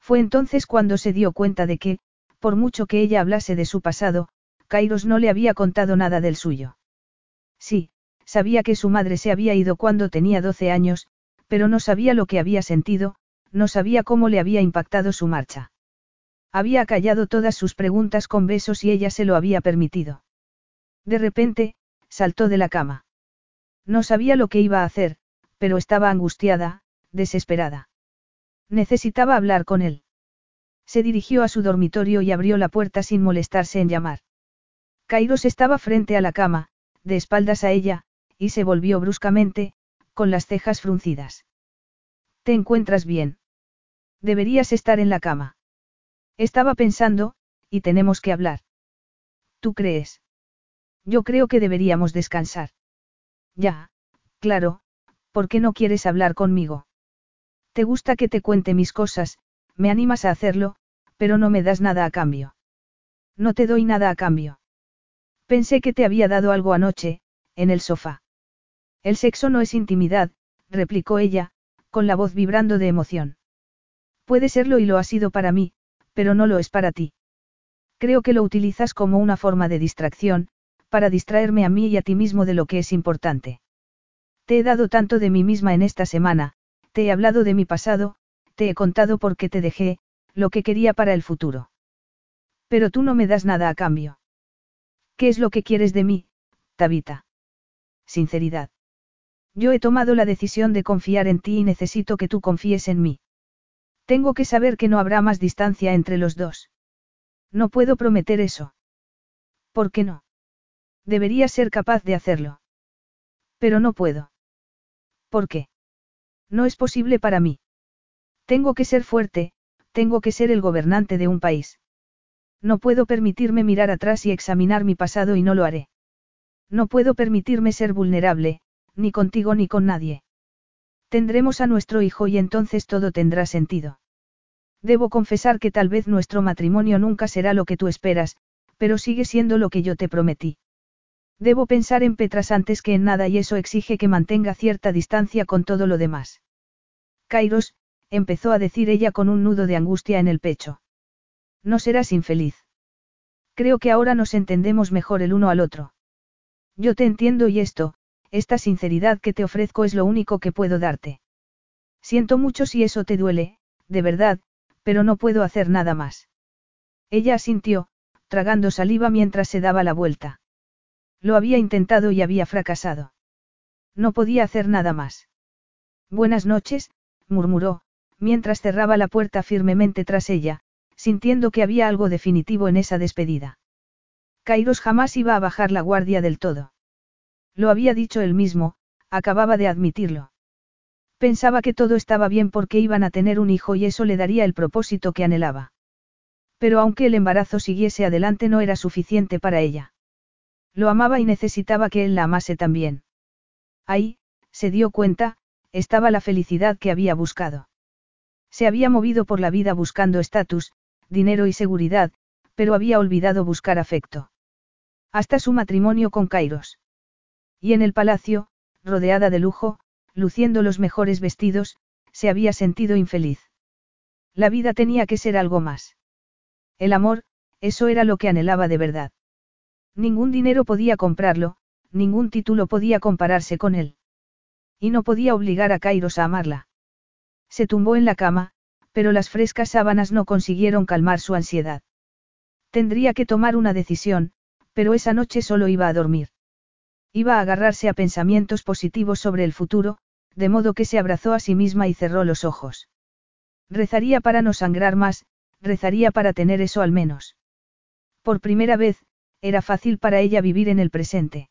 Fue entonces cuando se dio cuenta de que, por mucho que ella hablase de su pasado, Kairos no le había contado nada del suyo. Sí, sabía que su madre se había ido cuando tenía 12 años, pero no sabía lo que había sentido, no sabía cómo le había impactado su marcha. Había callado todas sus preguntas con besos y ella se lo había permitido. De repente, saltó de la cama. No sabía lo que iba a hacer, pero estaba angustiada, desesperada. Necesitaba hablar con él. Se dirigió a su dormitorio y abrió la puerta sin molestarse en llamar. Kairos estaba frente a la cama, de espaldas a ella, y se volvió bruscamente, con las cejas fruncidas. ¿Te encuentras bien? Deberías estar en la cama. Estaba pensando, y tenemos que hablar. ¿Tú crees? Yo creo que deberíamos descansar. Ya, claro, ¿por qué no quieres hablar conmigo? Te gusta que te cuente mis cosas, me animas a hacerlo, pero no me das nada a cambio. No te doy nada a cambio. Pensé que te había dado algo anoche, en el sofá. El sexo no es intimidad, replicó ella, con la voz vibrando de emoción. Puede serlo y lo ha sido para mí, pero no lo es para ti. Creo que lo utilizas como una forma de distracción, para distraerme a mí y a ti mismo de lo que es importante. Te he dado tanto de mí misma en esta semana, te he hablado de mi pasado, te he contado por qué te dejé, lo que quería para el futuro. Pero tú no me das nada a cambio. ¿Qué es lo que quieres de mí, Tabita? Sinceridad. Yo he tomado la decisión de confiar en ti y necesito que tú confíes en mí. Tengo que saber que no habrá más distancia entre los dos. No puedo prometer eso. ¿Por qué no? Debería ser capaz de hacerlo. Pero no puedo. ¿Por qué? No es posible para mí. Tengo que ser fuerte, tengo que ser el gobernante de un país. No puedo permitirme mirar atrás y examinar mi pasado y no lo haré. No puedo permitirme ser vulnerable, ni contigo ni con nadie. Tendremos a nuestro hijo y entonces todo tendrá sentido. Debo confesar que tal vez nuestro matrimonio nunca será lo que tú esperas, pero sigue siendo lo que yo te prometí. Debo pensar en Petras antes que en nada y eso exige que mantenga cierta distancia con todo lo demás. Kairos, empezó a decir ella con un nudo de angustia en el pecho. No serás infeliz. Creo que ahora nos entendemos mejor el uno al otro. Yo te entiendo y esto, esta sinceridad que te ofrezco es lo único que puedo darte. Siento mucho si eso te duele, de verdad, pero no puedo hacer nada más. Ella asintió, tragando saliva mientras se daba la vuelta. Lo había intentado y había fracasado. No podía hacer nada más. Buenas noches, murmuró, mientras cerraba la puerta firmemente tras ella, sintiendo que había algo definitivo en esa despedida. Kairos jamás iba a bajar la guardia del todo. Lo había dicho él mismo, acababa de admitirlo. Pensaba que todo estaba bien porque iban a tener un hijo y eso le daría el propósito que anhelaba. Pero aunque el embarazo siguiese adelante no era suficiente para ella. Lo amaba y necesitaba que él la amase también. Ahí, se dio cuenta, estaba la felicidad que había buscado. Se había movido por la vida buscando estatus, dinero y seguridad, pero había olvidado buscar afecto. Hasta su matrimonio con Kairos. Y en el palacio, rodeada de lujo, luciendo los mejores vestidos, se había sentido infeliz. La vida tenía que ser algo más. El amor, eso era lo que anhelaba de verdad. Ningún dinero podía comprarlo, ningún título podía compararse con él. Y no podía obligar a Kairos a amarla. Se tumbó en la cama, pero las frescas sábanas no consiguieron calmar su ansiedad. Tendría que tomar una decisión, pero esa noche solo iba a dormir. Iba a agarrarse a pensamientos positivos sobre el futuro, de modo que se abrazó a sí misma y cerró los ojos. Rezaría para no sangrar más, rezaría para tener eso al menos. Por primera vez, era fácil para ella vivir en el presente.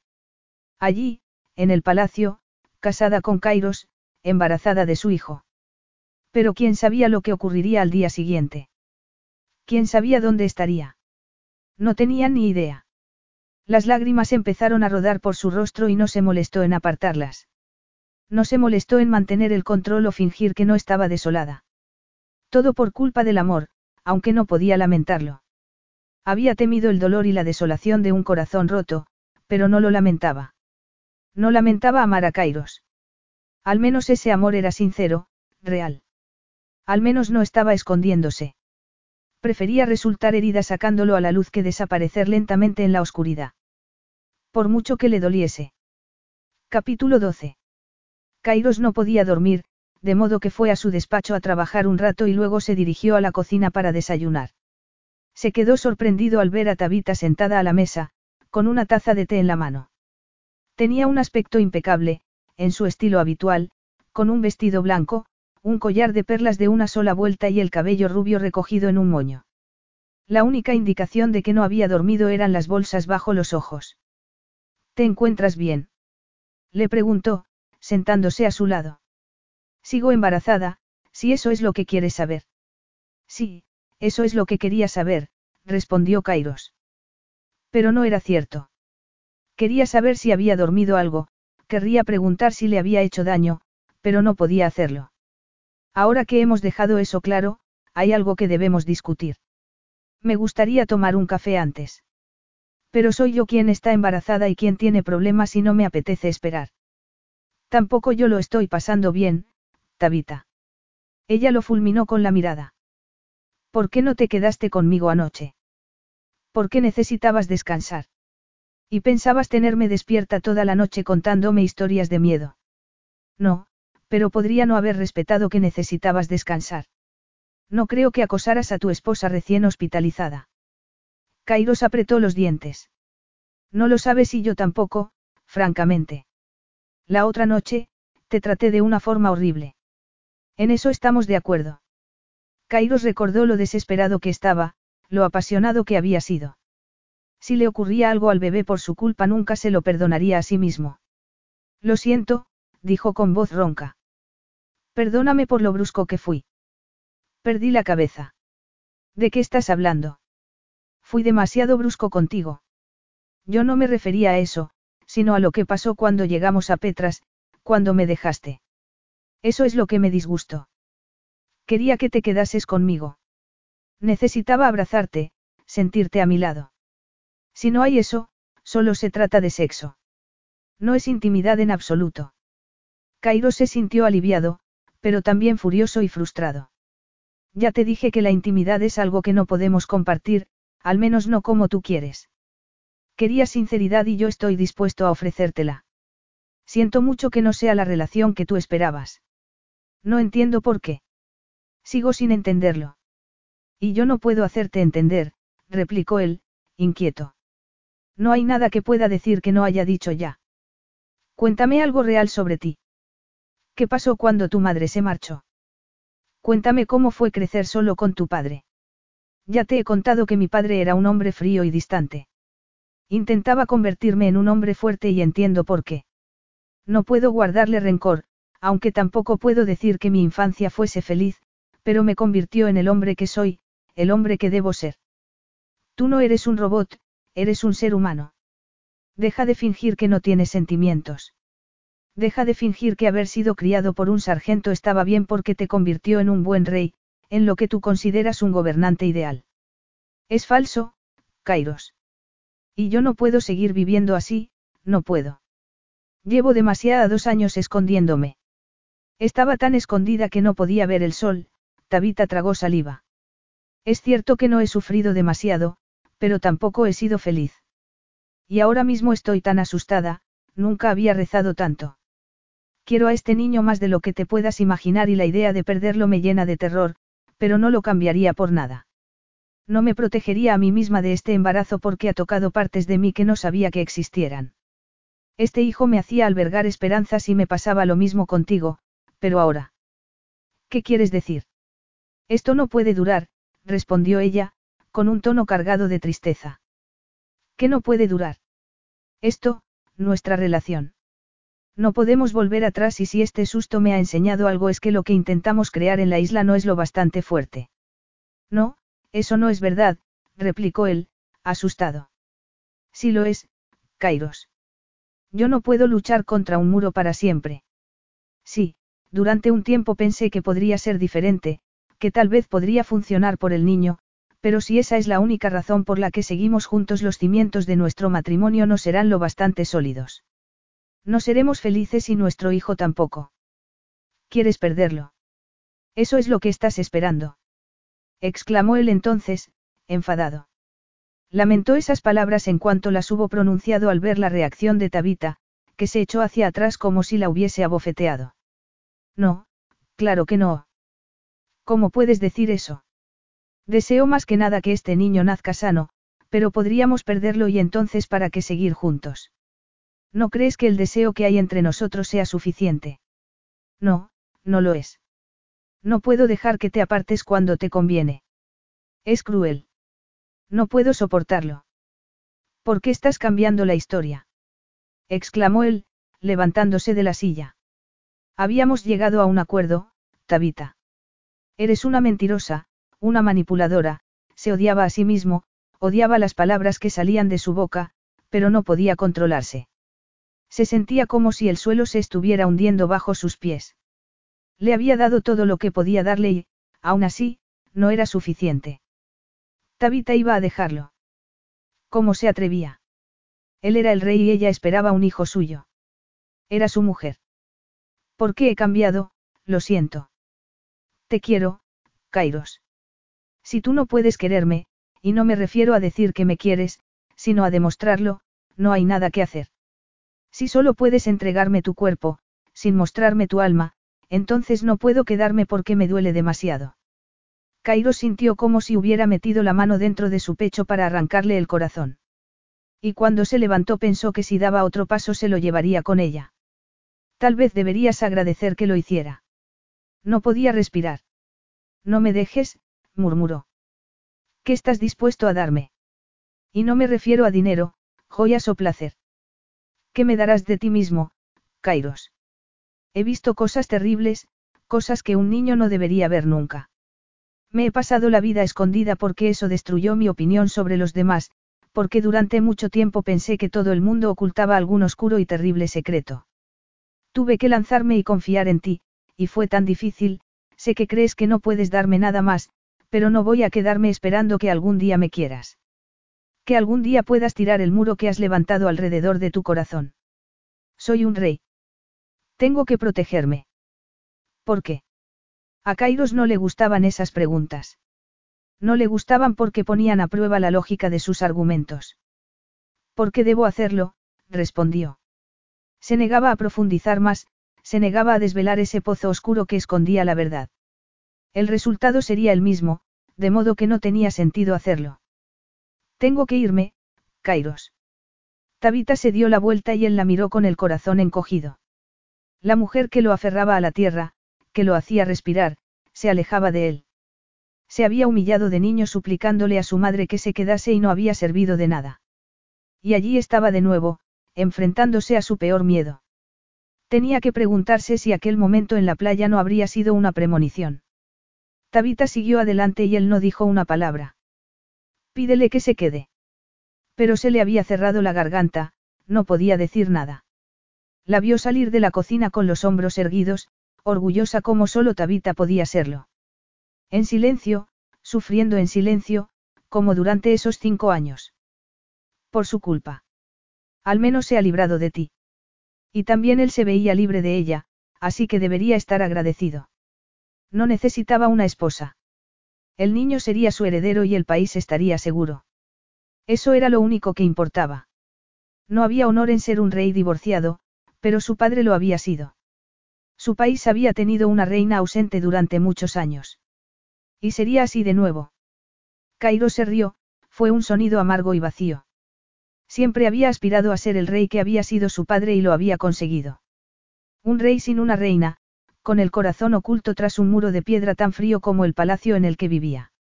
Allí, en el palacio, casada con Kairos, embarazada de su hijo. Pero quién sabía lo que ocurriría al día siguiente. ¿Quién sabía dónde estaría? No tenía ni idea. Las lágrimas empezaron a rodar por su rostro y no se molestó en apartarlas. No se molestó en mantener el control o fingir que no estaba desolada. Todo por culpa del amor, aunque no podía lamentarlo. Había temido el dolor y la desolación de un corazón roto, pero no lo lamentaba. No lamentaba amar a Kairos. Al menos ese amor era sincero, real. Al menos no estaba escondiéndose. Prefería resultar herida sacándolo a la luz que desaparecer lentamente en la oscuridad. Por mucho que le doliese. Capítulo 12. Kairos no podía dormir, de modo que fue a su despacho a trabajar un rato y luego se dirigió a la cocina para desayunar. Se quedó sorprendido al ver a Tabita sentada a la mesa, con una taza de té en la mano. Tenía un aspecto impecable, en su estilo habitual, con un vestido blanco, un collar de perlas de una sola vuelta y el cabello rubio recogido en un moño. La única indicación de que no había dormido eran las bolsas bajo los ojos. ¿Te encuentras bien? Le preguntó, sentándose a su lado. Sigo embarazada, si eso es lo que quieres saber. Sí, eso es lo que quería saber, respondió Kairos. Pero no era cierto. Quería saber si había dormido algo, querría preguntar si le había hecho daño, pero no podía hacerlo. Ahora que hemos dejado eso claro, hay algo que debemos discutir. Me gustaría tomar un café antes. Pero soy yo quien está embarazada y quien tiene problemas y no me apetece esperar. Tampoco yo lo estoy pasando bien, Tabita. Ella lo fulminó con la mirada. ¿Por qué no te quedaste conmigo anoche? ¿Por qué necesitabas descansar? Y pensabas tenerme despierta toda la noche contándome historias de miedo. No, pero podría no haber respetado que necesitabas descansar. No creo que acosaras a tu esposa recién hospitalizada. Kairos apretó los dientes. No lo sabes y yo tampoco, francamente. La otra noche, te traté de una forma horrible. En eso estamos de acuerdo. Kairos recordó lo desesperado que estaba, lo apasionado que había sido. Si le ocurría algo al bebé por su culpa nunca se lo perdonaría a sí mismo. Lo siento, dijo con voz ronca. Perdóname por lo brusco que fui. Perdí la cabeza. ¿De qué estás hablando? Fui demasiado brusco contigo. Yo no me refería a eso, sino a lo que pasó cuando llegamos a Petras, cuando me dejaste. Eso es lo que me disgustó. Quería que te quedases conmigo. Necesitaba abrazarte, sentirte a mi lado. Si no hay eso, solo se trata de sexo. No es intimidad en absoluto. Cairo se sintió aliviado, pero también furioso y frustrado. Ya te dije que la intimidad es algo que no podemos compartir, al menos no como tú quieres. Quería sinceridad y yo estoy dispuesto a ofrecértela. Siento mucho que no sea la relación que tú esperabas. No entiendo por qué. Sigo sin entenderlo. Y yo no puedo hacerte entender, replicó él, inquieto. No hay nada que pueda decir que no haya dicho ya. Cuéntame algo real sobre ti. ¿Qué pasó cuando tu madre se marchó? Cuéntame cómo fue crecer solo con tu padre. Ya te he contado que mi padre era un hombre frío y distante. Intentaba convertirme en un hombre fuerte y entiendo por qué. No puedo guardarle rencor, aunque tampoco puedo decir que mi infancia fuese feliz, pero me convirtió en el hombre que soy, el hombre que debo ser. Tú no eres un robot, eres un ser humano. Deja de fingir que no tienes sentimientos. Deja de fingir que haber sido criado por un sargento estaba bien porque te convirtió en un buen rey, en lo que tú consideras un gobernante ideal. Es falso, Kairos. Y yo no puedo seguir viviendo así, no puedo. Llevo demasiados años escondiéndome. Estaba tan escondida que no podía ver el sol, Tabita tragó saliva. Es cierto que no he sufrido demasiado, pero tampoco he sido feliz. Y ahora mismo estoy tan asustada, nunca había rezado tanto. Quiero a este niño más de lo que te puedas imaginar y la idea de perderlo me llena de terror, pero no lo cambiaría por nada. No me protegería a mí misma de este embarazo porque ha tocado partes de mí que no sabía que existieran. Este hijo me hacía albergar esperanzas y me pasaba lo mismo contigo, pero ahora. ¿Qué quieres decir? Esto no puede durar, respondió ella, con un tono cargado de tristeza. ¿Qué no puede durar? Esto, nuestra relación. No podemos volver atrás y si este susto me ha enseñado algo es que lo que intentamos crear en la isla no es lo bastante fuerte. No, eso no es verdad, replicó él, asustado. Sí lo es, Kairos. Yo no puedo luchar contra un muro para siempre. Sí, durante un tiempo pensé que podría ser diferente, que tal vez podría funcionar por el niño, pero si esa es la única razón por la que seguimos juntos los cimientos de nuestro matrimonio no serán lo bastante sólidos. No seremos felices y nuestro hijo tampoco. ¿Quieres perderlo? Eso es lo que estás esperando. exclamó él entonces, enfadado. Lamentó esas palabras en cuanto las hubo pronunciado al ver la reacción de Tabita, que se echó hacia atrás como si la hubiese abofeteado. No, claro que no. ¿Cómo puedes decir eso? Deseo más que nada que este niño nazca sano, pero podríamos perderlo y entonces ¿para qué seguir juntos? ¿No crees que el deseo que hay entre nosotros sea suficiente? No, no lo es. No puedo dejar que te apartes cuando te conviene. Es cruel. No puedo soportarlo. ¿Por qué estás cambiando la historia? exclamó él, levantándose de la silla. Habíamos llegado a un acuerdo, Tabita. Eres una mentirosa, una manipuladora, se odiaba a sí mismo, odiaba las palabras que salían de su boca, pero no podía controlarse. Se sentía como si el suelo se estuviera hundiendo bajo sus pies. Le había dado todo lo que podía darle y, aún así, no era suficiente. Tabita iba a dejarlo. ¿Cómo se atrevía? Él era el rey y ella esperaba un hijo suyo. Era su mujer. ¿Por qué he cambiado? Lo siento. Te quiero, Kairos. Si tú no puedes quererme, y no me refiero a decir que me quieres, sino a demostrarlo, no hay nada que hacer. Si solo puedes entregarme tu cuerpo, sin mostrarme tu alma, entonces no puedo quedarme porque me duele demasiado. Cairo sintió como si hubiera metido la mano dentro de su pecho para arrancarle el corazón. Y cuando se levantó pensó que si daba otro paso se lo llevaría con ella. Tal vez deberías agradecer que lo hiciera. No podía respirar. No me dejes, murmuró. ¿Qué estás dispuesto a darme? Y no me refiero a dinero, joyas o placer. ¿Qué me darás de ti mismo, Kairos? He visto cosas terribles, cosas que un niño no debería ver nunca. Me he pasado la vida escondida porque eso destruyó mi opinión sobre los demás, porque durante mucho tiempo pensé que todo el mundo ocultaba algún oscuro y terrible secreto. Tuve que lanzarme y confiar en ti, y fue tan difícil, sé que crees que no puedes darme nada más, pero no voy a quedarme esperando que algún día me quieras. Que algún día puedas tirar el muro que has levantado alrededor de tu corazón. Soy un rey. Tengo que protegerme. ¿Por qué? A Kairos no le gustaban esas preguntas. No le gustaban porque ponían a prueba la lógica de sus argumentos. ¿Por qué debo hacerlo? respondió. Se negaba a profundizar más, se negaba a desvelar ese pozo oscuro que escondía la verdad. El resultado sería el mismo, de modo que no tenía sentido hacerlo. Tengo que irme, Kairos. Tabita se dio la vuelta y él la miró con el corazón encogido. La mujer que lo aferraba a la tierra, que lo hacía respirar, se alejaba de él. Se había humillado de niño suplicándole a su madre que se quedase y no había servido de nada. Y allí estaba de nuevo, enfrentándose a su peor miedo. Tenía que preguntarse si aquel momento en la playa no habría sido una premonición. Tabita siguió adelante y él no dijo una palabra. Pídele que se quede. Pero se le había cerrado la garganta, no podía decir nada. La vio salir de la cocina con los hombros erguidos, orgullosa como solo Tabita podía serlo. En silencio, sufriendo en silencio, como durante esos cinco años. Por su culpa. Al menos se ha librado de ti. Y también él se veía libre de ella, así que debería estar agradecido. No necesitaba una esposa. El niño sería su heredero y el país estaría seguro. Eso era lo único que importaba. No había honor en ser un rey divorciado, pero su padre lo había sido. Su país había tenido una reina ausente durante muchos años. Y sería así de nuevo. Cairo se rió, fue un sonido amargo y vacío. Siempre había aspirado a ser el rey que había sido su padre y lo había conseguido. Un rey sin una reina, con el corazón oculto tras un muro de piedra tan frío como el palacio en el que vivía.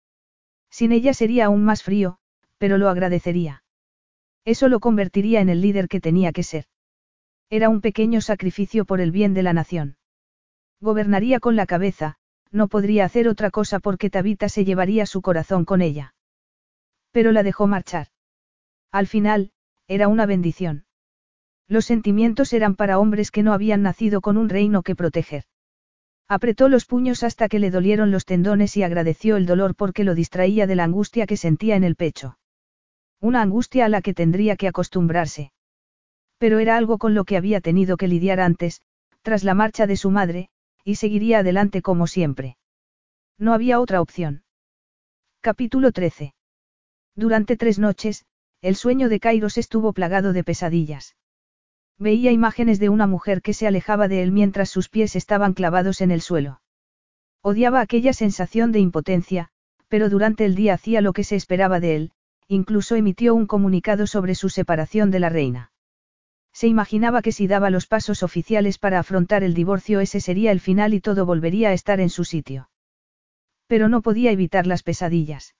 Sin ella sería aún más frío, pero lo agradecería. Eso lo convertiría en el líder que tenía que ser. Era un pequeño sacrificio por el bien de la nación. Gobernaría con la cabeza, no podría hacer otra cosa porque Tabita se llevaría su corazón con ella. Pero la dejó marchar. Al final, era una bendición. Los sentimientos eran para hombres que no habían nacido con un reino que proteger. Apretó los puños hasta que le dolieron los tendones y agradeció el dolor porque lo distraía de la angustia que sentía en el pecho. Una angustia a la que tendría que acostumbrarse. Pero era algo con lo que había tenido que lidiar antes, tras la marcha de su madre, y seguiría adelante como siempre. No había otra opción. Capítulo 13. Durante tres noches, el sueño de Kairos estuvo plagado de pesadillas. Veía imágenes de una mujer que se alejaba de él mientras sus pies estaban clavados en el suelo. Odiaba aquella sensación de impotencia, pero durante el día hacía lo que se esperaba de él, incluso emitió un comunicado sobre su separación de la reina. Se imaginaba que si daba los pasos oficiales para afrontar el divorcio ese sería el final y todo volvería a estar en su sitio. Pero no podía evitar las pesadillas.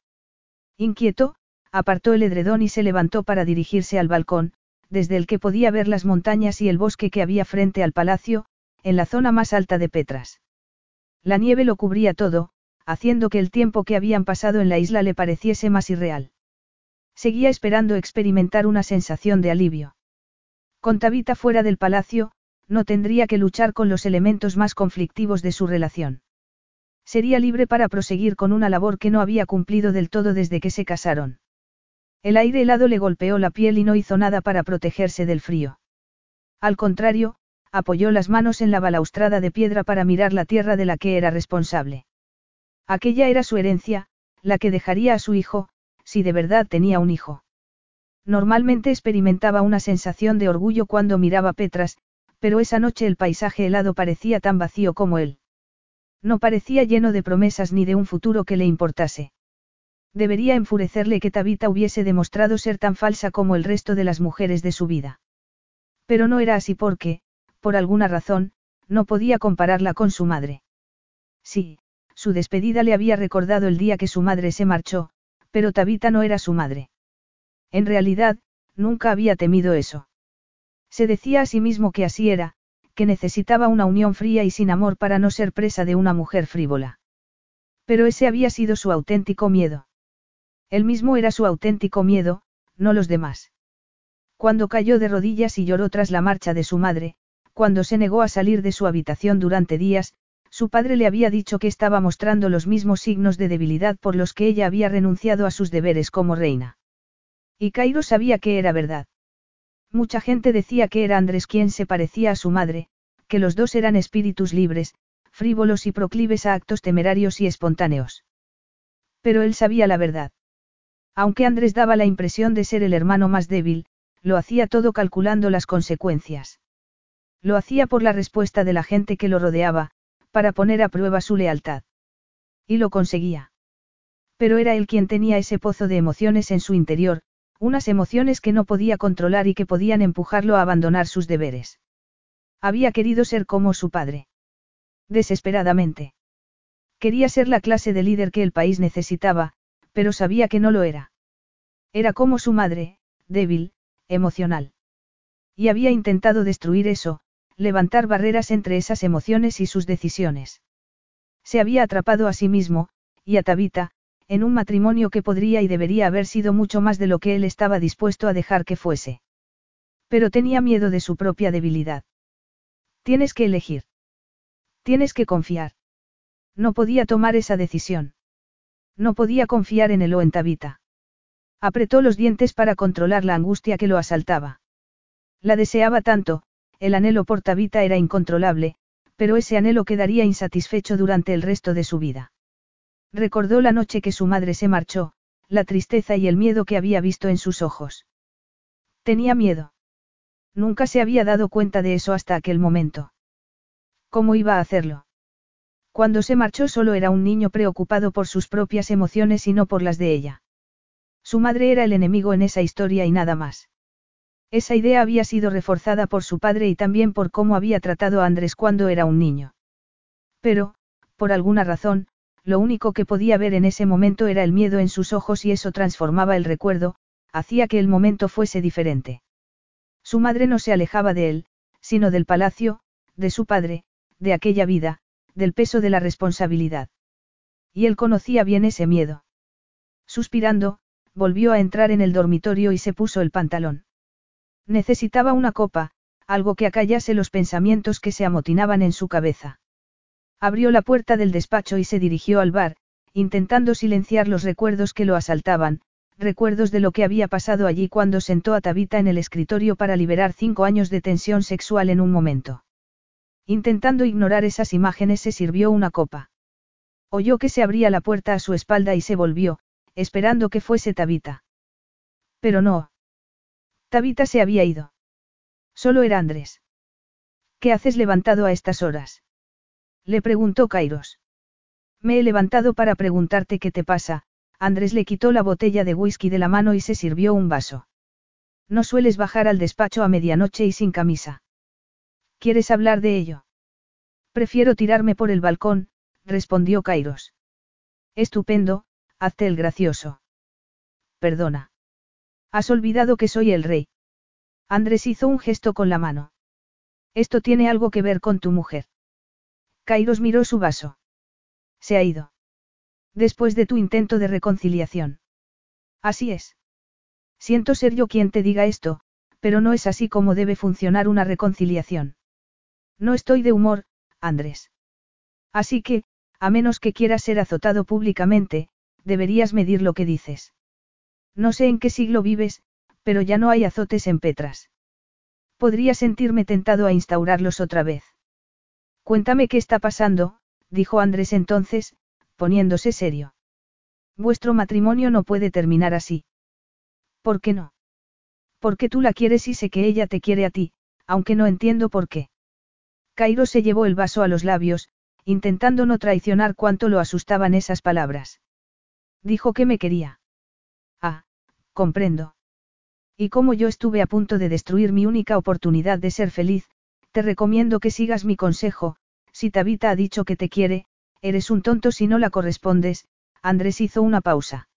Inquieto, apartó el edredón y se levantó para dirigirse al balcón, desde el que podía ver las montañas y el bosque que había frente al palacio, en la zona más alta de Petras. La nieve lo cubría todo, haciendo que el tiempo que habían pasado en la isla le pareciese más irreal. Seguía esperando experimentar una sensación de alivio. Con Tabita fuera del palacio, no tendría que luchar con los elementos más conflictivos de su relación. Sería libre para proseguir con una labor que no había cumplido del todo desde que se casaron. El aire helado le golpeó la piel y no hizo nada para protegerse del frío. Al contrario, apoyó las manos en la balaustrada de piedra para mirar la tierra de la que era responsable. Aquella era su herencia, la que dejaría a su hijo, si de verdad tenía un hijo. Normalmente experimentaba una sensación de orgullo cuando miraba Petras, pero esa noche el paisaje helado parecía tan vacío como él. No parecía lleno de promesas ni de un futuro que le importase. Debería enfurecerle que Tabita hubiese demostrado ser tan falsa como el resto de las mujeres de su vida. Pero no era así porque, por alguna razón, no podía compararla con su madre. Sí, su despedida le había recordado el día que su madre se marchó, pero Tabita no era su madre. En realidad, nunca había temido eso. Se decía a sí mismo que así era, que necesitaba una unión fría y sin amor para no ser presa de una mujer frívola. Pero ese había sido su auténtico miedo. Él mismo era su auténtico miedo, no los demás. Cuando cayó de rodillas y lloró tras la marcha de su madre, cuando se negó a salir de su habitación durante días, su padre le había dicho que estaba mostrando los mismos signos de debilidad por los que ella había renunciado a sus deberes como reina. Y Cairo sabía que era verdad. Mucha gente decía que era Andrés quien se parecía a su madre, que los dos eran espíritus libres, frívolos y proclives a actos temerarios y espontáneos. Pero él sabía la verdad. Aunque Andrés daba la impresión de ser el hermano más débil, lo hacía todo calculando las consecuencias. Lo hacía por la respuesta de la gente que lo rodeaba, para poner a prueba su lealtad. Y lo conseguía. Pero era él quien tenía ese pozo de emociones en su interior, unas emociones que no podía controlar y que podían empujarlo a abandonar sus deberes. Había querido ser como su padre. Desesperadamente. Quería ser la clase de líder que el país necesitaba, pero sabía que no lo era. Era como su madre, débil, emocional. Y había intentado destruir eso, levantar barreras entre esas emociones y sus decisiones. Se había atrapado a sí mismo, y a Tabita, en un matrimonio que podría y debería haber sido mucho más de lo que él estaba dispuesto a dejar que fuese. Pero tenía miedo de su propia debilidad. Tienes que elegir. Tienes que confiar. No podía tomar esa decisión. No podía confiar en él o en Tabita. Apretó los dientes para controlar la angustia que lo asaltaba. La deseaba tanto, el anhelo por Tabita era incontrolable, pero ese anhelo quedaría insatisfecho durante el resto de su vida. Recordó la noche que su madre se marchó, la tristeza y el miedo que había visto en sus ojos. Tenía miedo. Nunca se había dado cuenta de eso hasta aquel momento. ¿Cómo iba a hacerlo? Cuando se marchó solo era un niño preocupado por sus propias emociones y no por las de ella. Su madre era el enemigo en esa historia y nada más. Esa idea había sido reforzada por su padre y también por cómo había tratado a Andrés cuando era un niño. Pero, por alguna razón, lo único que podía ver en ese momento era el miedo en sus ojos y eso transformaba el recuerdo, hacía que el momento fuese diferente. Su madre no se alejaba de él, sino del palacio, de su padre, de aquella vida, del peso de la responsabilidad. Y él conocía bien ese miedo. Suspirando, volvió a entrar en el dormitorio y se puso el pantalón. Necesitaba una copa, algo que acallase los pensamientos que se amotinaban en su cabeza. Abrió la puerta del despacho y se dirigió al bar, intentando silenciar los recuerdos que lo asaltaban, recuerdos de lo que había pasado allí cuando sentó a Tabita en el escritorio para liberar cinco años de tensión sexual en un momento. Intentando ignorar esas imágenes se sirvió una copa. Oyó que se abría la puerta a su espalda y se volvió, esperando que fuese Tabita. Pero no. Tabita se había ido. Solo era Andrés. ¿Qué haces levantado a estas horas? Le preguntó Kairos. Me he levantado para preguntarte qué te pasa, Andrés le quitó la botella de whisky de la mano y se sirvió un vaso. No sueles bajar al despacho a medianoche y sin camisa. ¿Quieres hablar de ello? Prefiero tirarme por el balcón, respondió Kairos. Estupendo, hazte el gracioso. Perdona. Has olvidado que soy el rey. Andrés hizo un gesto con la mano. Esto tiene algo que ver con tu mujer. Kairos miró su vaso. Se ha ido. Después de tu intento de reconciliación. Así es. Siento ser yo quien te diga esto, pero no es así como debe funcionar una reconciliación. No estoy de humor, Andrés. Así que, a menos que quieras ser azotado públicamente, deberías medir lo que dices. No sé en qué siglo vives, pero ya no hay azotes en Petras. Podría sentirme tentado a instaurarlos otra vez. Cuéntame qué está pasando, dijo Andrés entonces, poniéndose serio. Vuestro matrimonio no puede terminar así. ¿Por qué no? Porque tú la quieres y sé que ella te quiere a ti, aunque no entiendo por qué. Cairo se llevó el vaso a los labios, intentando no traicionar cuánto lo asustaban esas palabras. Dijo que me quería. Ah, comprendo. Y como yo estuve a punto de destruir mi única oportunidad de ser feliz, te recomiendo que sigas mi consejo, si Tabita ha dicho que te quiere, eres un tonto si no la correspondes, Andrés hizo una pausa.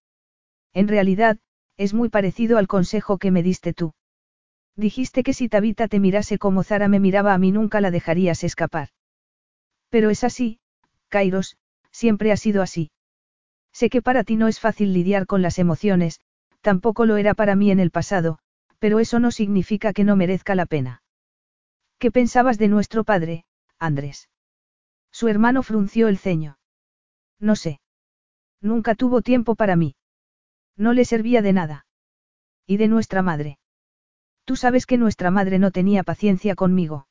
En realidad, es muy parecido al consejo que me diste tú. Dijiste que si Tabita te mirase como Zara me miraba a mí nunca la dejarías escapar. Pero es así, Kairos, siempre ha sido así. Sé que para ti no es fácil lidiar con las emociones, tampoco lo era para mí en el pasado, pero eso no significa que no merezca la pena. ¿Qué pensabas de nuestro padre, Andrés? Su hermano frunció el ceño. No sé. Nunca tuvo tiempo para mí. No le servía de nada. ¿Y de nuestra madre? Tú sabes que nuestra madre no tenía paciencia conmigo.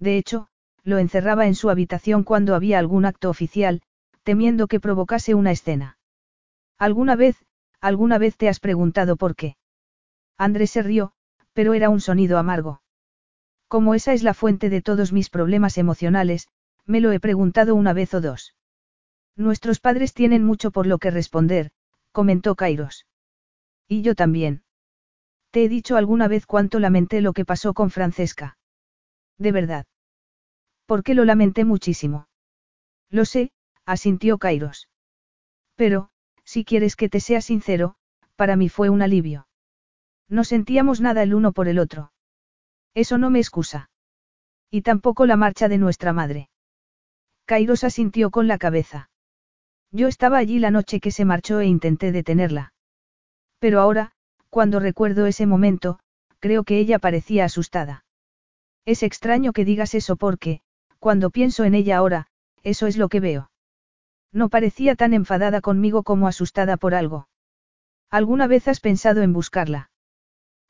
De hecho, lo encerraba en su habitación cuando había algún acto oficial, temiendo que provocase una escena. ¿Alguna vez, alguna vez te has preguntado por qué? Andrés se rió, pero era un sonido amargo. Como esa es la fuente de todos mis problemas emocionales, me lo he preguntado una vez o dos. Nuestros padres tienen mucho por lo que responder, comentó Kairos. Y yo también. Te he dicho alguna vez cuánto lamenté lo que pasó con Francesca. De verdad. ¿Por qué lo lamenté muchísimo? Lo sé, asintió Kairos. Pero, si quieres que te sea sincero, para mí fue un alivio. No sentíamos nada el uno por el otro. Eso no me excusa. Y tampoco la marcha de nuestra madre. Kairos asintió con la cabeza. Yo estaba allí la noche que se marchó e intenté detenerla. Pero ahora, cuando recuerdo ese momento, creo que ella parecía asustada. Es extraño que digas eso porque, cuando pienso en ella ahora, eso es lo que veo. No parecía tan enfadada conmigo como asustada por algo. ¿Alguna vez has pensado en buscarla?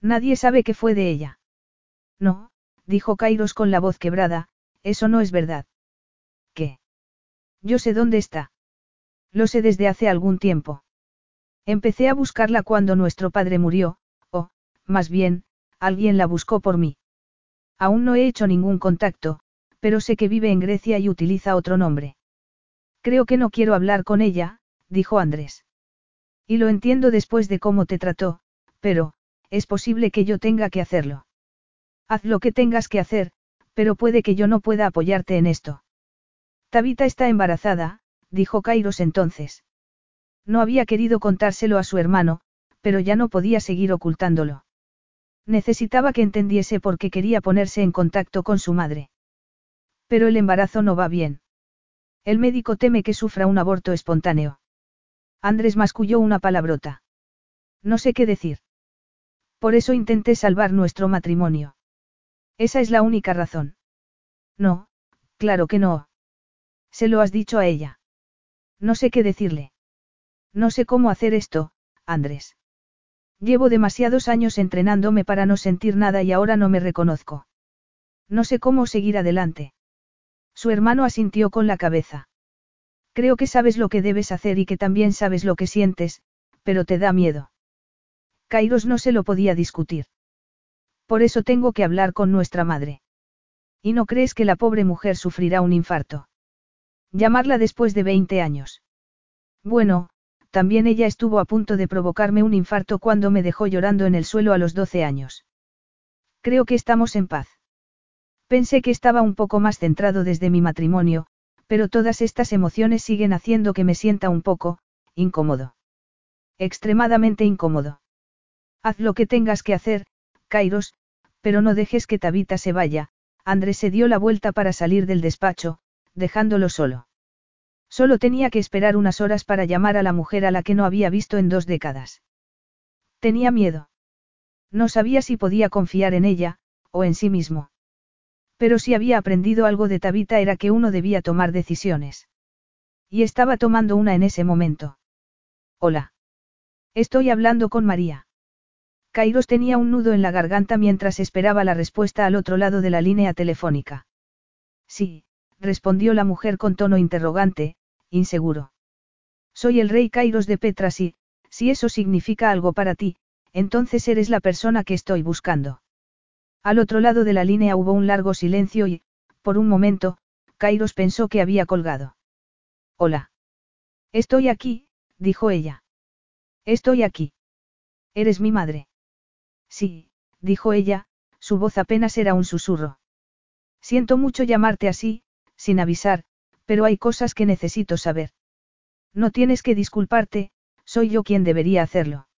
Nadie sabe qué fue de ella. No, dijo Kairos con la voz quebrada, eso no es verdad. ¿Qué? Yo sé dónde está. Lo sé desde hace algún tiempo. Empecé a buscarla cuando nuestro padre murió, o, más bien, alguien la buscó por mí. Aún no he hecho ningún contacto, pero sé que vive en Grecia y utiliza otro nombre. Creo que no quiero hablar con ella, dijo Andrés. Y lo entiendo después de cómo te trató, pero, es posible que yo tenga que hacerlo. Haz lo que tengas que hacer, pero puede que yo no pueda apoyarte en esto. Tabita está embarazada, dijo Kairos entonces. No había querido contárselo a su hermano, pero ya no podía seguir ocultándolo. Necesitaba que entendiese por qué quería ponerse en contacto con su madre. Pero el embarazo no va bien. El médico teme que sufra un aborto espontáneo. Andrés masculló una palabrota. No sé qué decir. Por eso intenté salvar nuestro matrimonio. Esa es la única razón. No, claro que no. Se lo has dicho a ella. No sé qué decirle. No sé cómo hacer esto, Andrés. Llevo demasiados años entrenándome para no sentir nada y ahora no me reconozco. No sé cómo seguir adelante. Su hermano asintió con la cabeza. Creo que sabes lo que debes hacer y que también sabes lo que sientes, pero te da miedo. Kairos no se lo podía discutir. Por eso tengo que hablar con nuestra madre. ¿Y no crees que la pobre mujer sufrirá un infarto? Llamarla después de 20 años. Bueno, también ella estuvo a punto de provocarme un infarto cuando me dejó llorando en el suelo a los 12 años. Creo que estamos en paz. Pensé que estaba un poco más centrado desde mi matrimonio, pero todas estas emociones siguen haciendo que me sienta un poco, incómodo. Extremadamente incómodo. Haz lo que tengas que hacer, Kairos, pero no dejes que Tabita se vaya. Andrés se dio la vuelta para salir del despacho, dejándolo solo. Solo tenía que esperar unas horas para llamar a la mujer a la que no había visto en dos décadas. Tenía miedo. No sabía si podía confiar en ella, o en sí mismo. Pero si había aprendido algo de Tabita era que uno debía tomar decisiones. Y estaba tomando una en ese momento. Hola. Estoy hablando con María. Kairos tenía un nudo en la garganta mientras esperaba la respuesta al otro lado de la línea telefónica. Sí, respondió la mujer con tono interrogante, inseguro. Soy el rey Kairos de Petras y, si eso significa algo para ti, entonces eres la persona que estoy buscando. Al otro lado de la línea hubo un largo silencio y, por un momento, Kairos pensó que había colgado. Hola. Estoy aquí, dijo ella. Estoy aquí. Eres mi madre. Sí, dijo ella, su voz apenas era un susurro. Siento mucho llamarte así, sin avisar, pero hay cosas que necesito saber. No tienes que disculparte, soy yo quien debería hacerlo.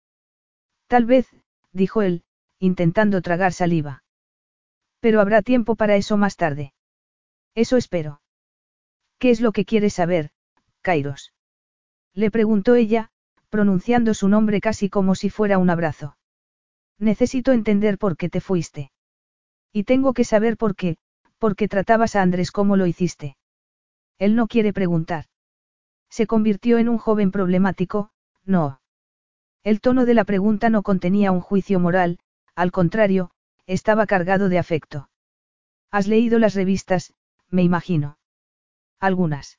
Tal vez, dijo él, intentando tragar saliva. Pero habrá tiempo para eso más tarde. Eso espero. ¿Qué es lo que quieres saber, Kairos? Le preguntó ella, pronunciando su nombre casi como si fuera un abrazo. Necesito entender por qué te fuiste. Y tengo que saber por qué, por qué tratabas a Andrés como lo hiciste. Él no quiere preguntar. Se convirtió en un joven problemático, no. El tono de la pregunta no contenía un juicio moral, al contrario, estaba cargado de afecto. Has leído las revistas, me imagino. Algunas.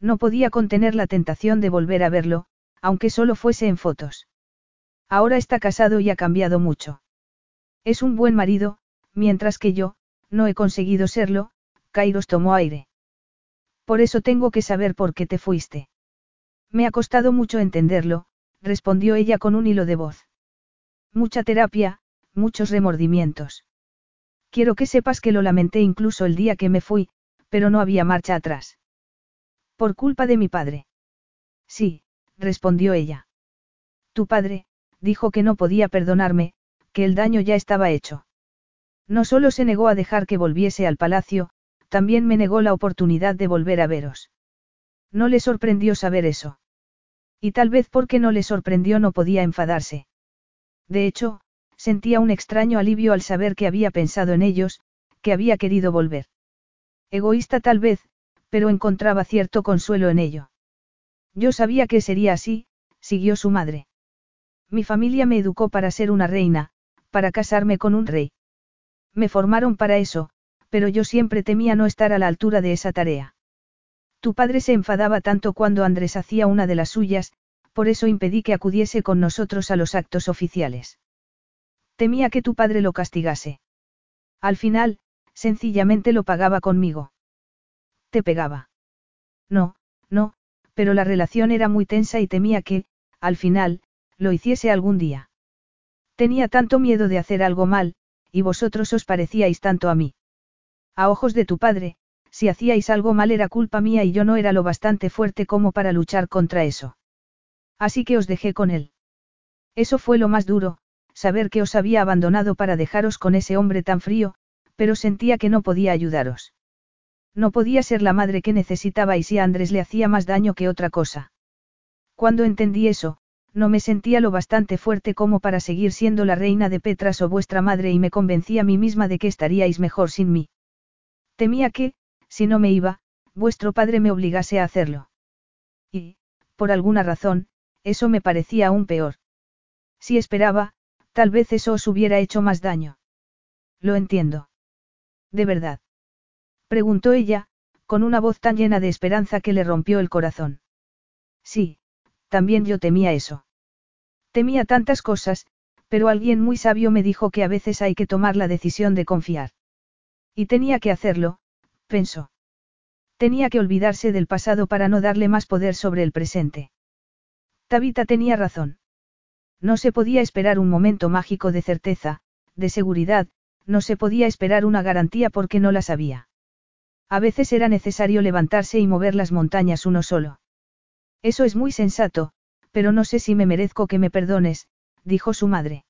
No podía contener la tentación de volver a verlo, aunque solo fuese en fotos. Ahora está casado y ha cambiado mucho. Es un buen marido, mientras que yo, no he conseguido serlo, Kairos tomó aire. Por eso tengo que saber por qué te fuiste. Me ha costado mucho entenderlo, respondió ella con un hilo de voz. Mucha terapia, muchos remordimientos. Quiero que sepas que lo lamenté incluso el día que me fui, pero no había marcha atrás. Por culpa de mi padre. Sí, respondió ella. Tu padre, dijo que no podía perdonarme, que el daño ya estaba hecho. No solo se negó a dejar que volviese al palacio, también me negó la oportunidad de volver a veros. No le sorprendió saber eso. Y tal vez porque no le sorprendió no podía enfadarse. De hecho, sentía un extraño alivio al saber que había pensado en ellos, que había querido volver. Egoísta tal vez, pero encontraba cierto consuelo en ello. Yo sabía que sería así, siguió su madre. Mi familia me educó para ser una reina, para casarme con un rey. Me formaron para eso, pero yo siempre temía no estar a la altura de esa tarea. Tu padre se enfadaba tanto cuando Andrés hacía una de las suyas, por eso impedí que acudiese con nosotros a los actos oficiales. Temía que tu padre lo castigase. Al final, sencillamente lo pagaba conmigo. ¿Te pegaba? No, no, pero la relación era muy tensa y temía que, al final, lo hiciese algún día. Tenía tanto miedo de hacer algo mal, y vosotros os parecíais tanto a mí. A ojos de tu padre, si hacíais algo mal era culpa mía y yo no era lo bastante fuerte como para luchar contra eso. Así que os dejé con él. Eso fue lo más duro, saber que os había abandonado para dejaros con ese hombre tan frío, pero sentía que no podía ayudaros. No podía ser la madre que necesitabais y a Andrés le hacía más daño que otra cosa. Cuando entendí eso, no me sentía lo bastante fuerte como para seguir siendo la reina de Petras o vuestra madre y me convencí a mí misma de que estaríais mejor sin mí. Temía que, si no me iba, vuestro padre me obligase a hacerlo. Y, por alguna razón, eso me parecía aún peor. Si esperaba, tal vez eso os hubiera hecho más daño. Lo entiendo. ¿De verdad? Preguntó ella, con una voz tan llena de esperanza que le rompió el corazón. Sí, también yo temía eso. Temía tantas cosas, Pero alguien muy sabio me dijo que a veces hay que tomar la decisión de confiar. Y tenía que hacerlo, pensó. Tenía que olvidarse del pasado para no darle más poder sobre el presente. Tabita tenía razón. No se podía esperar un momento mágico de certeza, de seguridad, no se podía esperar una garantía porque no la sabía. A veces era necesario levantarse y mover las montañas uno solo. Eso es muy sensato, pero no sé si me merezco que me perdones, dijo su madre.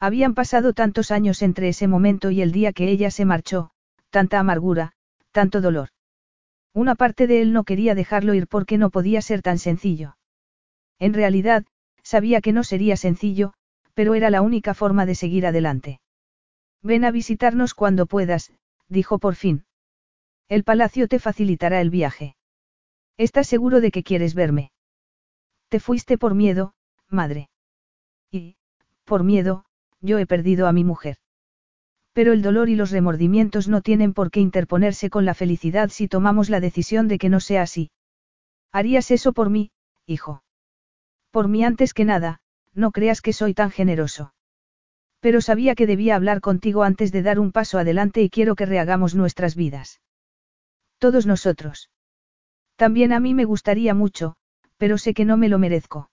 Habían pasado tantos años entre ese momento y el día que ella se marchó, tanta amargura, tanto dolor. Una parte de él no quería dejarlo ir porque no podía ser tan sencillo. En realidad, sabía que no sería sencillo, pero era la única forma de seguir adelante. Ven a visitarnos cuando puedas, dijo por fin. El palacio te facilitará el viaje. ¿Estás seguro de que quieres verme? Te fuiste por miedo, madre. Y, por miedo, yo he perdido a mi mujer. Pero el dolor y los remordimientos no tienen por qué interponerse con la felicidad si tomamos la decisión de que no sea así. Harías eso por mí, hijo. Por mí antes que nada, no creas que soy tan generoso. Pero sabía que debía hablar contigo antes de dar un paso adelante y quiero que rehagamos nuestras vidas. Todos nosotros. También a mí me gustaría mucho, pero sé que no me lo merezco.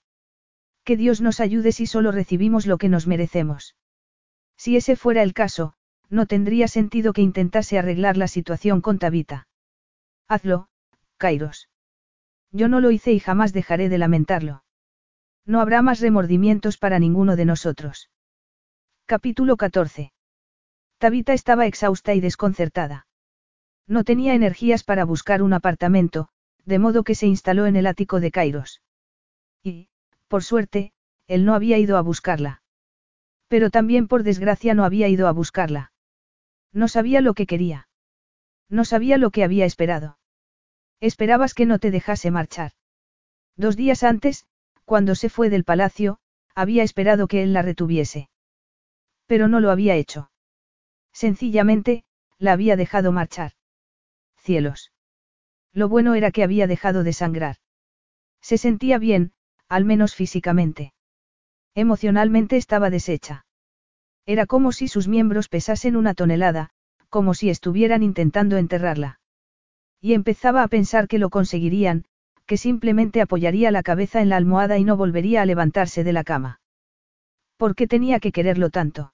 Que Dios nos ayude si solo recibimos lo que nos merecemos. Si ese fuera el caso, no tendría sentido que intentase arreglar la situación con Tabita. Hazlo, Kairos. Yo no lo hice y jamás dejaré de lamentarlo. No habrá más remordimientos para ninguno de nosotros. Capítulo 14. Tabita estaba exhausta y desconcertada. No tenía energías para buscar un apartamento, de modo que se instaló en el ático de Kairos. Y, por suerte, él no había ido a buscarla. Pero también por desgracia no había ido a buscarla. No sabía lo que quería. No sabía lo que había esperado. Esperabas que no te dejase marchar. Dos días antes, cuando se fue del palacio, había esperado que él la retuviese. Pero no lo había hecho. Sencillamente, la había dejado marchar. Cielos. Lo bueno era que había dejado de sangrar. Se sentía bien, al menos físicamente. Emocionalmente estaba deshecha. Era como si sus miembros pesasen una tonelada, como si estuvieran intentando enterrarla. Y empezaba a pensar que lo conseguirían, que simplemente apoyaría la cabeza en la almohada y no volvería a levantarse de la cama. ¿Por qué tenía que quererlo tanto?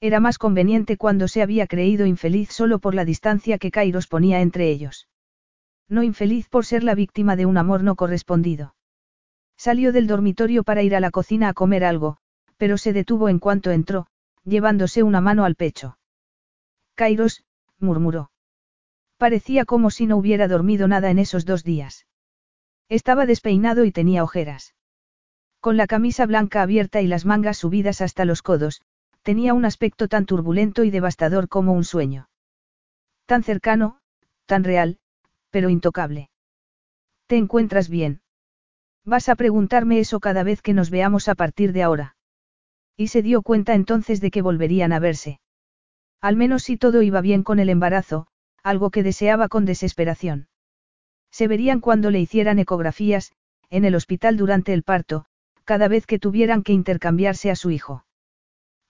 Era más conveniente cuando se había creído infeliz solo por la distancia que Kairos ponía entre ellos. No infeliz por ser la víctima de un amor no correspondido. Salió del dormitorio para ir a la cocina a comer algo, pero se detuvo en cuanto entró, llevándose una mano al pecho. Kairos, murmuró. Parecía como si no hubiera dormido nada en esos dos días. Estaba despeinado y tenía ojeras. Con la camisa blanca abierta y las mangas subidas hasta los codos, tenía un aspecto tan turbulento y devastador como un sueño. Tan cercano, tan real, pero intocable. ¿Te encuentras bien? Vas a preguntarme eso cada vez que nos veamos a partir de ahora. Y se dio cuenta entonces de que volverían a verse. Al menos si todo iba bien con el embarazo, algo que deseaba con desesperación. Se verían cuando le hicieran ecografías, en el hospital durante el parto, cada vez que tuvieran que intercambiarse a su hijo.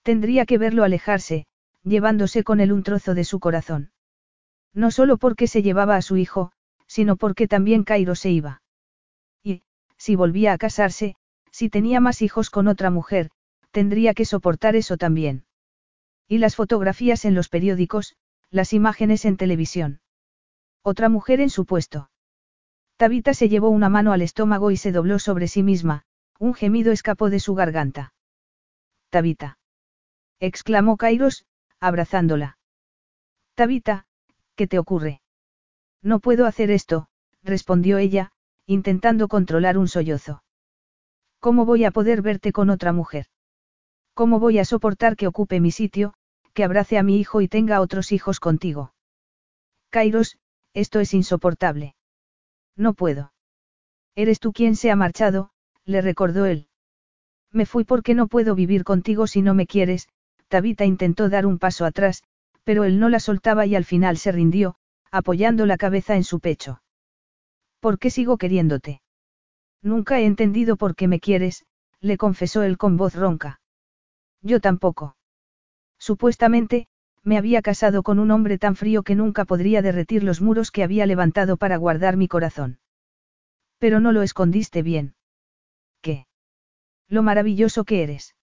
Tendría que verlo alejarse, llevándose con él un trozo de su corazón. No solo porque se llevaba a su hijo, sino porque también Cairo se iba si volvía a casarse, si tenía más hijos con otra mujer, tendría que soportar eso también. Y las fotografías en los periódicos, las imágenes en televisión. Otra mujer en su puesto. Tabita se llevó una mano al estómago y se dobló sobre sí misma, un gemido escapó de su garganta. Tabita. exclamó Kairos, abrazándola. Tabita, ¿qué te ocurre? No puedo hacer esto, respondió ella, intentando controlar un sollozo. ¿Cómo voy a poder verte con otra mujer? ¿Cómo voy a soportar que ocupe mi sitio, que abrace a mi hijo y tenga otros hijos contigo? Kairos, esto es insoportable. No puedo. Eres tú quien se ha marchado, le recordó él. Me fui porque no puedo vivir contigo si no me quieres, Tabita intentó dar un paso atrás, pero él no la soltaba y al final se rindió, apoyando la cabeza en su pecho. ¿Por qué sigo queriéndote? Nunca he entendido por qué me quieres, le confesó él con voz ronca. Yo tampoco. Supuestamente, me había casado con un hombre tan frío que nunca podría derretir los muros que había levantado para guardar mi corazón. Pero no lo escondiste bien. ¿Qué? Lo maravilloso que eres.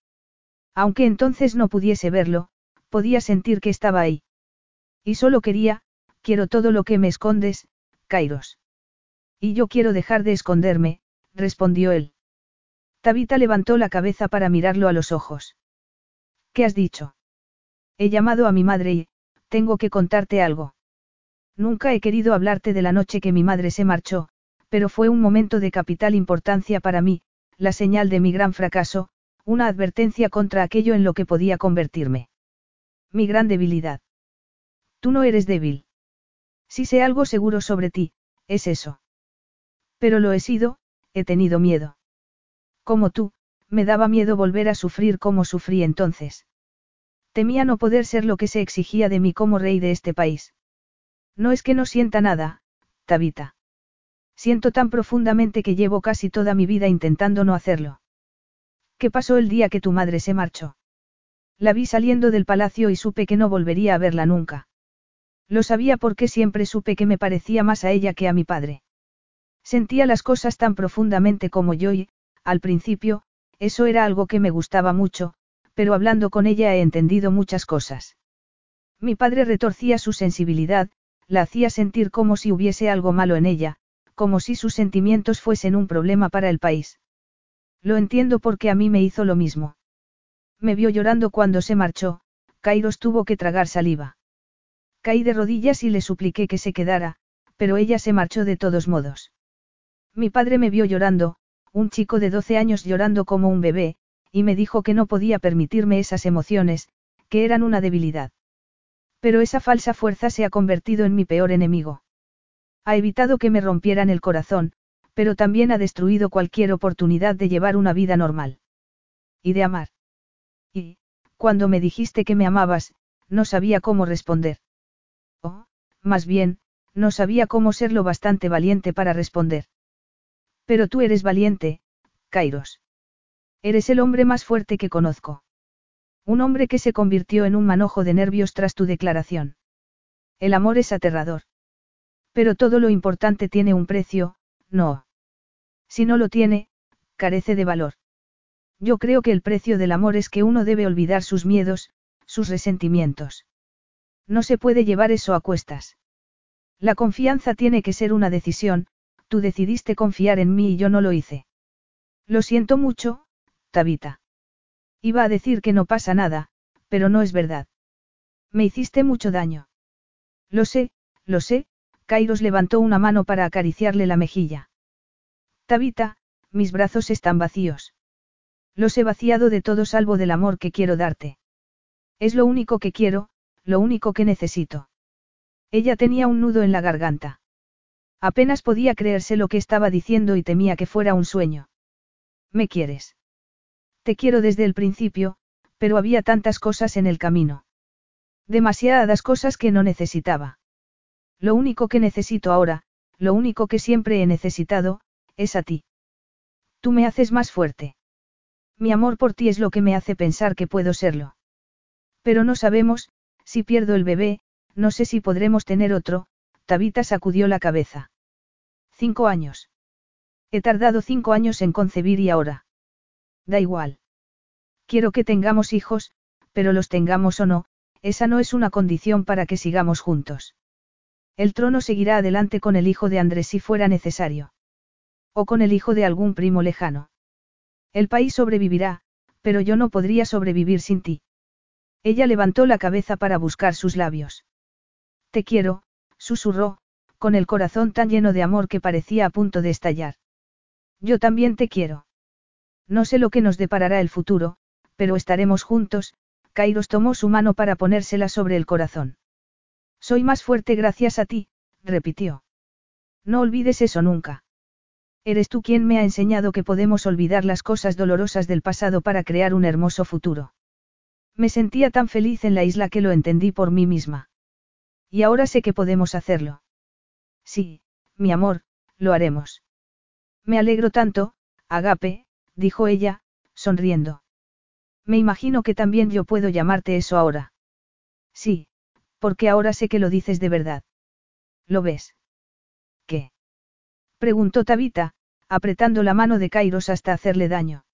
Aunque entonces no pudiese verlo, podía sentir que estaba ahí. Y solo quería, quiero todo lo que me escondes, Kairos. Y yo quiero dejar de esconderme, respondió él. Tabita levantó la cabeza para mirarlo a los ojos. ¿Qué has dicho? He llamado a mi madre y, tengo que contarte algo. Nunca he querido hablarte de la noche que mi madre se marchó, pero fue un momento de capital importancia para mí, la señal de mi gran fracaso, una advertencia contra aquello en lo que podía convertirme. Mi gran debilidad. Tú no eres débil. Si sé algo seguro sobre ti, es eso. Pero lo he sido, he tenido miedo. Como tú, me daba miedo volver a sufrir como sufrí entonces. Temía no poder ser lo que se exigía de mí como rey de este país. No es que no sienta nada, Tabita. Siento tan profundamente que llevo casi toda mi vida intentando no hacerlo. ¿Qué pasó el día que tu madre se marchó? La vi saliendo del palacio y supe que no volvería a verla nunca. Lo sabía porque siempre supe que me parecía más a ella que a mi padre. Sentía las cosas tan profundamente como yo y, al principio, eso era algo que me gustaba mucho, pero hablando con ella he entendido muchas cosas. Mi padre retorcía su sensibilidad, la hacía sentir como si hubiese algo malo en ella, como si sus sentimientos fuesen un problema para el país. Lo entiendo porque a mí me hizo lo mismo. Me vio llorando cuando se marchó, Kairos tuvo que tragar saliva. Caí de rodillas y le supliqué que se quedara, pero ella se marchó de todos modos. Mi padre me vio llorando, un chico de 12 años llorando como un bebé, y me dijo que no podía permitirme esas emociones, que eran una debilidad. Pero esa falsa fuerza se ha convertido en mi peor enemigo. Ha evitado que me rompieran el corazón, pero también ha destruido cualquier oportunidad de llevar una vida normal. Y de amar. Y, cuando me dijiste que me amabas, no sabía cómo responder. Oh, más bien, no sabía cómo ser lo bastante valiente para responder. Pero tú eres valiente, Kairos. Eres el hombre más fuerte que conozco. Un hombre que se convirtió en un manojo de nervios tras tu declaración. El amor es aterrador. Pero todo lo importante tiene un precio, no. Si no lo tiene, carece de valor. Yo creo que el precio del amor es que uno debe olvidar sus miedos, sus resentimientos. No se puede llevar eso a cuestas. La confianza tiene que ser una decisión, tú decidiste confiar en mí y yo no lo hice. Lo siento mucho, Tabita. Iba a decir que no pasa nada, pero no es verdad. Me hiciste mucho daño. Lo sé, lo sé, Kairos levantó una mano para acariciarle la mejilla. Tabita, mis brazos están vacíos. Los he vaciado de todo salvo del amor que quiero darte. Es lo único que quiero, lo único que necesito. Ella tenía un nudo en la garganta. Apenas podía creerse lo que estaba diciendo y temía que fuera un sueño. ¿Me quieres? Te quiero desde el principio, pero había tantas cosas en el camino. Demasiadas cosas que no necesitaba. Lo único que necesito ahora, lo único que siempre he necesitado, es a ti. Tú me haces más fuerte. Mi amor por ti es lo que me hace pensar que puedo serlo. Pero no sabemos, si pierdo el bebé, no sé si podremos tener otro, Tabita sacudió la cabeza. Cinco años. He tardado cinco años en concebir y ahora. Da igual. Quiero que tengamos hijos, pero los tengamos o no, esa no es una condición para que sigamos juntos. El trono seguirá adelante con el hijo de Andrés si fuera necesario. O con el hijo de algún primo lejano. El país sobrevivirá, pero yo no podría sobrevivir sin ti. Ella levantó la cabeza para buscar sus labios. Te quiero, susurró, con el corazón tan lleno de amor que parecía a punto de estallar. Yo también te quiero. No sé lo que nos deparará el futuro, pero estaremos juntos, Kairos tomó su mano para ponérsela sobre el corazón. Soy más fuerte gracias a ti, repitió. No olvides eso nunca. Eres tú quien me ha enseñado que podemos olvidar las cosas dolorosas del pasado para crear un hermoso futuro. Me sentía tan feliz en la isla que lo entendí por mí misma. Y ahora sé que podemos hacerlo. Sí, mi amor, lo haremos. Me alegro tanto, Agape, dijo ella, sonriendo. Me imagino que también yo puedo llamarte eso ahora. Sí, porque ahora sé que lo dices de verdad. ¿Lo ves? Preguntó Tabita, apretando la mano de Kairos hasta hacerle daño.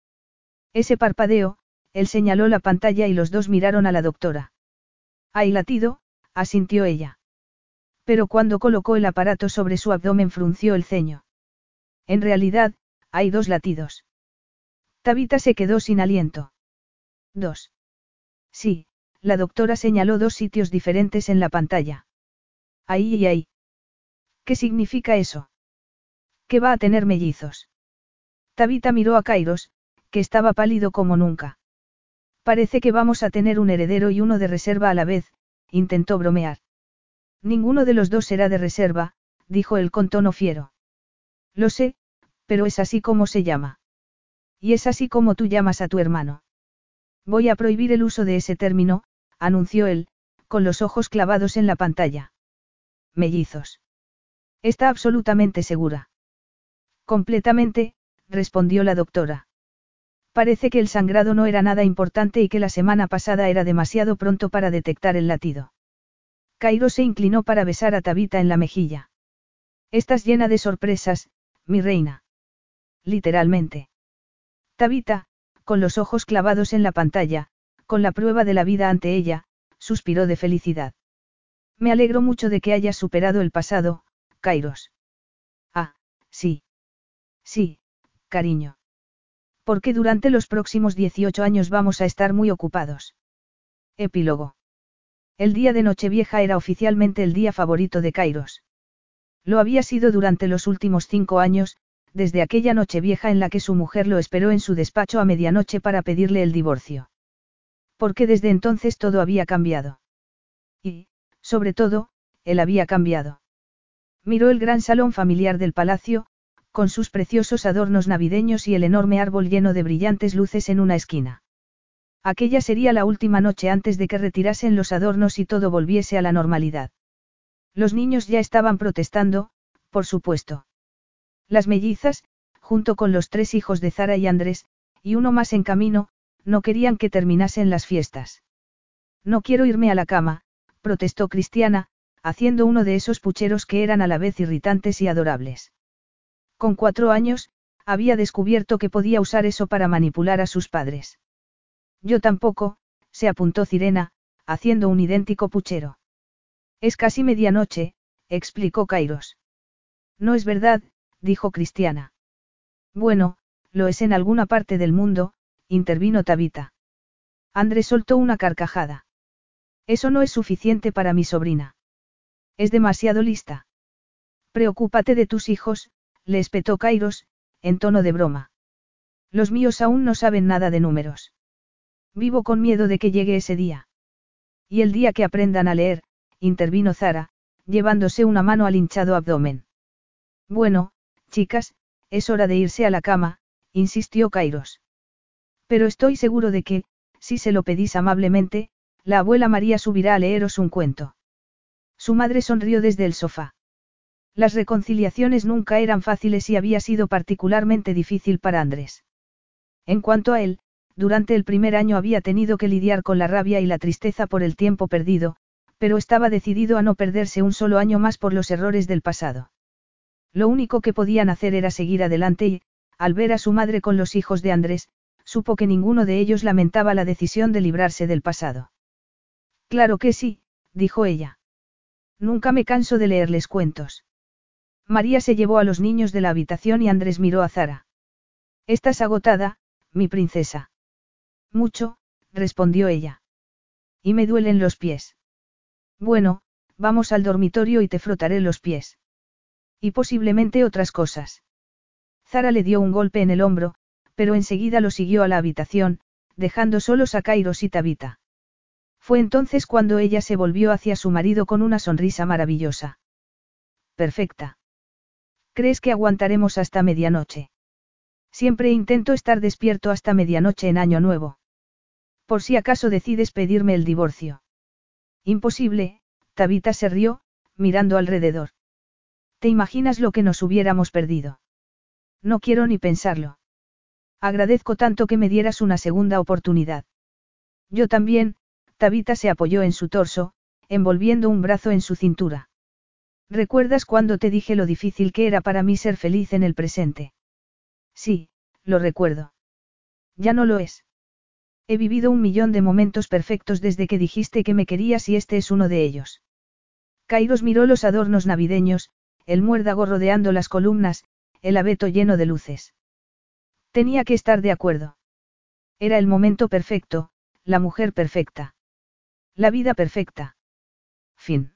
Ese parpadeo, él señaló la pantalla y los dos miraron a la doctora. Hay latido, asintió ella. Pero cuando colocó el aparato sobre su abdomen frunció el ceño. En realidad, hay dos latidos. Tabita se quedó sin aliento. Dos. Sí, la doctora señaló dos sitios diferentes en la pantalla. Ahí y ahí. ¿Qué significa eso? Que va a tener mellizos. Tabita miró a Kairos, que estaba pálido como nunca. Parece que vamos a tener un heredero y uno de reserva a la vez, intentó bromear. Ninguno de los dos será de reserva, dijo él con tono fiero. Lo sé, pero es así como se llama. Y es así como tú llamas a tu hermano. Voy a prohibir el uso de ese término, anunció él, con los ojos clavados en la pantalla. Mellizos. Está absolutamente segura. Completamente, respondió la doctora. Parece que el sangrado no era nada importante y que la semana pasada era demasiado pronto para detectar el latido. Cairo se inclinó para besar a Tabita en la mejilla. Estás llena de sorpresas, mi reina. Literalmente. Tabita, con los ojos clavados en la pantalla, con la prueba de la vida ante ella, suspiró de felicidad. Me alegro mucho de que hayas superado el pasado, Kairos. Ah, sí. Sí, cariño. Porque durante los próximos 18 años vamos a estar muy ocupados. Epílogo. El día de Nochevieja era oficialmente el día favorito de Kairos. Lo había sido durante los últimos cinco años, desde aquella Nochevieja en la que su mujer lo esperó en su despacho a medianoche para pedirle el divorcio. Porque desde entonces todo había cambiado. Y, sobre todo, él había cambiado. Miró el gran salón familiar del palacio, con sus preciosos adornos navideños y el enorme árbol lleno de brillantes luces en una esquina. Aquella sería la última noche antes de que retirasen los adornos y todo volviese a la normalidad. Los niños ya estaban protestando, por supuesto. Las mellizas, junto con los tres hijos de Zara y Andrés, y uno más en camino, no querían que terminasen las fiestas. No quiero irme a la cama, protestó Cristiana, haciendo uno de esos pucheros que eran a la vez irritantes y adorables. Con cuatro años, había descubierto que podía usar eso para manipular a sus padres. Yo tampoco, se apuntó Cirena, haciendo un idéntico puchero. Es casi medianoche, explicó Kairos. No es verdad, dijo Cristiana. Bueno, lo es en alguna parte del mundo, intervino Tabita. Andrés soltó una carcajada. Eso no es suficiente para mi sobrina. Es demasiado lista. Preocúpate de tus hijos, le espetó Kairos, en tono de broma. Los míos aún no saben nada de números. Vivo con miedo de que llegue ese día. Y el día que aprendan a leer, intervino Zara, llevándose una mano al hinchado abdomen. Bueno, chicas, es hora de irse a la cama, insistió Kairos. Pero estoy seguro de que, si se lo pedís amablemente, la abuela María subirá a leeros un cuento. Su madre sonrió desde el sofá. Las reconciliaciones nunca eran fáciles y había sido particularmente difícil para Andrés. En cuanto a él, durante el primer año había tenido que lidiar con la rabia y la tristeza por el tiempo perdido, pero estaba decidido a no perderse un solo año más por los errores del pasado. Lo único que podían hacer era seguir adelante y, al ver a su madre con los hijos de Andrés, supo que ninguno de ellos lamentaba la decisión de librarse del pasado. Claro que sí, dijo ella. Nunca me canso de leerles cuentos. María se llevó a los niños de la habitación y Andrés miró a Zara. Estás agotada, mi princesa. Mucho, respondió ella. Y me duelen los pies. Bueno, vamos al dormitorio y te frotaré los pies. Y posiblemente otras cosas. Zara le dio un golpe en el hombro, pero enseguida lo siguió a la habitación, dejando solos a Kairos y Tabita. Fue entonces cuando ella se volvió hacia su marido con una sonrisa maravillosa. Perfecta. ¿Crees que aguantaremos hasta medianoche? Siempre intento estar despierto hasta medianoche en Año Nuevo. Por si acaso decides pedirme el divorcio. Imposible, Tabita se rió, mirando alrededor. ¿Te imaginas lo que nos hubiéramos perdido? No quiero ni pensarlo. Agradezco tanto que me dieras una segunda oportunidad. Yo también, Tabita se apoyó en su torso, envolviendo un brazo en su cintura. ¿Recuerdas cuando te dije lo difícil que era para mí ser feliz en el presente? Sí, lo recuerdo. Ya no lo es. He vivido un millón de momentos perfectos desde que dijiste que me querías y este es uno de ellos. Kairos miró los adornos navideños, el muérdago rodeando las columnas, el abeto lleno de luces. Tenía que estar de acuerdo. Era el momento perfecto, la mujer perfecta. La vida perfecta. Fin.